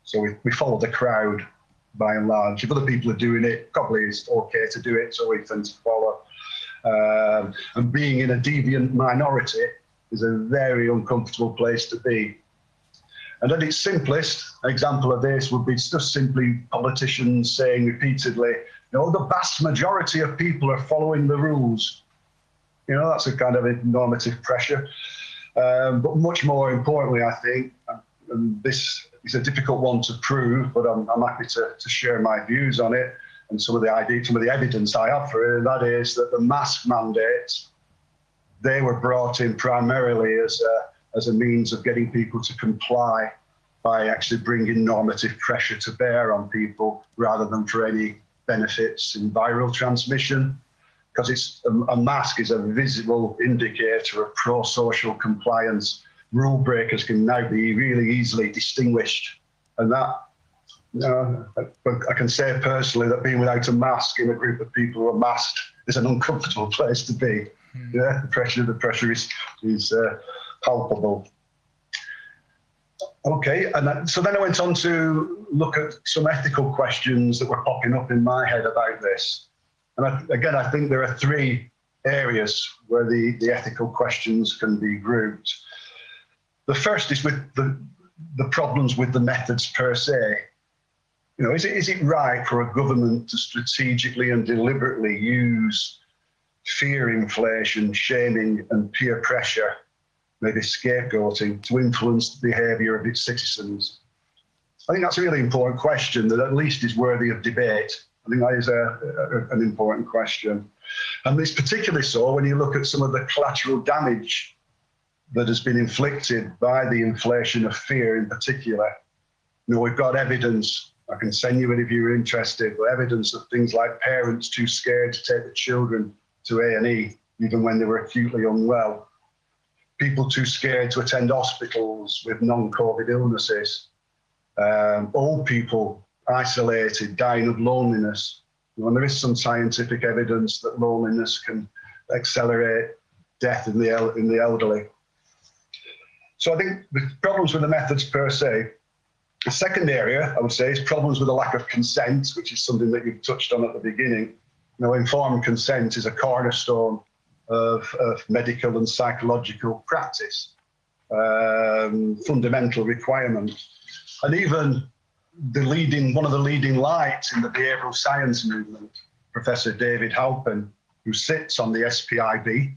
So we, we follow the crowd by and large. If other people are doing it, probably it's okay to do it, so we tend to follow. Um, and being in a deviant minority is a very uncomfortable place to be. And at its simplest example of this would be just simply politicians saying repeatedly, you know, the vast majority of people are following the rules. You know, that's a kind of normative pressure. Um, but much more importantly, I think, and this is a difficult one to prove, but I'm, I'm happy to, to share my views on it and some of the idea, some of the evidence I have for it. And that is that the mask mandates, they were brought in primarily as a, as a means of getting people to comply by actually bringing normative pressure to bear on people rather than for any benefits in viral transmission because it's a, a, mask is a visible indicator of pro-social compliance rule breakers can now be really easily distinguished. And that, you know, I, can say personally that being without a mask in a group of people who are masked is an uncomfortable *laughs* place to be. Mm. Yeah, the pressure, of the pressure is is uh, palpable. Okay, and then, so then I went on to look at some ethical questions that were popping up in my head about this. And I, again, I think there are three areas where the, the ethical questions can be grouped. The first is with the, the problems with the methods per se. You know, is it, is it right for a government to strategically and deliberately use fear inflation, shaming, and peer pressure, maybe scapegoating, to influence the behaviour of its citizens? I think that's a really important question that at least is worthy of debate. I think that is a, a, an important question. And it's particularly so when you look at some of the collateral damage that has been inflicted by the inflation of fear in particular. You know, we've got evidence, I can send you it if you're interested, but evidence of things like parents too scared to take the children to A&E, even when they were acutely unwell. People too scared to attend hospitals with non-COVID illnesses. Um, old people isolated, dying of loneliness. You know, and there is some scientific evidence that loneliness can accelerate death in the, in the elderly. So I think the problems with the methods per se. The second area, I would say, is problems with the lack of consent, which is something that you've touched on at the beginning. You know, informed consent is a cornerstone of, of medical and psychological practice, um, fundamental requirement. And even the leading, one of the leading lights in the behavioral science movement, Professor David Halpin, who sits on the SPIB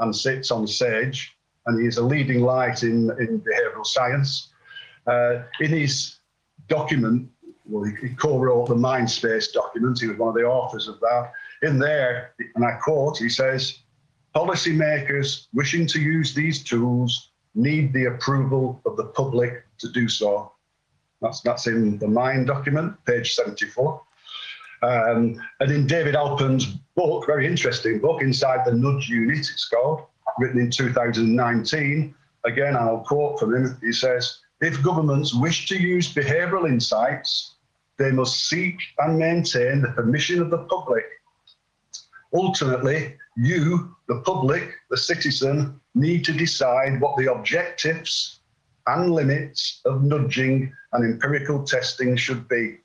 and sits on SAGE, and he is a leading light in, in behavioral science. Uh, in his document, well, he, he co-wrote the Mindspace document. He was one of the authors of that. In there, and I quote, he says, policymakers wishing to use these tools need the approval of the public to do so. That's, that's in the Mind document, page 74. Um, and in David Alpen's book, very interesting book, Inside the Nudge Unit, it's called, written in 2019. Again, I'll quote from him. He says, if governments wish to use behavioural insights, they must seek and maintain the permission of the public. Ultimately, you, the public, the citizen, need to decide what the objectives and limits of nudging and empirical testing should be.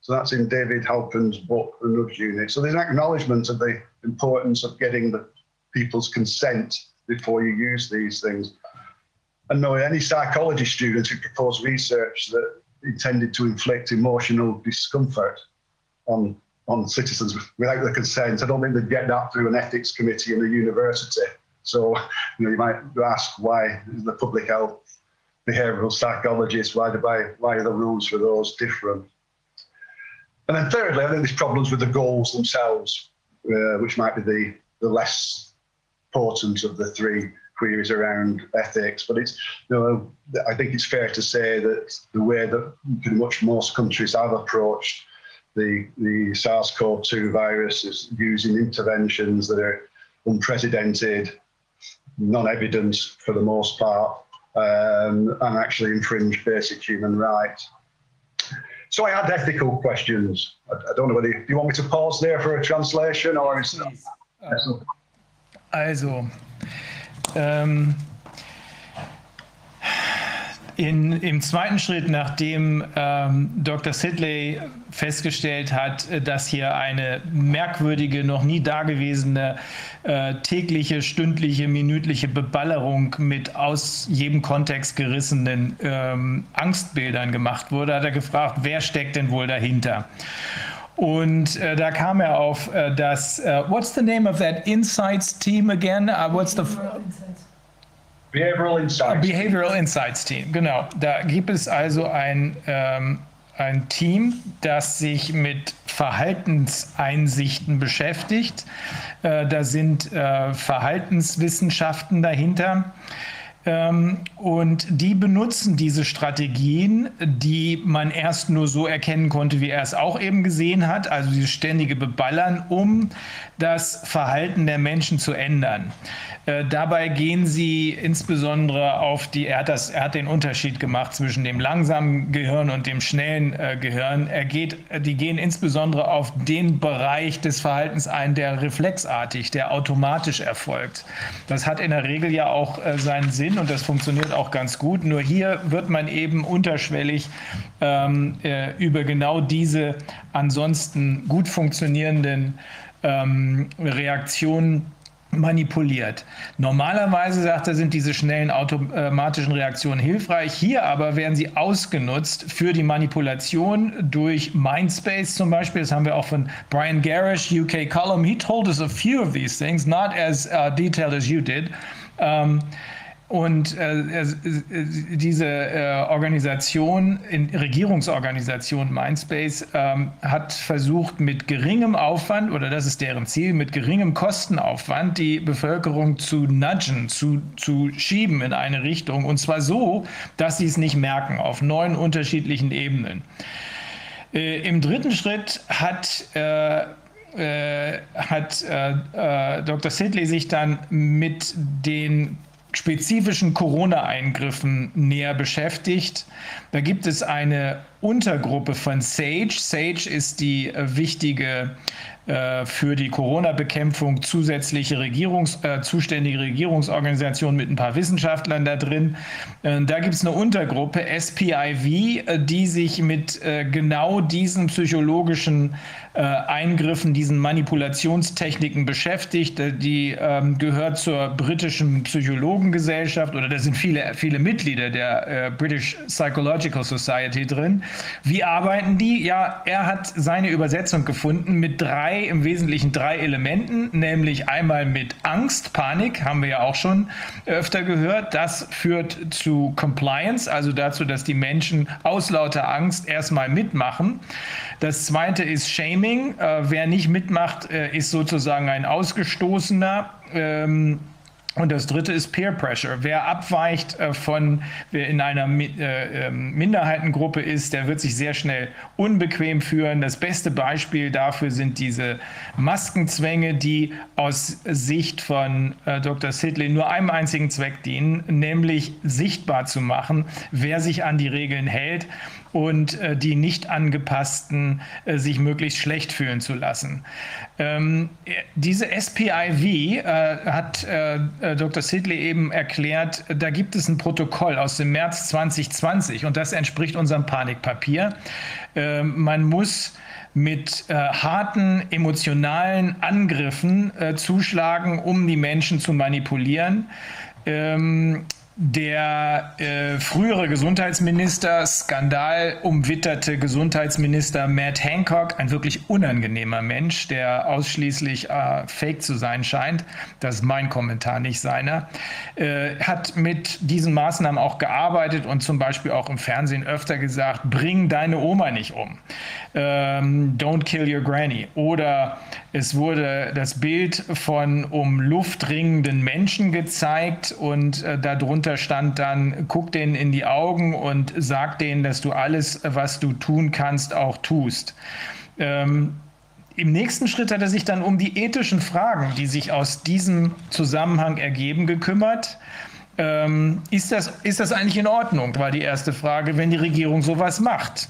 So that's in David Halpin's book, The Nudge Unit. So there's an acknowledgement of the importance of getting the people's consent before you use these things. And no, any psychology students who propose research that intended to inflict emotional discomfort on on citizens without their consent, I don't think they'd get that through an ethics committee in a university. So you know, you might ask why the public health behavioural psychologists, why, do, why, why are the rules for those different? And then thirdly, I think there's problems with the goals themselves, uh, which might be the, the less important of the three queries around ethics. But it's, you know, I think it's fair to say that the way that much most countries have approached the, the SARS-CoV-2 virus is using interventions that are unprecedented, non-evidence for the most part, um, and actually infringe basic human rights. So I had ethical questions. I, I don't know whether you, do you want me to pause there for a translation or is that, Also, ähm, in, Im zweiten Schritt, nachdem ähm, Dr. Sidley festgestellt hat, dass hier eine merkwürdige, noch nie dagewesene äh, tägliche, stündliche, minütliche Beballerung mit aus jedem Kontext gerissenen ähm, Angstbildern gemacht wurde, hat er gefragt, wer steckt denn wohl dahinter? Und äh, da kam er auf äh, das, uh, what's the name of that Insights Team again? Uh, what's the... Behavioral Insights. Behavioral Insights Team, genau. Da gibt es also ein, ähm, ein Team, das sich mit Verhaltenseinsichten beschäftigt. Äh, da sind äh, Verhaltenswissenschaften dahinter. Ähm, und die benutzen diese Strategien, die man erst nur so erkennen konnte, wie er es auch eben gesehen hat, also dieses ständige Beballern, um das Verhalten der Menschen zu ändern. Äh, dabei gehen sie insbesondere auf die, er hat, das, er hat den Unterschied gemacht zwischen dem langsamen Gehirn und dem schnellen äh, Gehirn. Er geht, die gehen insbesondere auf den Bereich des Verhaltens ein, der reflexartig, der automatisch erfolgt. Das hat in der Regel ja auch äh, seinen Sinn und das funktioniert auch ganz gut. Nur hier wird man eben unterschwellig ähm, äh, über genau diese ansonsten gut funktionierenden ähm, Reaktionen manipuliert. Normalerweise, sagt er, sind diese schnellen automatischen Reaktionen hilfreich. Hier aber werden sie ausgenutzt für die Manipulation durch Mindspace zum Beispiel. Das haben wir auch von Brian Garish, UK Column. He told us a few of these things, not as uh, detailed as you did. Um, und äh, äh, diese äh, Organisation, in, Regierungsorganisation Mindspace, ähm, hat versucht, mit geringem Aufwand, oder das ist deren Ziel, mit geringem Kostenaufwand die Bevölkerung zu nudgen, zu, zu schieben in eine Richtung. Und zwar so, dass sie es nicht merken, auf neun unterschiedlichen Ebenen. Äh, Im dritten Schritt hat äh, äh, hat äh, Dr. Sidley sich dann mit den spezifischen Corona-Eingriffen näher beschäftigt. Da gibt es eine Untergruppe von SAGE. SAGE ist die äh, wichtige äh, für die Corona-Bekämpfung zusätzliche Regierungs, äh, zuständige Regierungsorganisation mit ein paar Wissenschaftlern da drin. Äh, da gibt es eine Untergruppe, SPIV, äh, die sich mit genau diesen psychologischen äh, Eingriffen, diesen Manipulationstechniken beschäftigt. Äh, die ähm, gehört zur britischen Psychologengesellschaft oder da sind viele, viele Mitglieder der äh, British Psychological Society drin. Wie arbeiten die? Ja, er hat seine Übersetzung gefunden mit drei, im Wesentlichen drei Elementen, nämlich einmal mit Angst, Panik, haben wir ja auch schon öfter gehört. Das führt zu Compliance, also dazu, dass die Menschen aus lauter Angst erstmal mitmachen. Das zweite ist Shaming. Äh, wer nicht mitmacht, äh, ist sozusagen ein Ausgestoßener. Ähm, und das dritte ist Peer Pressure. Wer abweicht äh, von, wer in einer äh, ähm, Minderheitengruppe ist, der wird sich sehr schnell unbequem fühlen. Das beste Beispiel dafür sind diese Maskenzwänge, die aus Sicht von äh, Dr. Sidley nur einem einzigen Zweck dienen, nämlich sichtbar zu machen, wer sich an die Regeln hält und äh, die nicht angepassten äh, sich möglichst schlecht fühlen zu lassen. Ähm, diese SPIV äh, hat äh, äh, Dr. Sidley eben erklärt, da gibt es ein Protokoll aus dem März 2020 und das entspricht unserem Panikpapier. Ähm, man muss mit äh, harten emotionalen Angriffen äh, zuschlagen, um die Menschen zu manipulieren. Ähm, der äh, frühere Gesundheitsminister, Skandal umwitterte Gesundheitsminister Matt Hancock, ein wirklich unangenehmer Mensch, der ausschließlich äh, fake zu sein scheint, das ist mein Kommentar, nicht seiner, äh, hat mit diesen Maßnahmen auch gearbeitet und zum Beispiel auch im Fernsehen öfter gesagt, bring deine Oma nicht um, ähm, don't kill your granny oder es wurde das Bild von um Luft ringenden Menschen gezeigt und äh, darunter stand dann, guck denen in die Augen und sag denen, dass du alles, was du tun kannst, auch tust. Ähm, im nächsten Schritt hat er sich dann um die ethischen Fragen, die sich aus diesem Zusammenhang ergeben, gekümmert. Ähm, ist, das, ist das eigentlich in Ordnung, war die erste Frage, wenn die Regierung sowas macht?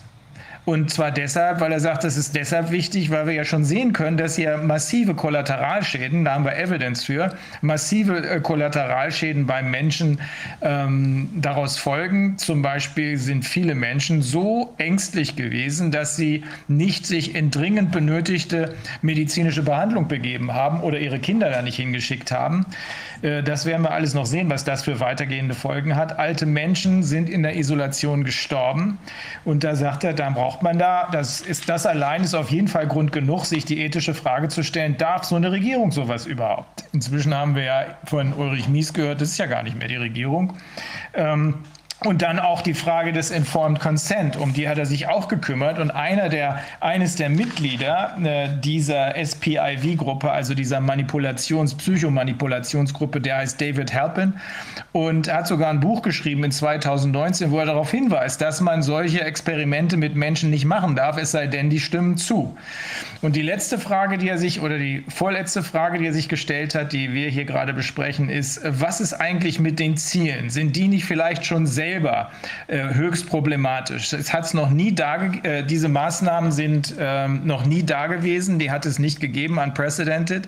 Und zwar deshalb, weil er sagt, das ist deshalb wichtig, weil wir ja schon sehen können, dass hier massive Kollateralschäden, da haben wir Evidence für, massive äh, Kollateralschäden beim Menschen ähm, daraus folgen. Zum Beispiel sind viele Menschen so ängstlich gewesen, dass sie nicht sich in dringend benötigte medizinische Behandlung begeben haben oder ihre Kinder da nicht hingeschickt haben. Äh, das werden wir alles noch sehen, was das für weitergehende Folgen hat. Alte Menschen sind in der Isolation gestorben. Und da sagt er, dann braucht man da, das, ist, das allein ist auf jeden Fall Grund genug, sich die ethische Frage zu stellen, darf so eine Regierung sowas überhaupt? Inzwischen haben wir ja von Ulrich Mies gehört, das ist ja gar nicht mehr die Regierung. Ähm, und dann auch die Frage des Informed Consent, um die hat er sich auch gekümmert. Und einer der, eines der Mitglieder äh, dieser SPIV-Gruppe, also dieser Manipulations-, Psychomanipulationsgruppe, der heißt David Halpin und hat sogar ein Buch geschrieben in 2019, wo er darauf hinweist, dass man solche Experimente mit Menschen nicht machen darf, es sei denn, die stimmen zu. Und die letzte Frage, die er sich, oder die vorletzte Frage, die er sich gestellt hat, die wir hier gerade besprechen, ist, was ist eigentlich mit den Zielen? Sind die nicht vielleicht schon selber äh, höchst problematisch. Es hat es noch nie da, äh, diese Maßnahmen sind äh, noch nie da gewesen, die hat es nicht gegeben, unprecedented.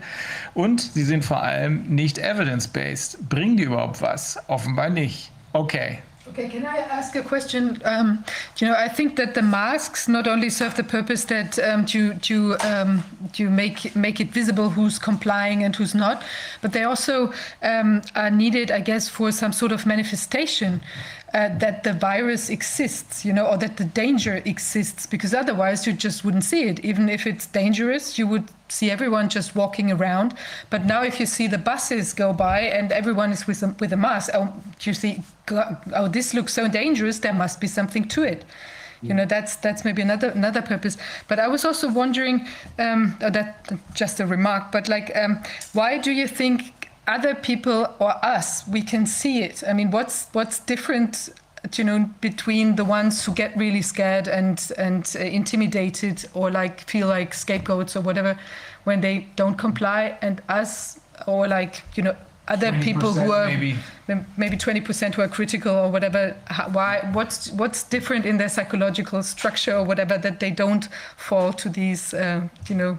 Und sie sind vor allem nicht evidence-based. Bringen die überhaupt was? Offenbar nicht. Okay. Okay, can I ask a question? Um, you know, I think that the masks not only serve the purpose that um, to to um, to make make it visible who's complying and who's not, but they also um, are needed, I guess, for some sort of manifestation uh, that the virus exists, you know, or that the danger exists, because otherwise you just wouldn't see it. Even if it's dangerous, you would see everyone just walking around. But now, if you see the buses go by and everyone is with a, with a mask, oh, you see, oh, this looks so dangerous. There must be something to it. You know, that's that's maybe another another purpose. But I was also wondering, um, oh, that just a remark. But like, um, why do you think other people or us we can see it. I mean what's what's different you know between the ones who get really scared and and uh, intimidated or like feel like scapegoats or whatever when they don't comply and us or like you know other people who are maybe. maybe 20% who are critical or whatever why what's what's different in their psychological structure or whatever that they don't fall to these uh, you know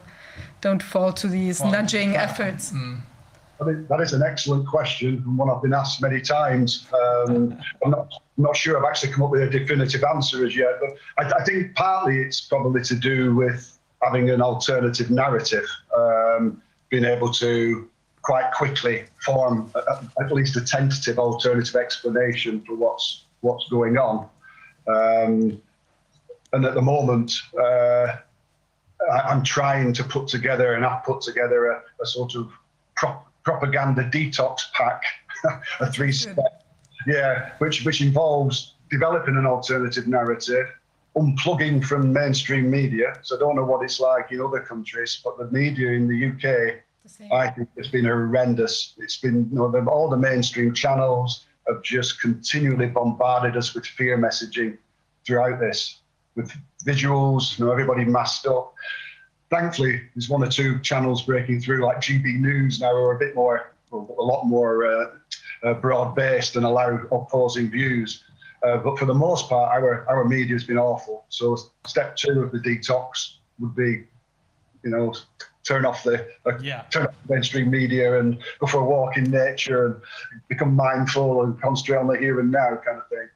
don't fall to these well, nudging efforts? Mm. I think that is an excellent question and one I've been asked many times. Um, I'm, not, not sure I've actually come up with a definitive answer as yet, but I, I think partly it's probably to do with having an alternative narrative, um, being able to quite quickly form a, at least a tentative alternative explanation for what's what's going on. Um, and at the moment, uh, I, am trying to put together and I've put together a, a sort of prop, propaganda detox pack, *laughs* a three step, yeah, which which involves developing an alternative narrative, unplugging from mainstream media. So I don't know what it's like in other countries, but the media in the UK, I think it's been horrendous. It's been, you know, the, all the mainstream channels have just continually bombarded us with fear messaging throughout this, with visuals, you know, everybody masked up. Thankfully, there's one or two channels breaking through, like GB News now, are a bit more, a lot more uh, uh, broad-based and allow opposing views. Uh, but for the most part, our, our media has been awful. So step two of the detox would be, you know, turn off the uh, yeah. turn off the mainstream media and go for a walk in nature and become mindful and concentrate on the here and now kind of thing.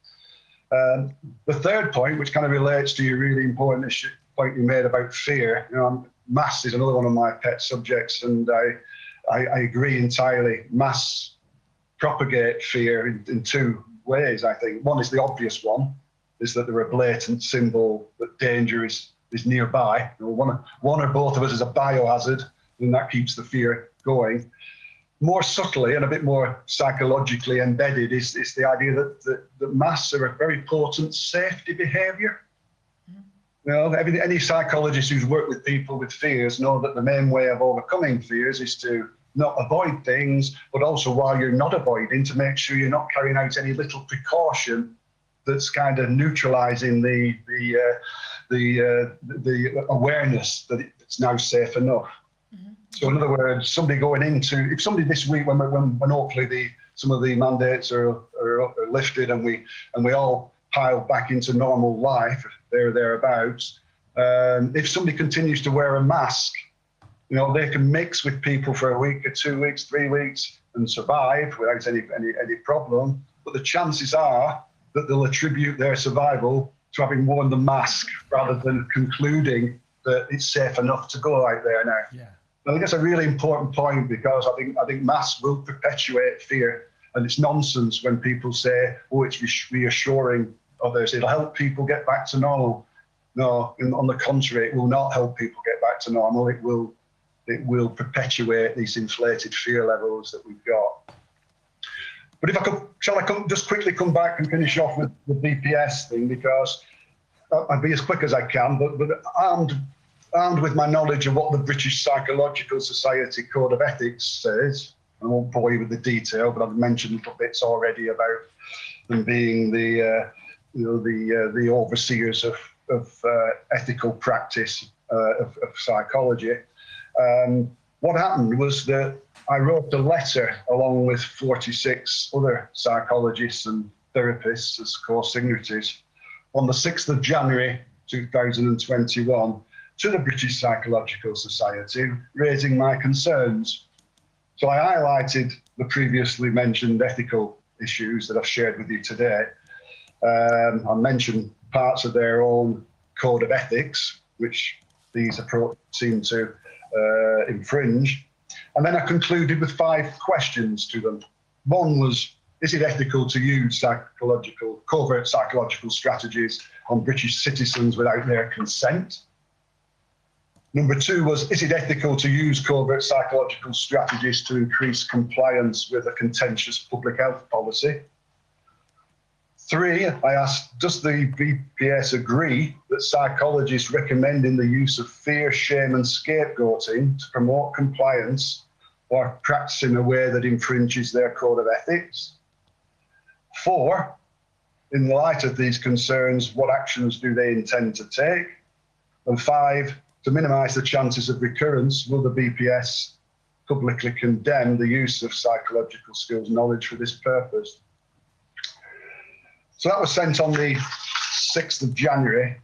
Um, the third point, which kind of relates to your really important issue, point you made about fear, you know, mass is another one of my pet subjects, and I, I, I agree entirely. Mass propagate fear in, in two ways, I think. One is the obvious one, is that there are a blatant symbol that danger is, is nearby. You know, one, one or both of us is a biohazard, and that keeps the fear going. More subtly and a bit more psychologically embedded is, is the idea that, that, that are a very potent safety behavior. You know, every, any psychologist who's worked with people with fears know that the main way of overcoming fears is to not avoid things, but also while you're not avoiding, to make sure you're not carrying out any little precaution that's kind of neutralizing the the uh, the, uh, the awareness that it's now safe enough. Mm-hmm. So, in other words, somebody going into if somebody this week when when, when hopefully the some of the mandates are, are, are lifted and we and we all pile back into normal life there or thereabouts. Um, if somebody continues to wear a mask you know, they can mix with people for a week or two weeks, three weeks and survive without any, any, any problem. But the chances are that they'll attribute their survival to having worn the mask rather than concluding that it's safe enough to go out there now. Yeah. I think that's a really important point because I think I think masks will perpetuate fear, and it's nonsense when people say, "Oh, it's reassuring others; it'll help people get back to normal." No, on the contrary, it will not help people get back to normal. It will it will perpetuate these inflated fear levels that we've got. But if I could, shall I come, just quickly come back and finish off with the BPS thing because I'll be as quick as I can, but, but armed, armed with my knowledge of what the British Psychological Society Code of Ethics says, I won't bore you with the detail, but I've mentioned little bits already about them being the, uh, you know, the, uh, the overseers of, of uh, ethical practice uh, of, of psychology. Um, what happened was that I wrote a letter along with 46 other psychologists and therapists as co-signatories on the 6th of January 2021 to the British Psychological Society, raising my concerns. So I highlighted the previously mentioned ethical issues that I've shared with you today. Um, I mentioned parts of their own code of ethics, which these approaches seem to uh, infringe. And then I concluded with five questions to them. One was, is it ethical to use psychological, covert psychological strategies on British citizens without their consent? Number two was, is it ethical to use covert psychological strategies to increase compliance with a contentious public health policy? Three, I asked, does the BPS agree that psychologists recommending the use of fear, shame, and scapegoating to promote compliance or practice in a way that infringes their code of ethics? Four, in light of these concerns, what actions do they intend to take? And five, to minimise the chances of recurrence, will the BPS publicly condemn the use of psychological skills knowledge for this purpose? So that was sent on the 6th of January.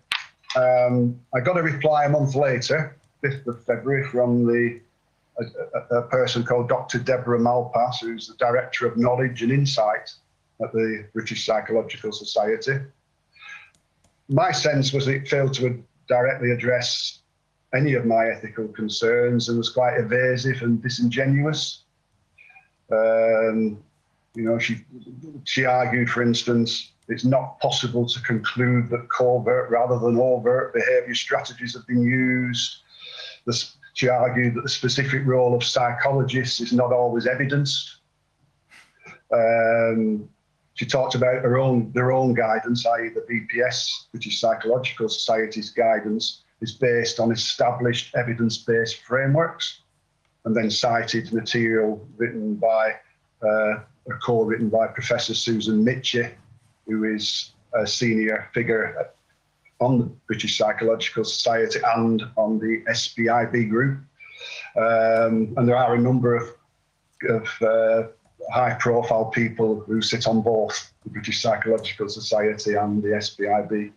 Um, I got a reply a month later, 5th of February, from the a, a, person called Dr. Deborah Malpass, who's the Director of Knowledge and Insight at the British Psychological Society. My sense was it failed to directly address any of my ethical concerns and was quite evasive and disingenuous. Um, you know, she she argued, for instance, it's not possible to conclude that covert rather than overt behaviour strategies have been used. She argued that the specific role of psychologists is not always evidenced. Um, she talked about her own their own guidance, i.e., the BPS, which is Psychological Society's guidance, is based on established evidence-based frameworks, and then cited material written by uh, a co-written by Professor Susan Mitchell, who is a senior figure on the British Psychological Society and on the SBIB group. Um, and there are a number of, of uh, high profile people who sit on both the British Psychological Society and the SBIB.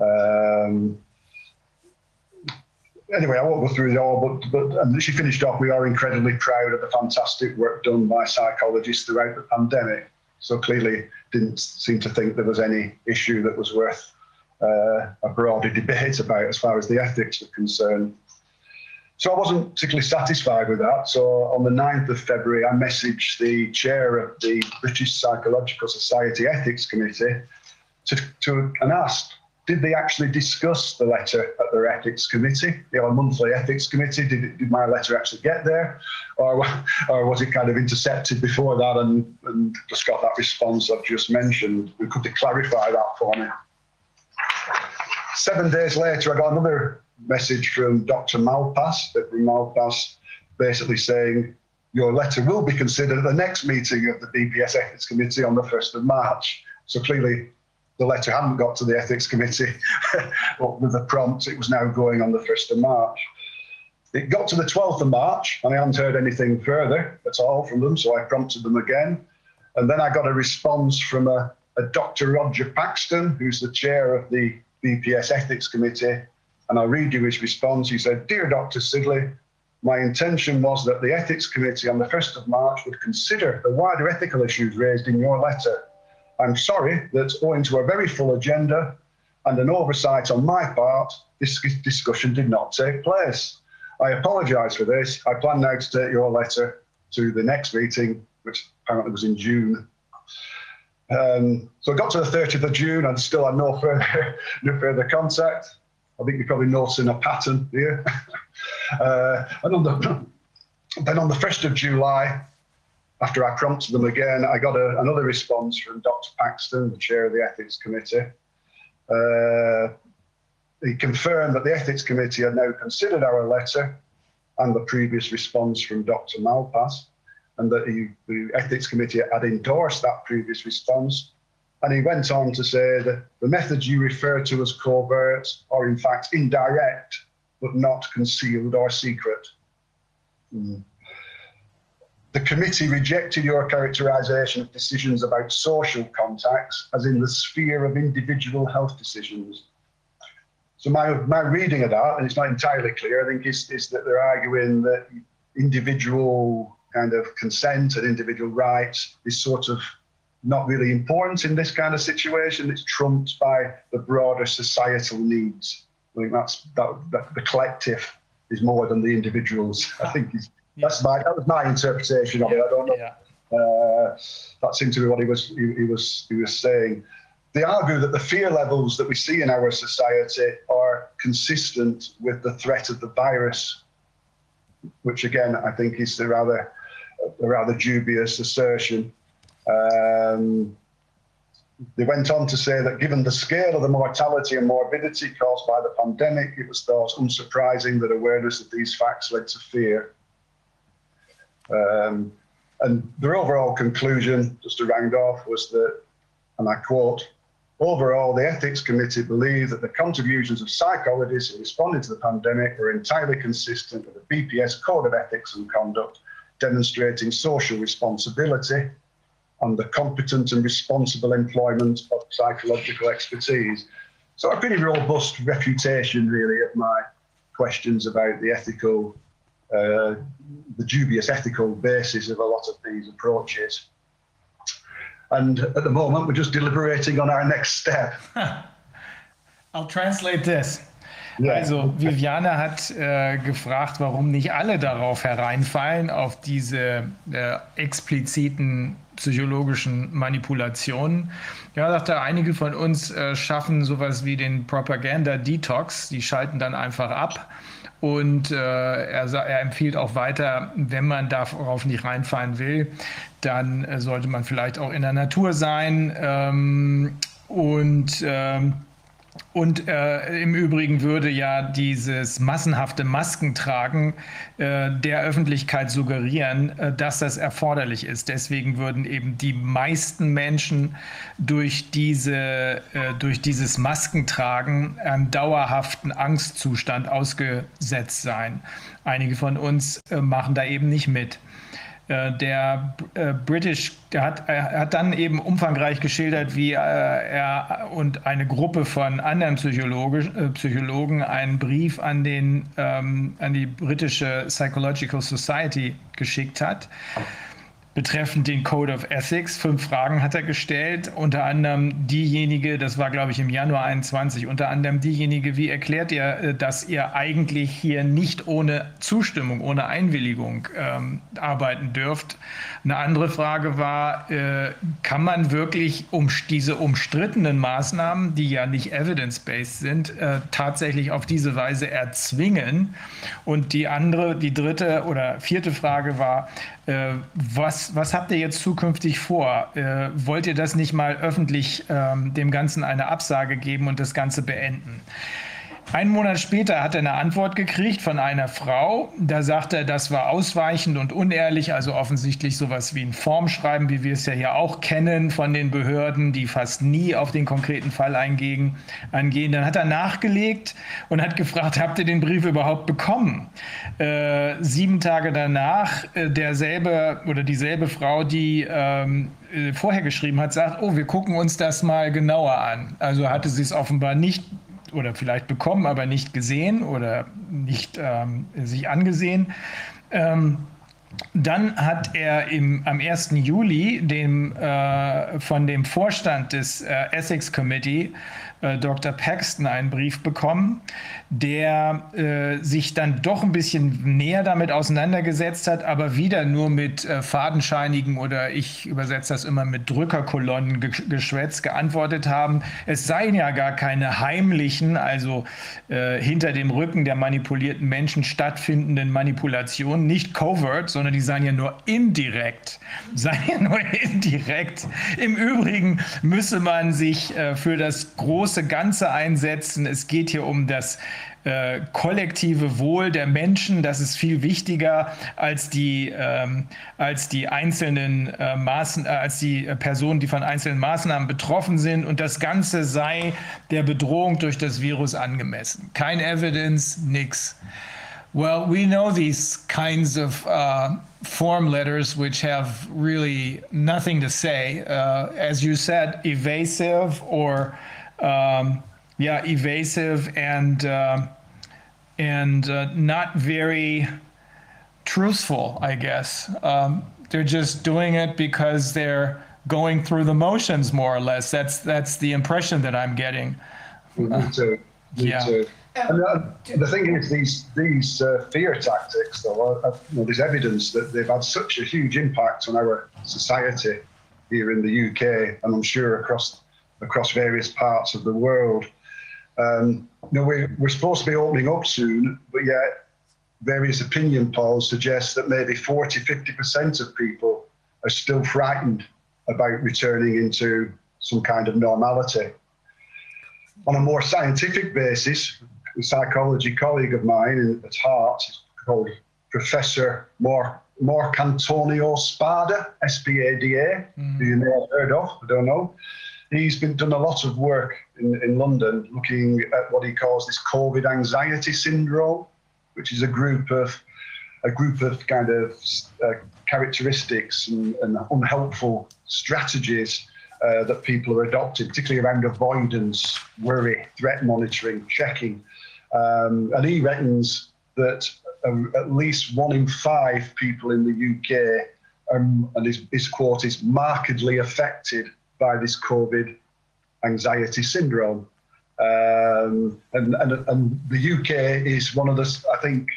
Um, anyway, I won't go through it all, but, but and she finished off, we are incredibly proud of the fantastic work done by psychologists throughout the pandemic. So clearly didn't seem to think there was any issue that was worth uh, a broader debate about as far as the ethics were concerned. So I wasn't particularly satisfied with that. So on the 9th of February, I messaged the chair of the British Psychological Society Ethics Committee to, to, and asked, did they actually discuss the letter at their ethics committee, the monthly ethics committee? Did, it, did my letter actually get there? Or, *laughs* or was it kind of intercepted before that and, and just got that response I've just mentioned? We could they clarify that for me? Seven days later, I got another message from Dr. Malpass, Dr. Malpass, basically saying, your letter will be considered at the next meeting of the BPS Ethics Committee on the 1st of March. So clearly the letter hadn't got to the Ethics Committee, *laughs* but with the prompt, it was now going on the 1st of March. It got to the 12th of March, and I hadn't heard anything further at all from them, so I prompted them again. And then I got a response from a, a Dr. Roger Paxton, who's the chair of the BPS Ethics Committee, and I'll read you his response. He said, Dear Dr. Sidley, my intention was that the Ethics Committee on the 1st of March would consider the wider ethical issues raised in your letter. I'm sorry that owing to a very full agenda and an oversight on my part, this discussion did not take place. I apologise for this. I plan now to take your letter to the next meeting, which apparently was in June. Um, so I got to the 30th of June and still had no further, *laughs* no further contact. I think you're probably noticing a pattern here. *laughs* uh, and on the, *laughs* then on the 1st of July, after I prompted them again, I got a, another response from Dr. Paxton, the chair of the Ethics Committee. Uh, he confirmed that the Ethics Committee had now considered our letter and the previous response from Dr. Malpass, and that he, the Ethics Committee had endorsed that previous response and he went on to say that the methods you refer to as covert are in fact indirect, but not concealed or secret. Mm. The committee rejected your characterization of decisions about social contacts as in the sphere of individual health decisions. So my, my reading of that, and it's not entirely clear, I think is, is that they're arguing that individual kind of consent and individual rights is sort of not really important in this kind of situation. It's trumped by the broader societal needs. I think that's that, that the collective is more than the individuals. I think yeah. That's my that was my interpretation of yeah, it. I don't know. Yeah. Uh, that seemed to be what he was he, he was he was saying. They argue that the fear levels that we see in our society are consistent with the threat of the virus, which again I think is a rather a rather dubious assertion. Um, they went on to say that given the scale of the mortality and morbidity caused by the pandemic, it was thought unsurprising that awareness of these facts led to fear. Um, and their overall conclusion, just to round off, was that, and I quote, overall, the Ethics Committee believed that the contributions of psychologists in responding to the pandemic were entirely consistent with the BPS Code of Ethics and Conduct, demonstrating social responsibility and the competent and responsible employment of psychological expertise. So a pretty robust refutation, really, of my questions about the ethical, uh, the dubious ethical basis of a lot of these approaches. And at the moment, we're just deliberating on our next step. *laughs* I'll translate this. Also Viviane hat äh, gefragt, warum nicht alle darauf hereinfallen, auf diese äh, expliziten psychologischen Manipulationen. Ja, sagte einige von uns äh, schaffen sowas wie den Propaganda-Detox. Die schalten dann einfach ab. Und äh, er, er, empfiehlt auch weiter, wenn man darauf nicht reinfallen will, dann äh, sollte man vielleicht auch in der Natur sein. Ähm, und ähm, und äh, im Übrigen würde ja dieses massenhafte Maskentragen äh, der Öffentlichkeit suggerieren, äh, dass das erforderlich ist. Deswegen würden eben die meisten Menschen durch, diese, äh, durch dieses Maskentragen einem dauerhaften Angstzustand ausgesetzt sein. Einige von uns äh, machen da eben nicht mit. Äh, der äh, British, hat, er hat dann eben umfangreich geschildert, wie äh, er und eine Gruppe von anderen Psychologen, Psychologen einen Brief an, den, ähm, an die britische Psychological Society geschickt hat betreffend den Code of Ethics. Fünf Fragen hat er gestellt, unter anderem diejenige, das war glaube ich im Januar 21, unter anderem diejenige, wie erklärt ihr, äh, dass ihr eigentlich hier nicht ohne Zustimmung, ohne Einwilligung ähm, arbeiten dürft? Eine andere Frage war, äh, kann man wirklich um diese umstrittenen Maßnahmen, die ja nicht evidence-based sind, äh, tatsächlich auf diese Weise erzwingen? Und die andere, die dritte oder vierte Frage war, äh, was, was habt ihr jetzt zukünftig vor? Äh, wollt ihr das nicht mal öffentlich ähm, dem Ganzen eine Absage geben und das Ganze beenden? Einen Monat später hat er eine Antwort gekriegt von einer Frau. Da sagt er, das war ausweichend und unehrlich, also offensichtlich sowas wie ein Formschreiben, wie wir es ja hier auch kennen von den Behörden, die fast nie auf den konkreten Fall eingehen. Dann hat er nachgelegt und hat gefragt, habt ihr den Brief überhaupt bekommen? Äh, sieben Tage danach, äh, derselbe oder dieselbe Frau, die ähm, äh, vorher geschrieben hat, sagt, oh, wir gucken uns das mal genauer an. Also hatte sie es offenbar nicht oder vielleicht bekommen, aber nicht gesehen oder nicht ähm, sich angesehen. Ähm, dann hat er im, am 1. Juli dem, äh, von dem Vorstand des äh, Ethics Committee äh, Dr. Paxton einen Brief bekommen, der äh, sich dann doch ein bisschen näher damit auseinandergesetzt hat, aber wieder nur mit äh, fadenscheinigen oder ich übersetze das immer mit Drückerkolonnen ge geschwätzt geantwortet haben. Es seien ja gar keine heimlichen, also äh, hinter dem Rücken der manipulierten Menschen stattfindenden Manipulationen, nicht covert, sondern die seien ja nur indirekt. *laughs* Seien ja nur indirekt. Im Übrigen müsse man sich äh, für das große große Ganze einsetzen. Es geht hier um das äh, kollektive Wohl der Menschen. Das ist viel wichtiger als die, ähm, als die einzelnen äh, Maßen, äh, als die Personen, die von einzelnen Maßnahmen betroffen sind. Und das Ganze sei der Bedrohung durch das Virus angemessen. Kein Evidence, nix. Well, we know these kinds of uh, form letters which have really nothing to say. Uh, as you said, evasive or um, yeah, evasive and uh, and uh, not very truthful, I guess. Um, they're just doing it because they're going through the motions, more or less. That's that's the impression that I'm getting. Me too. Me yeah. Too. And uh, the thing is, these these uh, fear tactics, though, uh, you know, there's evidence that they've had such a huge impact on our society here in the UK, and I'm sure across across various parts of the world. Um, you know, we, we're supposed to be opening up soon, but yet various opinion polls suggest that maybe 40, 50% of people are still frightened about returning into some kind of normality. On a more scientific basis, a psychology colleague of mine at Heart called Professor Mark, Mark Antonio Spada, S-P-A-D-A, mm. who you may have heard of, I don't know. He's been done a lot of work in, in London looking at what he calls this COVID anxiety syndrome, which is a group of a group of kind of uh, characteristics and, and, unhelpful strategies uh, that people are adopting, particularly around avoidance, worry, threat monitoring, checking. Um, and he reckons that uh, at least one in five people in the UK, um, and his, his quote is markedly affected by this COVID anxiety syndrome. Um, and, and, and the UK is one of the, I think,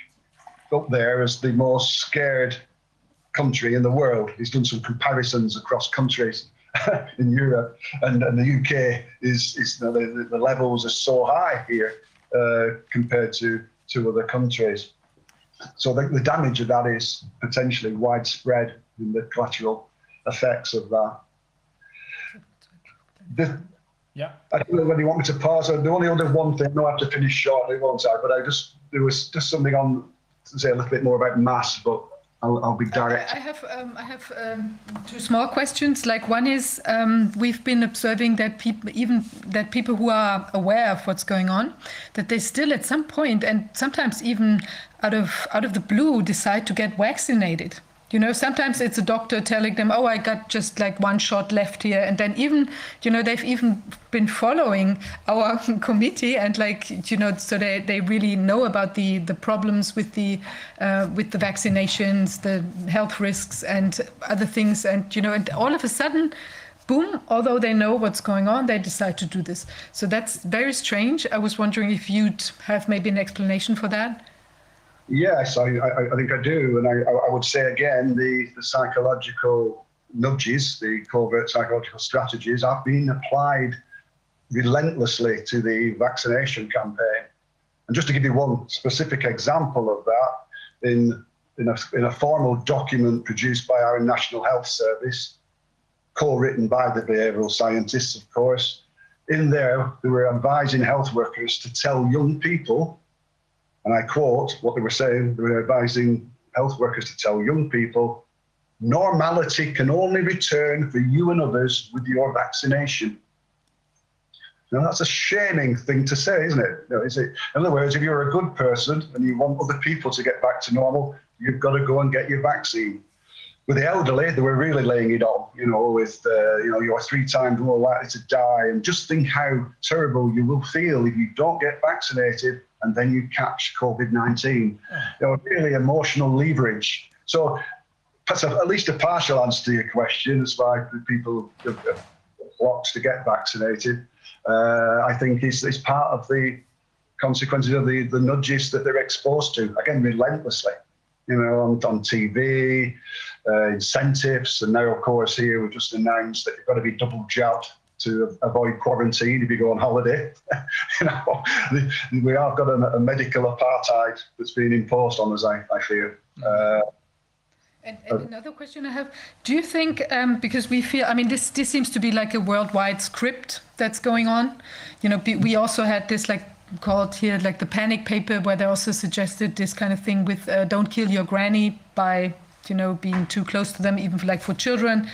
up there as the most scared country in the world. He's done some comparisons across countries *laughs* in Europe, and, and the UK is, is the, the, the levels are so high here uh, compared to, to other countries. So the, the damage of that is potentially widespread in the collateral effects of that. The, yeah. I don't know whether you want me to pause. The only other one thing, no, I have to finish shortly, won't I? But I just there was just something on to say a little bit more about mass, but I'll, I'll be direct. I, I have um, I have um, two small questions. Like one is um, we've been observing that people even that people who are aware of what's going on, that they still at some point and sometimes even out of out of the blue decide to get vaccinated. You know, sometimes it's a doctor telling them, "Oh, I got just like one shot left here," and then even, you know, they've even been following our *laughs* committee and like, you know, so they, they really know about the the problems with the uh, with the vaccinations, the health risks, and other things, and you know, and all of a sudden. Boom, although they know what's going on, they decide to do this. So that's very strange. I was wondering if you'd have maybe an explanation for that. Yes, I, I, I, think I do. And I, I would say again, the, the psychological nudges, the covert psychological strategies have been applied relentlessly to the vaccination campaign. And just to give you one specific example of that, in, in, a, in a formal document produced by our National Health Service, co-written by the behavioural scientists, of course, in there they were advising health workers to tell young people and I quote what they were saying, they were advising health workers to tell young people, normality can only return for you and others with your vaccination. Now, that's a shaming thing to say, isn't it? Is it? In other words, if you're a good person and you want other people to get back to normal, you've got to go and get your vaccine. With the elderly, they were really laying it on, you know, with, uh, you know, you're three times more likely to die. And just think how terrible you will feel if you don't get vaccinated and then you catch COVID 19. You know, really emotional leverage. So that's a, at least a partial answer to your question as as people flocks to get vaccinated. Uh, I think is, is part of the consequences of the, the nudges that they're exposed to, again, relentlessly. You know, on, on TV, uh, incentives, and now, of course, here we've just announced that you've got to be double jabbed to avoid quarantine if you go on holiday. *laughs* you know, we have got a, a, medical apartheid that's being imposed on us. I, I fear. Uh, and, and, another question I have: Do you think, um, because we feel, I mean, this this seems to be like a worldwide script that's going on. You know, we also had this like called here like the panic paper, where they also suggested this kind of thing with uh, "Don't kill your granny" by you know being too close to them, even for, like for children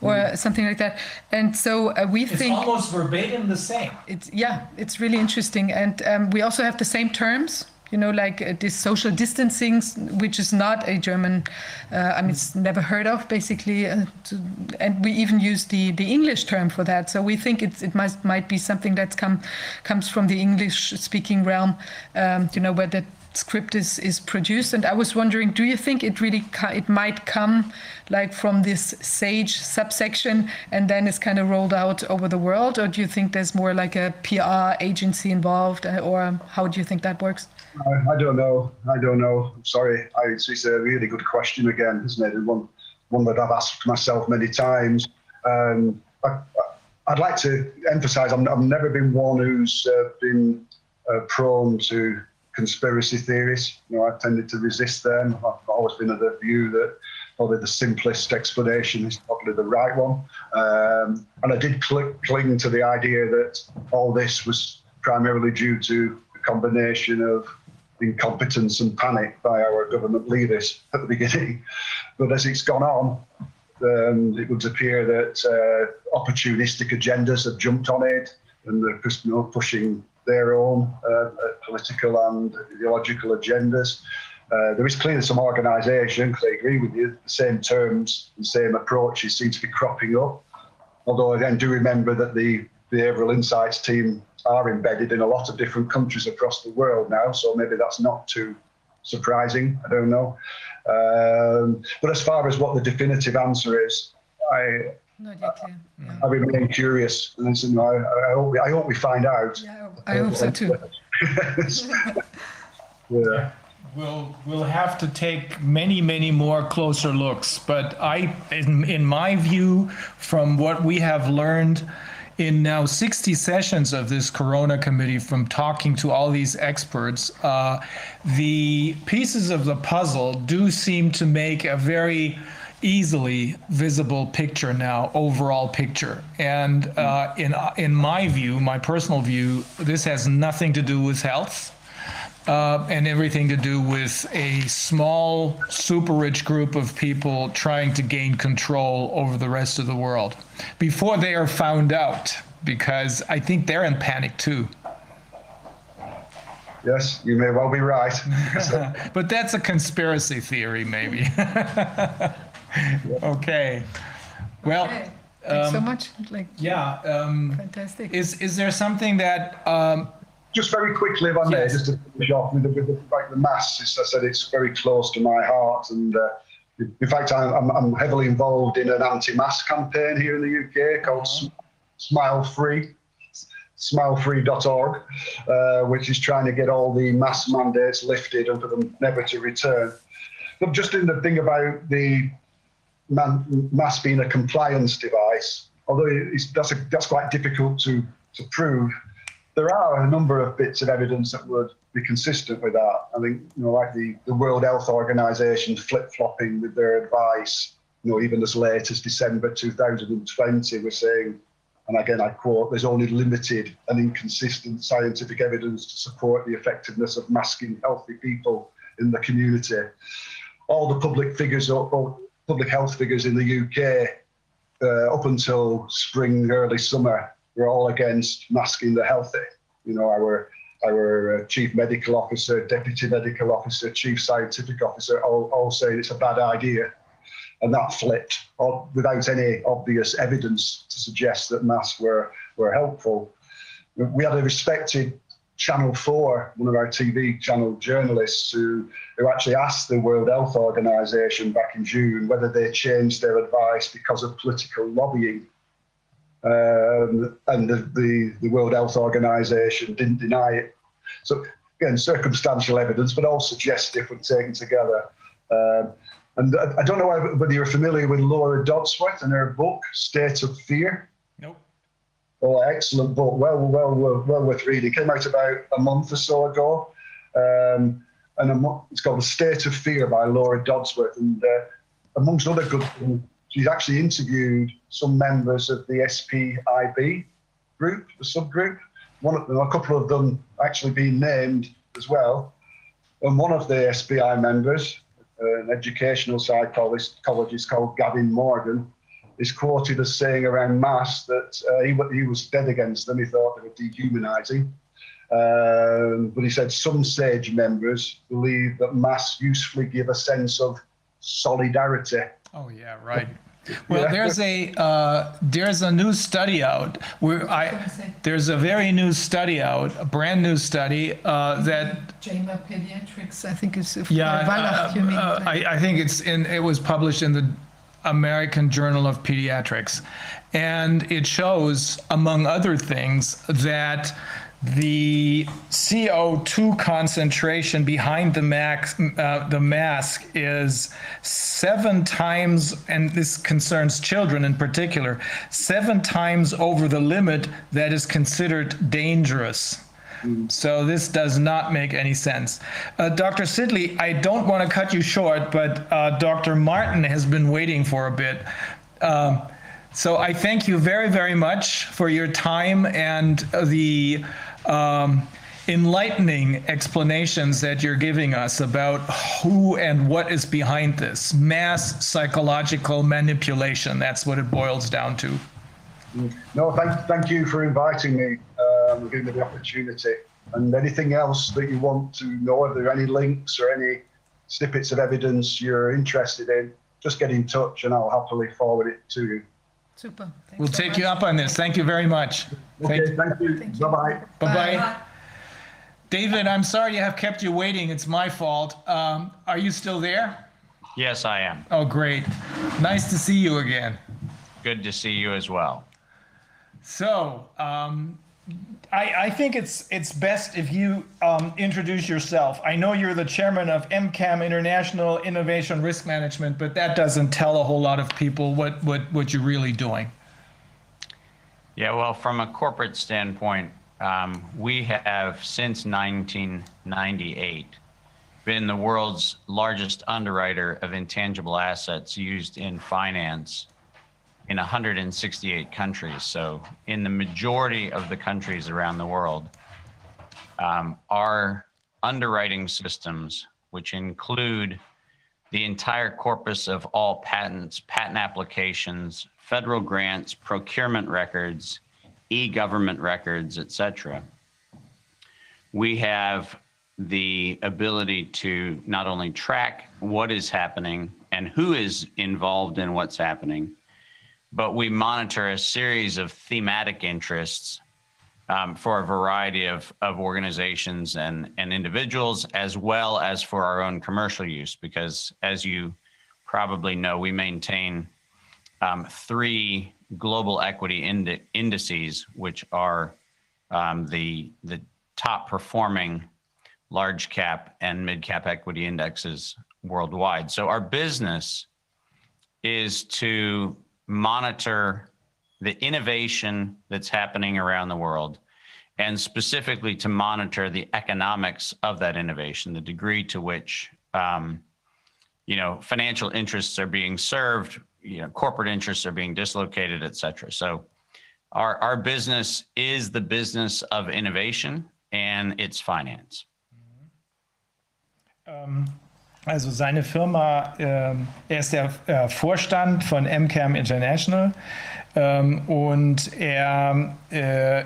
or something like that. And so uh, we think it's think almost verbatim the same. It's yeah, it's really interesting, and um, we also have the same terms. You know, like uh, this social distancing, which is not a German. Uh, I mean, it's never heard of, basically, uh, to, and we even use the, the English term for that. So we think it it might might be something that's come comes from the English speaking realm. Um, you know, where that script is is produced. And i was wondering do you think it really it might come like from this sage subsection and then it's kind of rolled out over the world? Or do you think there's more like a pr agency involved uh, or how do you think that works? I, I don't know. I don't know. Sorry. I, it's a really good question again isn't it? One one that i've asked myself many times. Um, I, would like to emphasize i have never been one who's uh, been uh, prone to conspiracy theories. You know, I've tended to resist them. I've always been of the view that probably the simplest explanation is probably the right one. Um, and I did cl- cling to the idea that all this was primarily due to a combination of incompetence and panic by our government leaders at the beginning. But as it's gone on, um, it would appear that uh, opportunistic agendas have jumped on it and they're you know, pushing their own uh, political and ideological agendas. Uh, there is clearly some organisation, because I agree with you, the same terms, and same approaches seem to be cropping up. Although I then do remember that the behavioural insights team are embedded in a lot of different countries across the world now, so maybe that's not too surprising. I don't know. Um, but as far as what the definitive answer is, I, not yet clear. Yeah. I remain curious, and I, I, hope we, I hope we find out. Yeah, I hope so too. *laughs* yeah. We'll, we'll have to take many, many more closer looks. But I, in, in my view, from what we have learned in now 60 sessions of this Corona Committee, from talking to all these experts, uh, the pieces of the puzzle do seem to make a very easily visible picture now, overall picture. And uh, in in my view, my personal view, this has nothing to do with health. Uh, and everything to do with a small, super rich group of people trying to gain control over the rest of the world before they are found out, because I think they're in panic too. Yes, you may well be right. *laughs* but that's a conspiracy theory, maybe. *laughs* *laughs* okay. Well, okay. Thanks um, so much. Like, yeah. Um, fantastic. Is is there something that um, just very quickly, if I may, yes. just to finish off with the, with the, like the mass, as I said, it's very close to my heart. And uh, in fact, I'm, I'm, heavily involved in an anti-mass campaign here in the UK called uh-huh. Smile Free, smilefree.org, uh, which is trying to get all the mass mandates lifted and for them never to return. But just in the thing about the man, mask being a compliance device, although that's, a, that's quite difficult to, to prove, there are a number of bits of evidence that would be consistent with that. I think, you know, like the, the World Health Organization flip flopping with their advice, you know, even as late as December 2020, we're saying, and again, I quote, there's only limited and inconsistent scientific evidence to support the effectiveness of masking healthy people in the community. All the public figures, or public health figures in the UK uh, up until spring, early summer we're all against masking the healthy. You know, our our uh, chief medical officer, deputy medical officer, chief scientific officer all, all saying it's a bad idea. And that flipped without any obvious evidence to suggest that masks were, were helpful. We had a respected Channel 4, one of our TV channel journalists, who, who actually asked the World Health Organization back in June whether they changed their advice because of political lobbying. Um, and the, the, the, World Health Organization didn't deny it. So, again, circumstantial evidence, but all suggestive when taken together. Um, and I, I, don't know whether you're familiar with Laura Dodsworth and her book, State of Fear. Oh, excellent book. Well, well, well, well worth reading. It came out about a month or so ago. Um, and it's called The State of Fear by Laura Dodsworth. And uh, amongst other good things, she's actually interviewed some members of the SPIB group, the subgroup. One of them, a couple of them actually being named as well. And one of the SPI members, an educational psychologist, psychologist called Gavin Morgan, is quoted as saying around mass that uh, he, he was dead against them. He thought they were dehumanizing. Um, but he said some SAGE members believe that mass usefully give a sense of solidarity. Oh, yeah, right. *laughs* Well, yeah. there's a uh, there's a new study out where I there's a very new study out, a brand new study uh, that JAMA Pediatrics, I think is yeah, uh, uh, I, I think it's in it was published in the American Journal of Pediatrics, and it shows, among other things, that the CO2 concentration behind the, max, uh, the mask is seven times, and this concerns children in particular, seven times over the limit that is considered dangerous. So this does not make any sense. Uh, Dr. Sidley, I don't want to cut you short, but uh, Dr. Martin has been waiting for a bit. Um, so I thank you very, very much for your time and the um, enlightening explanations that you're giving us about who and what is behind this mass psychological manipulation. That's what it boils down to. No, thank, thank you for inviting me um, giving me the opportunity. And anything else that you want to know, are there are any links or any snippets of evidence you're interested in, just get in touch and I'll happily forward it to you. Super. Thanks we'll so take much. you up on this. Thank you very much. Okay, thank, thank you. Thank you. Bye-bye. Bye-bye. David, I'm sorry to have kept you waiting. It's my fault. Um, are you still there? Yes, I am. Oh, great. Nice to see you again. Good to see you as well. So, um, I, I, think it's it's best if you um, introduce yourself. I know you're the chairman of MCAM International Innovation Risk Management, but that doesn't tell a whole lot of people what what what you're really doing. Yeah, well, from a corporate standpoint, um, we have since 1998 been the world's largest underwriter of intangible assets used in finance in 168 countries. So, in the majority of the countries around the world, um, our underwriting systems, which include the entire corpus of all patents, patent applications, federal grants, procurement records, e-government records, etc. We have the ability to not only track what is happening and who is involved in what's happening, but we monitor a series of thematic interests um, for a variety of, of organizations and, and individuals, as well as for our own commercial use. Because as you probably know, we maintain um, three global equity ind- indices, which are um, the, the top performing large cap and mid cap equity indexes worldwide. So our business is to monitor the innovation that's happening around the world and specifically to monitor the economics of that innovation, the degree to which um, you know financial interests are being served, you know corporate interests are being dislocated, et cetera. So our, our business is the business of innovation and its finance. Um, Also seine Firma, äh, er ist der äh, Vorstand von MCAM International ähm, und er, äh,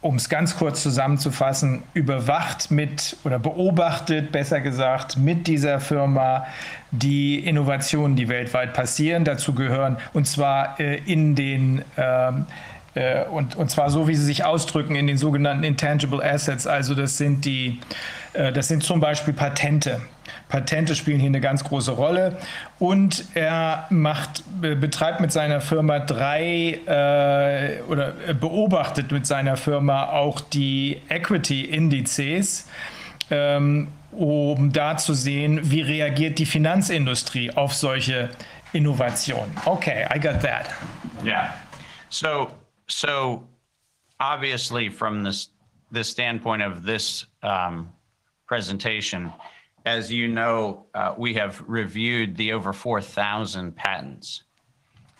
um es ganz kurz zusammenzufassen, überwacht mit oder beobachtet, besser gesagt, mit dieser Firma die Innovationen, die weltweit passieren. Dazu gehören, und zwar äh, in den ähm, äh, und, und zwar so, wie sie sich ausdrücken in den sogenannten Intangible Assets. Also das sind die, das sind zum Beispiel Patente. Patente spielen hier eine ganz große Rolle. Und er macht, betreibt mit seiner Firma drei äh, oder beobachtet mit seiner Firma auch die Equity-Indizes. Ähm, um da zu sehen, wie reagiert die Finanzindustrie auf solche Innovationen. Okay, I got that. Yeah. So, so obviously, from this the standpoint of this um, presentation, as you know, uh, we have reviewed the over 4,000 patents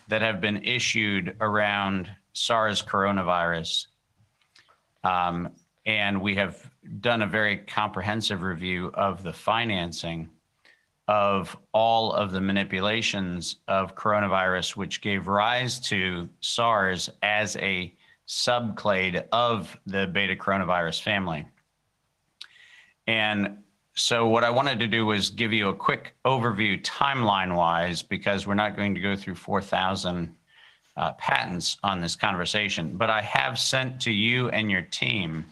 that have been issued around SARS coronavirus. Um, and we have done a very comprehensive review of the financing of all of the manipulations of coronavirus, which gave rise to SARS as a subclade of the beta coronavirus family. And so what I wanted to do was give you a quick overview timeline-wise, because we're not going to go through 4,000 uh, patents on this conversation. But I have sent to you and your team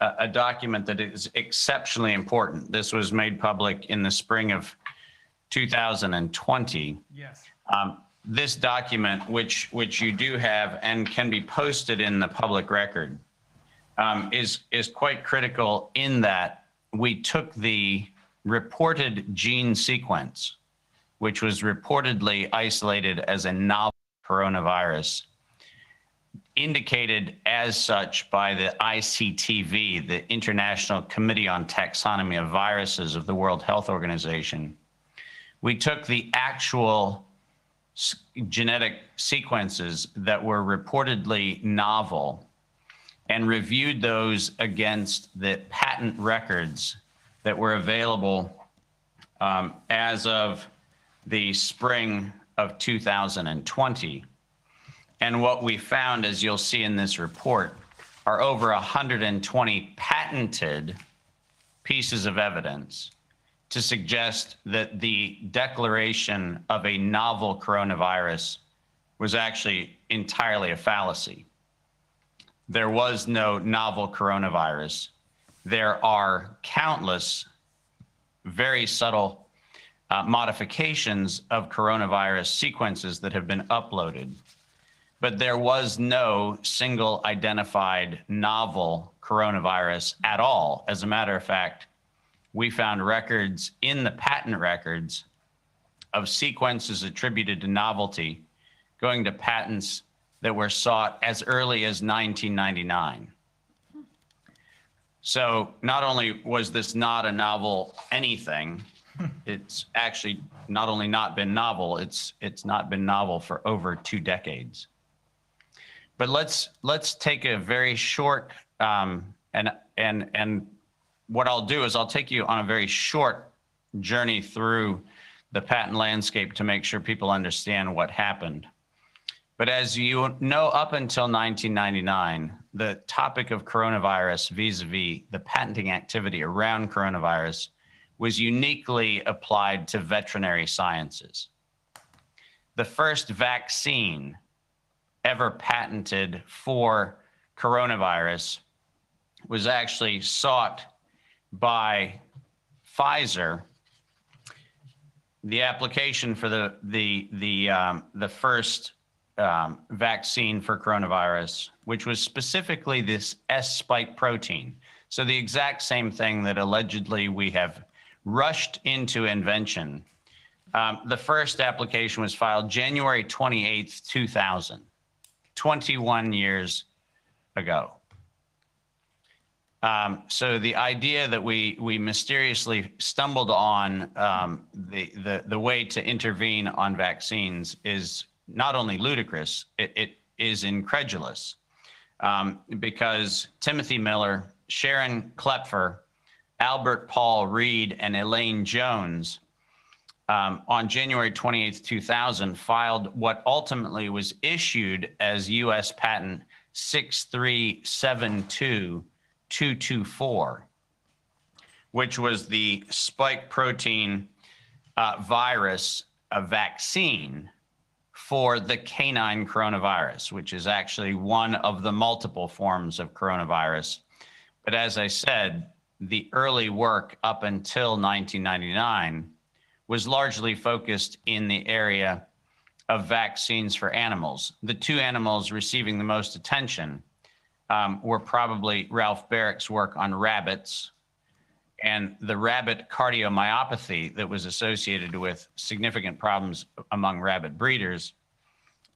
a, a document that is exceptionally important. This was made public in the spring of 2020. Yes. Um, this document, which which you do have and can be posted in the public record, um, is is quite critical in that we took the reported gene sequence, which was reportedly isolated as a novel coronavirus, indicated as such by the ICTV, the International Committee on Taxonomy of Viruses of the World Health Organization. We took the actual genetic sequences that were reportedly novel and reviewed those against the patent records that were available um, as of the spring of 2020. And what we found, as you'll see in this report, are over 120 patented pieces of evidence to suggest that the declaration of a novel coronavirus was actually entirely a fallacy there was no novel coronavirus. There are countless very subtle uh, modifications of coronavirus sequences that have been uploaded. but there was no single identified novel coronavirus at all. As a matter of fact, we found records in the patent records of sequences attributed to novelty going to patents that were sought as early as 1999. So not only was this not a novel anything, *laughs* it's actually not only not been novel, it's it's not been novel for over two decades. But let's let's take a very short um, and and and what I'll do is I'll take you on a very short journey through the patent landscape to make sure people understand what happened. But as you know, up until 1999, the topic of coronavirus vis-a-vis the patenting activity around coronavirus was uniquely applied to veterinary sciences. The first vaccine ever patented for coronavirus was actually sought by Pfizer. The application for the the the um, the first um, vaccine for coronavirus, which was specifically this S spike protein. So the exact same thing that allegedly we have rushed into invention. Um, the first application was filed January 28th, 2000, 21 years ago. Um, so the idea that we we mysteriously stumbled on um, the, the the way to intervene on vaccines is not only ludicrous, it, it is incredulous. Um, because Timothy Miller, Sharon Klepfer, Albert Paul Reed, and Elaine Jones um, on January 28, 2000, filed what ultimately was issued as U.S. Patent 6372224, which was the spike protein uh, virus a vaccine for the canine coronavirus, which is actually one of the multiple forms of coronavirus. But as I said, the early work up until 1999 was largely focused in the area of vaccines for animals. The two animals receiving the most attention um, were probably Ralph Barrick's work on rabbits and the rabbit cardiomyopathy that was associated with significant problems among rabbit breeders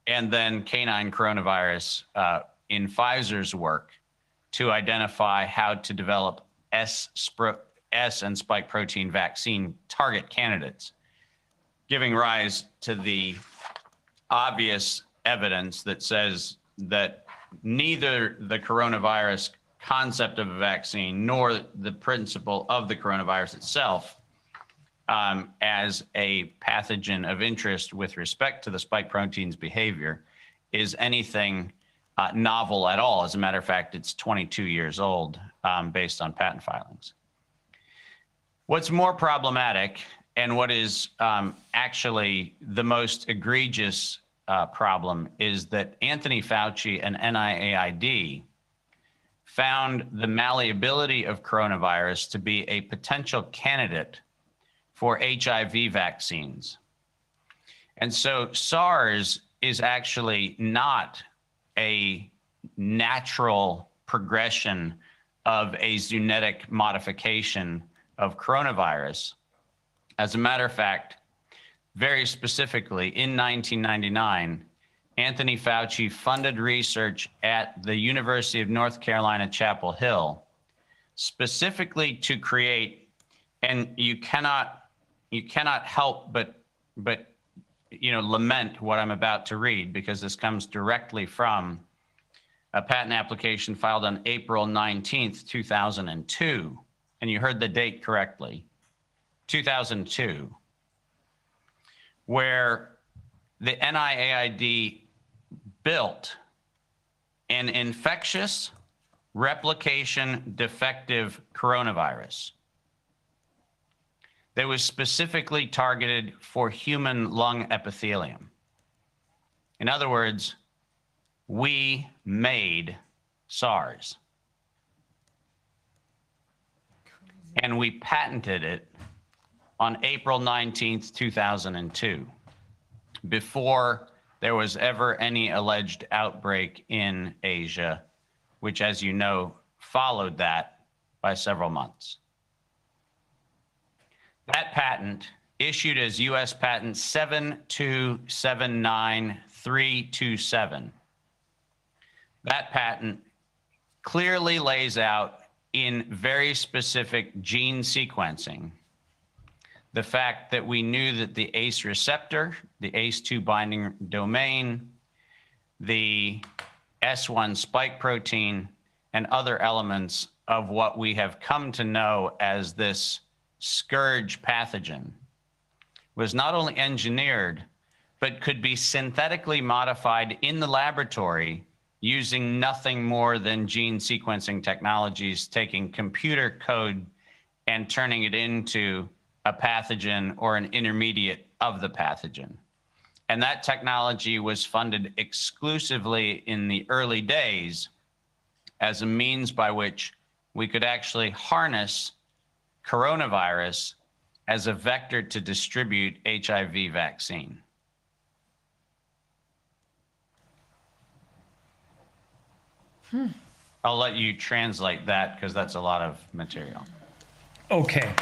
and then canine coronavirus uh, in Pfizer's work to identify how to develop S, S and spike protein vaccine target candidates, giving rise to the obvious evidence that says that neither the coronavirus concept of a vaccine nor the principle of the coronavirus itself um, as a pathogen of interest with respect to the spike protein's behavior is anything uh, novel at all. As a matter of fact, it's 22 years old um, based on patent filings. What's more problematic and what is um, actually the most egregious uh, problem is that Anthony Fauci and NIAID found the malleability of coronavirus to be a potential candidate for HIV vaccines. And so SARS is actually not a natural progression of a zoonotic modification of coronavirus. As a matter of fact, very specifically in 1999, Anthony Fauci funded research at the University of North Carolina, Chapel Hill, specifically to create, and you cannot you cannot help but but you know lament what I'm about to read because this comes directly from a patent application filed on April 19th, 2002. And you heard the date correctly 2002, where the NIAID built an infectious replication defective coronavirus that was specifically targeted for human lung epithelium. In other words, we made SARS. And we patented it on April 19th, 2002, before there was ever any alleged outbreak in Asia, which, as you know, followed that by several months. That patent, issued as US Patent 7279327, that patent clearly lays out in very specific gene sequencing the fact that we knew that the ACE receptor, the ACE2 binding domain, the S1 spike protein, and other elements of what we have come to know as this scourge pathogen was not only engineered, but could be synthetically modified in the laboratory using nothing more than gene sequencing technologies, taking computer code and turning it into a pathogen or an intermediate of the pathogen. And that technology was funded exclusively in the early days as a means by which we could actually harness coronavirus as a vector to distribute HIV vaccine. Hmm. I'll let you translate that because that's a lot of material. Okay.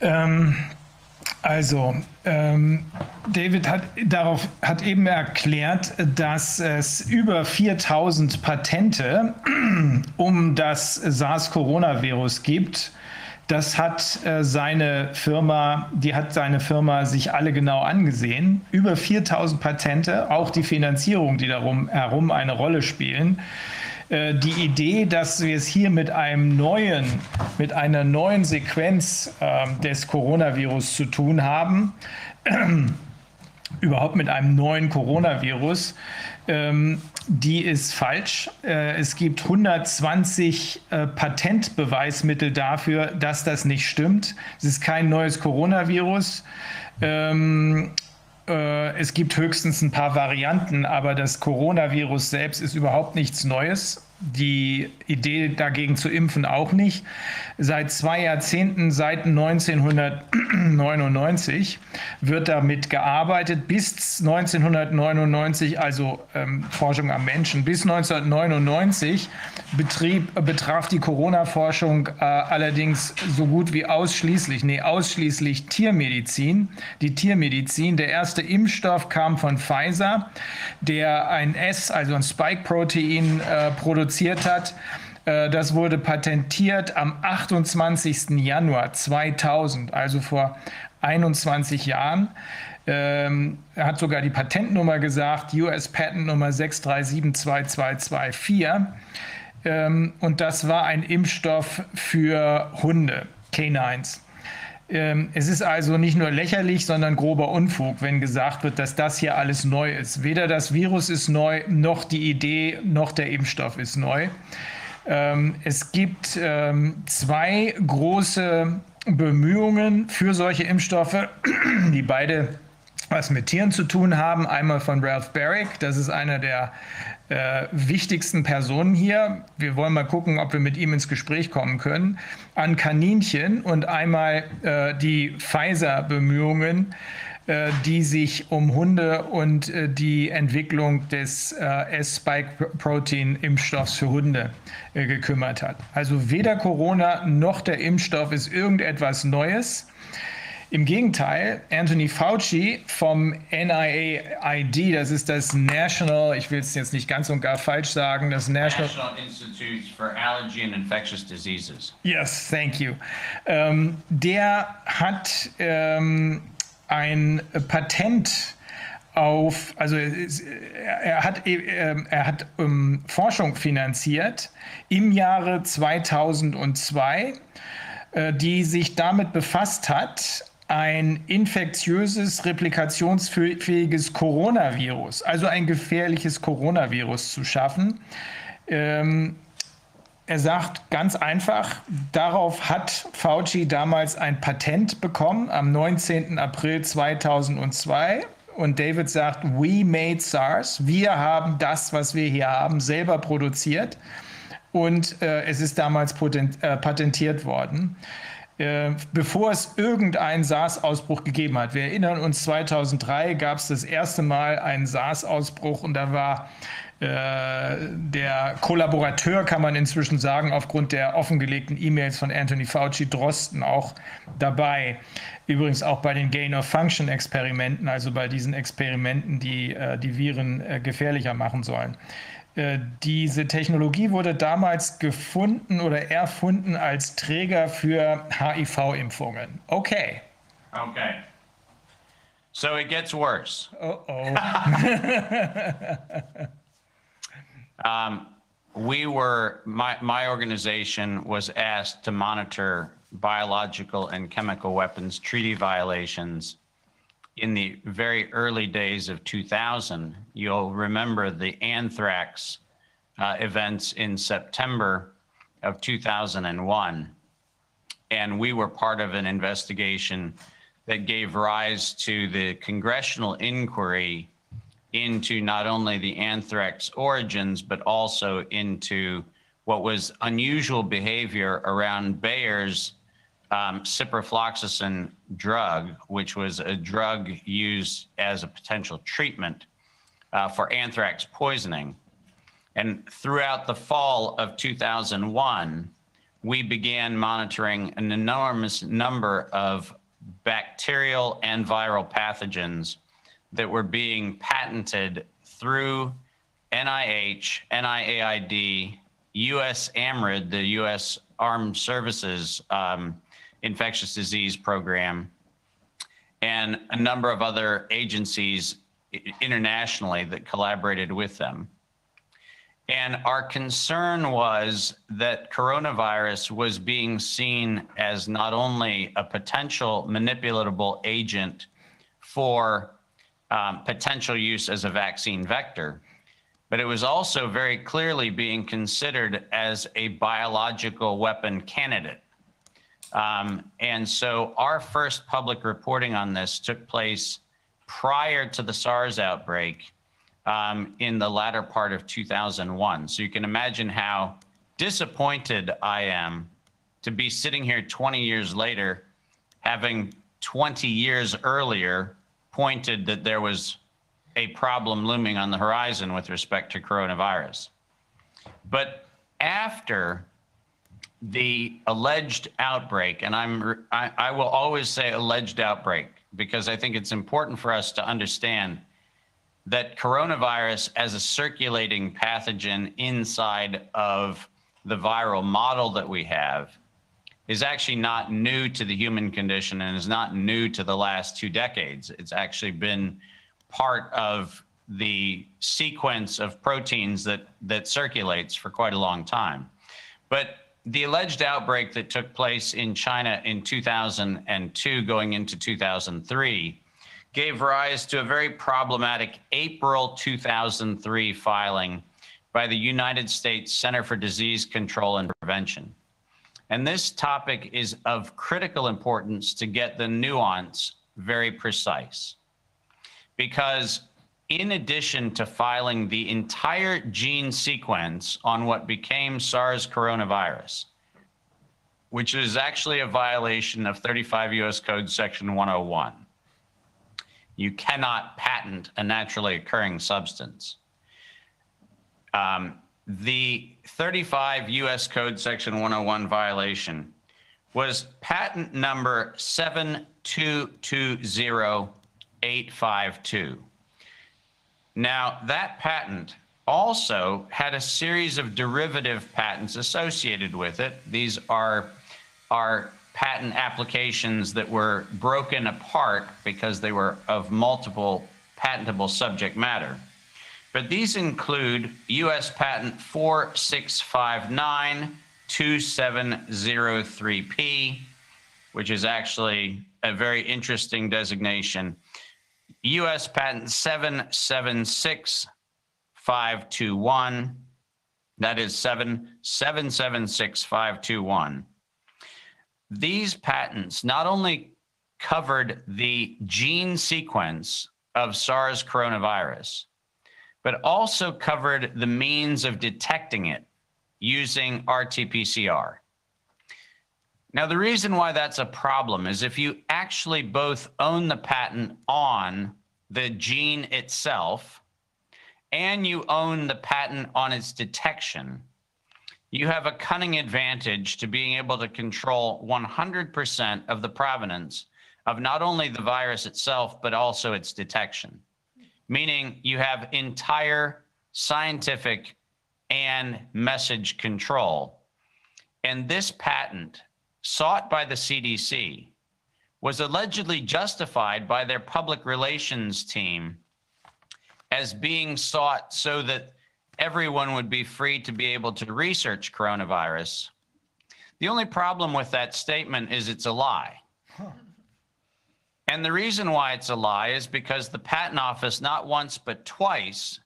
Ähm, also, ähm, David hat darauf hat eben erklärt, dass es über 4000 Patente *clears throat* um das SARS-Coronavirus gibt. Das hat äh, seine Firma, die hat seine Firma sich alle genau angesehen. Über 4000 Patente, auch die Finanzierung, die darum herum eine Rolle spielen. Äh, die Idee, dass wir es hier mit einem neuen, mit einer neuen Sequenz äh, des Coronavirus zu tun haben, *clears throat* überhaupt mit einem neuen Coronavirus, ähm, die ist falsch. Äh, es gibt 120 äh, Patentbeweismittel dafür, dass das nicht stimmt. Es ist kein neues Coronavirus. Ähm, äh, es gibt höchstens ein paar Varianten, aber das Coronavirus selbst ist überhaupt nichts Neues die Idee dagegen zu impfen auch nicht. Seit zwei Jahrzehnten, seit 1999, wird damit gearbeitet. Bis 1999, also ähm, Forschung am Menschen, bis 1999 betrieb, betraf die Corona-Forschung äh, allerdings so gut wie ausschließlich, nee, ausschließlich Tiermedizin. Die Tiermedizin, der erste Impfstoff kam von Pfizer, der ein S, also ein Spike-Protein äh, produziert produziert hat. Äh, das wurde patentiert am 28. Januar 2000, also vor 21 Jahren. Ähm, er hat sogar die Patentnummer gesagt, US Patent Nummer 6372224. Ähm, und das war ein Impfstoff für Hunde, Canines. Ähm, es ist also nicht nur lächerlich, sondern grober Unfug, wenn gesagt wird, dass das hier alles neu ist. Weder das Virus ist neu, noch die Idee, noch der Impfstoff ist neu. Ähm, es gibt ähm, zwei große Bemühungen für solche Impfstoffe, *clears throat* die beide was mit Tieren zu tun haben. Einmal von Ralph Barrick, das ist einer der äh, wichtigsten Personen hier. Wir wollen mal gucken, ob wir mit ihm ins Gespräch kommen können. An Kaninchen und einmal äh, die Pfizer-Bemühungen, äh, die sich um Hunde und äh, die Entwicklung des äh, S-Spike-Protein-Impfstoffs für Hunde äh, gekümmert hat. Also weder Corona noch der Impfstoff ist irgendetwas Neues. Im Gegenteil, Anthony Fauci vom NIAID, das ist das National, ich will es jetzt nicht ganz und gar falsch sagen, das National, National Institute for Allergy and Infectious Diseases. Yes, thank you. Ähm, der hat ähm, ein Patent auf, also er hat, ähm, er hat um, Forschung finanziert im Jahre 2002 äh, die sich damit befasst hat, ein infektiöses, replikationsfähiges Coronavirus, also ein gefährliches Coronavirus zu schaffen. Ähm, er sagt ganz einfach, darauf hat Fauci damals ein Patent bekommen am 19. April 2002. Und David sagt, we made SARS. Wir haben das, was wir hier haben, selber produziert. Und äh, es ist damals äh, patentiert worden. Äh, bevor es irgendeinen SARS-Ausbruch gegeben hat. Wir erinnern uns, 2003 gab es das erste Mal einen SARS-Ausbruch und da war äh, der Kollaborateur, kann man inzwischen sagen, aufgrund der offengelegten E-Mails von Anthony Fauci Drosten auch dabei. Übrigens auch bei den Gain-of-Function-Experimenten, also bei diesen Experimenten, die äh, die Viren gefährlicher machen sollen. Äh, diese Technologie wurde damals gefunden oder erfunden als Träger für HIV-Impfungen. Okay. Okay. So it gets worse. Oh oh. *laughs* um, we were, my, my organization was asked to monitor biological and chemical weapons treaty violations in the very early days of 2000, you'll remember the anthrax uh, events in September of 2001. And we were part of an investigation that gave rise to the congressional inquiry into not only the anthrax origins, but also into what was unusual behavior around Bayer's um, ciprofloxacin drug, which was a drug used as a potential treatment uh, for anthrax poisoning. And throughout the fall of 2001, we began monitoring an enormous number of bacterial and viral pathogens that were being patented through NIH, NIAID, US AMRID, the US Armed Services um, infectious disease program, and a number of other agencies internationally that collaborated with them. And our concern was that coronavirus was being seen as not only a potential manipulatable agent for um, potential use as a vaccine vector, but it was also very clearly being considered as a biological weapon candidate. Um, and so our first public reporting on this took place prior to the SARS outbreak um, in the latter part of 2001. So you can imagine how disappointed I am to be sitting here 20 years later, having 20 years earlier pointed that there was a problem looming on the horizon with respect to coronavirus. But after the alleged outbreak, and I'm I, I, will always say alleged outbreak because I think it's important for us to understand that coronavirus as a circulating pathogen inside of the viral model that we have is actually not new to the human condition and is not new to the last two decades. It's actually been part of the sequence of proteins that that circulates for quite a long time. But the alleged outbreak that took place in China in 2002 going into 2003 gave rise to a very problematic April 2003 filing by the United States Center for Disease Control and Prevention. And this topic is of critical importance to get the nuance very precise. Because in addition to filing the entire gene sequence on what became SARS coronavirus, which is actually a violation of 35 US Code Section 101. You cannot patent a naturally occurring substance. Um, the 35 US Code Section 101 violation was patent number 7220852. Now, that patent also had a series of derivative patents associated with it. These are, are patent applications that were broken apart because they were of multiple patentable subject matter. But these include US Patent 4659 2703P, which is actually a very interesting designation US Patent 776521. That is 776521. These patents not only covered the gene sequence of SARS coronavirus, but also covered the means of detecting it using RT PCR. Now, the reason why that's a problem is if you actually both own the patent on the gene itself and you own the patent on its detection, you have a cunning advantage to being able to control 100% of the provenance of not only the virus itself, but also its detection. Meaning you have entire scientific and message control. And this patent, sought by the CDC, was allegedly justified by their public relations team as being sought so that everyone would be free to be able to research coronavirus. The only problem with that statement is it's a lie. And the reason why it's a lie is because the patent office, not once but twice,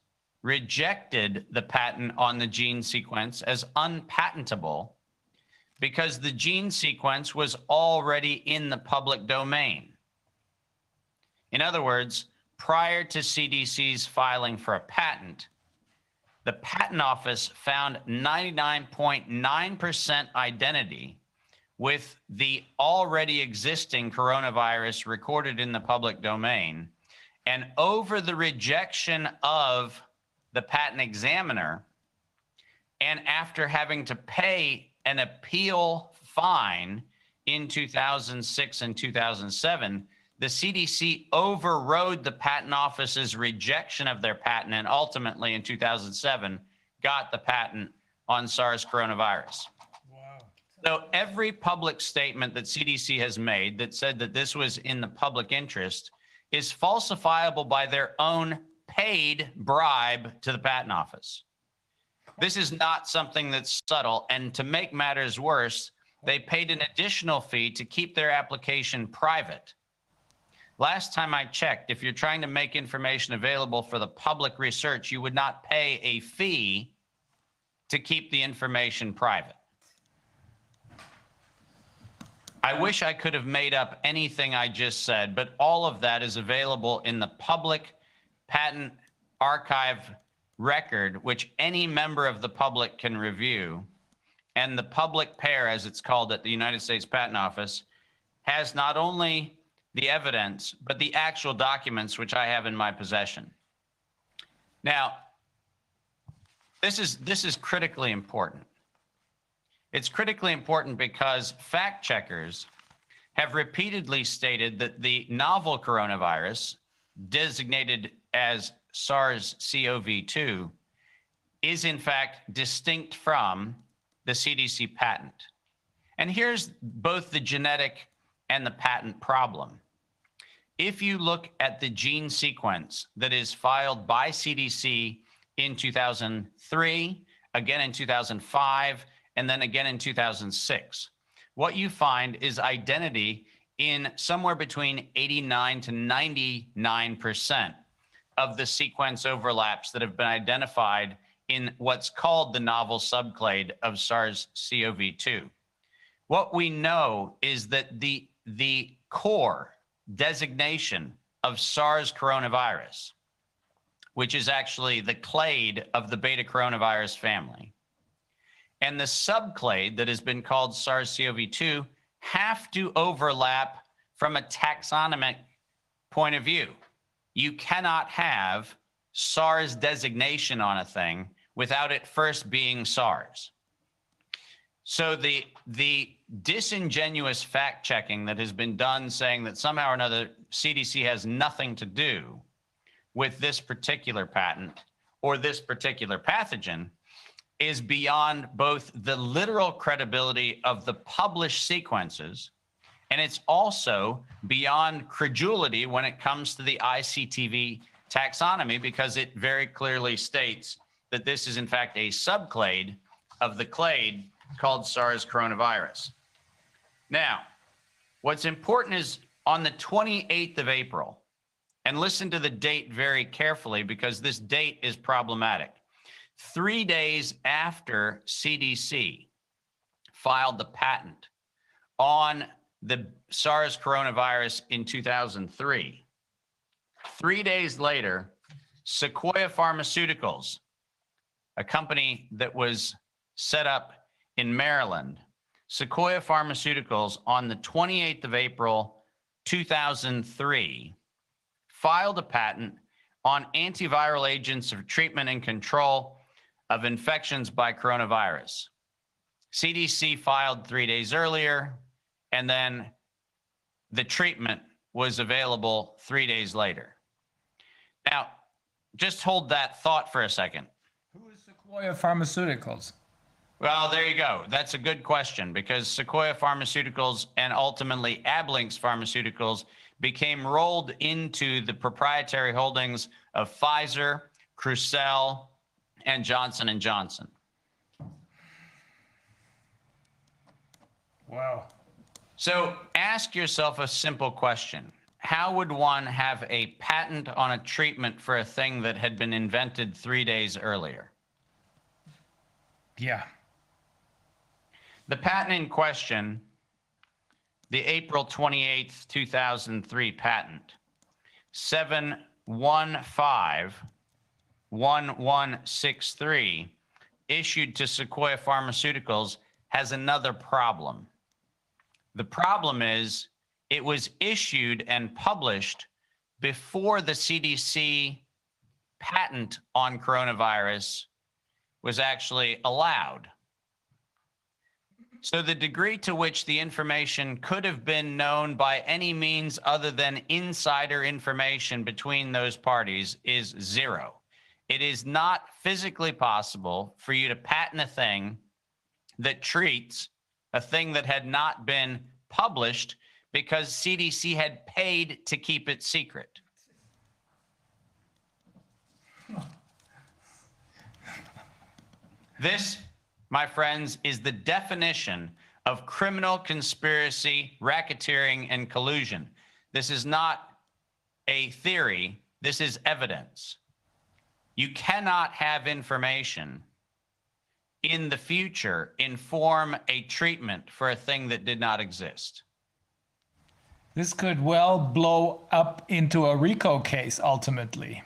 rejected the patent on the gene sequence as unpatentable because the gene sequence was already in the public domain. In other words, prior to CDC's filing for a patent, the patent office found 99.9% identity with the already existing coronavirus recorded in the public domain. And over the rejection of the patent examiner, and after having to pay an appeal fine in 2006 and 2007, the CDC overrode the patent office's rejection of their patent and ultimately in 2007 got the patent on SARS coronavirus. Wow. So every public statement that CDC has made that said that this was in the public interest is falsifiable by their own paid bribe to the patent office. This is not something that's subtle. And to make matters worse, they paid an additional fee to keep their application private. Last time I checked, if you're trying to make information available for the public research, you would not pay a fee to keep the information private. I wish I could have made up anything I just said, but all of that is available in the public patent archive record, which any member of the public can review. And the public pair, as it's called at the United States Patent Office, has not only the evidence, but the actual documents which I have in my possession. Now, this is this is critically important. It's critically important because fact checkers have repeatedly stated that the novel coronavirus, designated as SARS CoV 2, is in fact distinct from the CDC patent. And here's both the genetic and the patent problem. If you look at the gene sequence that is filed by CDC in 2003, again in 2005, and then again in 2006, what you find is identity in somewhere between 89 to 99% of the sequence overlaps that have been identified in what's called the novel subclade of SARS CoV 2. What we know is that the the core designation of SARS coronavirus, which is actually the clade of the beta coronavirus family, and the subclade that has been called SARS CoV 2 have to overlap from a taxonomic point of view. You cannot have SARS designation on a thing without it first being SARS. So the the disingenuous fact checking that has been done saying that somehow or another CDC has nothing to do with this particular patent or this particular pathogen is beyond both the literal credibility of the published sequences and it's also beyond credulity when it comes to the ICTV taxonomy because it very clearly states that this is in fact a subclade of the clade called SARS coronavirus. Now, what's important is on the 28th of April, and listen to the date very carefully because this date is problematic. Three days after CDC filed the patent on the SARS coronavirus in 2003, three days later, Sequoia Pharmaceuticals, a company that was set up in Maryland, Sequoia Pharmaceuticals on the 28th of April 2003 filed a patent on antiviral agents for treatment and control of infections by coronavirus. CDC filed three days earlier, and then the treatment was available three days later. Now, just hold that thought for a second. Who is Sequoia Pharmaceuticals? Well, there you go. That's a good question because Sequoia Pharmaceuticals and ultimately Ablinks Pharmaceuticals became rolled into the proprietary holdings of Pfizer, Crucell, and Johnson and Johnson. Wow. So ask yourself a simple question. How would one have a patent on a treatment for a thing that had been invented three days earlier? Yeah. The patent in question, the April 28th, 2003 patent, 7151163, issued to Sequoia Pharmaceuticals, has another problem. The problem is it was issued and published before the CDC patent on coronavirus was actually allowed. So the degree to which the information could have been known by any means other than insider information between those parties is zero. It is not physically possible for you to patent a thing that treats a thing that had not been published because CDC had paid to keep it secret. This my friends, is the definition of criminal conspiracy, racketeering, and collusion. This is not a theory, this is evidence. You cannot have information in the future inform a treatment for a thing that did not exist. This could well blow up into a RICO case ultimately.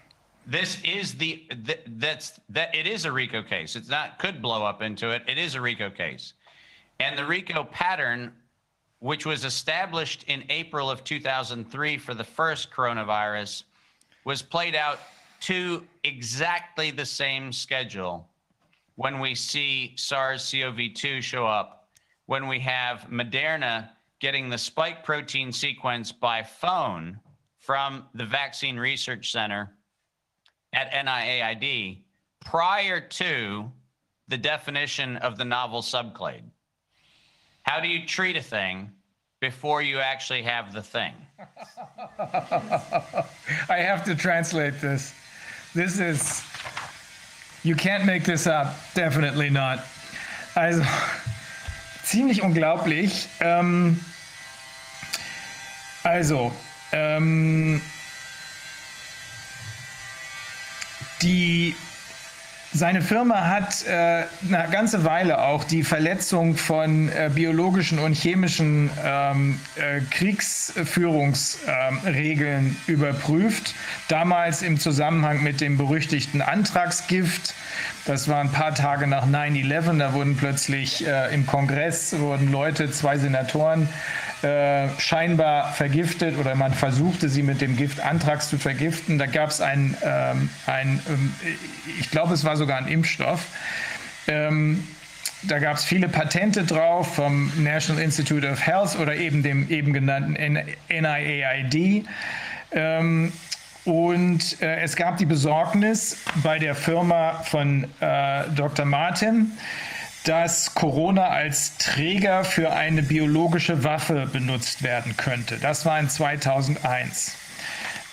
This is the, th- that's that it is a RICO case. It's not could blow up into it. It is a RICO case. And the RICO pattern which was established in April of 2003 for the first coronavirus was played out to exactly the same schedule when we see SARS-CoV-2 show up, when we have Moderna getting the spike protein sequence by phone from the Vaccine Research Center at NIAID prior to the definition of the novel subclade. How do you treat a thing before you actually have the thing? *laughs* I have to translate this. This is, you can't make this up, definitely not. Also, *laughs* ziemlich unglaublich. Ähm, also, ähm, die seine Firma hat äh, eine ganze Weile auch die Verletzung von äh, biologischen und chemischen ähm, äh, Kriegsführungsregeln ähm, überprüft. Damals im Zusammenhang mit dem berüchtigten Antragsgift. Das war ein paar Tage nach 9-11. Da wurden plötzlich äh, im Kongress wurden Leute, zwei Senatoren, äh, scheinbar vergiftet oder man versuchte sie mit dem Gift Anthrax zu vergiften. Da gab es ein, ähm, ein ähm, ich glaube, es war sogar ein Impfstoff. Ähm, da gab es viele Patente drauf vom National Institute of Health oder eben dem eben genannten NIAID. Ähm, und äh, es gab die Besorgnis bei der Firma von äh, Dr. Martin, dass Corona als Träger für eine biologische Waffe benutzt werden könnte. Das war in 2001.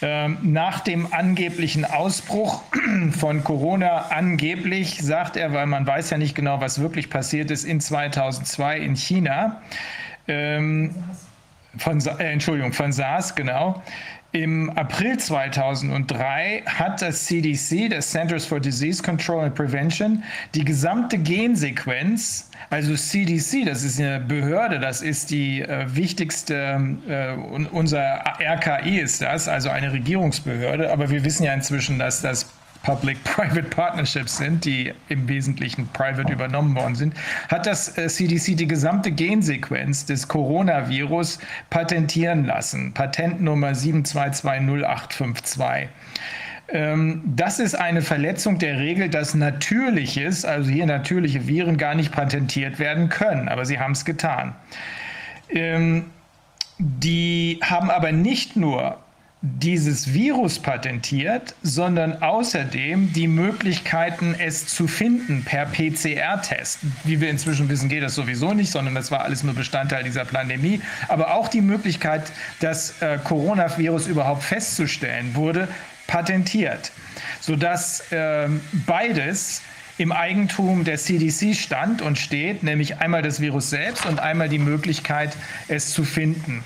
Ähm, nach dem angeblichen Ausbruch *clears throat* von Corona, angeblich, sagt er, weil man weiß ja nicht genau, was wirklich passiert ist, in 2002 in China, ähm, von, äh, Entschuldigung, von SARS, genau, im April 2003 hat das CDC, das Centers for Disease Control and Prevention, die gesamte Gensequenz, also CDC, das ist eine Behörde, das ist die äh, wichtigste, äh, unser RKI ist das, also eine Regierungsbehörde, aber wir wissen ja inzwischen, dass das Public-Private *laughs* Partnerships sind, die im Wesentlichen private übernommen worden sind, hat das CDC äh, die gesamte Gensequenz des Coronavirus patentieren lassen. Patentnummer 7220852. Ähm, das ist eine Verletzung der Regel, dass Natürliches, also hier natürliche Viren, gar nicht patentiert werden können. Aber sie haben es getan. Ähm, die haben aber nicht nur dieses Virus patentiert, sondern außerdem die Möglichkeiten, es zu finden per PCR-Test. Wie wir inzwischen wissen, geht das sowieso nicht, sondern das war alles nur Bestandteil dieser Pandemie. Aber auch die Möglichkeit, das äh, Coronavirus überhaupt festzustellen, wurde patentiert, sodass äh, beides im Eigentum der CDC stand und steht, nämlich einmal das Virus selbst und einmal die Möglichkeit, es zu finden.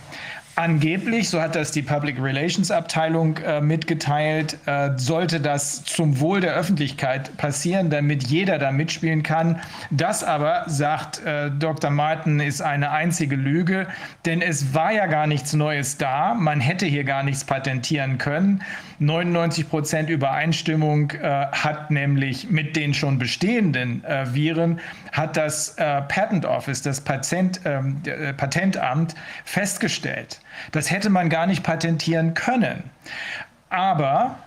Angeblich, so hat das die Public Relations Abteilung äh, mitgeteilt, äh, sollte das zum Wohl der Öffentlichkeit passieren, damit jeder da mitspielen kann. Das aber, sagt äh, Dr. Martin, ist eine einzige Lüge, denn es war ja gar nichts Neues da. Man hätte hier gar nichts patentieren können. 99 Prozent Übereinstimmung äh, hat nämlich mit den schon bestehenden äh, Viren, hat das äh, Patent Office, das Patient, ähm, äh, Patentamt festgestellt. Das hätte man gar nicht patentieren können. Aber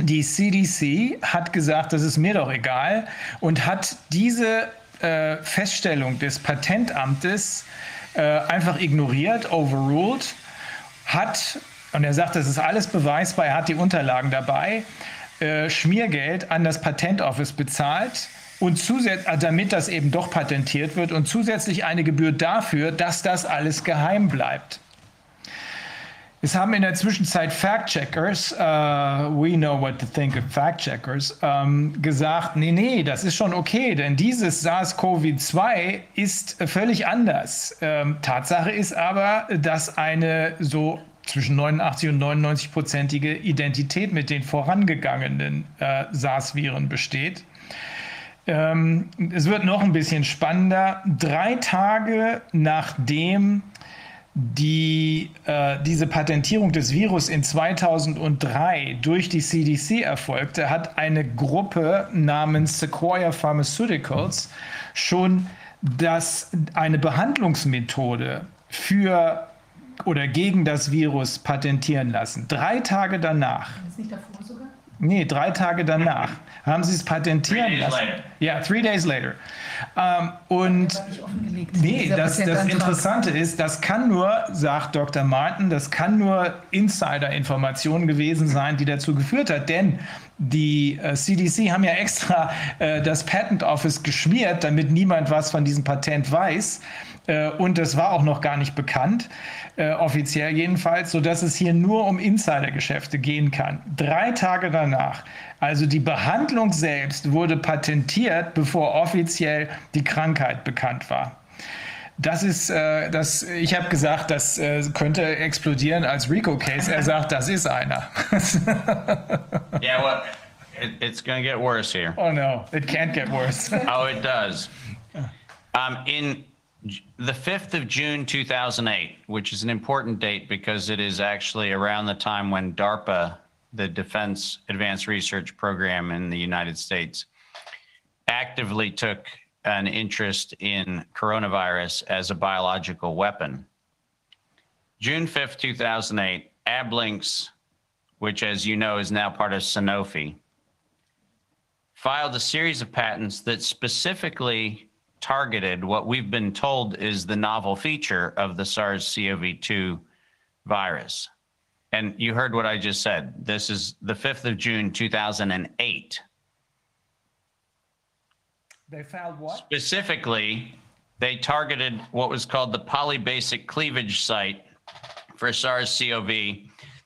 die CDC hat gesagt, das ist mir doch egal und hat diese äh, Feststellung des Patentamtes äh, einfach ignoriert, overruled, hat und er sagt, das ist alles beweisbar, er hat die Unterlagen dabei, äh, Schmiergeld an das Patentoffice bezahlt und äh, damit das eben doch patentiert wird und zusätzlich eine Gebühr dafür, dass das alles geheim bleibt. Es haben in der Zwischenzeit Fact-Checkers, uh, we know what to think of Fact-Checkers, ähm, gesagt, nee, nee, das ist schon okay, denn dieses SARS-CoV-2 ist völlig anders. Ähm, Tatsache ist aber, dass eine so zwischen 89 und 99 prozentige Identität mit den vorangegangenen äh, SARS-Viren besteht. Ähm, es wird noch ein bisschen spannender. Drei Tage nachdem die, äh, diese Patentierung des Virus in 2003 durch die CDC erfolgte, hat eine Gruppe namens Sequoia Pharmaceuticals schon das, eine Behandlungsmethode für oder gegen das Virus patentieren lassen. Drei Tage danach. Ist nicht davor sogar? Nee, drei Tage danach haben sie es patentieren lassen. Later. Ja, three days later. Ähm, und nee, das, das Interessante ist, das kann nur, sagt Dr. Martin, das kann nur Insider-Information gewesen sein, die dazu geführt hat. Denn die äh, CDC haben ja extra äh, das Patent Office geschmiert, damit niemand was von diesem Patent weiß. Äh, und das war auch noch gar nicht bekannt, äh, offiziell jedenfalls, sodass es hier nur um Insidergeschäfte gehen kann. Drei Tage danach, also die Behandlung selbst wurde patentiert, bevor offiziell die Krankheit bekannt war. Das ist, äh, das, ich habe gesagt, das äh, könnte explodieren als Rico-Case. Er sagt, das ist einer. *laughs* yeah, well, it, it's going to get worse here. Oh no, it can't get worse. oh, it does. *laughs* Um, in the 5th of June 2008, which is an important date because it is actually around the time when DARPA, the Defense Advanced Research Program in the United States, actively took an interest in coronavirus as a biological weapon. June 5th, 2008, Ablinks, which as you know is now part of Sanofi, filed a series of patents that specifically targeted what we've been told is the novel feature of the SARS CoV 2 virus. And you heard what I just said. This is the 5th of June, 2008. They found what? Specifically, they targeted what was called the polybasic cleavage site for SARS CoV,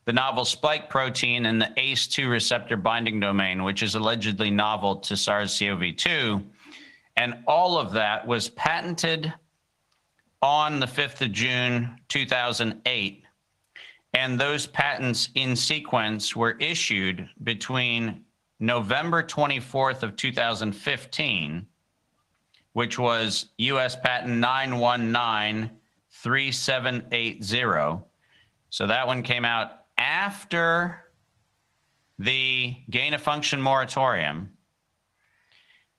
the novel spike protein, and the ACE2 receptor binding domain, which is allegedly novel to SARS CoV 2 and all of that was patented on the 5th of June, 2008. And those patents in sequence were issued between November 24th of 2015, which was US patent 9193780. So that one came out after the gain of function moratorium,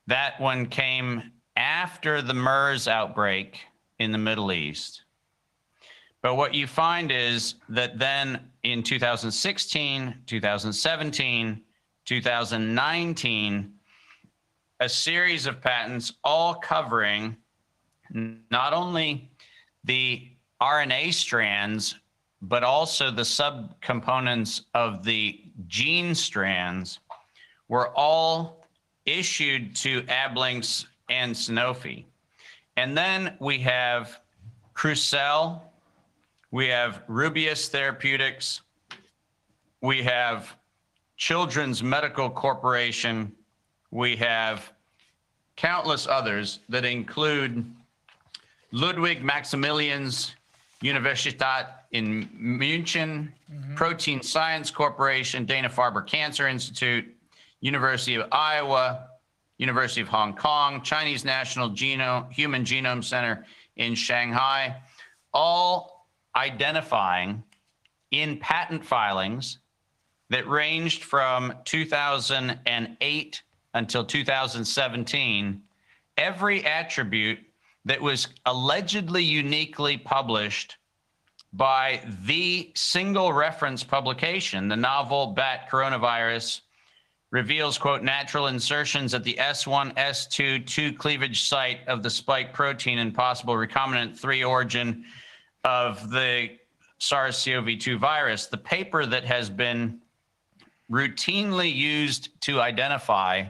that one came after the MERS outbreak in the Middle East. But what you find is that then in 2016, 2017, 2019, a series of patents all covering not only the RNA strands, but also the subcomponents of the gene strands were all issued to Ablinks and Sanofi. And then we have Crucell, we have Rubius Therapeutics, we have Children's Medical Corporation, we have countless others that include Ludwig Maximilians Universität in München, mm-hmm. Protein Science Corporation, Dana-Farber Cancer Institute, University of Iowa, University of Hong Kong, Chinese National Genome, Human Genome Center in Shanghai, all identifying in patent filings that ranged from 2008 until 2017 every attribute that was allegedly uniquely published by the single reference publication, the novel bat coronavirus reveals, quote, natural insertions at the S1, S2, 2 cleavage site of the spike protein and possible recombinant 3 origin of the SARS-CoV-2 virus. The paper that has been routinely used to identify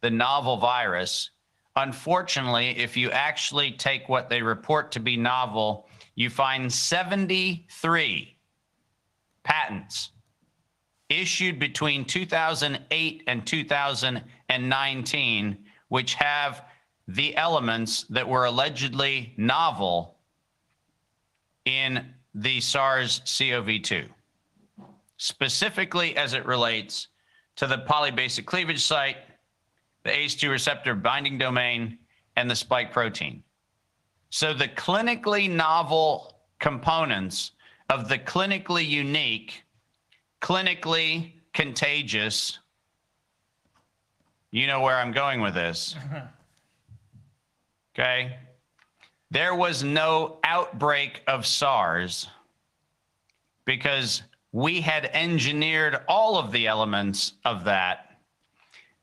the novel virus. Unfortunately, if you actually take what they report to be novel, you find 73 patents issued between 2008 and 2019, which have the elements that were allegedly novel in the SARS CoV 2, specifically as it relates to the polybasic cleavage site, the ACE2 receptor binding domain, and the spike protein. So the clinically novel components of the clinically unique, clinically contagious, you know where I'm going with this. Uh-huh. Okay. There was no outbreak of SARS because we had engineered all of the elements of that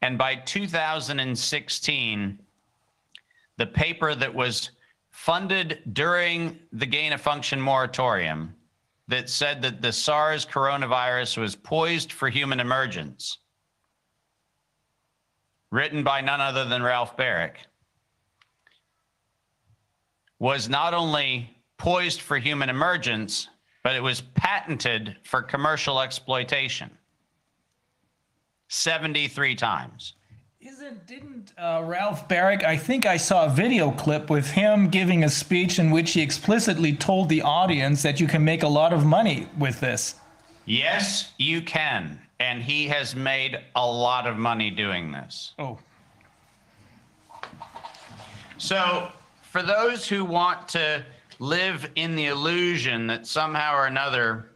and by 2016, the paper that was funded during the gain of function moratorium that said that the SARS coronavirus was poised for human emergence, written by none other than Ralph Barrick, was not only poised for human emergence, but it was patented for commercial exploitation. 73 times. Isn't didn't uh, Ralph Barrick? I think I saw a video clip with him giving a speech in which he explicitly told the audience that you can make a lot of money with this. Yes, you can, and he has made a lot of money doing this. Oh, So, for those who want to live in the illusion that somehow or another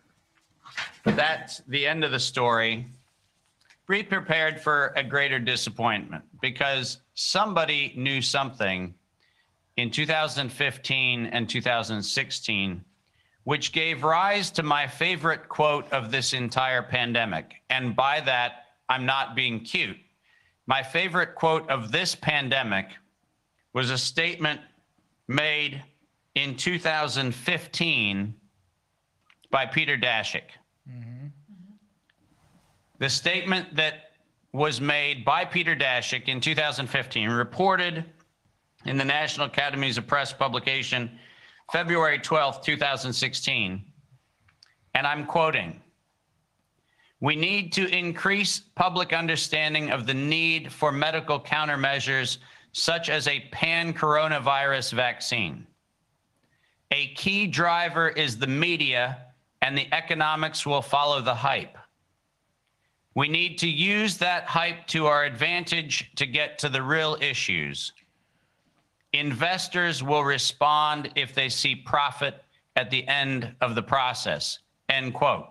that's the end of the story, be prepared for a greater disappointment because somebody knew something in 2015 and 2016 which gave rise to my favorite quote of this entire pandemic. And by that, I'm not being cute. My favorite quote of this pandemic was a statement made in 2015 by Peter Daszak. The statement that was made by Peter Daszak in 2015, reported in the National Academies of Press publication, February 12th, 2016. And I'm quoting We need to increase public understanding of the need for medical countermeasures, such as a pan coronavirus vaccine. A key driver is the media, and the economics will follow the hype. We need to use that hype to our advantage to get to the real issues. Investors will respond if they see profit at the end of the process. End quote.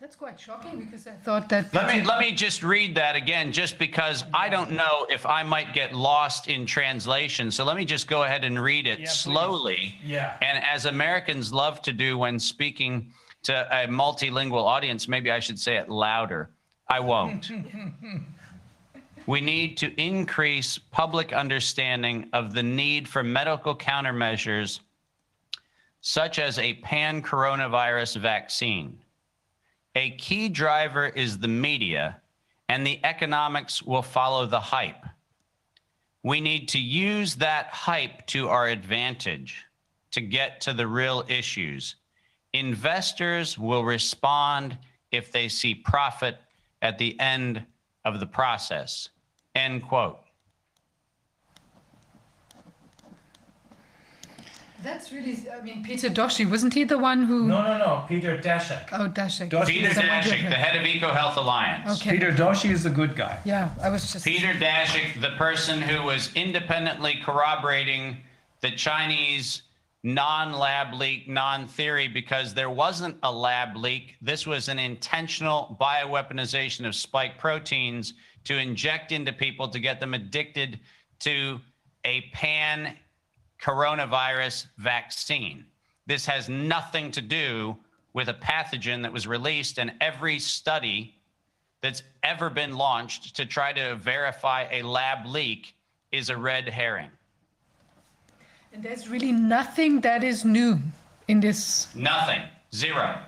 That's quite shocking because I thought that. Let me let me just read that again, just because I don't know if I might get lost in translation. So let me just go ahead and read it yeah, slowly. Please. Yeah. And as Americans love to do when speaking to a multilingual audience, maybe I should say it louder. I won't. *laughs* we need to increase public understanding of the need for medical countermeasures, such as a pan coronavirus vaccine. A key driver is the media, and the economics will follow the hype. We need to use that hype to our advantage to get to the real issues. Investors will respond if they see profit at the end of the process. End quote. That's really, I mean, Peter Doshi, wasn't he the one who? No, no, no, Peter Daszak. Oh, Daszak. Doshi Peter Daszak, the head of EcoHealth Alliance. Okay. Peter Doshi is the good guy. Yeah, I was just. Peter Daszak, the person who was independently corroborating the Chinese non-lab leak, non-theory, because there wasn't a lab leak. This was an intentional bioweaponization of spike proteins to inject into people to get them addicted to a pan coronavirus vaccine. This has nothing to do with a pathogen that was released, and every study that's ever been launched to try to verify a lab leak is a red herring. And there's really nothing that is new in this. Nothing. Zero.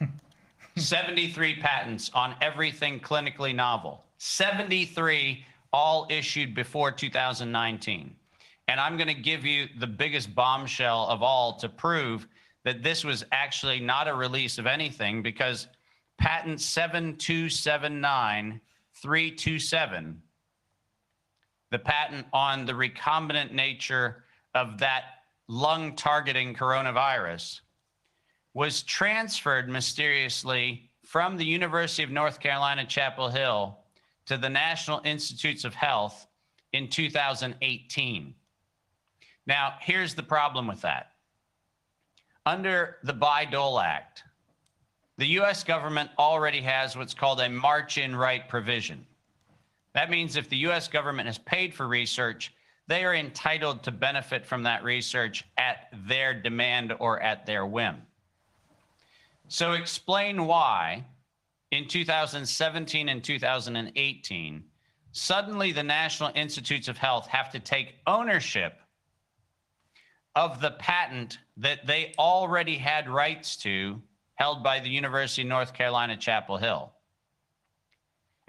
*laughs* 73 patents on everything clinically novel. 73 all issued before 2019. And I'm going to give you the biggest bombshell of all to prove that this was actually not a release of anything because patent 7279327, the patent on the recombinant nature of that lung targeting coronavirus, was transferred mysteriously from the University of North Carolina, Chapel Hill to the National Institutes of Health in 2018. Now, here's the problem with that. Under the Bayh-Dole Act, the U.S. government already has what's called a march-in right provision. That means if the U.S. government has paid for research, they are entitled to benefit from that research at their demand or at their whim. So explain why in 2017 and 2018, suddenly the National Institutes of Health have to take ownership of the patent that they already had rights to held by the University of North Carolina, Chapel Hill.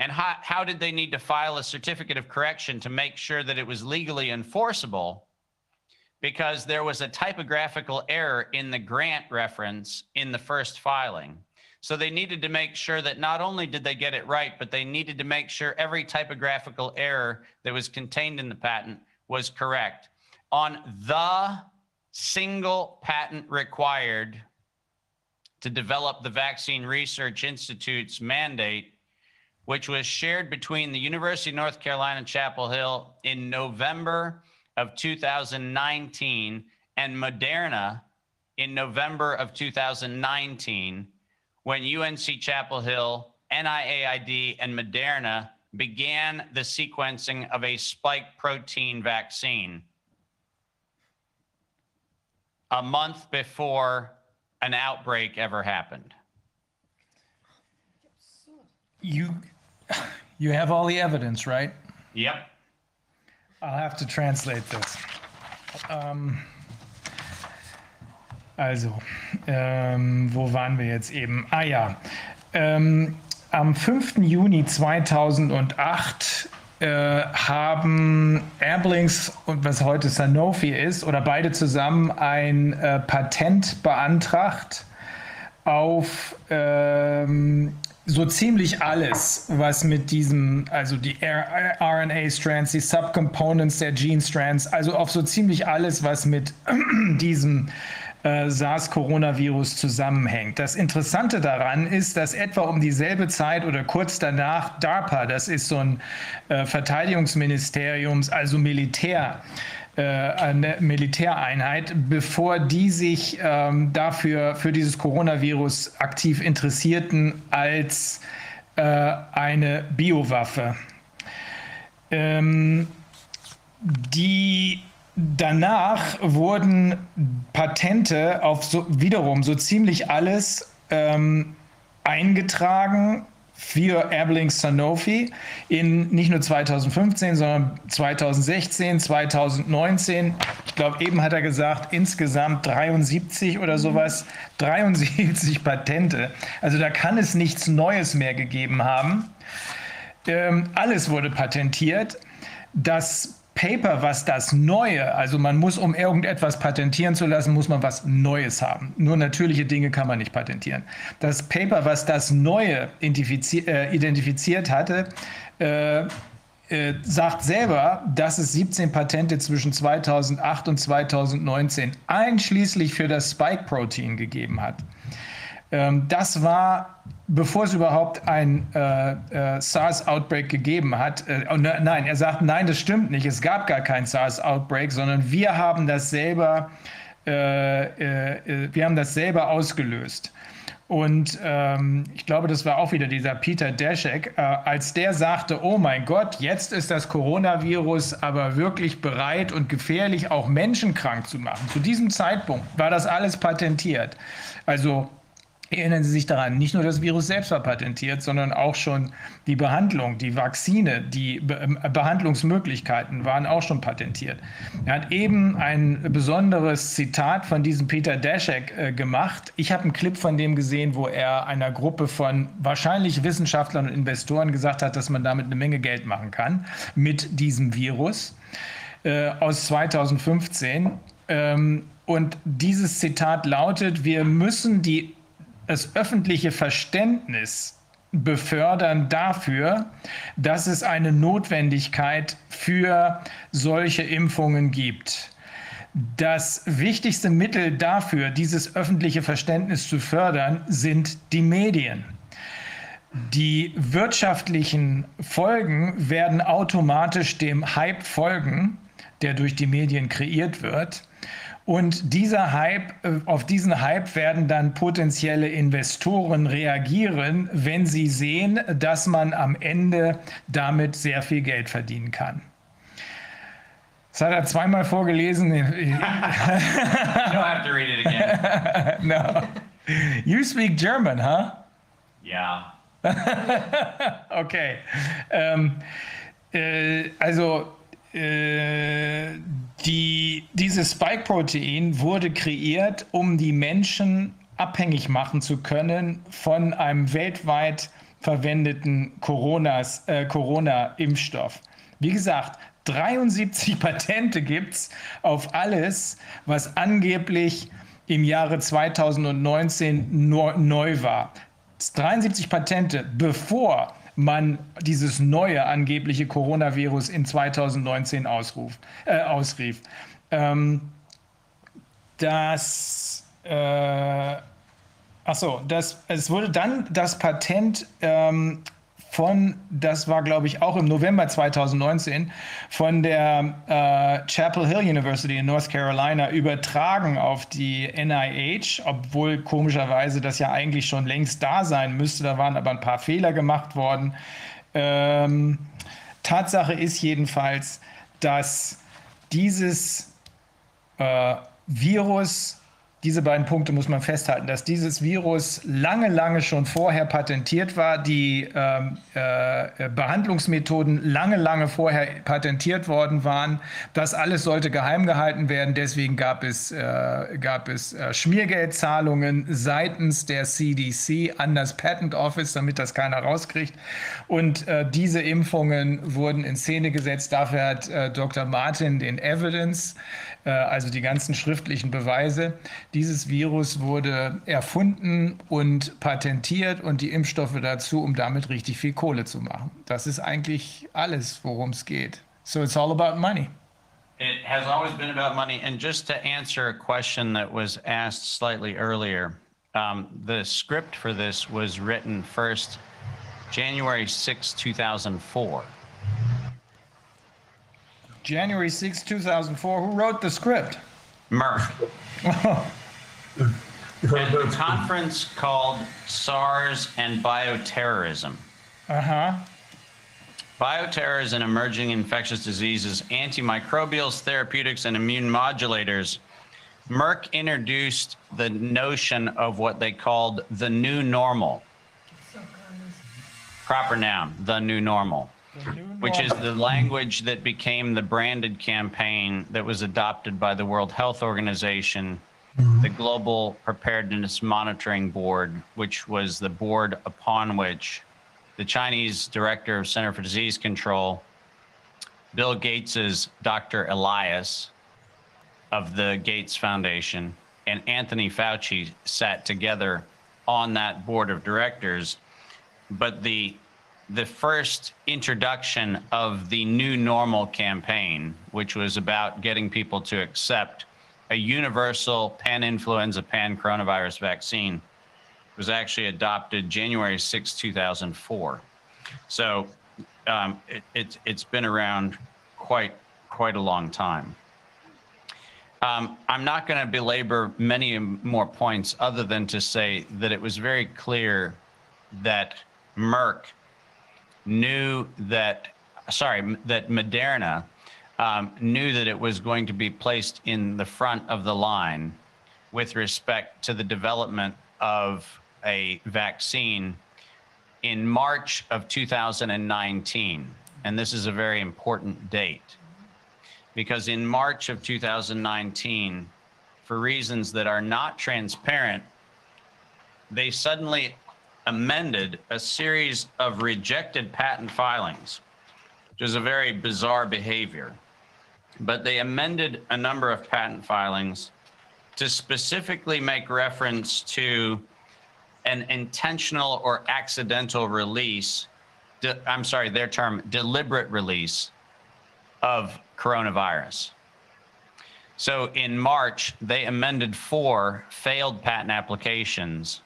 And how, how did they need to file a certificate of correction to make sure that it was legally enforceable? Because there was a typographical error in the grant reference in the first filing. So they needed to make sure that not only did they get it right, but they needed to make sure every typographical error that was contained in the patent was correct. On the single patent required to develop the Vaccine Research Institute's mandate, which was shared between the University of North Carolina, Chapel Hill in November of 2019 and Moderna in November of 2019 when UNC Chapel Hill, NIAID, and Moderna began the sequencing of a spike protein vaccine a month before an outbreak ever happened. You you have all the evidence, right? Yep. I'll have to translate this. Ähm, also, ähm, wo waren wir jetzt eben? Ah ja, ähm, am 5. Juni 2008 äh, haben Airblings und was heute Sanofi ist, oder beide zusammen ein äh, Patent beantragt auf ähm, so ziemlich alles, was mit diesem, also die RNA-Strands, die Subcomponents der Gene-Strands, also auf so ziemlich alles, was mit *clears throat* diesem äh, SARS-Coronavirus zusammenhängt. Das Interessante daran ist, dass etwa um dieselbe Zeit oder kurz danach DARPA, das ist so ein äh, Verteidigungsministeriums, also Militär, eine Militäreinheit, bevor die sich ähm, dafür für dieses Coronavirus aktiv interessierten als äh, eine Biowaffe. Ähm, die danach wurden Patente auf so, wiederum so ziemlich alles ähm, eingetragen für Airblink Sanofi in nicht nur 2015, sondern 2016, 2019. Ich glaube, eben hat er gesagt, insgesamt 73 oder sowas, 73 Patente. Also da kann es nichts Neues mehr gegeben haben. Ähm, alles wurde patentiert. Das Paper, was das Neue, also man muss, um irgendetwas patentieren zu lassen, muss man was Neues haben. Nur natürliche Dinge kann man nicht patentieren. Das Paper, was das Neue äh, identifiziert hatte, äh, äh, sagt selber, dass es 17 Patente zwischen 2008 und 2019 einschließlich für das Spike-Protein gegeben hat. Ähm, das war bevor es überhaupt ein äh, äh, SARS-Outbreak gegeben hat. Äh, ne, nein, er sagt, nein, das stimmt nicht. Es gab gar kein SARS-Outbreak, sondern wir haben das selber, äh, äh, wir haben das selber ausgelöst. Und ähm, ich glaube, das war auch wieder dieser Peter Daszak, äh, als der sagte, oh mein Gott, jetzt ist das Coronavirus aber wirklich bereit und gefährlich, auch Menschen krank zu machen. Zu diesem Zeitpunkt war das alles patentiert. Also Erinnern Sie sich daran, nicht nur das Virus selbst war patentiert, sondern auch schon die Behandlung, die Vakzine, die Be ähm, Behandlungsmöglichkeiten waren auch schon patentiert. Er hat eben ein besonderes Zitat von diesem Peter Daszak äh, gemacht. Ich habe einen Clip von dem gesehen, wo er einer Gruppe von wahrscheinlich Wissenschaftlern und Investoren gesagt hat, dass man damit eine Menge Geld machen kann mit diesem Virus äh, aus 2015. Ähm, und dieses Zitat lautet, wir müssen die das öffentliche Verständnis befördern dafür, dass es eine Notwendigkeit für solche Impfungen gibt. Das wichtigste Mittel dafür, dieses öffentliche Verständnis zu fördern, sind die Medien. Die wirtschaftlichen Folgen werden automatisch dem Hype folgen, der durch die Medien kreiert wird. Und dieser Hype, äh, auf diesen Hype werden dann potenzielle Investoren reagieren, wenn sie sehen, dass man am Ende damit sehr viel Geld verdienen kann. Das hat er zweimal vorgelesen. *laughs* *laughs* you don't have to read it again. *laughs* no. You speak German, huh? Ja. okay. Ähm, äh, also äh, die, dieses Spike-Protein wurde kreiert, um die Menschen abhängig machen zu können von einem weltweit verwendeten äh, Corona-Impfstoff. Wie gesagt, 73 *laughs* Patente gibt es auf alles, was angeblich im Jahre 2019 neu war. 73 Patente, bevor man dieses neue angebliche Coronavirus in 2019 ausruft, äh, ausrief. Ähm, das, äh, achso, das, es wurde dann das Patent ähm, von, das war glaube ich auch im November 2019, von der äh, Chapel Hill University in North Carolina übertragen auf die NIH, obwohl komischerweise das ja eigentlich schon längst da sein müsste. Da waren aber ein paar Fehler gemacht worden. Ähm, Tatsache ist jedenfalls, dass dieses äh, Virus diese beiden Punkte muss man festhalten, dass dieses Virus lange, lange schon vorher patentiert war, die ähm, äh, Behandlungsmethoden lange, lange vorher patentiert worden waren. Das alles sollte geheim gehalten werden. Deswegen gab es, äh, gab es äh, Schmiergeldzahlungen seitens der CDC an das Patent Office, damit das keiner rauskriegt. Und äh, diese Impfungen wurden in Szene gesetzt. Dafür hat äh, Dr. Martin den Evidence also die ganzen schriftlichen Beweise. Dieses Virus wurde erfunden und patentiert und die Impfstoffe dazu, um damit richtig viel Kohle zu machen. Das ist eigentlich alles, worum es geht. So it's all about money. It has always been about money. And just to answer a question that was asked slightly earlier, um, the script for this was written first January 6, 2004. January 6, 2004. Who wrote the script? Merck. *laughs* At a conference called SARS and Bioterrorism. Uh huh. Bioterrorism and emerging infectious diseases, antimicrobials, therapeutics, and immune modulators. Merck introduced the notion of what they called the new normal. Proper noun, the new normal, which is the language that became the branded campaign that was adopted by the World Health Organization, the Global Preparedness Monitoring Board, which was the board upon which the Chinese director of Center for Disease Control, Bill Gates's Dr. Elias of the Gates Foundation, and Anthony Fauci sat together on that board of directors. But the the first introduction of the new normal campaign, which was about getting people to accept a universal pan influenza, pan coronavirus vaccine, was actually adopted January 6, 2004. So um, it, it, it's been around quite, quite a long time. Um, I'm not going to belabor many more points other than to say that it was very clear that Merck knew that, sorry, that Moderna um, knew that it was going to be placed in the front of the line with respect to the development of a vaccine in March of 2019. And this is a very important date because in March of 2019, for reasons that are not transparent, they suddenly amended a series of rejected patent filings, which is a very bizarre behavior. But they amended a number of patent filings to specifically make reference to an intentional or accidental release, de, I'm sorry, their term, deliberate release of coronavirus. So in March, they amended four failed patent applications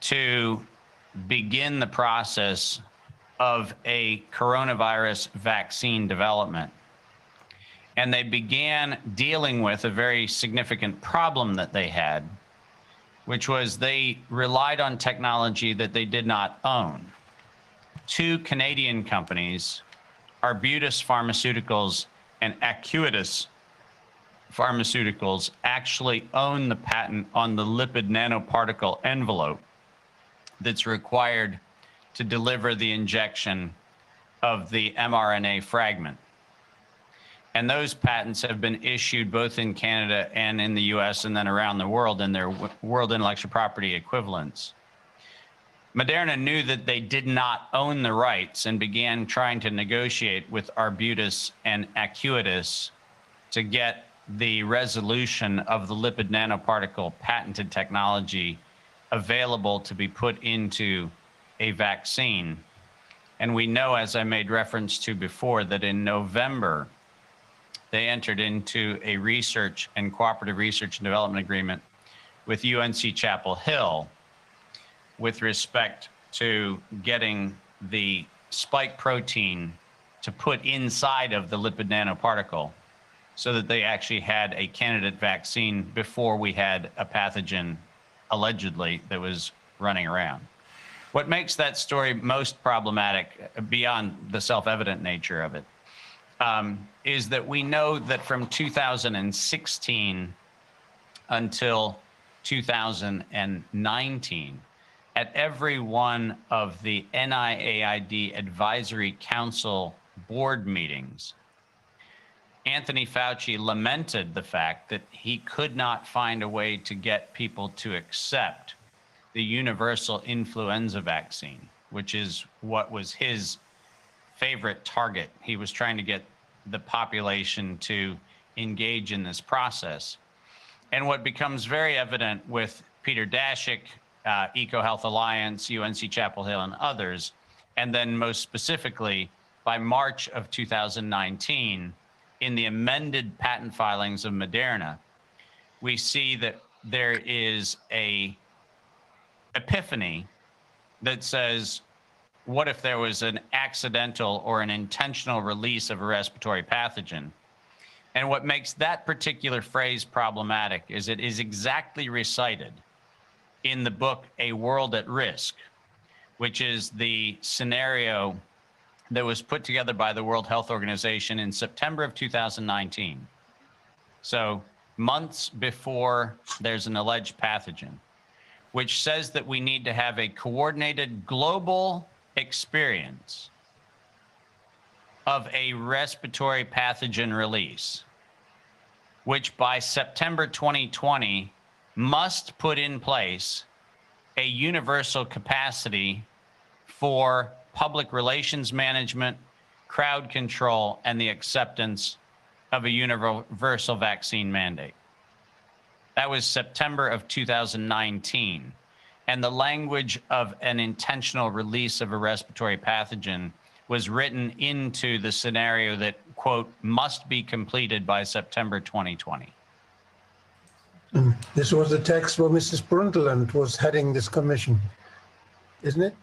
to begin the process of a coronavirus vaccine development. And they began dealing with a very significant problem that they had, which was they relied on technology that they did not own. Two Canadian companies, Arbutus Pharmaceuticals and Acuitas Pharmaceuticals, actually own the patent on the lipid nanoparticle envelope that's required to deliver the injection of the mRNA fragment. And those patents have been issued both in Canada and in the US and then around the world in their world intellectual property equivalents. Moderna knew that they did not own the rights and began trying to negotiate with Arbutus and Acuitas to get the resolution of the lipid nanoparticle patented technology available to be put into a vaccine. And we know, as I made reference to before, that in November, they entered into a research and cooperative research and development agreement with UNC Chapel Hill with respect to getting the spike protein to put inside of the lipid nanoparticle so that they actually had a candidate vaccine before we had a pathogen allegedly that was running around. What makes that story most problematic, beyond the self evident nature of it, um, is that we know that from 2016 until 2019, at every one of the NIAID Advisory Council board meetings, Anthony Fauci lamented the fact that he could not find a way to get people to accept the universal influenza vaccine, which is what was his favorite target. He was trying to get the population to engage in this process. And what becomes very evident with Peter Daszak, uh, EcoHealth Alliance, UNC Chapel Hill, and others, and then most specifically by March of 2019, in the amended patent filings of Moderna, we see that there is a epiphany that says what if there was an accidental or an intentional release of a respiratory pathogen? And what makes that particular phrase problematic is it is exactly recited in the book A World at Risk, which is the scenario that was put together by the World Health Organization in September of 2019. So, months before there's an alleged pathogen, which says that we need to have a coordinated global experience of a respiratory pathogen release, which by September 2020 must put in place a universal capacity for public relations management, crowd control, and the acceptance of a universal vaccine mandate. That was September of 2019. And the language of an intentional release of a respiratory pathogen was written into the scenario that, quote, must be completed by September 2020. This was the text where Mrs. Brundtland was heading this commission, isn't it?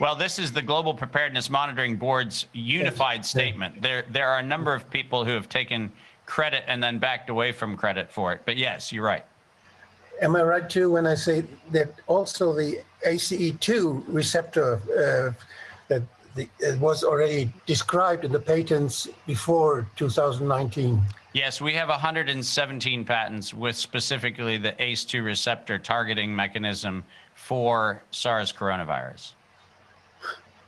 Well, this is the Global Preparedness Monitoring Board's unified statement. There, there are a number of people who have taken credit and then backed away from credit for it. But yes, you're right. Am I right too when I say that also the ACE2 receptor uh, that the, it was already described in the patents before 2019? Yes, we have 117 patents with specifically the ACE2 receptor targeting mechanism for SARS coronavirus.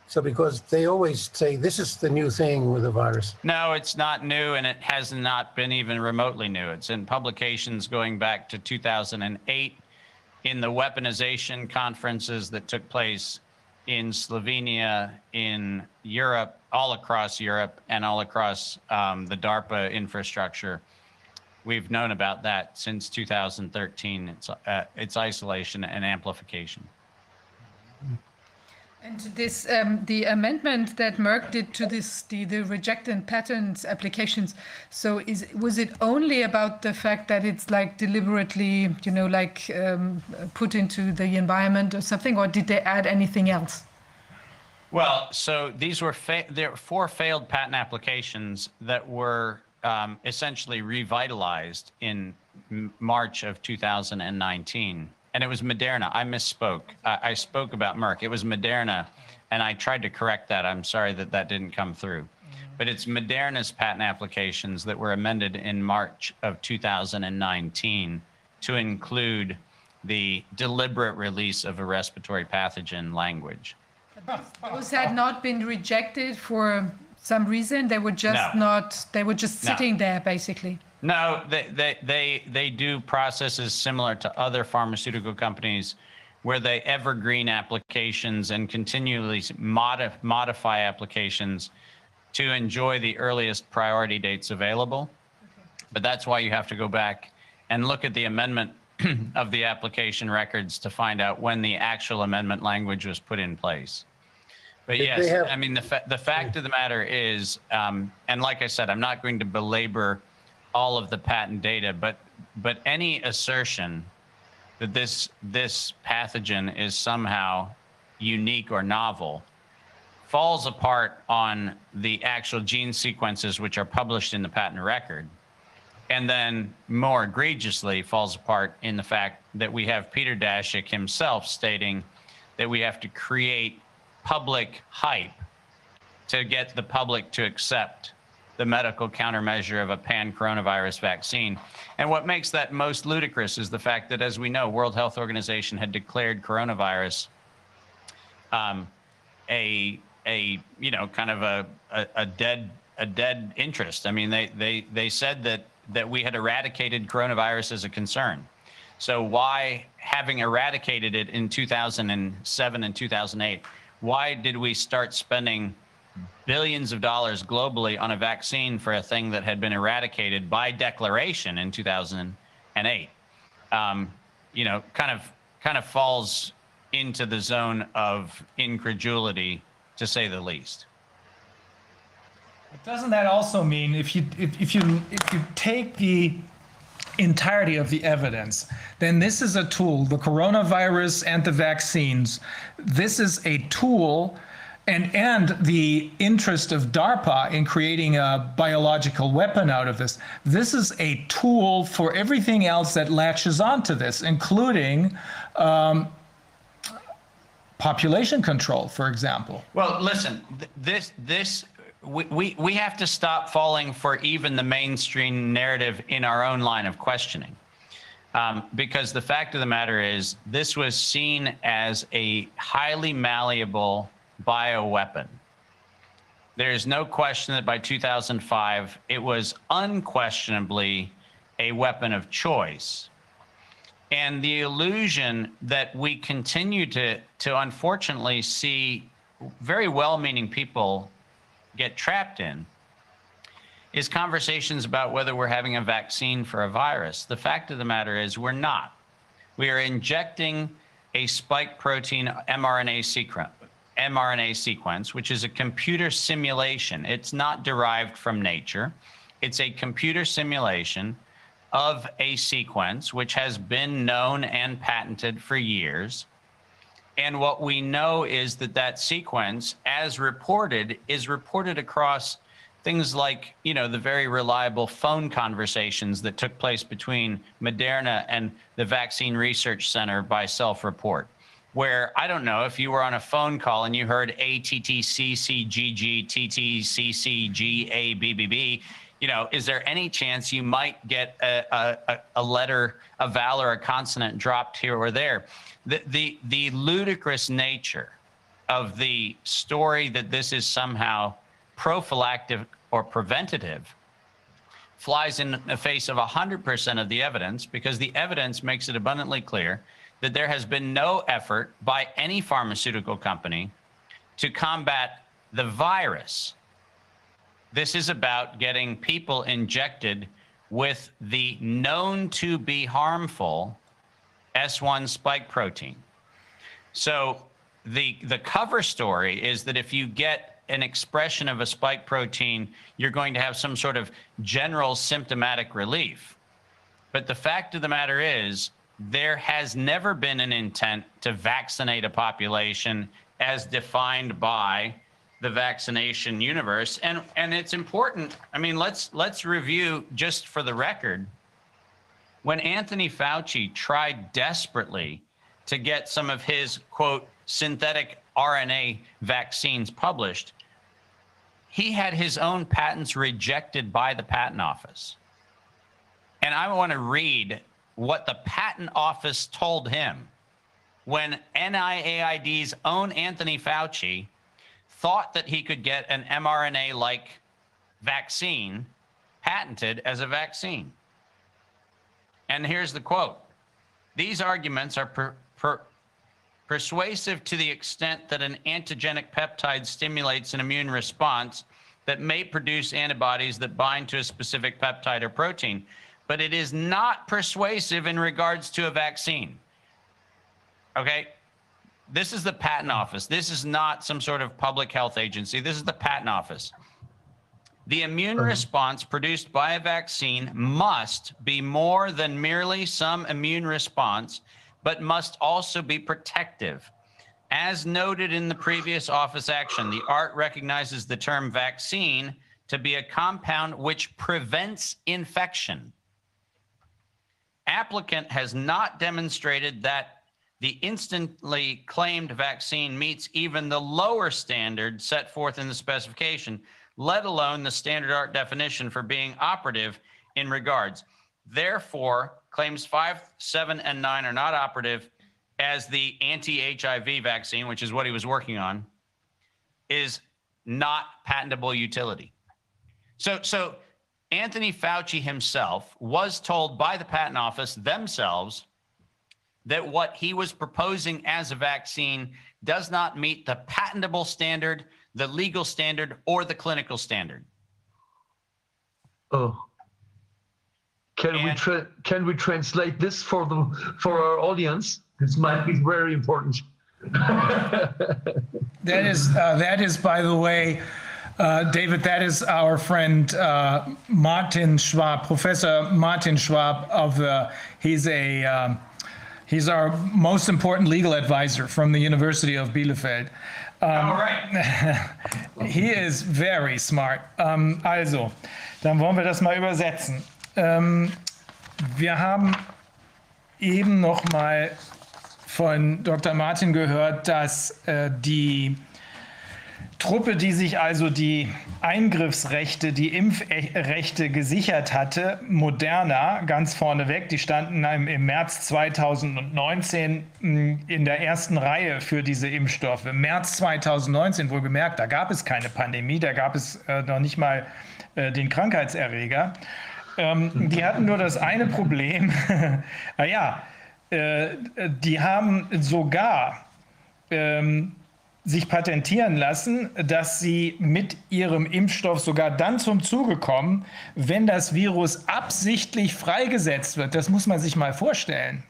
So, because they always say this is the new thing with the virus. No, it's not new, and it has not been even remotely new. It's in publications going back to 2008 in the weaponization conferences that took place in Slovenia, in Europe, all across Europe, and all across um, the DARPA infrastructure. We've known about that since 2013. It's, uh, it's isolation and amplification. And this, um, the amendment that Merck did to this, the, the rejected patent applications. So, is was it only about the fact that it's like deliberately, you know, like um, put into the environment or something, or did they add anything else? Well, so these were there were four failed patent applications that were um, essentially revitalized in March of 2019 and it was Moderna. I misspoke. I, I spoke about Merck. It was Moderna, and I tried to correct that. I'm sorry that that didn't come through. But it's Moderna's patent applications that were amended in March of 2019 to include the deliberate release of a respiratory pathogen language. Those had not been rejected for some reason. They were just no. not. They were just sitting no. there, basically. No, they, they, they, they do processes similar to other pharmaceutical companies where they evergreen applications and continually modif- modify applications to enjoy the earliest priority dates available. But that's why you have to go back and look at the amendment *clears throat* of the application records to find out when the actual amendment language was put in place. But yes, have- I mean, the, fa- the fact of the matter is, um, and like I said, I'm not going to belabor all of the patent data, but but any assertion that this this pathogen is somehow unique or novel falls apart on the actual gene sequences which are published in the patent record and then more egregiously falls apart in the fact that we have Peter Daszak himself stating that we have to create public hype to get the public to accept the medical countermeasure of a pan coronavirus vaccine. And what makes that most ludicrous is the fact that, as we know, World Health Organization had declared coronavirus um, a a you know kind of a, a, a dead a dead interest. I mean, they they they said that that we had eradicated coronavirus as a concern. So why, having eradicated it in 2007 and 2008, why did we start spending billions of dollars globally on a vaccine for a thing that had been eradicated by declaration in 2008 um, you know kind of kind of falls into the zone of incredulity to say the least. Doesn't that also mean if you if, if you if you take the entirety of the evidence then this is a tool the coronavirus and the vaccines this is a tool and and the interest of DARPA in creating a biological weapon out of this. This is a tool for everything else that latches onto this, including um, population control, for example. Well, listen, th- this this we, we we have to stop falling for even the mainstream narrative in our own line of questioning. Um, because the fact of the matter is, this was seen as a highly malleable bioweapon. There's no question that by 2005, it was unquestionably a weapon of choice. And the illusion that we continue to, to unfortunately see very well meaning people get trapped in is conversations about whether we're having a vaccine for a virus. The fact of the matter is, we're not. We are injecting a spike protein mRNA sequence, mRNA sequence, which is a computer simulation. It's not derived from nature. It's a computer simulation of a sequence which has been known and patented for years. And what we know is that that sequence, as reported, is reported across things like, you know, the very reliable phone conversations that took place between Moderna and the Vaccine Research Center by self report where I don't know if you were on a phone call and you heard ATTCCGG, you know, is there any chance you might get a, a, a letter, a vowel or a consonant dropped here or there? The, the, the ludicrous nature of the story that this is somehow prophylactic or preventative flies in the face of 100% of the evidence because the evidence makes it abundantly clear that there has been no effort by any pharmaceutical company to combat the virus. This is about getting people injected with the known to be harmful S1 spike protein. So the the cover story is that if you get an expression of a spike protein, you're going to have some sort of general symptomatic relief. But the fact of the matter is there has never been an intent to vaccinate a population as defined by the vaccination universe. And and it's important i mean let's let's review just for the record when anthony fauci tried desperately to get some of his quote synthetic rna vaccines published he had his own patents rejected by the patent office. And i want to read what the patent office told him when NIAID's own Anthony Fauci thought that he could get an mRNA like vaccine patented as a vaccine. And here's the quote These arguments are per, per, persuasive to the extent that an antigenic peptide stimulates an immune response that may produce antibodies that bind to a specific peptide or protein but it is not persuasive in regards to a vaccine. Okay? This is the patent office. This is not some sort of public health agency. This is the patent office. The immune uh-huh. response produced by a vaccine must be more than merely some immune response, but must also be protective. As noted in the previous office action, the ART recognizes the term vaccine to be a compound which prevents infection applicant has not demonstrated that the instantly claimed vaccine meets even the lower standard set forth in the specification, let alone the standard art definition for being operative in regards. Therefore, claims five, seven, and nine are not operative as the anti-HIV vaccine, which is what he was working on, is not patentable utility. So, so Anthony Fauci himself was told by the patent office themselves that what he was proposing as a vaccine does not meet the patentable standard, the legal standard, or the clinical standard. Oh. Can and, we tra- can we translate this for the for our audience? This might be very important. *laughs* that is uh, that is by the way uh, David, that is our friend uh, Martin Schwab, Professor Martin Schwab of the. He's a um, he's our most important legal advisor from the University of Bielefeld. Um, *laughs* he is very smart. Um, also, dann wollen wir das mal übersetzen. Um, wir haben eben noch mal von Dr. Martin gehört, dass äh, die Truppe, die sich also die Eingriffsrechte, die Impfrechte gesichert hatte, Moderna, ganz vorneweg, die standen im, März 2019 hm, in der ersten Reihe für diese Impfstoffe. Im März 2019, wohlgemerkt, da gab es keine Pandemie, da gab es äh, noch nicht mal äh, den Krankheitserreger. Ähm, die hatten nur das eine Problem, *laughs* naja, äh, die haben sogar ähm, sich patentieren lassen, dass sie mit ihrem Impfstoff sogar dann zum Zuge kommen, wenn das Virus absichtlich freigesetzt wird. Das muss man sich mal vorstellen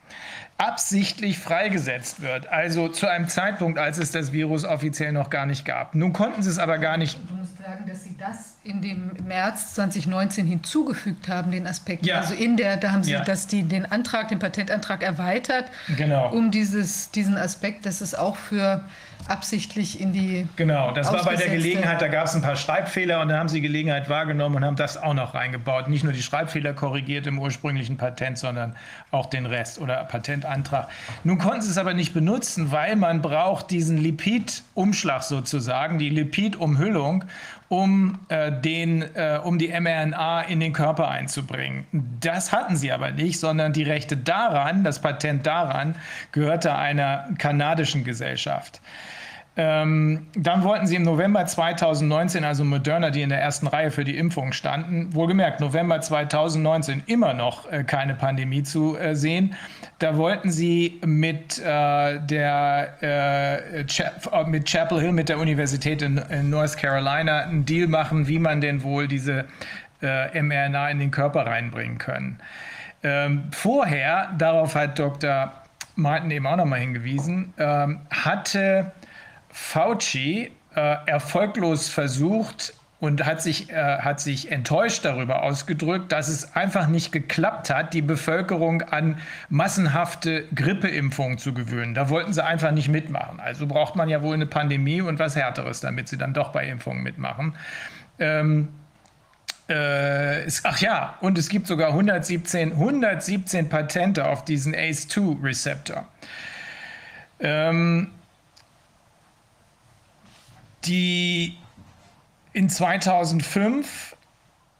absichtlich freigesetzt wird. Also zu einem Zeitpunkt, als es das Virus offiziell noch gar nicht gab. Nun konnten sie es aber gar nicht. Du musst sagen, dass sie das in dem März 2019 hinzugefügt haben, den Aspekt. Ja. Also in der, da haben sie, ja. dass die den Antrag, den Patentantrag erweitert, genau. um dieses, diesen Aspekt, dass es auch für absichtlich in die. Genau, das war bei der Gelegenheit, da gab es ein paar Schreibfehler und dann haben sie die Gelegenheit wahrgenommen und haben das auch noch reingebaut. Nicht nur die Schreibfehler korrigiert im ursprünglichen Patent, sondern auch den Rest oder Patentantrag. Nun konnten sie es aber nicht benutzen, weil man braucht diesen Lipid-Umschlag sozusagen, die Lipid-Umhüllung, um, äh, den, äh, um die mRNA in den Körper einzubringen. Das hatten sie aber nicht, sondern die Rechte daran, das Patent daran, gehörte einer kanadischen Gesellschaft. Ähm, dann wollten sie im November 2019, also Moderna, die in der ersten Reihe für die Impfung standen, wohlgemerkt November 2019 immer noch äh, keine Pandemie zu äh, sehen. Da wollten sie mit, äh, der, äh, äh, mit Chapel Hill, mit der Universität in, in, North Carolina, einen Deal machen, wie man denn wohl diese äh, mRNA in den Körper reinbringen können. Ähm, vorher, darauf hat Dr. Martin eben auch nochmal hingewiesen, ähm, hatte Fauci äh, erfolglos versucht und hat sich, äh, hat sich enttäuscht darüber ausgedrückt, dass es einfach nicht geklappt hat, die Bevölkerung an massenhafte Grippeimpfungen zu gewöhnen. Da wollten sie einfach nicht mitmachen. Also braucht man ja wohl eine Pandemie und was Härteres, damit sie dann doch bei Impfungen mitmachen. Ähm, äh, es, ach ja, und es gibt sogar 117, 117 Patente auf diesen ACE2-Rezeptor. Ähm, die in 2005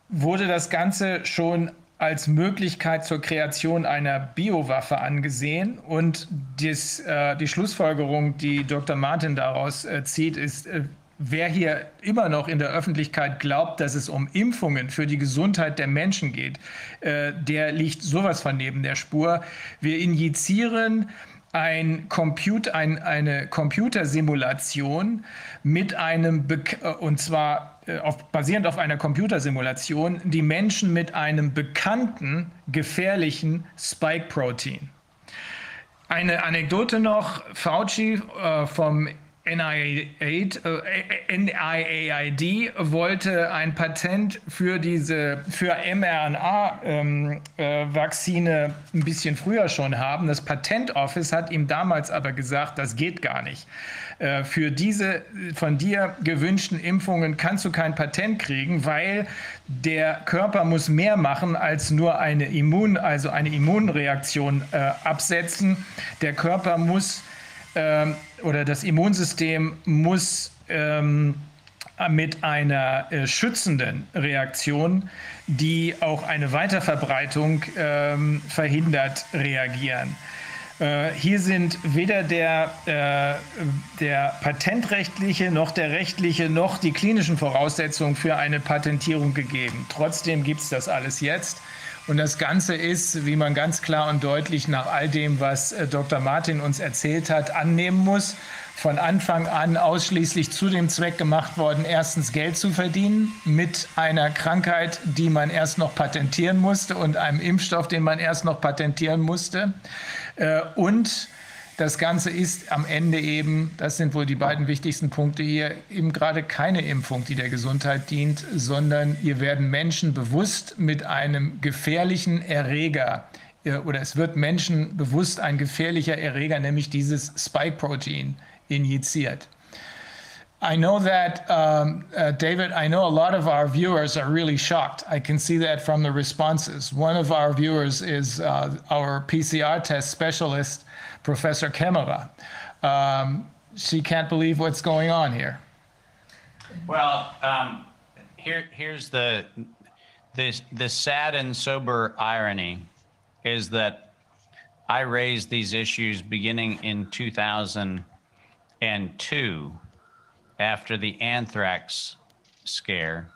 wurde das Ganze schon als Möglichkeit zur Kreation einer Biowaffe angesehen. Und dies, äh, die Schlussfolgerung, die Dr. Martin daraus äh, zieht, ist, äh, wer hier immer noch in der Öffentlichkeit glaubt, dass es um Impfungen für die Gesundheit der Menschen geht, äh, der liegt sowas von neben der Spur. Wir injizieren ein Comput ein, eine Computersimulation mit einem, Be äh, und zwar äh, auf, basierend auf einer Computersimulation, die Menschen mit einem bekannten gefährlichen Spike-Protein. Eine Anekdote noch, Fauci äh, vom NIAID, äh, wollte ein Patent für diese für mRNA-Vakzine ähm, äh, ein bisschen früher schon haben. Das Patent Office hat ihm damals aber gesagt, das geht gar nicht. Äh, für diese von dir gewünschten Impfungen kannst du kein Patent kriegen, weil der Körper muss mehr machen als nur eine Immun, also eine Immunreaktion absetzen. Der Körper muss ähm, oder das Immunsystem muss ähm, mit einer äh, schützenden Reaktion, die auch eine Weiterverbreitung ähm, verhindert, reagieren. Äh, hier sind weder der, äh, der patentrechtliche noch der rechtliche noch die klinischen Voraussetzungen für eine Patentierung gegeben. Trotzdem gibt es das alles jetzt. Und das Ganze ist, wie man ganz klar und deutlich nach all dem, was äh, Dr. Martin uns erzählt hat, annehmen muss, von Anfang an ausschließlich zu dem Zweck gemacht worden, erstens Geld zu verdienen mit einer Krankheit, die man erst noch patentieren musste und einem Impfstoff, den man erst noch patentieren musste. Äh, und das Ganze ist am Ende eben, das sind wohl die beiden wichtigsten Punkte hier, eben gerade keine Impfung, die der Gesundheit dient, sondern hier werden Menschen bewusst mit einem gefährlichen Erreger äh, oder es wird Menschen bewusst ein gefährlicher Erreger, nämlich dieses Spike-Protein, injiziert. I know that, um, uh, David, I know a lot of our viewers are really shocked. I can see that from the responses. One of our viewers is uh, our PCR test specialist, Professor Kemmerer. Um, she can't believe what's going on here. Well, um, here, here's the, the, the sad and sober irony is that I raised these issues beginning in 2002 after the anthrax scare.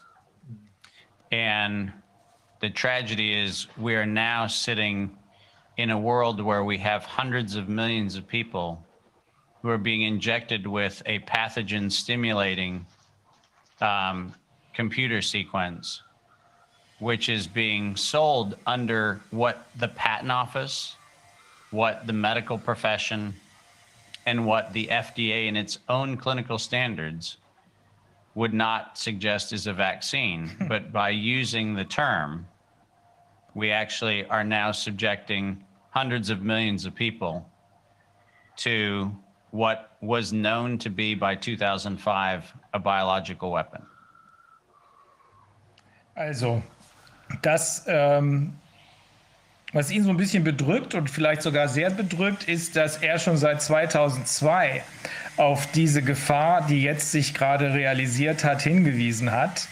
And the tragedy is we are now sitting in a world where we have hundreds of millions of people who are being injected with a pathogen stimulating um, computer sequence, which is being sold under what the patent office, what the medical profession, and what the FDA in its own clinical standards would not suggest is a vaccine. *laughs* but by using the term, we actually are now subjecting hundreds of millions of people to what was known to be by 2005 a biological weapon. Also, das, ähm, was ihn so ein bisschen bedrückt und vielleicht sogar sehr bedrückt, ist, dass er schon seit 2002 auf diese Gefahr, die jetzt sich gerade realisiert hat, hingewiesen hat.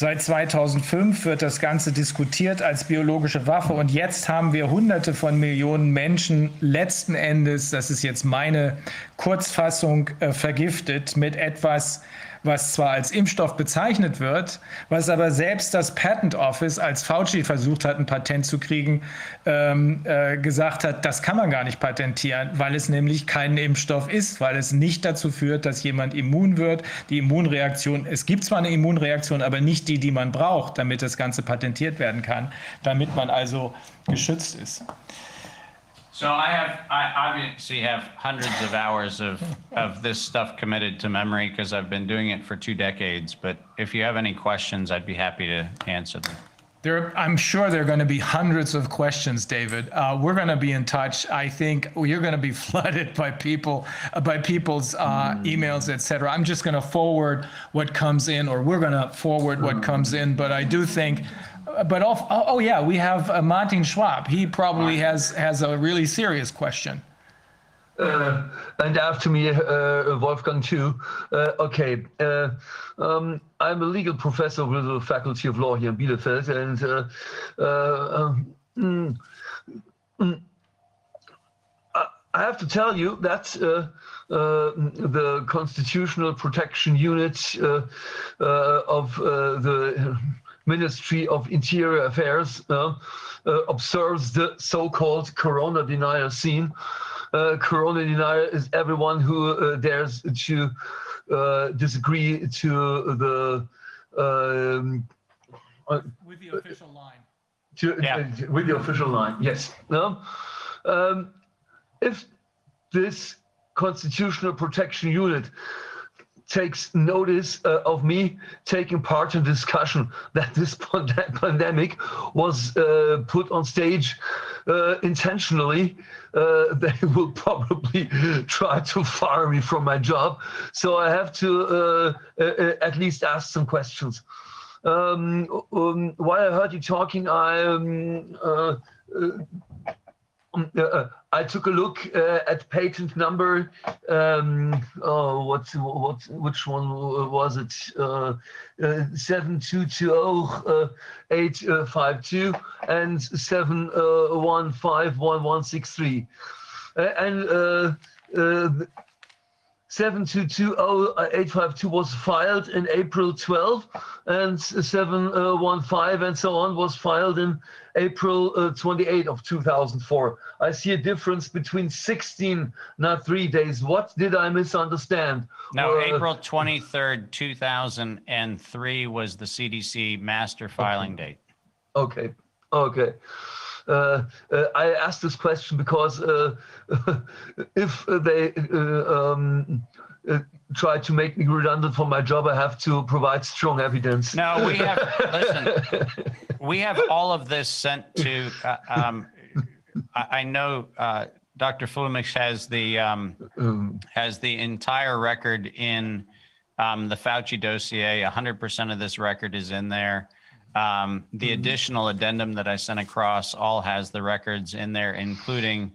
Seit 2005 wird das Ganze diskutiert als biologische Waffe. Und jetzt haben wir Hunderte von Millionen Menschen letzten Endes, das ist jetzt meine Kurzfassung, äh, vergiftet mit etwas, was zwar als Impfstoff bezeichnet wird, was aber selbst das Patent Office, als Fauci versucht hat, ein Patent zu kriegen, ähm, äh, gesagt hat, das kann man gar nicht patentieren, weil es nämlich kein Impfstoff ist, weil es nicht dazu führt, dass jemand immun wird. Die Immunreaktion, es gibt zwar eine Immunreaktion, aber nicht die, die man braucht, damit das Ganze patentiert werden kann, damit man also geschützt ist. So I have, I obviously have hundreds of hours of, of this stuff committed to memory because I've been doing it for two decades. But if you have any questions, I'd be happy to answer them. There, I'm sure there are going to be hundreds of questions, David. Uh, we're going to be in touch. I think you're going to be *laughs* flooded by people, uh, by people's uh, emails, etc. I'm just going to forward what comes in, or we're going to forward what comes in. But I do think but oh, oh, yeah, we have uh, Martin Schwab. He probably has has a really serious question. Uh, and after me, uh, Wolfgang too. Uh, okay, uh, um, I'm a legal professor with the Faculty of Law here in Bielefeld, and uh, um, mm, mm, I have to tell you that the Constitutional Protection Unit of the Ministry of Interior Affairs uh, uh, observes the so-called corona denier scene. Uh, corona denier is everyone who dares to disagree to the um, with the official line. To, yeah. with the official line, yes. No? Um, if this constitutional protection unit takes notice uh, of me taking part in discussion *laughs* that this pandemic was uh, put on stage uh, intentionally, uh, *laughs* they will probably *laughs* try to fire me from my job. So I have to uh, uh, at least ask some questions. Um, um, while I heard you talking, I um, Um, uh, uh, I took a look uh, at patent number. Um, oh, what, what, which one was it? Uh, uh, 7220 uh, and 7151163. and 7220852 was filed in April 12 and 715 and so on was filed in April uh, 28 of 2004. I see a difference between 16, not three days. What did I misunderstand? No, uh, April 23rd, 2003 was the CDC master filing okay. date. Okay, okay. Uh, uh, I asked this question because uh, *laughs* if they um, try to make me redundant from my job, I have to provide strong evidence. No, we have, *laughs* listen, we have all of this sent to, uh, um, I, I, know uh, Dr. Flumix has the, um, has the entire record in Um, the Fauci dossier, 100% of this record is in there. Um, the additional addendum that I sent across all has the records in there, including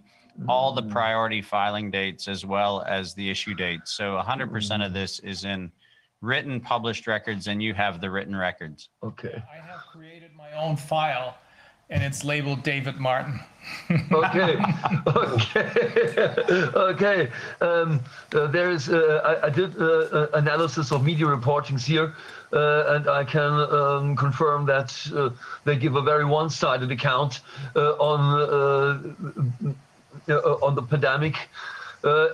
all the priority filing dates as well as the issue dates. So 100% of this is in written published records and you have the written records. Okay. I have created my own file and it's labeled David Martin. *laughs* okay, okay, okay. Um, uh, there is. Uh, I, I, did uh, analysis of media reportings here, uh, and I can um, confirm that uh, they give a very one-sided account uh, on on the pandemic.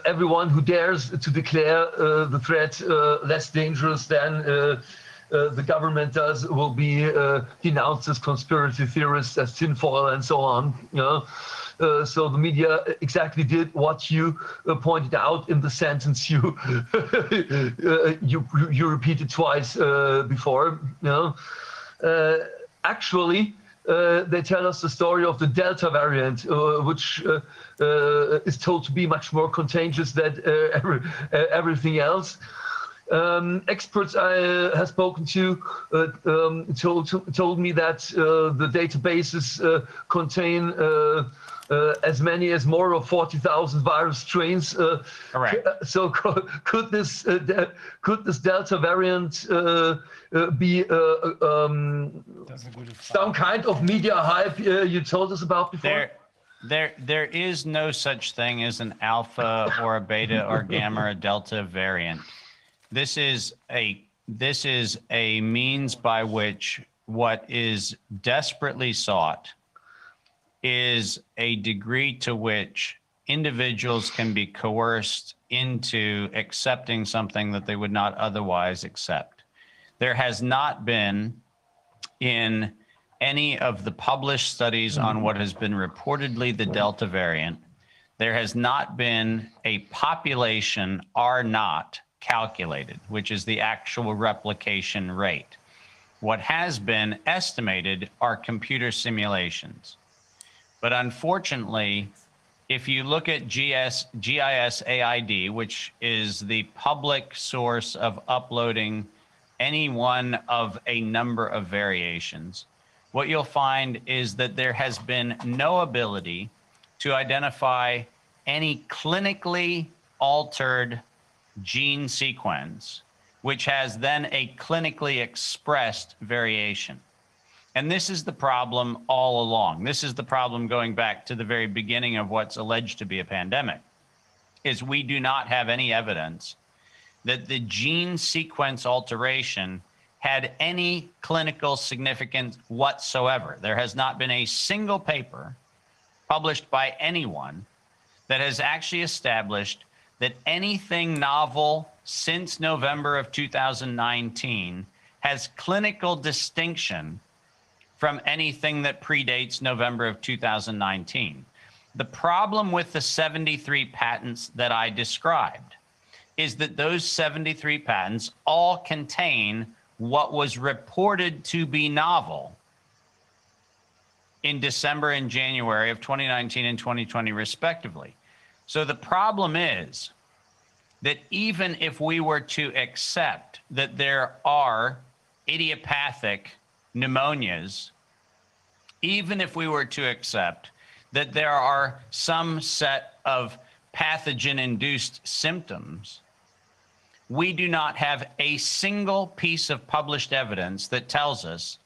everyone who dares to declare the threat less dangerous than uh, the government does will be uh, denounced as conspiracy theorists, as tinfoil, and so on. You know? Uh, so the media exactly did what you uh, pointed out in the sentence you *laughs* uh, you you repeated twice uh, before. You know? actually, they tell us the story of the Delta variant, which is told to be much more contagious than *laughs* every, everything else um, experts I uh, have spoken to uh, um, told, told me that uh, the databases uh, contain uh, uh, as many as more of 40,000 virus strains. Correct. *laughs* So could this could this Delta variant be um, some kind of media hype you told us about before? There, there, there is no such thing as an alpha or a beta or gamma or delta variant. This is a this is a means by which what is desperately sought is a degree to which individuals can be coerced into accepting something that they would not otherwise accept. There has not been in any of the published studies on what has been reportedly the Delta variant, there has not been a population R naught calculated, which is the actual replication rate. What has been estimated are computer simulations. But unfortunately, if you look at GS, GIS AID, which is the public source of uploading any one of a number of variations, what you'll find is that there has been no ability to identify any clinically altered gene sequence, which has then a clinically expressed variation. And this is the problem all along. This is the problem going back to the very beginning of what's alleged to be a pandemic is we do not have any evidence that the gene sequence alteration had any clinical significance whatsoever. There has not been a single paper published by anyone that has actually established that anything novel since November of 2019 has clinical distinction from anything that predates November of 2019. The problem with the 73 patents that I described is that those 73 patents all contain what was reported to be novel in December and January of 2019 and 2020, respectively. So the problem is that even if we were to accept that there are idiopathic pneumonias, even if we were to accept that there are some set of pathogen induced symptoms, we do not have a single piece of published evidence that tells us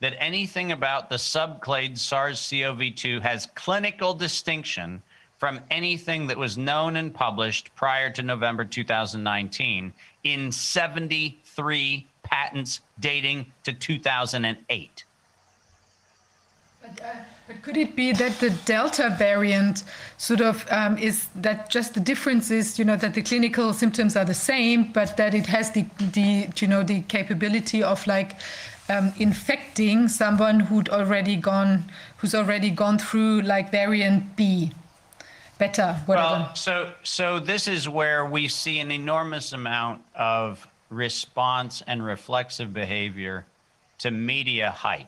that anything about the subclade SARS CoV 2 has clinical distinction from anything that was known and published prior to November 2019 in 73 patents dating to 2008. But, uh, but, could it be that the Delta variant sort of um, is that just the difference is, you know, that the clinical symptoms are the same, but that it has the, the you know, the capability of like um, infecting someone who'd already gone, who's already gone through like variant B? better, whatever. Well, so so this is where we see an enormous amount of response and reflexive behavior to media hype.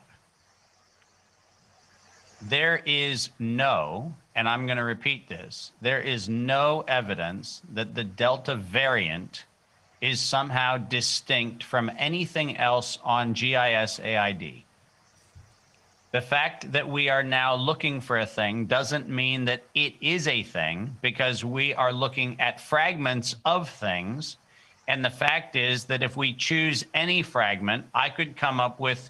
There is no, and I'm going to repeat this, there is no evidence that the Delta variant is somehow distinct from anything else on GIS AID. The fact that we are now looking for a thing doesn't mean that it is a thing because we are looking at fragments of things. And the fact is that if we choose any fragment, I could come up with,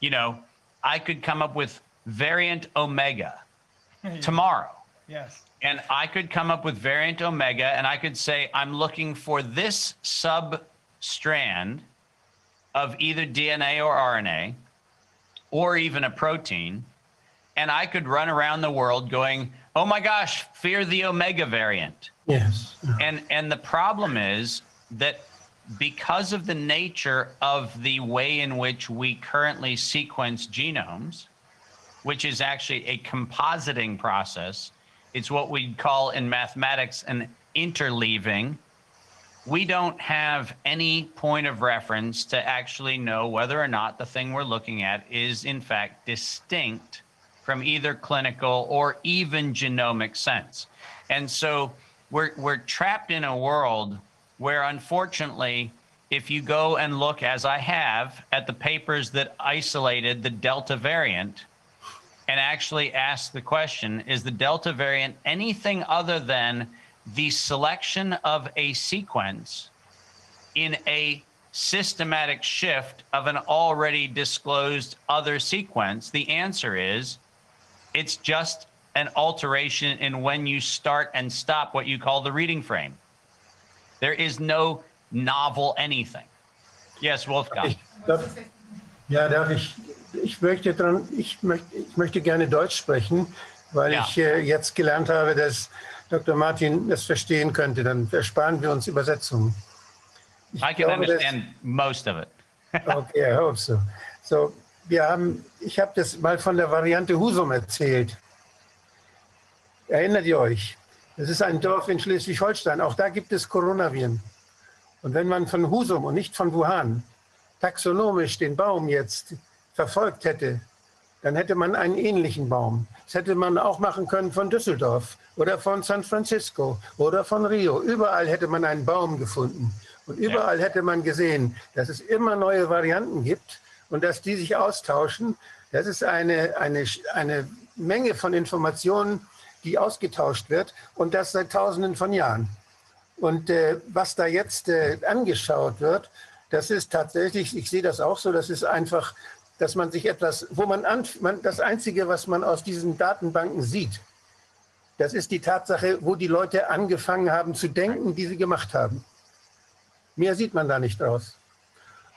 you know, I could come up with variant omega *laughs* tomorrow. Yes. And I could come up with variant omega and I could say, I'm looking for this sub strand of either DNA or RNA or even a protein. And I could run around the world going, oh my gosh, fear the omega variant. Yes. And and the problem is that because of the nature of the way in which we currently sequence genomes, which is actually a compositing process, it's what we call in mathematics an interleaving. We don't have any point of reference to actually know whether or not the thing we're looking at is in fact distinct from either clinical or even genomic sense. And so we're, we're trapped in a world where unfortunately, if you go and look, as I have, at the papers that isolated the Delta variant and actually ask the question is the Delta variant anything other than the selection of a sequence in a systematic shift of an already disclosed other sequence? The answer is it's just an alteration in when you start and stop what you call the reading frame. There is no novel anything. Yes, Wolfgang. Ja, darf ich, ich möchte dran, ich möchte, ich möchte gerne Deutsch sprechen, weil Ja. ich äh, jetzt gelernt habe, dass Dr. Martin das verstehen könnte. Dann ersparen wir uns Übersetzungen. Ich I can glaube, dass- understand most of it. *laughs* Okay, I hope so. So, wir haben, ich habe das mal von der Variante Husum erzählt. Erinnert ihr euch? Das ist ein Dorf in Schleswig-Holstein. Auch da gibt es Coronaviren. Und wenn man von Husum und nicht von Wuhan taxonomisch den Baum jetzt verfolgt hätte, dann hätte man einen ähnlichen Baum. Das hätte man auch machen können von Düsseldorf oder von San Francisco oder von Rio. Überall hätte man einen Baum gefunden. Und überall hätte man gesehen, dass es immer neue Varianten gibt und dass die sich austauschen. Das ist eine, eine, eine Menge von Informationen, die ausgetauscht wird und das seit Tausenden von Jahren. Und äh, was da jetzt äh, angeschaut wird, das ist tatsächlich, ich sehe das auch so, das ist einfach, dass man sich etwas, wo man, an, man das Einzige, was man aus diesen Datenbanken sieht, das ist die Tatsache, wo die Leute angefangen haben zu denken, die sie gemacht haben. Mehr sieht man da nicht draus.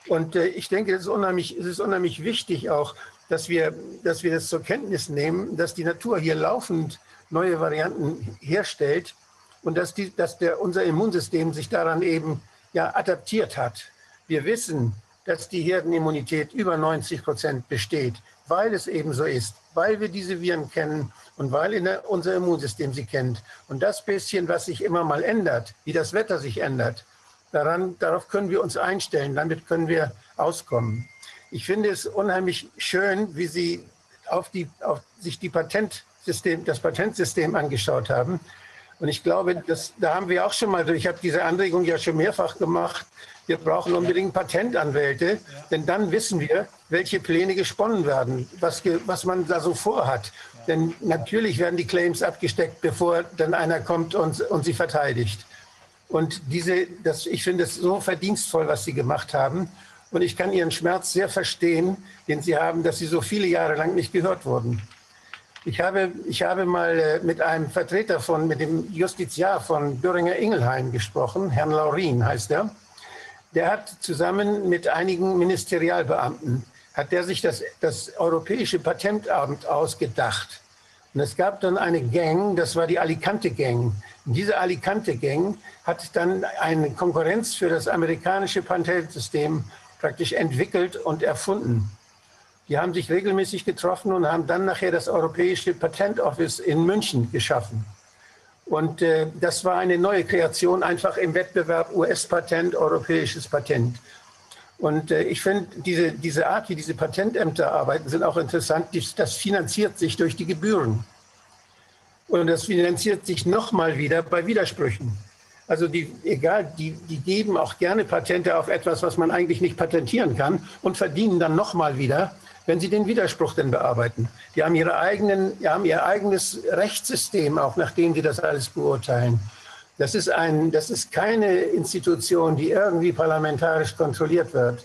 Und äh, ich denke, es ist, unheimlich, ist unheimlich wichtig auch, dass wir, dass wir das zur Kenntnis nehmen, dass die Natur hier laufend neue Varianten herstellt und dass, die, dass der, unser Immunsystem sich daran eben ja, adaptiert hat. Wir wissen, dass die Herdenimmunität über 90 Prozent besteht, weil es eben so ist, weil wir diese Viren kennen und weil unser Immunsystem sie kennt. Und das bisschen, was sich immer mal ändert, wie das Wetter sich ändert, daran, darauf können wir uns einstellen, damit können wir auskommen. Ich finde es unheimlich schön, wie Sie auf die, auf sich die Patentsystem, das Patentsystem angeschaut haben. Und ich glaube, das, da haben wir auch schon mal, ich habe diese Anregung ja schon mehrfach gemacht, wir brauchen unbedingt Patentanwälte, denn dann wissen wir, welche Pläne gesponnen werden, was, was man da so vorhat. Denn natürlich werden die Claims abgesteckt, bevor dann einer kommt und, und sie verteidigt. Und diese, das, ich finde es so verdienstvoll, was Sie gemacht haben. Und ich kann Ihren Schmerz sehr verstehen, den Sie haben, dass Sie so viele Jahre lang nicht gehört wurden. Ich habe, ich habe mal äh, mit einem Vertreter von, mit dem Justiziar von Böhringer-Ingelheim gesprochen, Herrn Laurin heißt er. Der hat zusammen mit einigen Ministerialbeamten, hat der sich das, das Europäische Patentamt ausgedacht. Und es gab dann eine Gang, das war die Alicante Gang. Und diese Alicante Gang hat dann eine Konkurrenz für das amerikanische Patentsystem praktisch entwickelt und erfunden. Die haben sich regelmäßig getroffen und haben dann nachher das Europäische Patent Office in München geschaffen. Und äh, das war eine neue Kreation, einfach im Wettbewerb US-Patent, europäisches Patent. Und äh, ich finde, diese, diese Art, wie diese Patentämter arbeiten, sind auch interessant. Das finanziert sich durch die Gebühren. Und das finanziert sich nochmal wieder bei Widersprüchen. Also die, egal, die, die geben auch gerne Patente auf etwas, was man eigentlich nicht patentieren kann und verdienen dann nochmal wieder, wenn sie den Widerspruch denn bearbeiten. Die haben, ihre eigenen, die haben ihr eigenes Rechtssystem, auch nachdem sie das alles beurteilen. Das ist, ein, das ist keine Institution, die irgendwie parlamentarisch kontrolliert wird,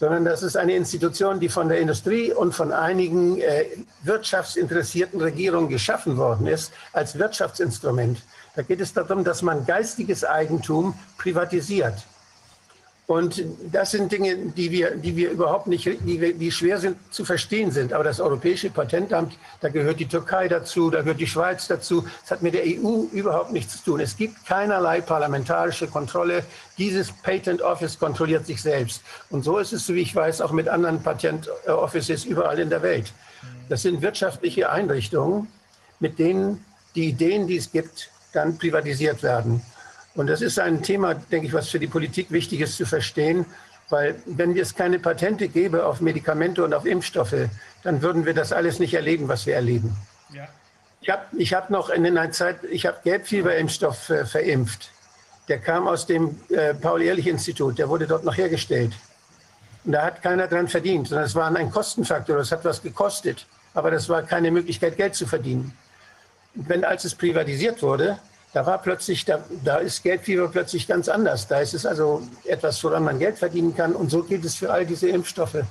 sondern das ist eine Institution, die von der Industrie und von einigen äh, wirtschaftsinteressierten Regierungen geschaffen worden ist als Wirtschaftsinstrument. Da geht es darum, dass man geistiges Eigentum privatisiert. Und das sind Dinge, die wir, die wir überhaupt nicht, die, die schwer sind zu verstehen sind. Aber das Europäische Patentamt, da gehört die Türkei dazu, da gehört die Schweiz dazu. Das hat mit der EU überhaupt nichts zu tun. Es gibt keinerlei parlamentarische Kontrolle. Dieses Patent Office kontrolliert sich selbst. Und so ist es, so wie ich weiß, auch mit anderen Patent Offices überall in der Welt. Das sind wirtschaftliche Einrichtungen, mit denen die Ideen, die es gibt, dann privatisiert werden. Und das ist ein Thema, denke ich, was für die Politik wichtig ist zu verstehen, weil wenn es keine Patente gäbe auf Medikamente und auf Impfstoffe, dann würden wir das alles nicht erleben, was wir erleben. Ja. Ich habe ich hab noch in einer Zeit, ich habe Gelbfieberimpfstoff äh, verimpft. Der kam aus dem äh, Paul-Ehrlich-Institut, der wurde dort noch hergestellt. Und da hat keiner dran verdient, sondern es war ein Kostenfaktor, das hat was gekostet. Aber das war keine Möglichkeit, Geld zu verdienen. Wenn, als es privatisiert wurde, da war plötzlich, da, da ist Geldfieber plötzlich ganz anders. Da ist es also etwas, woran man Geld verdienen kann. Und so gilt es für all diese Impfstoffe.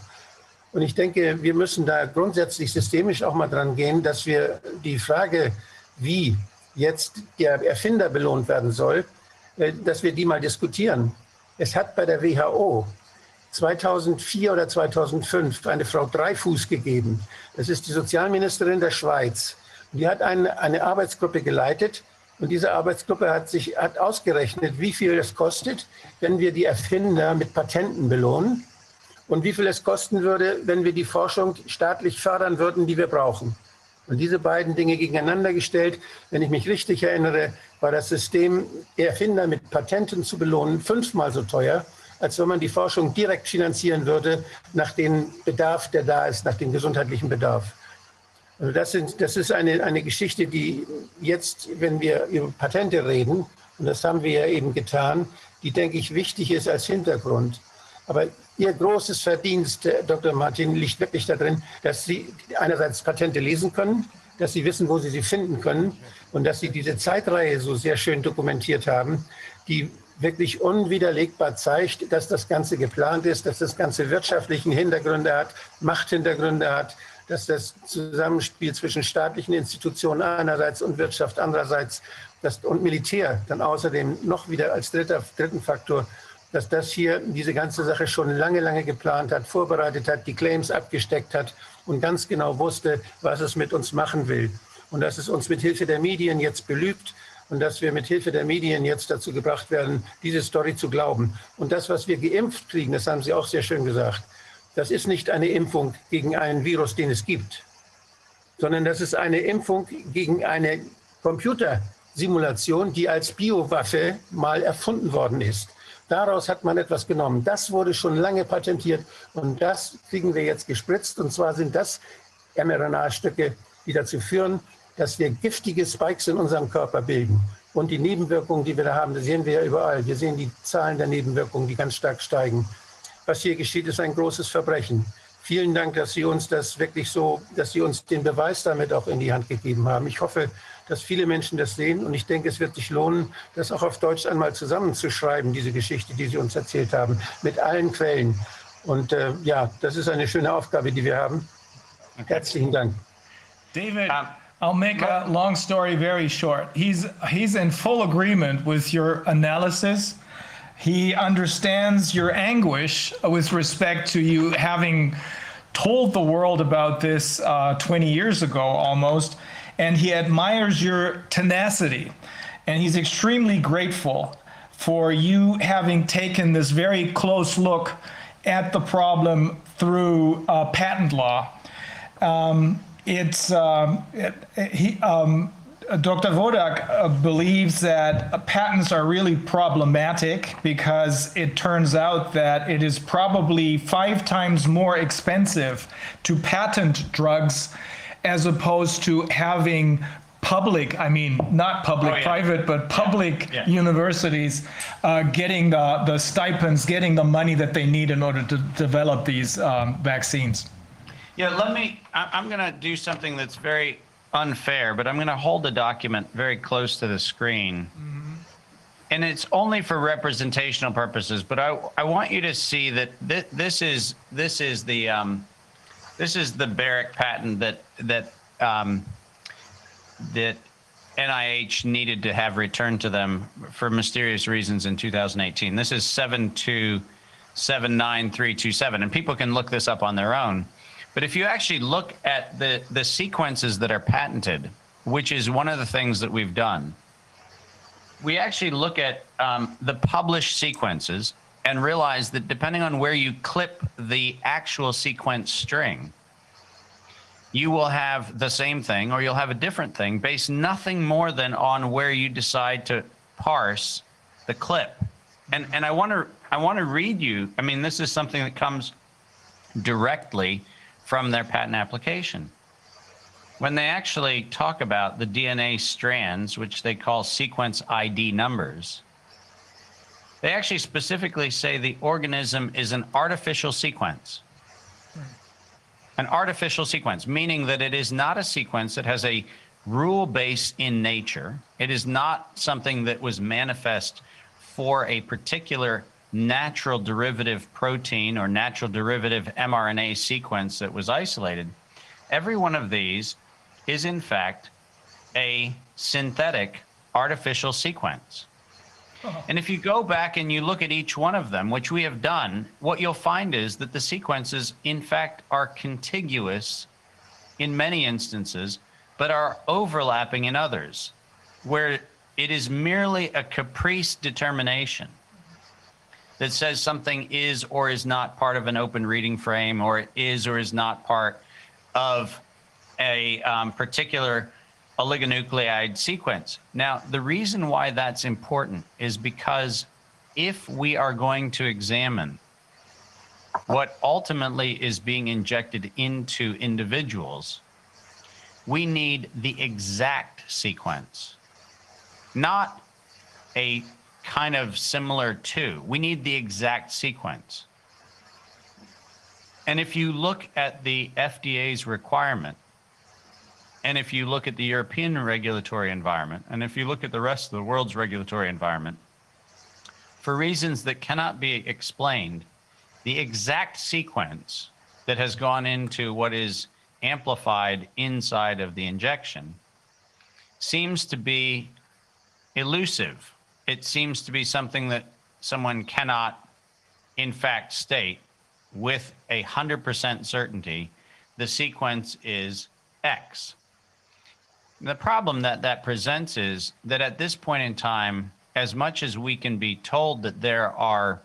Und ich denke, wir müssen da grundsätzlich systemisch auch mal dran gehen, dass wir die Frage, wie jetzt der Erfinder belohnt werden soll, äh, dass wir die mal diskutieren. Es hat bei der WHO 2004 oder 2005 eine Frau Dreifuß gegeben. Das ist die Sozialministerin der Schweiz. Die hat eine, eine Arbeitsgruppe geleitet, und diese Arbeitsgruppe hat sich hat ausgerechnet, wie viel es kostet, wenn wir die Erfinder mit Patenten belohnen und wie viel es kosten würde, wenn wir die Forschung staatlich fördern würden, die wir brauchen. Und diese beiden Dinge gegeneinander gestellt, wenn ich mich richtig erinnere, war das System, Erfinder mit Patenten zu belohnen, fünfmal so teuer, als wenn man die Forschung direkt finanzieren würde nach dem Bedarf, der da ist, nach dem gesundheitlichen Bedarf. Also das, sind, das ist eine, eine Geschichte, die jetzt, wenn wir über Patente reden, und das haben wir ja eben getan, die, denke ich, wichtig ist als Hintergrund. Aber Ihr großes Verdienst, Dr. Martin, liegt wirklich darin, dass Sie einerseits Patente lesen können, dass Sie wissen, wo Sie sie finden können und dass Sie diese Zeitreihe so sehr schön dokumentiert haben, die wirklich unwiderlegbar zeigt, dass das Ganze geplant ist, dass das Ganze wirtschaftlichen Hintergründe hat, Machthintergründe hat dass das Zusammenspiel zwischen staatlichen Institutionen einerseits und Wirtschaft andererseits das, und Militär dann außerdem noch wieder als dritter, dritten Faktor, dass das hier diese ganze Sache schon lange, lange geplant hat, vorbereitet hat, die Claims abgesteckt hat und ganz genau wusste, was es mit uns machen will. Und dass es uns mit Hilfe der Medien jetzt belügt und dass wir mit Hilfe der Medien jetzt dazu gebracht werden, diese Story zu glauben. Und das, was wir geimpft kriegen, das haben Sie auch sehr schön gesagt, das ist nicht eine Impfung gegen einen Virus, den es gibt, sondern das ist eine Impfung gegen eine Computersimulation, die als Biowaffe mal erfunden worden ist. Daraus hat man etwas genommen. Das wurde schon lange patentiert und das kriegen wir jetzt gespritzt. Und zwar sind das mRNA-Stücke, die dazu führen, dass wir giftige Spikes in unserem Körper bilden. Und die Nebenwirkungen, die wir da haben, das sehen wir ja überall. Wir sehen die Zahlen der Nebenwirkungen, die ganz stark steigen was hier geschieht, ist ein großes Verbrechen. Vielen Dank, dass Sie uns das wirklich so, dass Sie uns den Beweis damit auch in die Hand gegeben haben. Ich hoffe, dass viele Menschen das sehen und ich denke, es wird sich lohnen, das auch auf Deutsch einmal zusammenzuschreiben, diese Geschichte, die Sie uns erzählt haben, mit allen Quellen. Und äh, ja, das ist eine schöne Aufgabe, die wir haben. Herzlichen Dank. David. I'll make a long story very short. He's he's in full agreement with your analysis. He understands your anguish with respect to you having told the world about this uh, 20 years ago almost, and he admires your tenacity. And he's extremely grateful for you having taken this very close look at the problem through uh, patent law. Um, it's um, it, he, um, Dr. Vodak uh, believes that patents are really problematic because it turns out that it is probably five times more expensive to patent drugs as opposed to having public, I mean, not public, Oh, yeah. private, but public Yeah. universities uh, getting the, the stipends, getting the money that they need in order to develop these um, vaccines. Yeah, let me, I- I'm going to do something that's very unfair, but I'm going to hold the document very close to the screen. And it's only for representational purposes, but I, I want you to see that thi- this is, this is the, um, this is the Barrick patent that, that, um, that NIH needed to have returned to them for mysterious reasons in 2018. This is 7279327, and people can look this up on their own. But if you actually look at the, the sequences that are patented, which is one of the things that we've done, we actually look at um, the published sequences and realize that depending on where you clip the actual sequence string, you will have the same thing or you'll have a different thing based nothing more than on where you decide to parse the clip. And and I want to I want to read you. I mean, this is something that comes directly from their patent application. When they actually talk about the DNA strands, which they call sequence ID numbers, they actually specifically say the organism is an artificial sequence an artificial sequence, meaning that it is not a sequence that has a rule base in nature. It is not something that was manifest for a particular natural derivative protein or natural derivative mRNA sequence that was isolated. Every one of these is, in fact, a synthetic artificial sequence. Uh-huh. And if you go back and you look at each one of them, which we have done, what you'll find is that the sequences, in fact, are contiguous in many instances, but are overlapping in others, where it is merely a caprice determination that says something is or is not part of an open reading frame, or it is or is not part of a um, particular oligonucleotide sequence. Now, the reason why that's important is because if we are going to examine what ultimately is being injected into individuals, we need the exact sequence, not a kind of similar to. We need the exact sequence. And if you look at the FDA's requirement, and if you look at the European regulatory environment, and if you look at the rest of the world's regulatory environment, for reasons that cannot be explained, the exact sequence that has gone into what is amplified inside of the injection seems to be elusive. It seems to be something that someone cannot, in fact, state with a 100% certainty the sequence is X. The problem that that presents is that at this point in time, as much as we can be told that there are,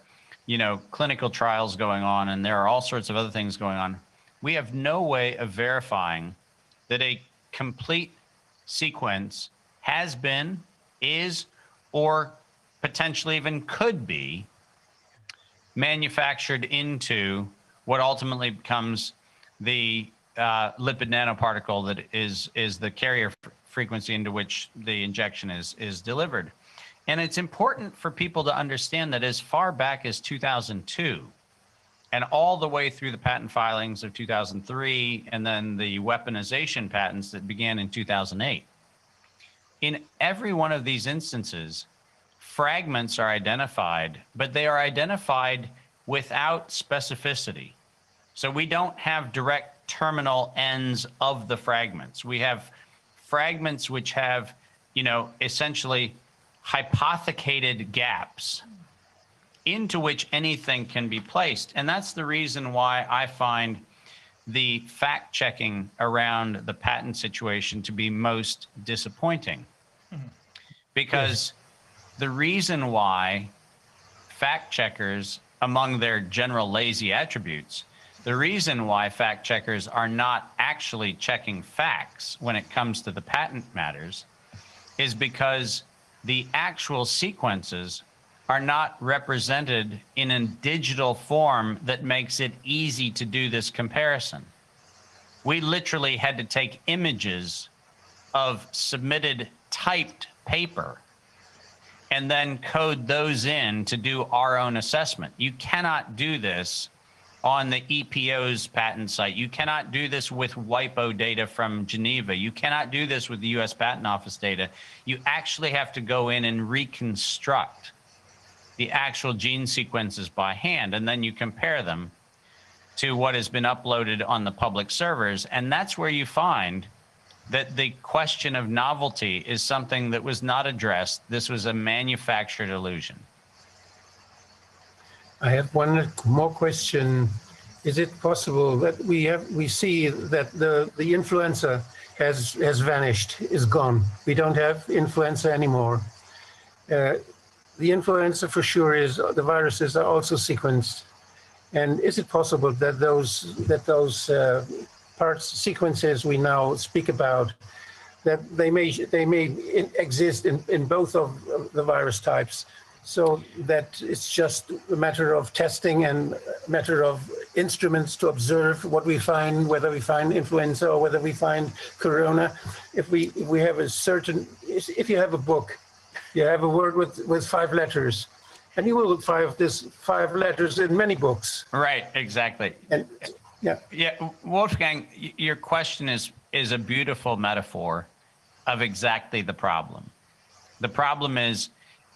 you know, clinical trials going on and there are all sorts of other things going on, we have no way of verifying that a complete sequence has been, is, or potentially even could be manufactured into what ultimately becomes the uh, lipid nanoparticle that is is the carrier frequency into which the injection is is delivered. And it's important for people to understand that as far back as 2002 and all the way through the patent filings of 2003 and then the weaponization patents that began in 2008. In every one of these instances, fragments are identified, but they are identified without specificity. So we don't have direct terminal ends of the fragments. We have fragments which have, you know, essentially hypothecated gaps into which anything can be placed. And that's the reason why I find the fact checking around the patent situation to be most disappointing. Mm-hmm. Because the reason why fact checkers, among their general lazy attributes, the reason why fact checkers are not actually checking facts when it comes to the patent matters is because the actual sequences are not represented in a digital form that makes it easy to do this comparison. We literally had to take images of submitted typed paper and then code those in to do our own assessment. You cannot do this on the EPO's patent site. You cannot do this with WIPO data from Geneva. You cannot do this with the US Patent Office data. You actually have to go in and reconstruct the actual gene sequences by hand, and then you compare them to what has been uploaded on the public servers. And that's where you find that the question of novelty is something that was not addressed. This was a manufactured illusion. I have one more question. Is it possible that we have we see that the the influenza has has vanished, is gone? We don't have influenza anymore. Uh, the influenza for sure is the viruses are also sequenced. And is it possible that those that those uh, parts sequences we now speak about that they may they may exist in, in both of the virus types so that it's just a matter of testing and a matter of instruments to observe what we find, whether we find influenza or whether we find corona. If we if we have a certain, if you have a book, you have a word with with five letters, and you will find this five letters in many books. Right, exactly. And yeah, yeah, Wolfgang, your question is is a beautiful metaphor of exactly the problem. The problem is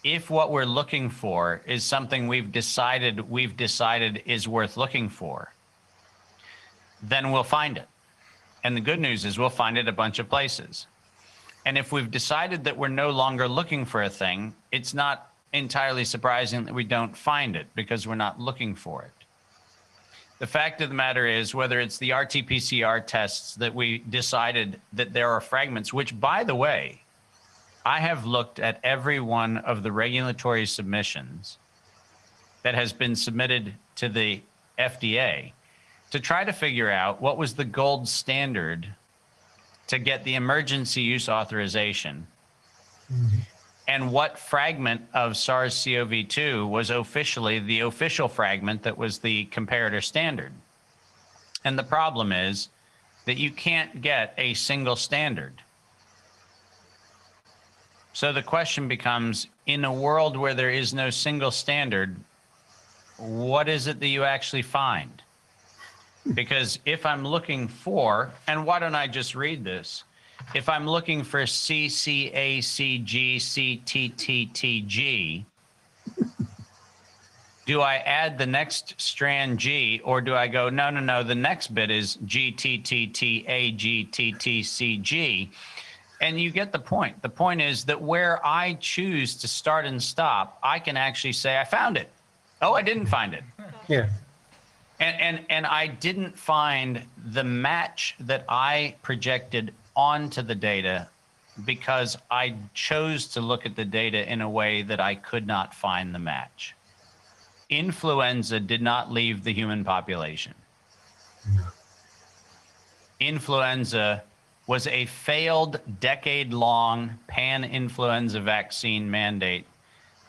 if what we're looking for is something we've decided we've decided is worth looking for, then we'll find it. And the good news is we'll find it a bunch of places. And if we've decided that we're no longer looking for a thing, it's not entirely surprising that we don't find it because we're not looking for it. The fact of the matter is, whether it's the RT PCR tests that we decided that there are fragments, which, by the way, I have looked at every one of the regulatory submissions that has been submitted to the FDA to try to figure out what was the gold standard to get the emergency use authorization mm-hmm. and what fragment of SARS CoV 2 was officially the official fragment that was the comparator standard. And the problem is that you can't get a single standard. So the question becomes in a world where there is no single standard, what is it that you actually find? Because if I'm looking for, and why don't I just read this? If I'm looking for CCACGCTTTG, do I add the next strand G or do I go, no, no, no, the next bit is GTTTAGTTCG? and you get the point. The point is that where I choose to start and stop, I can actually say I found it. Oh, I didn't find it. Yeah. And and and I didn't find the match that I projected onto the data because I chose to look at the data in a way that I could not find the match. Influenza did not leave the human population. Influenza was a failed decade long pan influenza vaccine mandate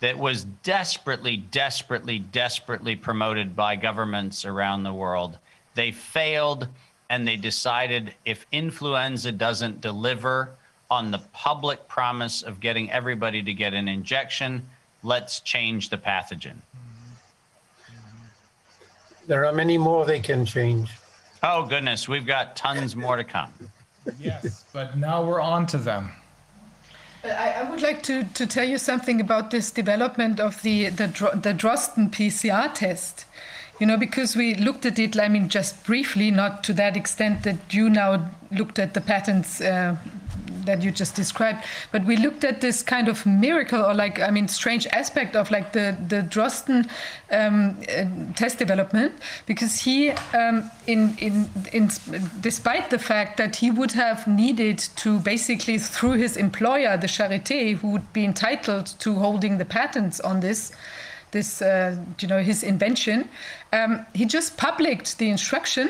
that was desperately, desperately, desperately promoted by governments around the world. They failed and they decided if influenza doesn't deliver on the public promise of getting everybody to get an injection, let's change the pathogen. There are many more they can change. Oh, goodness. We've got tons more to come yes, but now we're on to them. I, I, would like to, to tell you something about this development of the, the, the Drosten PCR test. You know, because we looked at it, I mean, just briefly, not to that extent that you now looked at the patents uh, that you just described. But we looked at this kind of miracle or like, I mean, strange aspect of like the, the Drosten um, uh, test development because he, um, in, in, in, despite the fact that he would have needed to basically through his employer, the Charité, who would be entitled to holding the patents on this, this, uh, you know, his invention, um, he just published the instruction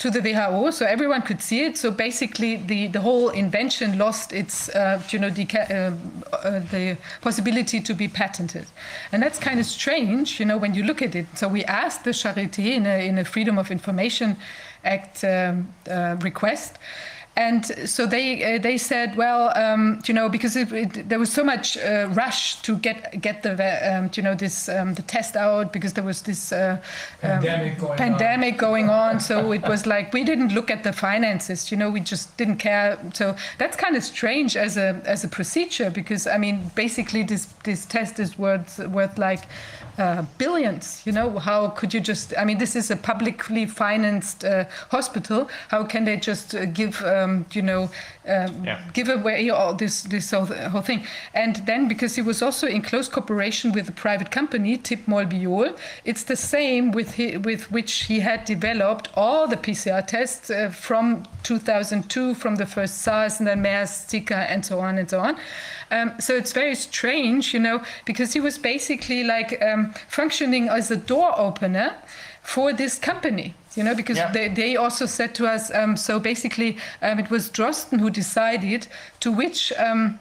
to the WHO, so everyone could see it. So basically, the, the whole invention lost its, uh, you know, the, uh, uh, the possibility to be patented, and that's kind of strange, you know, when you look at it. So we asked the Charité in a, in a Freedom of Information Act um, uh, request. And so they uh, they said, well, um, you know, because it, it, there was so much uh, rush to get get the um, you know this um, the test out because there was this uh, um, pandemic, going, pandemic on. going on. So it was like we didn't look at the finances. You know, we just didn't care. So that's kind of strange as a as a procedure because I mean, basically this this test is worth worth like uh, billions. You know, how could you just? I mean, this is a publicly financed uh, hospital. How can they just uh, give, um, you know, um, yeah. give away all this this whole, whole, thing? And then because he was also in close cooperation with a private company, Tip Molbiol, it's the same with he, with which he had developed all the PCR tests uh, from 2002, from the first SARS and then MERS, Zika, and so on and so on. Um, so it's very strange, you know, because he was basically like um, functioning as a door opener for this company you know because yeah. they, they also said to us um, so basically um, it was drosten who decided to which um,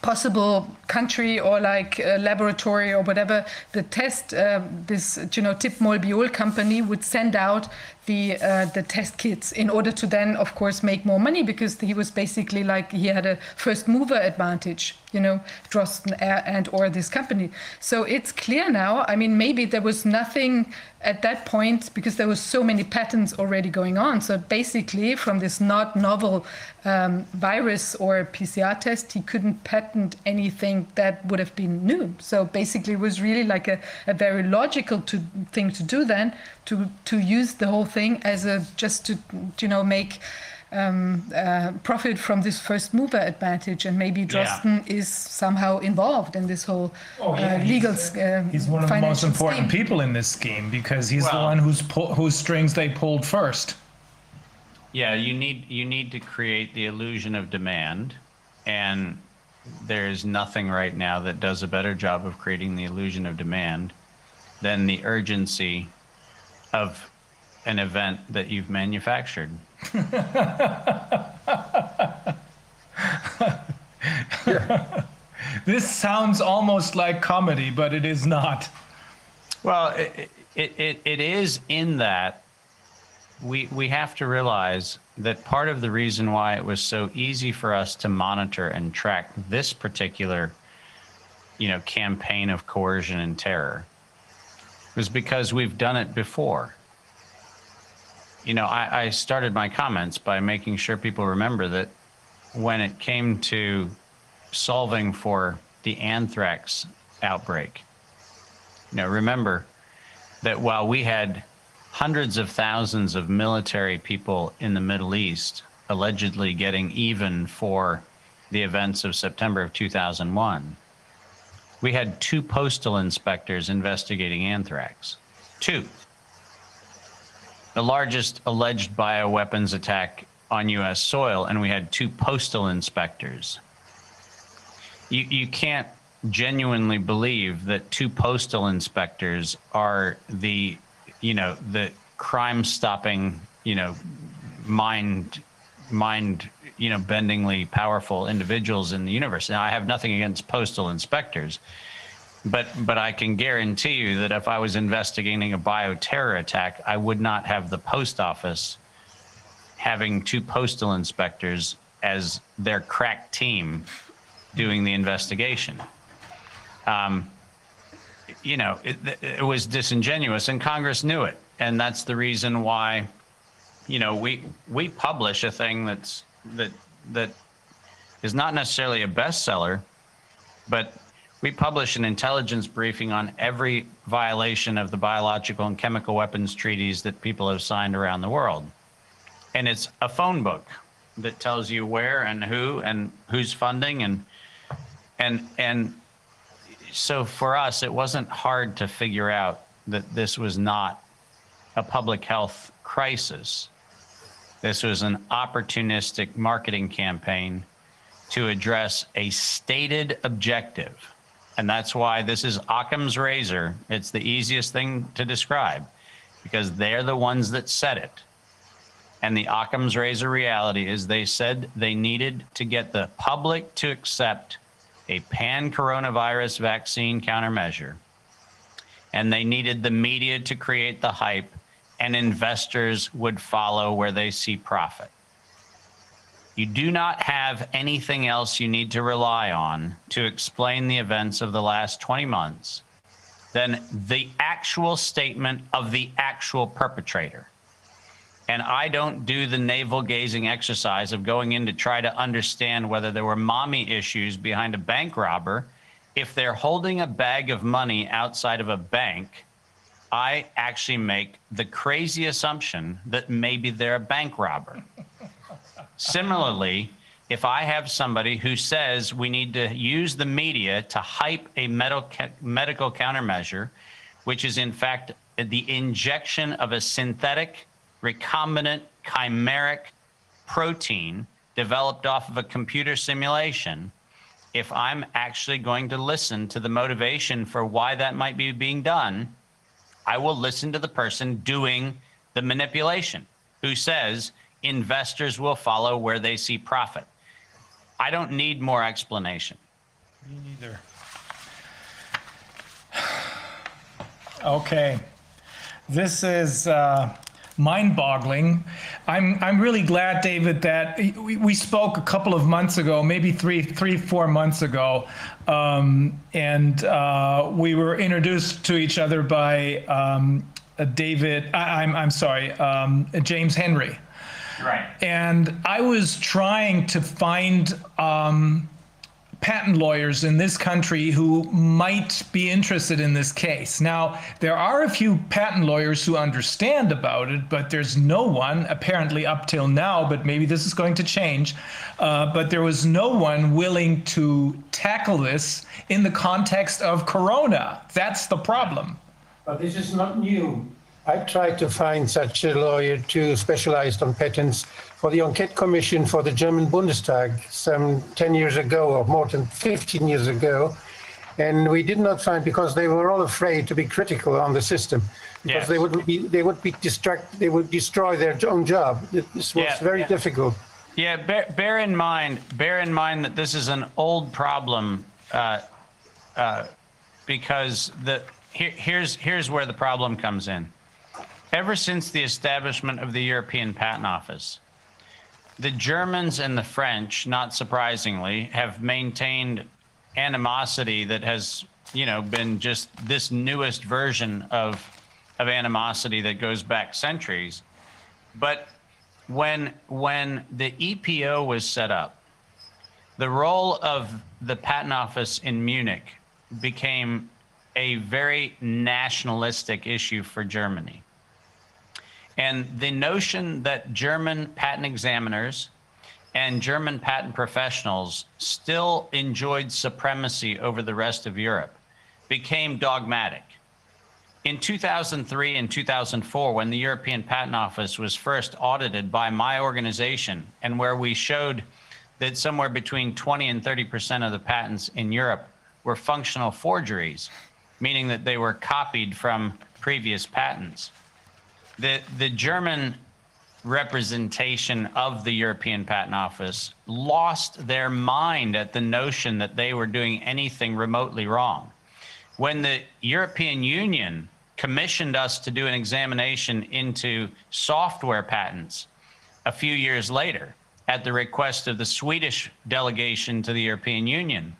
possible country or like laboratory or whatever the test uh, this you know tip molbiol company would send out the uh, the test kits in order to then of course make more money because he was basically like he had a first mover advantage you know drosten and or this company. So it's clear now. I mean maybe there was nothing at that point because there were so many patents already going on. So basically from this not novel um, virus or pcr test he couldn't patent anything that would have been new. So basically it was really like a, a very logical to, thing to do then to to use the whole thing as a just to you know make um, uh, profit from this first mover advantage, and maybe Drosten yeah. is somehow involved in this whole oh, yeah. uh, legal. He's, uh, he's one of the most important scheme. people in this scheme because he's well, the one whose whose strings they pulled first. Yeah, you need you need to create the illusion of demand, and there's nothing right now that does a better job of creating the illusion of demand than the urgency of an event that you've manufactured. *laughs* this sounds almost like comedy, but it is not. Well, it, it, it, it is in that we, we have to realize that part of the reason why it was so easy for us to monitor and track this particular you know campaign of coercion and terror was because we've done it before. You know, I, I started my comments by making sure people remember that when it came to solving for the anthrax outbreak, you know, remember that while we had hundreds of thousands of military people in the Middle East allegedly getting even for the events of September of 2001, we had two postal inspectors investigating anthrax. Two. The largest alleged bioweapons attack on U.S. soil, and we had two postal inspectors. You, you can't genuinely believe that two postal inspectors are the, you know, the crime stopping, you know, mind, mind you know, bendingly powerful individuals in the universe. Now, I have nothing against postal inspectors, but but I can guarantee you that if I was investigating a bioterror attack, I would not have the post office having two postal inspectors as their crack team doing the investigation. Um, you know, it, it was disingenuous, and Congress knew it, and that's the reason why, you know, we we publish a thing that's that that is not necessarily a bestseller, but we publish an intelligence briefing on every violation of the biological and chemical weapons treaties that people have signed around the world. And it's a phone book that tells you where and who and who's funding and and and so for us it wasn't hard to figure out that this was not a public health crisis this was an opportunistic marketing campaign to address a stated objective. And that's why this is Occam's razor. It's the easiest thing to describe because they're the ones that said it. And the Occam's razor reality is they said they needed to get the public to accept a pan coronavirus vaccine countermeasure. And they needed the media to create the hype and investors would follow where they see profit. You do not have anything else you need to rely on to explain the events of the last 20 months than the actual statement of the actual perpetrator. And I don't do the navel gazing exercise of going in to try to understand whether there were mommy issues behind a bank robber. If they're holding a bag of money outside of a bank, I actually make the crazy assumption that maybe they're a bank robber. Similarly, if I have somebody who says we need to use the media to hype a medical countermeasure, which is in fact the injection of a synthetic, recombinant, chimeric protein developed off of a computer simulation, if I'm actually going to listen to the motivation for why that might be being done, I will listen to the person doing the manipulation who says, investors will follow where they see profit. I don't need more explanation. Me neither. Okay. This is uh, mind boggling. I'm, I'm really glad, David, that we, we spoke a couple of months ago, maybe three, three, four months ago, um, and uh, we were introduced to each other by um, David, I, I'm, I'm sorry, um, James Henry. Right. And I was trying to find um, patent lawyers in this country who might be interested in this case. Now, there are a few patent lawyers who understand about it, but there's no one, apparently up till now, but maybe this is going to change. Uh, but there was no one willing to tackle this in the context of Corona. That's the problem. But this is not new. I tried to find such a lawyer too, specialized on patents for the Enquete Commission for the German Bundestag some 10 years ago or more than 15 years ago. And we did not find because they were all afraid to be critical on the system because yes. they would be they would be distract they would destroy their own job. This was yeah, very yeah. difficult. Yeah, bear, bear, in mind bear in mind that this is an old problem uh, uh, because the here, here's here's where the problem comes in Ever since the establishment of the European Patent Office, the Germans and the French, not surprisingly, have maintained animosity that has, you know, been just this newest version of of animosity that goes back centuries. But when when the EPO was set up, the role of the patent office in Munich became a very nationalistic issue for Germany. And the notion that German patent examiners and German patent professionals still enjoyed supremacy over the rest of Europe became dogmatic. In 2003 and 2004, when the European Patent Office was first audited by my organization, and where we showed that somewhere between 20 and 30% of the patents in Europe were functional forgeries, meaning that they were copied from previous patents the the German representation of the European Patent Office lost their mind at the notion that they were doing anything remotely wrong. When the European Union commissioned us to do an examination into software patents a few years later at the request of the Swedish delegation to the European Union.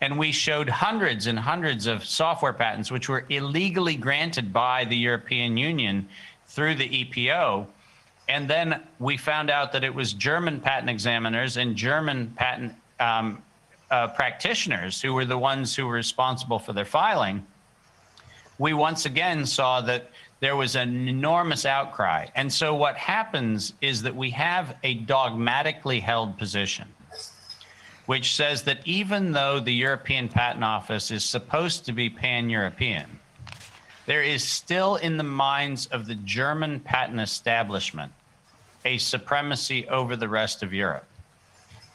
And we showed hundreds and hundreds of software patents which were illegally granted by the European Union through the EPO. And then we found out that it was German patent examiners and German patent um, uh, practitioners who were the ones who were responsible for their filing. We once again saw that there was an enormous outcry. And so what happens is that we have a dogmatically held position, which says that even though the European Patent Office is supposed to be pan European, there is still in the minds of the German patent establishment a supremacy over the rest of Europe.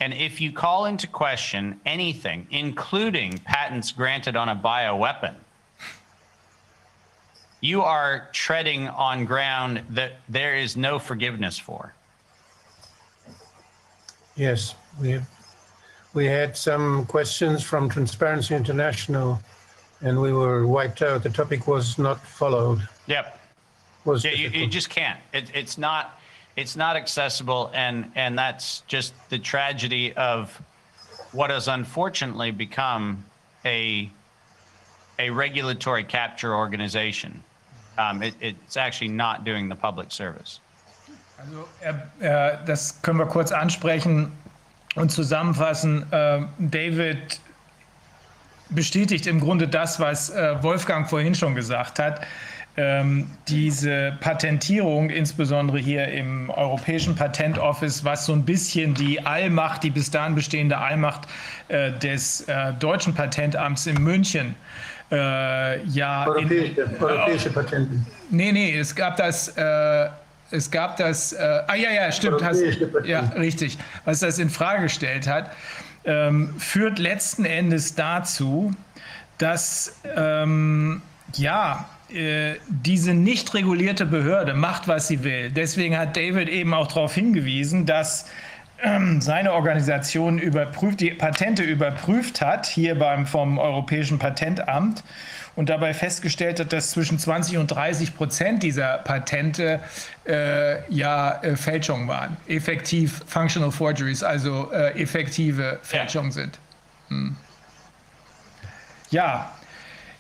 And if you call into question anything, including patents granted on a bioweapon, you are treading on ground that there is no forgiveness for. Yes, we we had some questions from Transparency International and we were wiped out. The topic was not followed. Yep. Was Yeah, you, you just can't. It, it's not. it's not accessible, and and that's just the tragedy of what has unfortunately become a a regulatory capture organization. Um, it, it's actually not doing the public service. Also, äh, das können wir kurz ansprechen und zusammenfassen. Äh, David bestätigt im Grunde das, was äh, Wolfgang vorhin schon gesagt hat. Ähm, diese Patentierung, insbesondere hier im Europäischen Patentoffice, was so ein bisschen die Allmacht, die bis dahin bestehende Allmacht äh, des äh, deutschen Patentamts in München äh, ja. Europäische, in, europäische Patente. Nee, nee, es gab das. Äh, es gab das, äh, ah ja, ja, stimmt, hast, ja, richtig, was das in Frage gestellt hat, ähm, führt letzten Endes dazu, dass ähm, ja, äh, diese nicht regulierte Behörde macht, was sie will. Deswegen hat David eben auch darauf hingewiesen, dass ähm, seine Organisation überprüft, die Patente überprüft hat, hier beim vom Europäischen Patentamt und dabei festgestellt hat, dass zwischen 20 und 30 Prozent dieser Patente äh, ja äh, Fälschungen waren. Effektiv Functional Forgeries, also äh, effektive Fälschungen sind. Hm. Ja,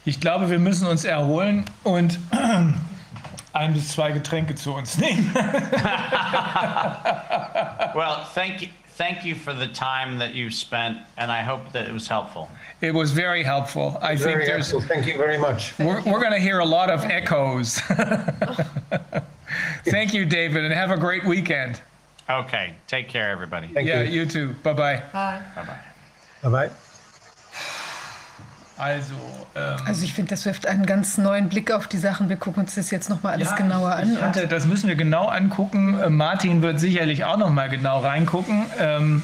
ich glaube, wir müssen uns erholen und *clears throat* ein bis zwei Getränke zu uns nehmen. *laughs* *laughs* well, thank you. Thank you for the time that you spent, and I hope that it was helpful. It was very helpful. I very think there's. Helpful. Thank you very much. We're, we're going to hear a lot of echoes. *laughs* Thank you, David, and have a great weekend. Okay. Take care, everybody. Thank yeah, you. you too. Bye-bye. Bye. Bye-bye. Bye-bye. Also, ähm, also ich finde, das wirft einen ganz neuen Blick auf die Sachen. Wir gucken uns das jetzt nochmal alles ja, genauer an. Hatte, das müssen wir genau angucken. Äh, Martin wird sicherlich auch nochmal genau reingucken. Ähm,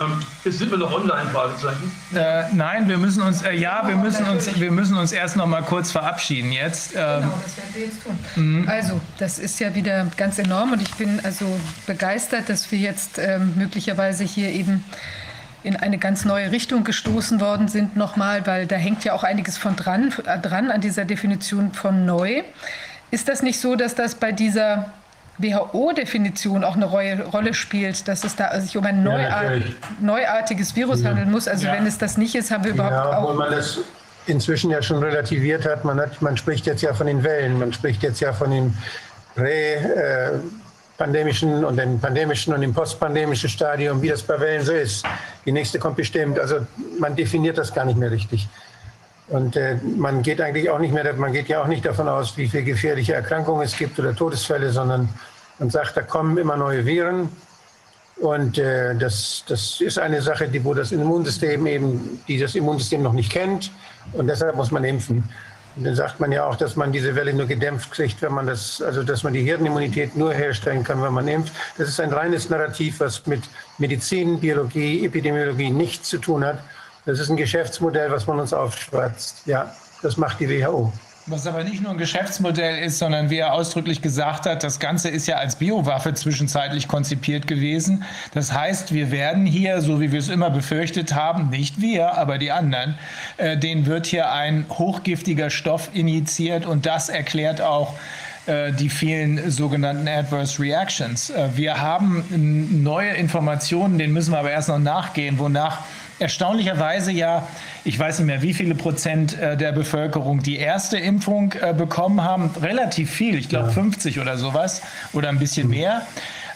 ähm, sind wir noch online, Fragezeichen? Äh, nein, wir müssen uns, äh, ja, wir müssen uns, wir müssen uns erst noch mal kurz verabschieden jetzt. Ähm, genau, das werden wir jetzt tun. Mhm. Also, das ist ja wieder ganz enorm und ich bin also begeistert, dass wir jetzt ähm, möglicherweise hier eben in eine ganz neue Richtung gestoßen worden sind nochmal, weil da hängt ja auch einiges von dran, dran an dieser Definition von neu. Ist das nicht so, dass das bei dieser WHO-Definition auch eine Rolle spielt, dass es da sich um ein ja, neuartiges Virus ja. handeln muss? Also ja. wenn es das nicht ist, haben wir überhaupt ja, auch... man das inzwischen ja schon relativiert hat. Man, hat. man spricht jetzt ja von den Wellen, man spricht jetzt ja von den Prä... Äh, pandemischen und dem pandemischen und dem postpandemischen Stadium, wie das bei Wellen so ist. Die nächste kommt bestimmt. Also man definiert das gar nicht mehr richtig. Und äh, man geht eigentlich auch nicht mehr, man geht ja auch nicht davon aus, wie viele gefährliche Erkrankungen es gibt oder Todesfälle, sondern man sagt, da kommen immer neue Viren. Und äh, das, das ist eine Sache, die, wo das Immunsystem eben, die das Immunsystem noch nicht kennt. Und deshalb muss man impfen. Und dann sagt man ja auch, dass man diese Welle nur gedämpft kriegt, wenn man das, also dass man die Hirnimmunität nur herstellen kann, wenn man impft. Das ist ein reines Narrativ, was mit Medizin, Biologie, Epidemiologie nichts zu tun hat. Das ist ein Geschäftsmodell, was man uns aufschwatzt. Ja, das macht die WHO. Was aber nicht nur ein Geschäftsmodell ist, sondern wie er ausdrücklich gesagt hat, das Ganze ist ja als Biowaffe zwischenzeitlich konzipiert gewesen. Das heißt, wir werden hier, so wie wir es immer befürchtet haben, nicht wir, aber die anderen, äh, denen wird hier ein hochgiftiger Stoff injiziert und das erklärt auch, äh, die vielen sogenannten Adverse Reactions. Äh, wir haben neue Informationen, denen müssen wir aber erst noch nachgehen, wonach erstaunlicherweise ja, ich weiß nicht mehr, wie viele Prozent äh, der Bevölkerung die erste Impfung äh, bekommen haben. Relativ viel, ich glaube ja. 50 oder sowas oder ein bisschen mehr.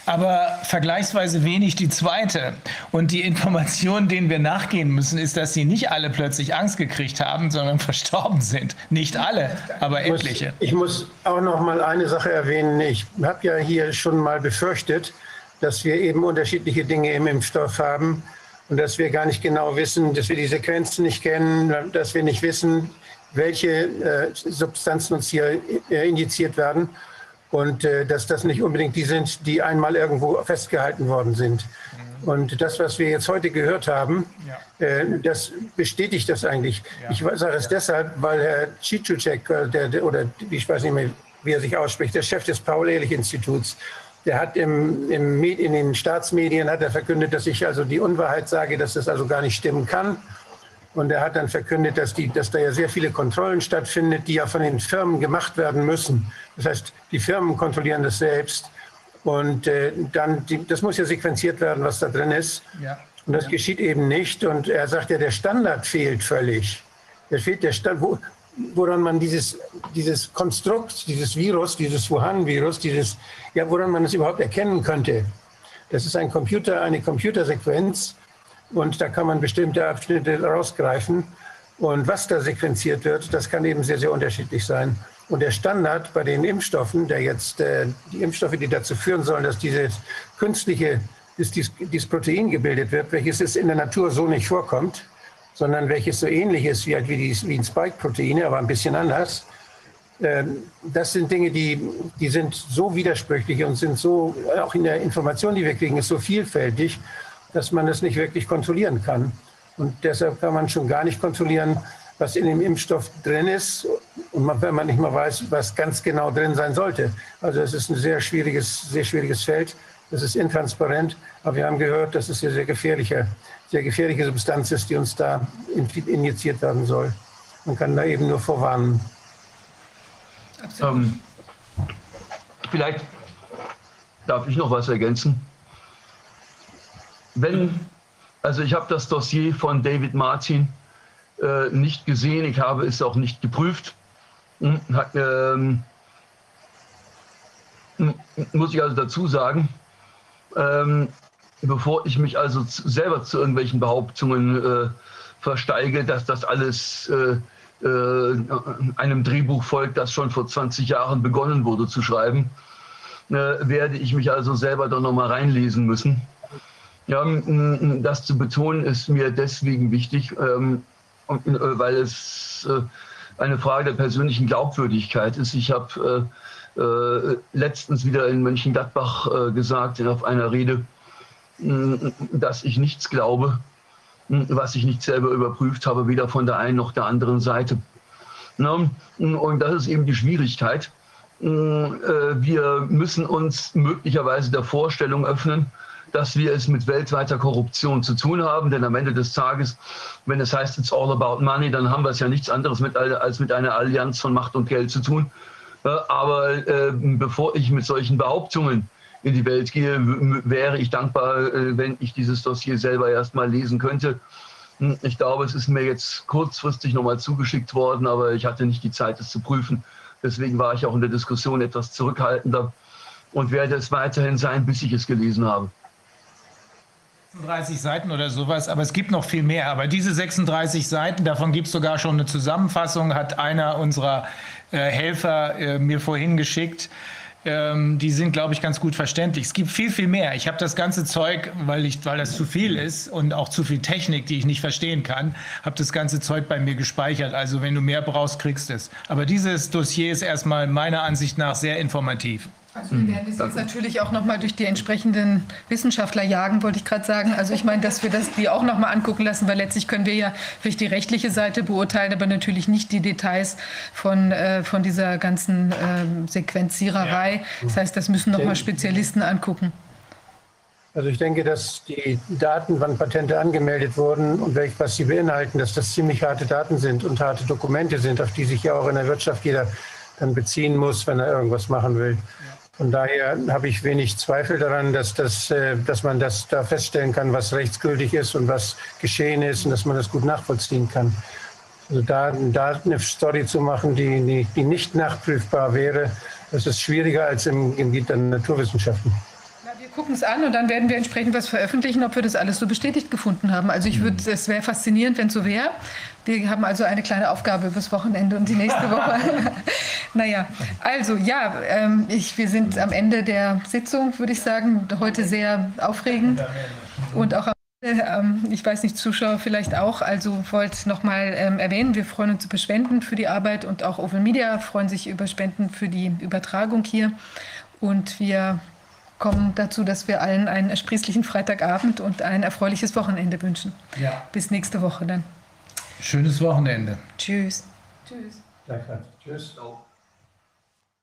Aber vergleichsweise wenig die zweite. Und die Information, denen wir nachgehen müssen, ist, dass sie nicht alle plötzlich Angst gekriegt haben, sondern *laughs* verstorben sind. Nicht alle, aber etliche. Ich muss auch noch mal eine Sache erwähnen. Ich habe ja hier schon mal befürchtet, dass wir eben unterschiedliche Dinge im Impfstoff haben und dass wir gar nicht genau wissen, dass wir die Sequenzen nicht kennen, dass wir nicht wissen, welche äh, Substanzen uns hier äh, injiziert werden und äh, dass das nicht unbedingt die sind, die einmal irgendwo festgehalten worden sind. Mhm. Und das, was wir jetzt heute gehört haben, ja. Äh, das bestätigt das eigentlich. Ja. Ich sage es ja. deshalb, weil Herr Cicicek, äh, der, der, oder ich weiß nicht mehr, wie er sich ausspricht, der Chef des Paul-Ehrlich-Instituts, der hat im, im, in den Staatsmedien hat er verkündet, dass ich also die Unwahrheit sage, dass das also gar nicht stimmen kann. Und er hat dann verkündet, dass, die, dass da ja sehr viele Kontrollen stattfinden, die ja von den Firmen gemacht werden müssen. Das heißt, die Firmen kontrollieren das selbst. Und äh, dann, die, das muss ja sequenziert werden, was da drin ist. Ja. Und das ja. geschieht eben nicht. Und er sagt ja, der Standard fehlt völlig. Der fehlt der Stand, wo, woran man dieses, dieses Konstrukt, dieses Virus, dieses Wuhan-Virus, dieses, ja, woran man es überhaupt erkennen könnte. Das ist ein Computer, eine Computersequenz und da kann man bestimmte Abschnitte rausgreifen. Und was da sequenziert wird, das kann eben sehr, sehr unterschiedlich sein. Und der Standard bei den Impfstoffen, der jetzt äh, die Impfstoffe, die dazu führen sollen, dass dieses künstliche, dass dies, dieses Protein gebildet wird, welches es in der Natur so nicht vorkommt, sondern welches so ähnlich ist wie, halt wie, die, wie ein Spike-Proteine, aber ein bisschen anders. Ähm, das sind Dinge, die, die sind so widersprüchlich und sind so, auch in der Information, die wir kriegen, ist so vielfältig, dass man das nicht wirklich kontrollieren kann. Und deshalb kann man schon gar nicht kontrollieren, was in dem Impfstoff drin ist und man, wenn man nicht mal weiß, was ganz genau drin sein sollte. Also es ist ein sehr schwieriges, sehr schwieriges Feld. Das ist intransparent, aber wir haben gehört, dass es eine sehr gefährliche, sehr gefährliche Substanz ist, die uns da injiziert werden soll. Man kann da eben nur vorwarnen. Ähm, vielleicht darf ich noch was ergänzen. Wenn, also ich habe das Dossier von David Martin äh, nicht gesehen. Ich habe es auch nicht geprüft. Hm, hat, ähm, hm, muss ich also dazu sagen, ähm, bevor ich mich also selber zu irgendwelchen Behauptungen äh, versteige, dass das alles äh, äh, einem Drehbuch folgt, das schon vor 20 Jahren begonnen wurde zu schreiben, äh, werde ich mich also selber da nochmal reinlesen müssen. Ja, das zu betonen ist mir deswegen wichtig, ähm, äh, weil es äh, eine Frage der persönlichen Glaubwürdigkeit ist. Ich habe letztens wieder in Mönchengladbach gesagt, auf einer Rede, dass ich nichts glaube, was ich nicht selber überprüft habe, weder von der einen noch der anderen Seite. Und das ist eben die Schwierigkeit. Wir müssen uns möglicherweise der Vorstellung öffnen, dass wir es mit weltweiter Korruption zu tun haben. Denn am Ende des Tages, wenn es heißt, it's all about money, dann haben wir es ja nichts anderes mit, als mit einer Allianz von Macht und Geld zu tun. Aber äh, bevor ich mit solchen Behauptungen in die Welt gehe, wäre ich dankbar, äh, wenn ich dieses Dossier selber erst mal lesen könnte. Hm, ich glaube, es ist mir jetzt kurzfristig nochmal zugeschickt worden, aber ich hatte nicht die Zeit, es zu prüfen. Deswegen war ich auch in der Diskussion etwas zurückhaltender und werde es weiterhin sein, bis ich es gelesen habe. 36 Seiten oder sowas, aber es gibt noch viel mehr. Aber diese 36 Seiten, davon gibt es sogar schon eine Zusammenfassung, hat einer unserer äh, Helfer äh, mir vorhin geschickt. Ähm, die sind, glaube ich, ganz gut verständlich. Es gibt viel, viel mehr. Ich habe das ganze Zeug, weil, ich, weil das zu viel ist und auch zu viel Technik, die ich nicht verstehen kann, habe das ganze Zeug bei mir gespeichert. Also wenn du mehr brauchst, kriegst es. Aber dieses Dossier ist erstmal meiner Ansicht nach sehr informativ. Also wir werden das jetzt natürlich auch nochmal durch die entsprechenden Wissenschaftler jagen, wollte ich gerade sagen. Also ich meine, dass wir das die auch nochmal angucken lassen, weil letztlich können wir ja vielleicht die rechtliche Seite beurteilen, aber natürlich nicht die Details von, äh, von dieser ganzen äh, Sequenziererei. Das heißt, das müssen nochmal Spezialisten angucken. Also ich denke, dass die Daten, wann Patente angemeldet wurden und welch, was sie beinhalten, dass das ziemlich harte Daten sind und harte Dokumente sind, auf die sich ja auch in der Wirtschaft jeder dann beziehen muss, wenn er irgendwas machen will. Von daher habe ich wenig Zweifel daran, dass, das, äh, dass man das da feststellen kann, was rechtsgültig ist und was geschehen ist und dass man das gut nachvollziehen kann. Also da, da eine Story zu machen, die, die, die nicht nachprüfbar wäre, das ist schwieriger als im, im Gebiet der Naturwissenschaften gucken es an und dann werden wir entsprechend was veröffentlichen, ob wir das alles so bestätigt gefunden haben. Also ich würde, es wäre faszinierend, wenn es so wäre. Wir haben also eine kleine Aufgabe fürs Wochenende und die nächste Woche. *laughs* naja, also ja, ähm, ich, wir sind am Ende der Sitzung, würde ich sagen. Heute sehr aufregend und auch am ähm, ich weiß nicht, Zuschauer vielleicht auch. Also wollte noch mal ähm, erwähnen, wir freuen uns über Spenden für die Arbeit und auch Open Media freuen sich über Spenden für die Übertragung hier. Und wir kommen dazu, dass wir allen einen ersprießlichen Freitagabend und ein erfreuliches Wochenende wünschen. Ja. Bis nächste Woche dann. Schönes Wochenende. Tschüss. Tschüss. Tschüss.